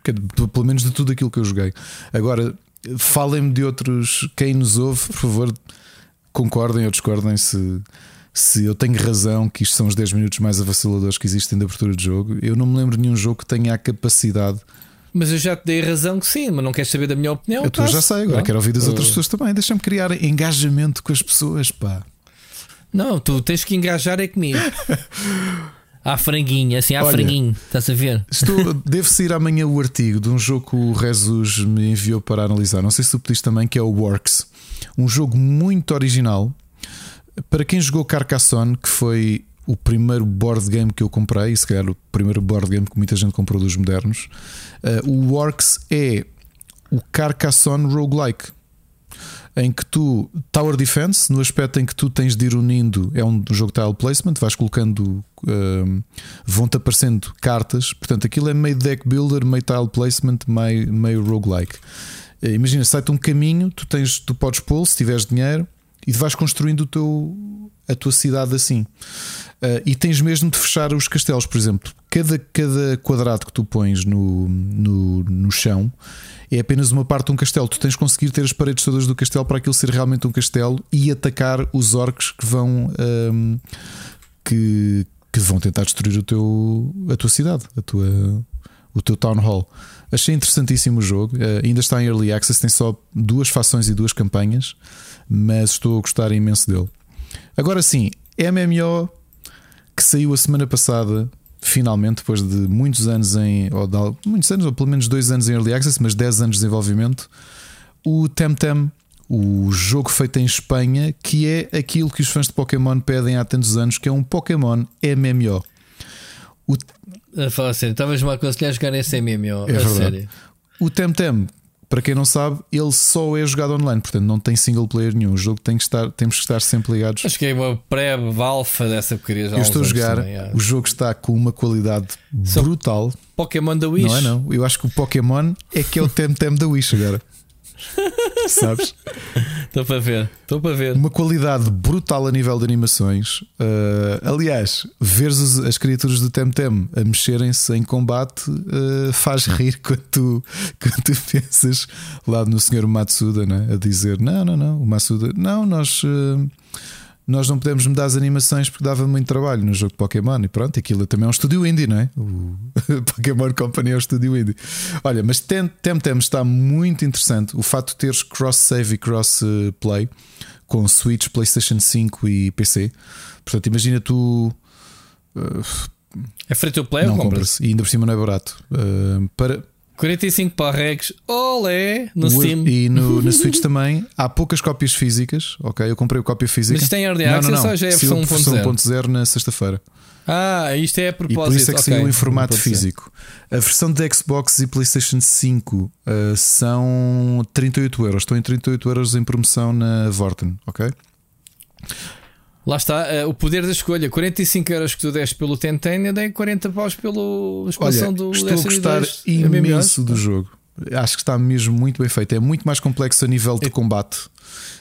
pelo menos de tudo aquilo que eu joguei. Agora, falem-me de outros. Quem nos ouve, por favor, concordem ou discordem se. Se eu tenho razão que isto são os 10 minutos mais avassaladores que existem de abertura de jogo, eu não me lembro de nenhum jogo que tenha a capacidade. Mas eu já te dei a razão que sim, mas não queres saber da minha opinião? eu já sei, agora Não? quero ouvir das outras Uh, pessoas também. Deixa-me criar engajamento com as pessoas, pá. Não, tu tens que engajar é comigo. *laughs* Há franguinho, assim, há Olha. franguinho, estás a ver? Estou, *laughs* deve sair amanhã o artigo de um jogo que o Rezus me enviou para analisar. Não sei se tu pediste também, que é o Works. Um jogo muito original. Para quem jogou Carcassonne, que foi o primeiro board game que eu comprei, e se calhar o primeiro board game que muita gente comprou dos modernos, eh, o Works é o Carcassonne roguelike. Em que tu, Tower Defense, no aspecto em que tu tens de ir unindo, é um jogo tile placement, vais colocando, ehm, vão-te aparecendo cartas, portanto aquilo é meio deck builder, meio tile placement, meio, meio roguelike. Eh, Imagina, sai-te um caminho, tu, tens, tu podes pô-lo se tiveres dinheiro e vais construindo o teu, a tua cidade assim. Uh, e tens mesmo de fechar os castelos, por exemplo, cada, cada quadrado que tu pões no, no, no chão é apenas uma parte de um castelo. Tu tens de conseguir ter as paredes todas do castelo para aquilo ser realmente um castelo e atacar os orcs que vão um, que, que vão tentar destruir o teu, a tua cidade, a tua, o teu town hall. Achei interessantíssimo o jogo. Uh, ainda está em early access, tem só duas fações e duas campanhas, mas estou a gostar imenso dele. Agora sim, MMO que saiu a semana passada, finalmente, depois de muitos anos em. Ou de, muitos anos, ou pelo menos dois anos em Early Access, mas 10 anos de desenvolvimento. O Temtem, o jogo feito em Espanha, que é aquilo que os fãs de Pokémon pedem há tantos anos, que é um Pokémon MMO. O, A falar sério, estavas-me a aconselhar a jogar esse MMO. É a verdade. sério. o Temtem, para quem não sabe, ele só é jogado online, portanto não tem single player nenhum. O jogo tem que estar, temos que estar sempre ligados. Acho que é uma pré-alfa dessa porcaria já Eu estou a jogar, também, é. o jogo está com uma qualidade brutal. Pokémon da Wish. Não é não? Eu acho que o Pokémon é que é o Temtem da Wish agora. *laughs* Sabes? Estou para ver, estou para ver. Uma qualidade brutal a nível de animações. Uh, aliás, ver as, as criaturas do Temtem a mexerem-se em combate uh, faz rir *laughs* quando tu, quando tu pensas lá no Sr. Matsuda né? a dizer: Não, não, não, o Matsuda, não, nós. Uh, nós não podemos mudar as animações porque dava muito trabalho no jogo de Pokémon. E pronto, aquilo também é um estúdio indie, não é? O *laughs* Pokémon Company é um estúdio indie. Olha, mas Temtem está muito interessante. O facto de teres cross-save e cross-play com Switch, PlayStation 5 e PC. Portanto, imagina tu. Uh, é free to play não ou compras? E ainda por cima não é barato. Uh, para, 45 para olé, no o, Steam. E no, *laughs* na Switch também há poucas cópias físicas. Ok, eu comprei a cópia física. Mas tem Early Access não, não, não. ou já é versão 1.0? na sexta-feira. Ah, isto é a propósito. E por isso é que okay. saiu em formato físico. A versão de Xbox e PlayStation 5 uh, são 38 euros. Estão em 38 euros em promoção na Vorten, ok? Lá está, uh, o poder da escolha. 45 euros que tu deste pelo Tenten, eu dei 40 paus pela expansão Olha, do Estou a gostar imenso do jogo. Acho que está mesmo muito bem feito. É muito mais complexo a nível de combate.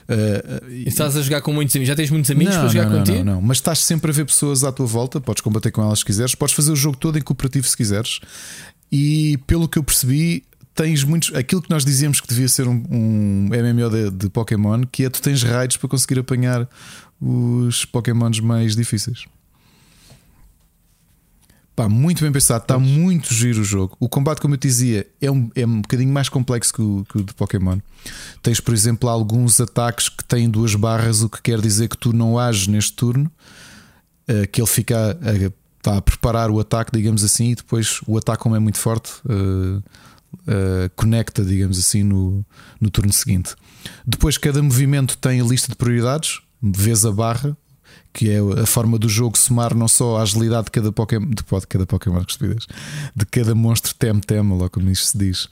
Uh, e estás a jogar com muitos amigos? Já tens muitos amigos não, para jogar não, contigo? Não, não, mas estás sempre a ver pessoas à tua volta. Podes combater com elas se quiseres. Podes fazer o jogo todo em cooperativo se quiseres. E pelo que eu percebi, tens muitos. Aquilo que nós dizíamos que devia ser um, um MMO de, de Pokémon, que é tu tens raids para conseguir apanhar os Pokémons mais difíceis. Pá, muito bem pensado, está muito giro o jogo. O combate, como eu te dizia, é um, é um bocadinho mais complexo que o, que o de Pokémon. Tens, por exemplo, alguns ataques que têm duas barras, o que quer dizer que tu não ages neste turno, uh, que ele fica a, a, preparar o ataque, digamos assim, e depois o ataque, como é muito forte, uh, uh, conecta, digamos assim, no, no turno seguinte. Depois, cada movimento tem a lista de prioridades vês a barra, que é a forma do jogo somar não só a agilidade de cada Pokémon, de, cada Pokémon, de cada monstro tem-tem, logo como isto se diz,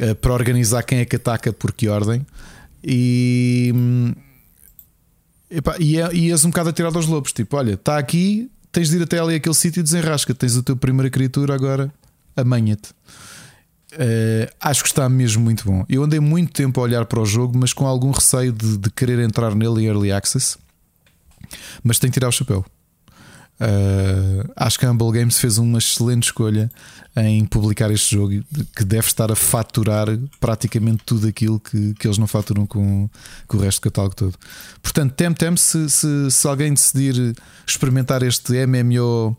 uh, para organizar quem é que ataca por que ordem. E, epá, e, é, e és um bocado atirado aos lobos. Tipo, olha, está aqui, tens de ir até ali aquele sítio e desenrasca. Tens a tua primeira criatura agora, amanha-te. Uh, acho que está mesmo muito bom. Eu andei muito tempo a olhar para o jogo, mas com algum receio de, de querer entrar nele em early access. Mas tenho que tirar o chapéu. Uh, acho que a Humble Games fez uma excelente escolha em publicar este jogo que deve estar a faturar praticamente tudo aquilo que, que eles não faturam com, com o resto do catálogo todo. Portanto, tem-tem se, se, se alguém decidir experimentar este MMO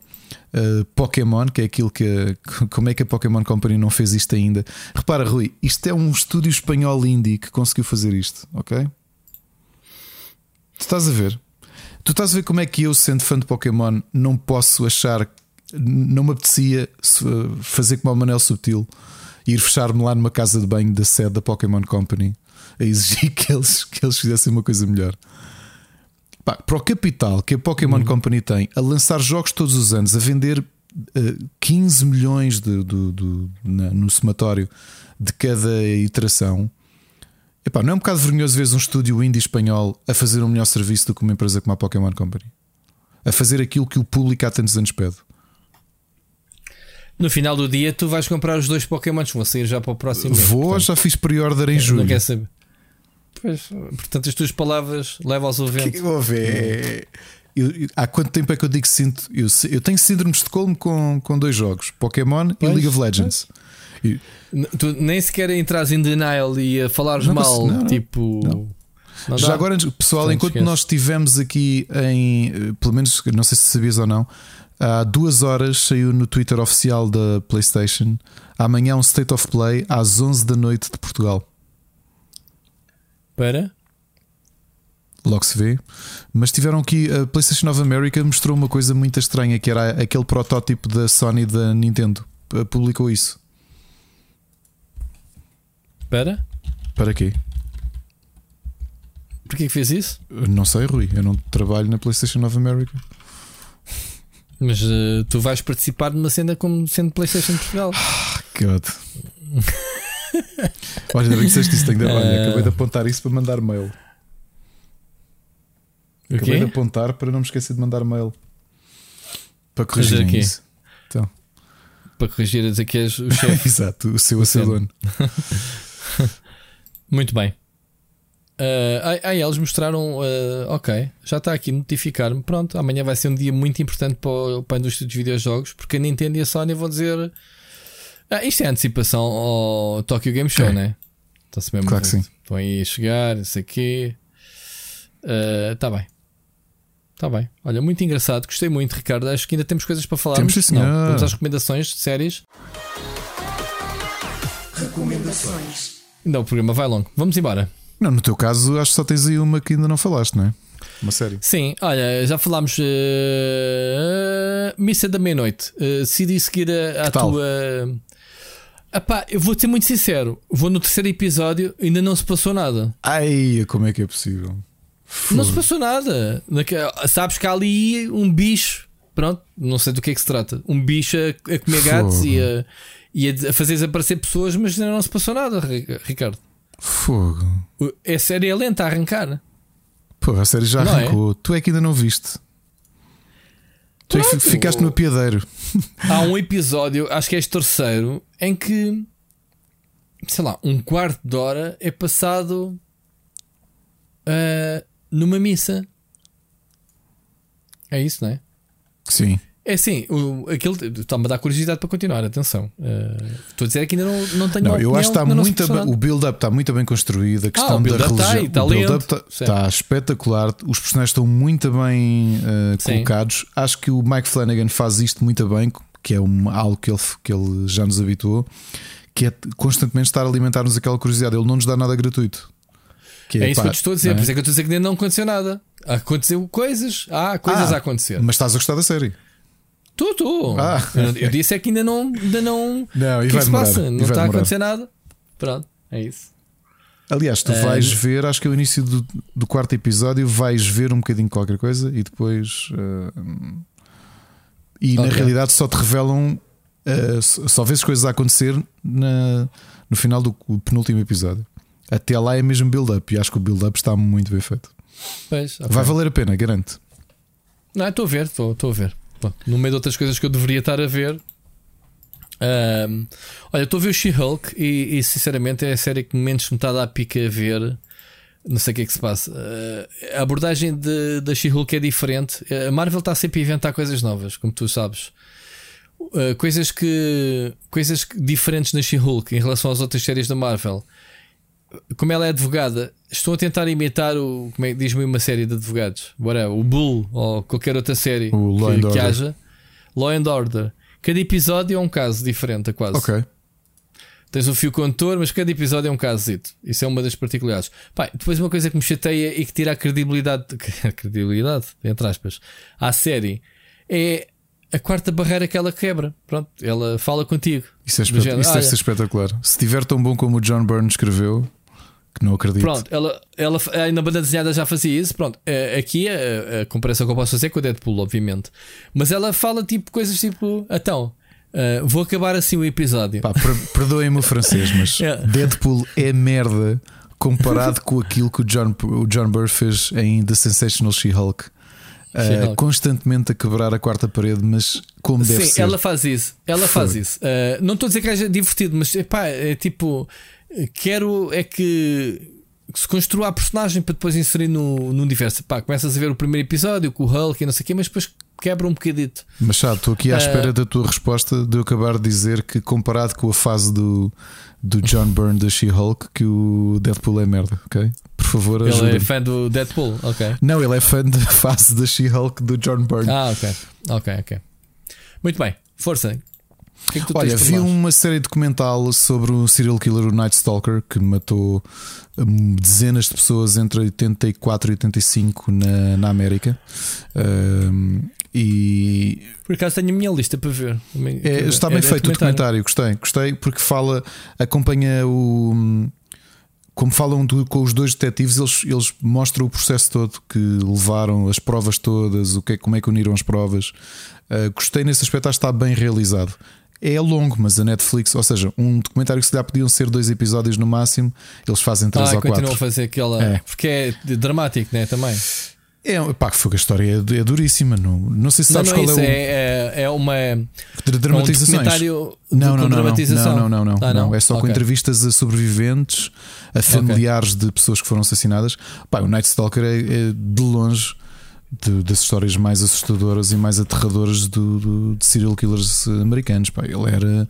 uh, Pokémon, que é aquilo que. *laughs* Como é que a Pokémon Company não fez isto ainda? Repara, Rui, isto é um estúdio espanhol indie que conseguiu fazer isto, ok? Tu estás a ver? Tu estás a ver como é que eu, sendo fã de Pokémon, não posso achar. Não me apetecia fazer como o Manel Subtil ir fechar-me lá numa casa de banho da sede da Pokémon Company a exigir *laughs* que eles, que eles fizessem uma coisa melhor. Pá, para o capital que a Pokémon uhum. Company tem a lançar jogos todos os anos, a vender uh, eh, 15 milhões de, de, de, na, no somatório de cada iteração. Epá, não é um bocado vergonhoso ver um estúdio indie espanhol a fazer um melhor serviço do que uma empresa como a Pokémon Company? A fazer aquilo que o público há tantos anos pede. No final do dia, tu vais comprar os dois Pokémons, vão sair já para o próximo mês. Vou, portanto, já fiz pre-order em julho. Não quer saber. Pois, portanto, as tuas palavras levam-as ao vento. Que vou ver. Eu, eu, há quanto tempo é que eu digo que sinto? Eu, eu tenho síndrome de Estocolmo com, com dois jogos: Pokémon pois, e League of Legends. E, tu nem sequer entras em denial e a falares não, mal, não, tipo. Não. Não Já agora, pessoal, enquanto esquece. nós estivemos aqui em, pelo menos, não sei se sabias ou não, há duas horas saiu no Twitter oficial da PlayStation. Amanhã um State of Play às 11 da noite de Portugal para Logo se vê. Mas tiveram aqui. A PlayStation of America mostrou uma coisa muito estranha que era aquele protótipo da Sony da Nintendo. Publicou isso. Para? Para quê? Porquê que fez isso? Não sei, Rui. Eu não trabalho na PlayStation of America. Mas uh, tu vais participar numa cena como sendo PlayStation Portugal. Ah, God. *laughs* *laughs* Olha, ainda bem que disseste isso. Tenho de... Olha, acabei de apontar isso para mandar mail. O acabei de apontar para não me esquecer de mandar mail. Para corrigir isso. Então. Para corrigir a dizer que és o *laughs* chefe. Exato, o seu assadono. *laughs* Muito bem. Uh, aí eles mostraram, uh, ok, já está aqui notificar-me. Pronto, amanhã vai ser um dia muito importante para, para a indústria dos videojogos, porque a Nintendo e a Sony vão dizer ah, isto é antecipação ao Tokyo Game Show, é. né? Está-se mesmo claro que sim. Estão aí a chegar, não sei o quê. Está uh, bem. Está bem. Olha, muito engraçado. Gostei muito, Ricardo. Acho que ainda temos coisas para falar. Temos sim, senhor. Não, vamos às recomendações de séries. Recomendações. Não, o programa vai longo. Vamos embora. Não, no teu caso, acho que só tens aí uma que ainda não falaste, não é? Uma série. Sim, olha, já falámos. Uh, Missa da Meia-Noite. Uh, decidi seguir a, a tua. Epá, eu vou ser muito sincero. Vou no terceiro episódio ainda não se passou nada. Ai, como é que é possível? Não se passou nada. Sabes que há ali um bicho. Pronto, não sei do que é que se trata. Um bicho a, a comer gatos e a, e a fazer desaparecer pessoas, mas ainda não se passou nada, Ricardo. Fogo. É série é lenta a arrancar. Pô, a série já não é? arrancou. É? Tu é que ainda não viste. Tu que ficaste no piadeiro. Há um episódio, acho que é este terceiro, em que sei lá, um quarto de hora é passado uh, numa missa. É isso, não é? Sim. É sim, o, está-me a dar curiosidade para continuar. Atenção, uh, estou a dizer que ainda não, não tenho não, Eu acho que está muito bem, o build-up está muito bem construído. A questão ah, da religião está, o build-up está, está, espetacular. Os personagens estão muito bem uh, colocados. Acho que o Mike Flanagan faz isto muito bem, que é um, algo que ele, que ele já nos habituou, que é constantemente estar a alimentar-nos aquela curiosidade. Ele não nos dá nada gratuito. Que é, é isso pá, que eu te estou a dizer, é? por isso é que eu estou a dizer que ainda não aconteceu nada. Aconteceu coisas, há coisas ah, a acontecer. Mas estás a gostar da série? Estou, estou. Ah, eu, *laughs* eu, disse é que ainda não. Ainda não. Não, e que, que se passa? Não está a acontecer nada. Pronto, é isso. Aliás, tu vais ver, acho que é o início do, do, quarto episódio, vais ver um bocadinho qualquer coisa e depois. Uh, e okay. na realidade só te revelam. Uh, só vês coisas a acontecer na, no final do penúltimo episódio. Até lá é mesmo build-up e acho que o build-up está muito bem feito. Pois, okay. Vai valer a pena, garanto. Não, estou a ver, estou a ver no meio de outras coisas que eu deveria estar a ver. Um, olha, estou a ver o She-Hulk e, e, sinceramente é a série que menos me está a dar pica a ver. Não sei o que é que se passa. Uh, a abordagem da She-Hulk é diferente. A Marvel está sempre a inventar coisas novas, como tu sabes. Uh, coisas que coisas diferentes na She-Hulk em relação às outras séries da Marvel. Como ela é advogada, estão a tentar imitar o. Como é que diz-me uma série de advogados? Whatever, o Bull ou qualquer outra série que, que haja. Law and Order. Cada episódio é um caso diferente, quase. Ok. Tens um fio condutor, mas cada episódio é um caso. Isso é uma das particularidades. Pai, depois uma coisa que me chateia e que tira a credibilidade, *laughs* a credibilidade, entre aspas, à série é a quarta barreira que ela quebra. Pronto, ela fala contigo. Isso, é género, isso deve ser espetacular. Se estiver tão bom como o John Byrne escreveu, que não acredito. Pronto, ela, ela na banda desenhada já fazia isso. Pronto, é, aqui a, a comparação que eu posso fazer é com o Deadpool, obviamente. Mas ela fala tipo coisas tipo, então. Uh, vou acabar assim o episódio. Perdoem-me o francês, mas yeah. *laughs* Deadpool é merda comparado com aquilo que o John, o John Burr fez em The Sensational She-Hulk. Uh, constantemente a quebrar a quarta parede, mas como deve Sim, ser. ela faz isso. Ela faz isso. Uh, não estou a dizer que seja divertido, mas epá, é tipo quero é que se construa a personagem para depois inserir no, no universo. Pá, começas a ver o primeiro episódio com o Hulk e não sei o quê, mas depois quebra um bocadito. Mas sabe, estou aqui à uh, espera da tua resposta de eu acabar de dizer que comparado com a fase do, do John Byrne da She-Hulk, que o Deadpool é merda, ok? Por favor, ajude Ele é fã do Deadpool, ok. Não, ele é fã da *laughs* fase da She-Hulk do John Byrne. Ah, ok. Ok, ok. Muito bem, força. Que é que Olha, vi uma série documental sobre o serial killer, o Night Stalker, que matou hum, dezenas de pessoas entre 84 e 85 na, na América. Um, e por acaso tenho a minha lista para ver. É, está bem é, feito o documentário, gostei, gostei porque fala, acompanha o. Hum, como falam do, com os dois detetives, eles, eles mostram o processo todo que levaram, as provas todas, o que, é, como é que uniram as provas. Uh, gostei nesse aspecto, acho que está bem realizado. É longo, mas a Netflix, ou seja, um documentário que se dá podiam ser dois episódios no máximo, eles fazem três ah, ou quatro. continuam a fazer aquela. É. Porque é dramático, né? Também. É, pá, foi a história é, é duríssima. Não, não sei se sabes não, não qual é, é, o. é, é uma. Dramatizações. É um não, não, não, dramatização. não, não, não, Ah, não. É só com Ok. entrevistas a sobreviventes, a familiares de pessoas que foram assassinadas. Pá, o Night Stalker é, é de longe de- das histórias mais assustadoras e mais aterradoras do, do- de serial killers americanos. Pá, ele era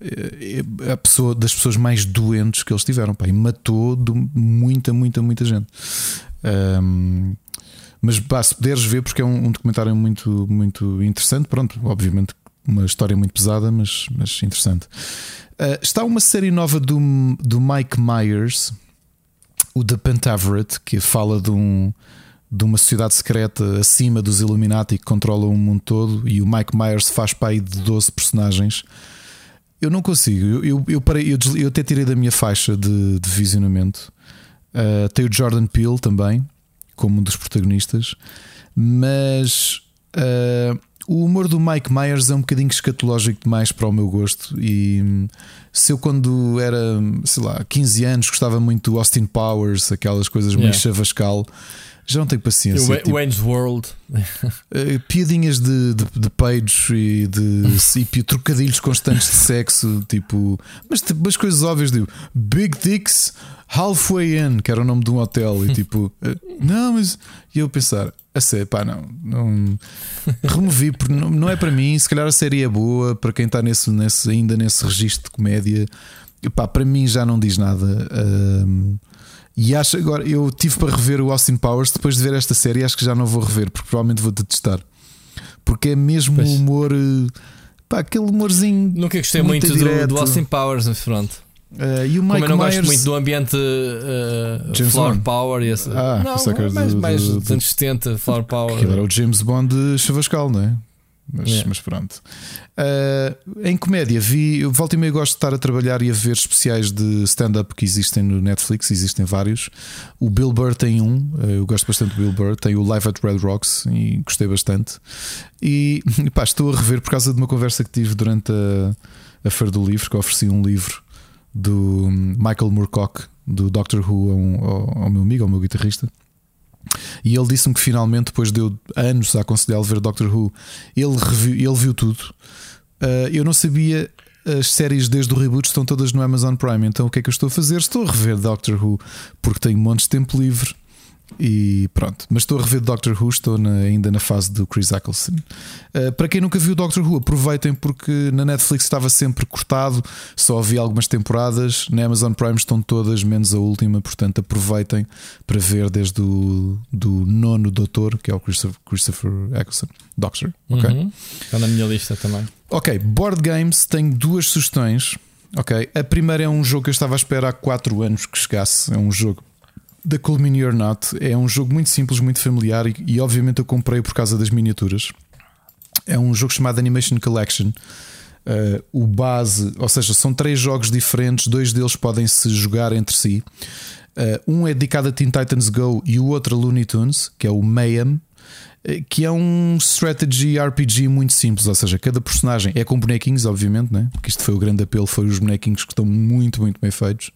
é, é a pessoa das pessoas mais doentes que eles tiveram. Pá, e matou muita, muita, muita gente. Ahm, mas pá, se puderes ver, porque é um, um documentário muito, muito interessante. Pronto, obviamente, uma história muito pesada, mas, mas interessante. Ah, está uma série nova do, do Mike Myers, o The Pentaveret, que fala de, um, de uma sociedade secreta acima dos Illuminati que controla o mundo todo. E o Mike Myers faz pai de 12 personagens. Eu não consigo. Eu, eu, eu, parei, eu, desli- eu até tirei da minha faixa de, de visionamento. Uh, tem o Jordan Peele também, como um dos protagonistas. Mas uh, o humor do Mike Myers é um bocadinho escatológico demais para o meu gosto. E se eu, quando era, sei lá, 15 anos, gostava muito do Austin Powers, aquelas coisas meio Yeah. chavascal, já não tenho paciência. O Tipo, Wayne's World. Uh, piadinhas de, de, de peidos e de *laughs* e trocadilhos constantes de sexo, tipo, mas, tipo, mas coisas óbvias, tipo Big Dicks Halfway In, que era o nome de um hotel, e tipo, uh, não, mas e eu pensar, a sério, pá, não, não removi, porque não, não é para mim. Se calhar a série é boa para quem está nesse, nesse, ainda nesse registro de comédia, e pá, para mim já não diz nada. Um, e acho agora, eu tive para rever o Austin Powers depois de ver esta série. Acho que já não vou rever, porque provavelmente vou detestar. Porque é mesmo Pois. humor, eh, pá, aquele humorzinho. Nunca gostei Muito muito, do, do Austin Powers, pronto. eh, e o Como Mike eu não Myers. gosto muito do ambiente uh, James Flower Bond. Power e esse. Ah, não, pensei que era mais, do- mais do- dos anos 70, Flower Power. Que era o James Bond de Chavascal, não é? Mas, Yeah. mas pronto. Eh, em comédia, vi. Volta e meia gosto de estar a trabalhar e a ver especiais de stand-up que existem no Netflix, existem vários. O Bill Burr tem um, eh, eu gosto bastante do Bill Burr, tem o Live at Red Rocks e gostei bastante. E *laughs* pá, estou a rever por causa de uma conversa que tive durante a, a Feira do Livro, que ofereci um livro do Michael Moorcock, do Doctor Who, ao, ao meu amigo, ao meu guitarrista. E ele disse-me que finalmente, depois de eu anos a aconselhá-lo a ver Doctor Who, ele, reviu, ele viu tudo. Uh, eu não sabia, as séries desde o reboot estão todas no Amazon Prime. Então o que é que eu estou a fazer? Estou a rever Doctor Who porque tenho montes de tempo livre. E pronto, mas estou a rever Doctor Who, estou na- ainda na fase do Chris Eccleston. Uh, para quem nunca viu Doctor Who, aproveitem porque na Netflix estava sempre cortado, só havia algumas temporadas. Na Amazon Prime estão todas, menos a última, portanto aproveitem para ver desde o do nono Doutor, que é o Christopher, Christopher Eccleston, Doctor. ok? Uhum. Está na minha lista também. Ok, board games, tenho duas sugestões. Ok, a primeira é um jogo que eu estava à espera há 4 anos que chegasse. É um jogo da Cool Mini or Not. É um jogo muito simples, muito familiar e, e obviamente eu comprei por causa das miniaturas. É um jogo chamado Animation Collection. Uh, o base, ou seja, são três jogos diferentes, dois deles podem se jogar entre si. Uh, um é dedicado a Teen Titans Go e o outro a Looney Tunes, que é o Mayhem, eh, que é um strategy RPG muito simples, ou seja, cada personagem é com bonequinhos, obviamente, né? porque isto foi o grande apelo, foi os bonequinhos que estão muito, muito bem feitos.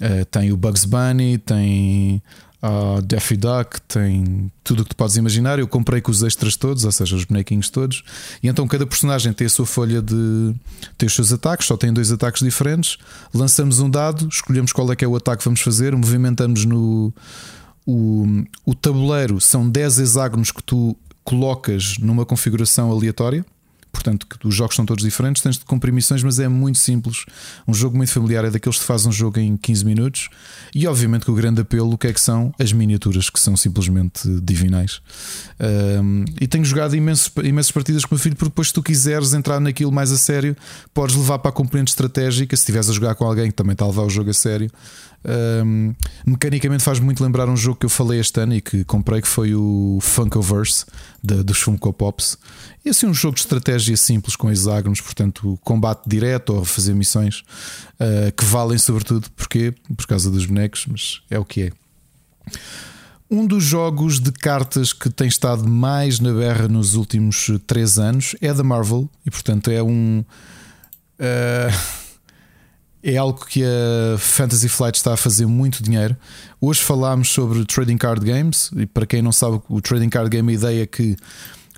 Uh, tem o Bugs Bunny, tem a Daffy Duck, tem tudo o que tu podes imaginar. Eu comprei com os extras todos, ou seja, os bonequinhos todos. E então cada personagem tem a sua folha de. tem os seus ataques, só tem dois ataques diferentes. Lançamos um dado, escolhemos qual é que é o ataque que vamos fazer, movimentamos no. O, o tabuleiro são 10 hexágonos que tu colocas numa configuração aleatória. Portanto, que os jogos são todos diferentes, tens de cumprir missões, mas é muito simples. Um jogo muito familiar, é daqueles que faz um jogo em 15 minutos. E obviamente que o grande apelo, o que é que são? As miniaturas, que são simplesmente divinais. Um, e tenho jogado imensos, imensas partidas com o meu filho, porque depois, se tu quiseres entrar naquilo mais a sério, podes levar para a componente estratégica. Se estiveres a jogar com alguém que também está a levar o jogo a sério, um, mecanicamente faz muito lembrar um jogo que eu falei este ano e que comprei, que foi o Funkoverse dos Funko Pops. E assim, um jogo de estratégia simples com hexágonos, portanto, combate direto ou fazer missões uh, que valem, sobretudo, porque por causa dos bonecos, mas é o que é. Um dos jogos de cartas que tem estado mais na berra nos últimos 3 anos é da Marvel e, portanto, é um. Uh, é algo que a Fantasy Flight está a fazer muito dinheiro. Hoje falámos sobre trading card games, e para quem não sabe, o trading card game a ideia é que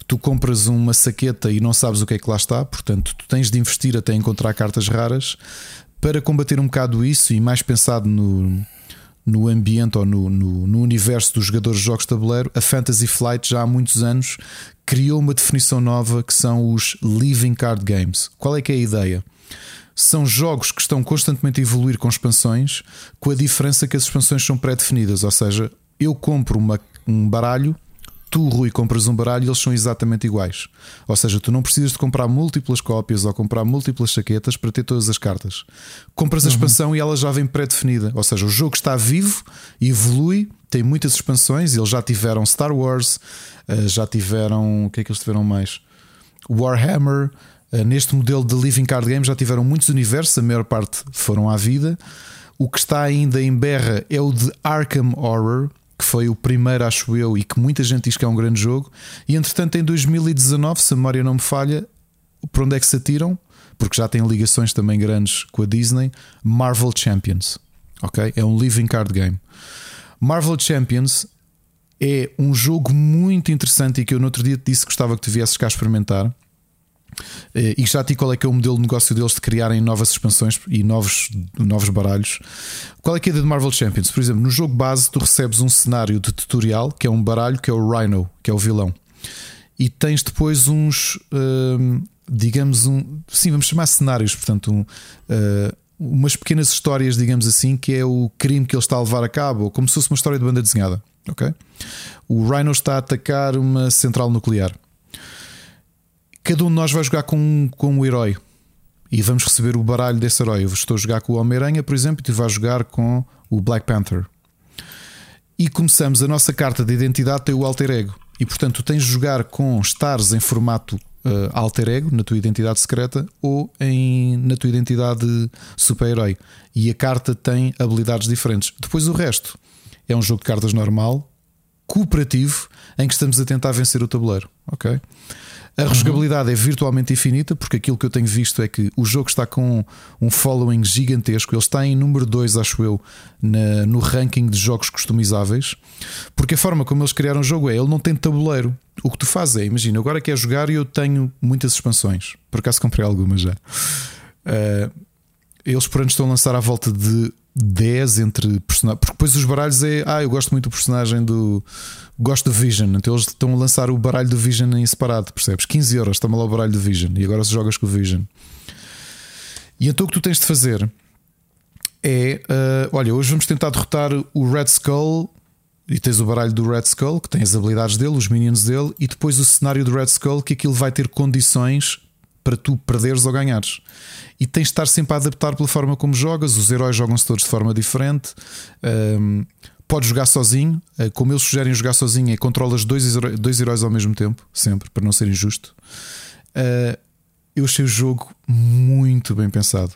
tu compras uma saqueta e não sabes o que é que lá está, portanto, tu tens de investir até encontrar cartas raras para combater um bocado isso e mais pensado no, no ambiente ou no, no, no, universo dos jogadores de jogos de tabuleiro, a Fantasy Flight já há muitos anos criou uma definição nova que são os Living Card Games. Qual é que é a ideia? São jogos que estão constantemente a evoluir com expansões, com a diferença que as expansões são pré-definidas, ou seja, eu compro uma, um baralho tu, Rui, compras um baralho e eles são exatamente iguais. Ou seja, tu não precisas de comprar múltiplas cópias ou comprar múltiplas chaquetas para ter todas as cartas. Compras a uhum. expansão e ela já vem pré-definida. Ou seja, o jogo está vivo, evolui, tem muitas expansões. Eles já tiveram Star Wars, eh, já tiveram. O que é que eles tiveram mais? Warhammer. Eh, neste modelo de Living Card Game já tiveram muitos universos, a maior parte foram à vida. O que está ainda em berra é o de Arkham Horror, que foi o primeiro, acho eu, e que muita gente diz que é um grande jogo. E entretanto, em 2019, se a memória não me falha, por onde é que se atiram? Porque já tem ligações também grandes com a Disney. Marvel Champions, ok? É um living card game. Marvel Champions é um jogo muito interessante e que eu no outro dia te disse que gostava que tu viesses cá experimentar. Eh, e já ti qual é que é o modelo de negócio deles de criarem novas expansões e novos, novos baralhos. Qual é que é de Marvel Champions? Por exemplo, no jogo base tu recebes um cenário de tutorial que é um baralho que é o Rhino, que é o vilão. E tens depois uns, hum, digamos, um, sim, vamos chamar cenários, portanto, um, uh, umas pequenas histórias, digamos assim, que é o crime que ele está a levar a cabo, ou como se fosse uma história de banda desenhada. ok O Rhino está a atacar uma central nuclear cada um de nós vai jogar com, com um herói e vamos receber o baralho desse herói. Eu estou a jogar com o Homem-Aranha, por exemplo, e tu vais jogar com o Black Panther. E começamos, a nossa carta de identidade tem o alter ego. E portanto, tu tens de jogar com stars em formato uh, alter ego, na tua identidade secreta, ou em, na tua identidade super-herói. E a carta tem habilidades diferentes. Depois o resto é um jogo de cartas normal, cooperativo, em que estamos a tentar vencer o tabuleiro. Ok? A rejogabilidade uhum. é virtualmente infinita, porque aquilo que eu tenho visto é que o jogo está com um following gigantesco. Ele está em número 2, acho eu, na, no ranking de jogos customizáveis. Porque a forma como eles criaram o jogo é: ele não tem tabuleiro. O que tu fazes é, imagina, agora quer jogar e eu tenho muitas expansões. Por acaso comprei algumas já. Uh, eles por ano estão a lançar à volta de 10 entre personagens. Porque depois os baralhos é. Ah, eu gosto muito do personagem do. Gosto do Vision. Então eles estão a lançar o baralho do Vision em separado, percebes? 15 euros, está lá o baralho do Vision. E agora se jogas com o Vision. E então o que tu tens de fazer é. Uh, olha, hoje vamos tentar derrotar o Red Skull. E tens o baralho do Red Skull, que tem as habilidades dele, os minions dele, e depois o cenário do Red Skull, que aquilo vai ter condições para tu perderes ou ganhares e tens de estar sempre a adaptar pela forma como jogas. Os heróis jogam-se todos de forma diferente. Um, podes jogar sozinho, eh, como eles sugerem jogar sozinho, é controlas dois, dois heróis ao mesmo tempo, sempre, para não ser injusto. Uh, eu achei o jogo muito bem pensado.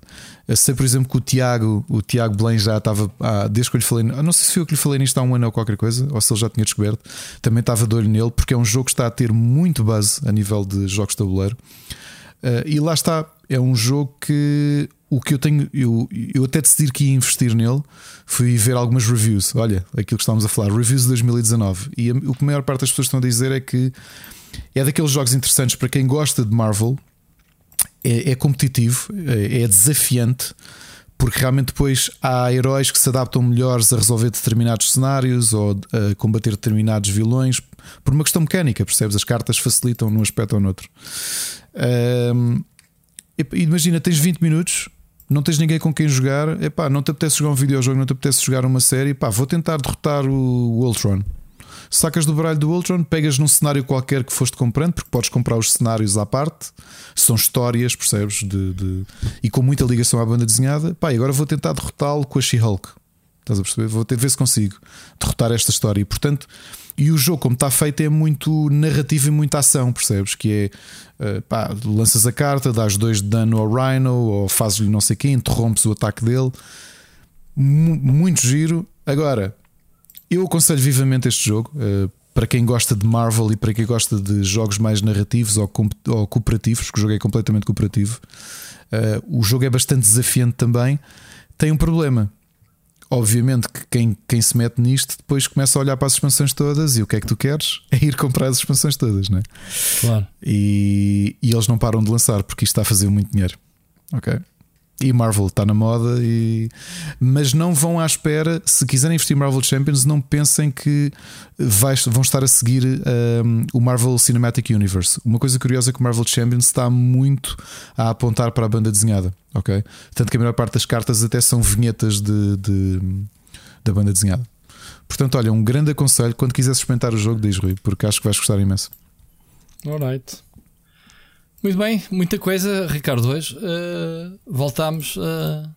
Eu sei, por exemplo, que o Tiago, o Tiago Belém já estava, ah, desde que eu lhe falei, não sei se eu que lhe falei nisto há um ano ou qualquer coisa, ou se ele já tinha descoberto, também estava de olho nele, porque é um jogo que está a ter muito base a nível de jogos de tabuleiro. Uh, e lá está, é um jogo que o que eu tenho, eu, eu até decidi que ia investir nele, fui ver algumas reviews. Olha, aquilo que estávamos a falar, reviews de 2019. E o que a maior parte das pessoas estão a dizer é que é daqueles jogos interessantes para quem gosta de Marvel, é, é competitivo, é, é desafiante porque realmente depois há heróis que se adaptam melhores a resolver determinados cenários ou a combater determinados vilões por uma questão mecânica, percebes? As cartas facilitam num aspecto ou no outro. Um, imagina, tens 20 minutos, não tens ninguém com quem jogar, epá, não te apetece jogar um videojogo, não te apetece jogar uma série, epá, vou tentar derrotar o Ultron. Sacas do baralho do Ultron, pegas num cenário qualquer que foste comprando, porque podes comprar os cenários à parte, são histórias, percebes? De, de... E com muita ligação à banda desenhada. Pá, agora vou tentar derrotá-lo com a She-Hulk. Estás a perceber? Vou ter ver se consigo derrotar esta história. E portanto, e o jogo, como está feito, é muito narrativo e muita ação, percebes? Que é uh, pá, lanças a carta, dás dois de dano ao Rhino, ou fazes-lhe não sei quem, interrompes o ataque dele. M muito giro. Agora, eu aconselho vivamente este jogo. Uh, para quem gosta de Marvel e para quem gosta de jogos mais narrativos ou, ou cooperativos, que o jogo é completamente cooperativo, uh, o jogo é bastante desafiante também. Tem um problema. Obviamente que quem, quem se mete nisto depois começa a olhar para as expansões todas e o que é que tu queres? *laughs* É ir comprar as expansões todas, não é? Claro. E, e eles não param de lançar porque isto está a fazer muito dinheiro. Ok? E Marvel está na moda, e... mas não vão à espera. Se quiserem investir em Marvel Champions, não pensem que vão estar a seguir um, o Marvel Cinematic Universe. Uma coisa curiosa é que o Marvel Champions está muito a apontar para a banda desenhada, ok? Tanto que a maior parte das cartas até são vinhetas de, de da banda desenhada. Portanto, olha, um grande aconselho quando quiseres experimentar o jogo, diz Rui, porque acho que vais gostar imenso. Alright. Muito bem, muita coisa, Ricardo. Hoje uh, voltámos uh,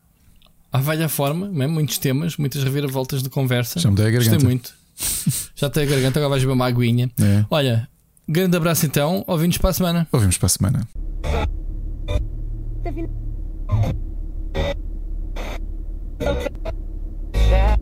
à velha forma, mesmo, muitos temas, muitas reviravoltas de conversa. Já me dei a garganta. Gostei muito. Já tenho a garganta, agora vais beber uma aguinha. É. Olha, grande abraço então, ouvimos para a semana. Ouvimos para a semana. Tá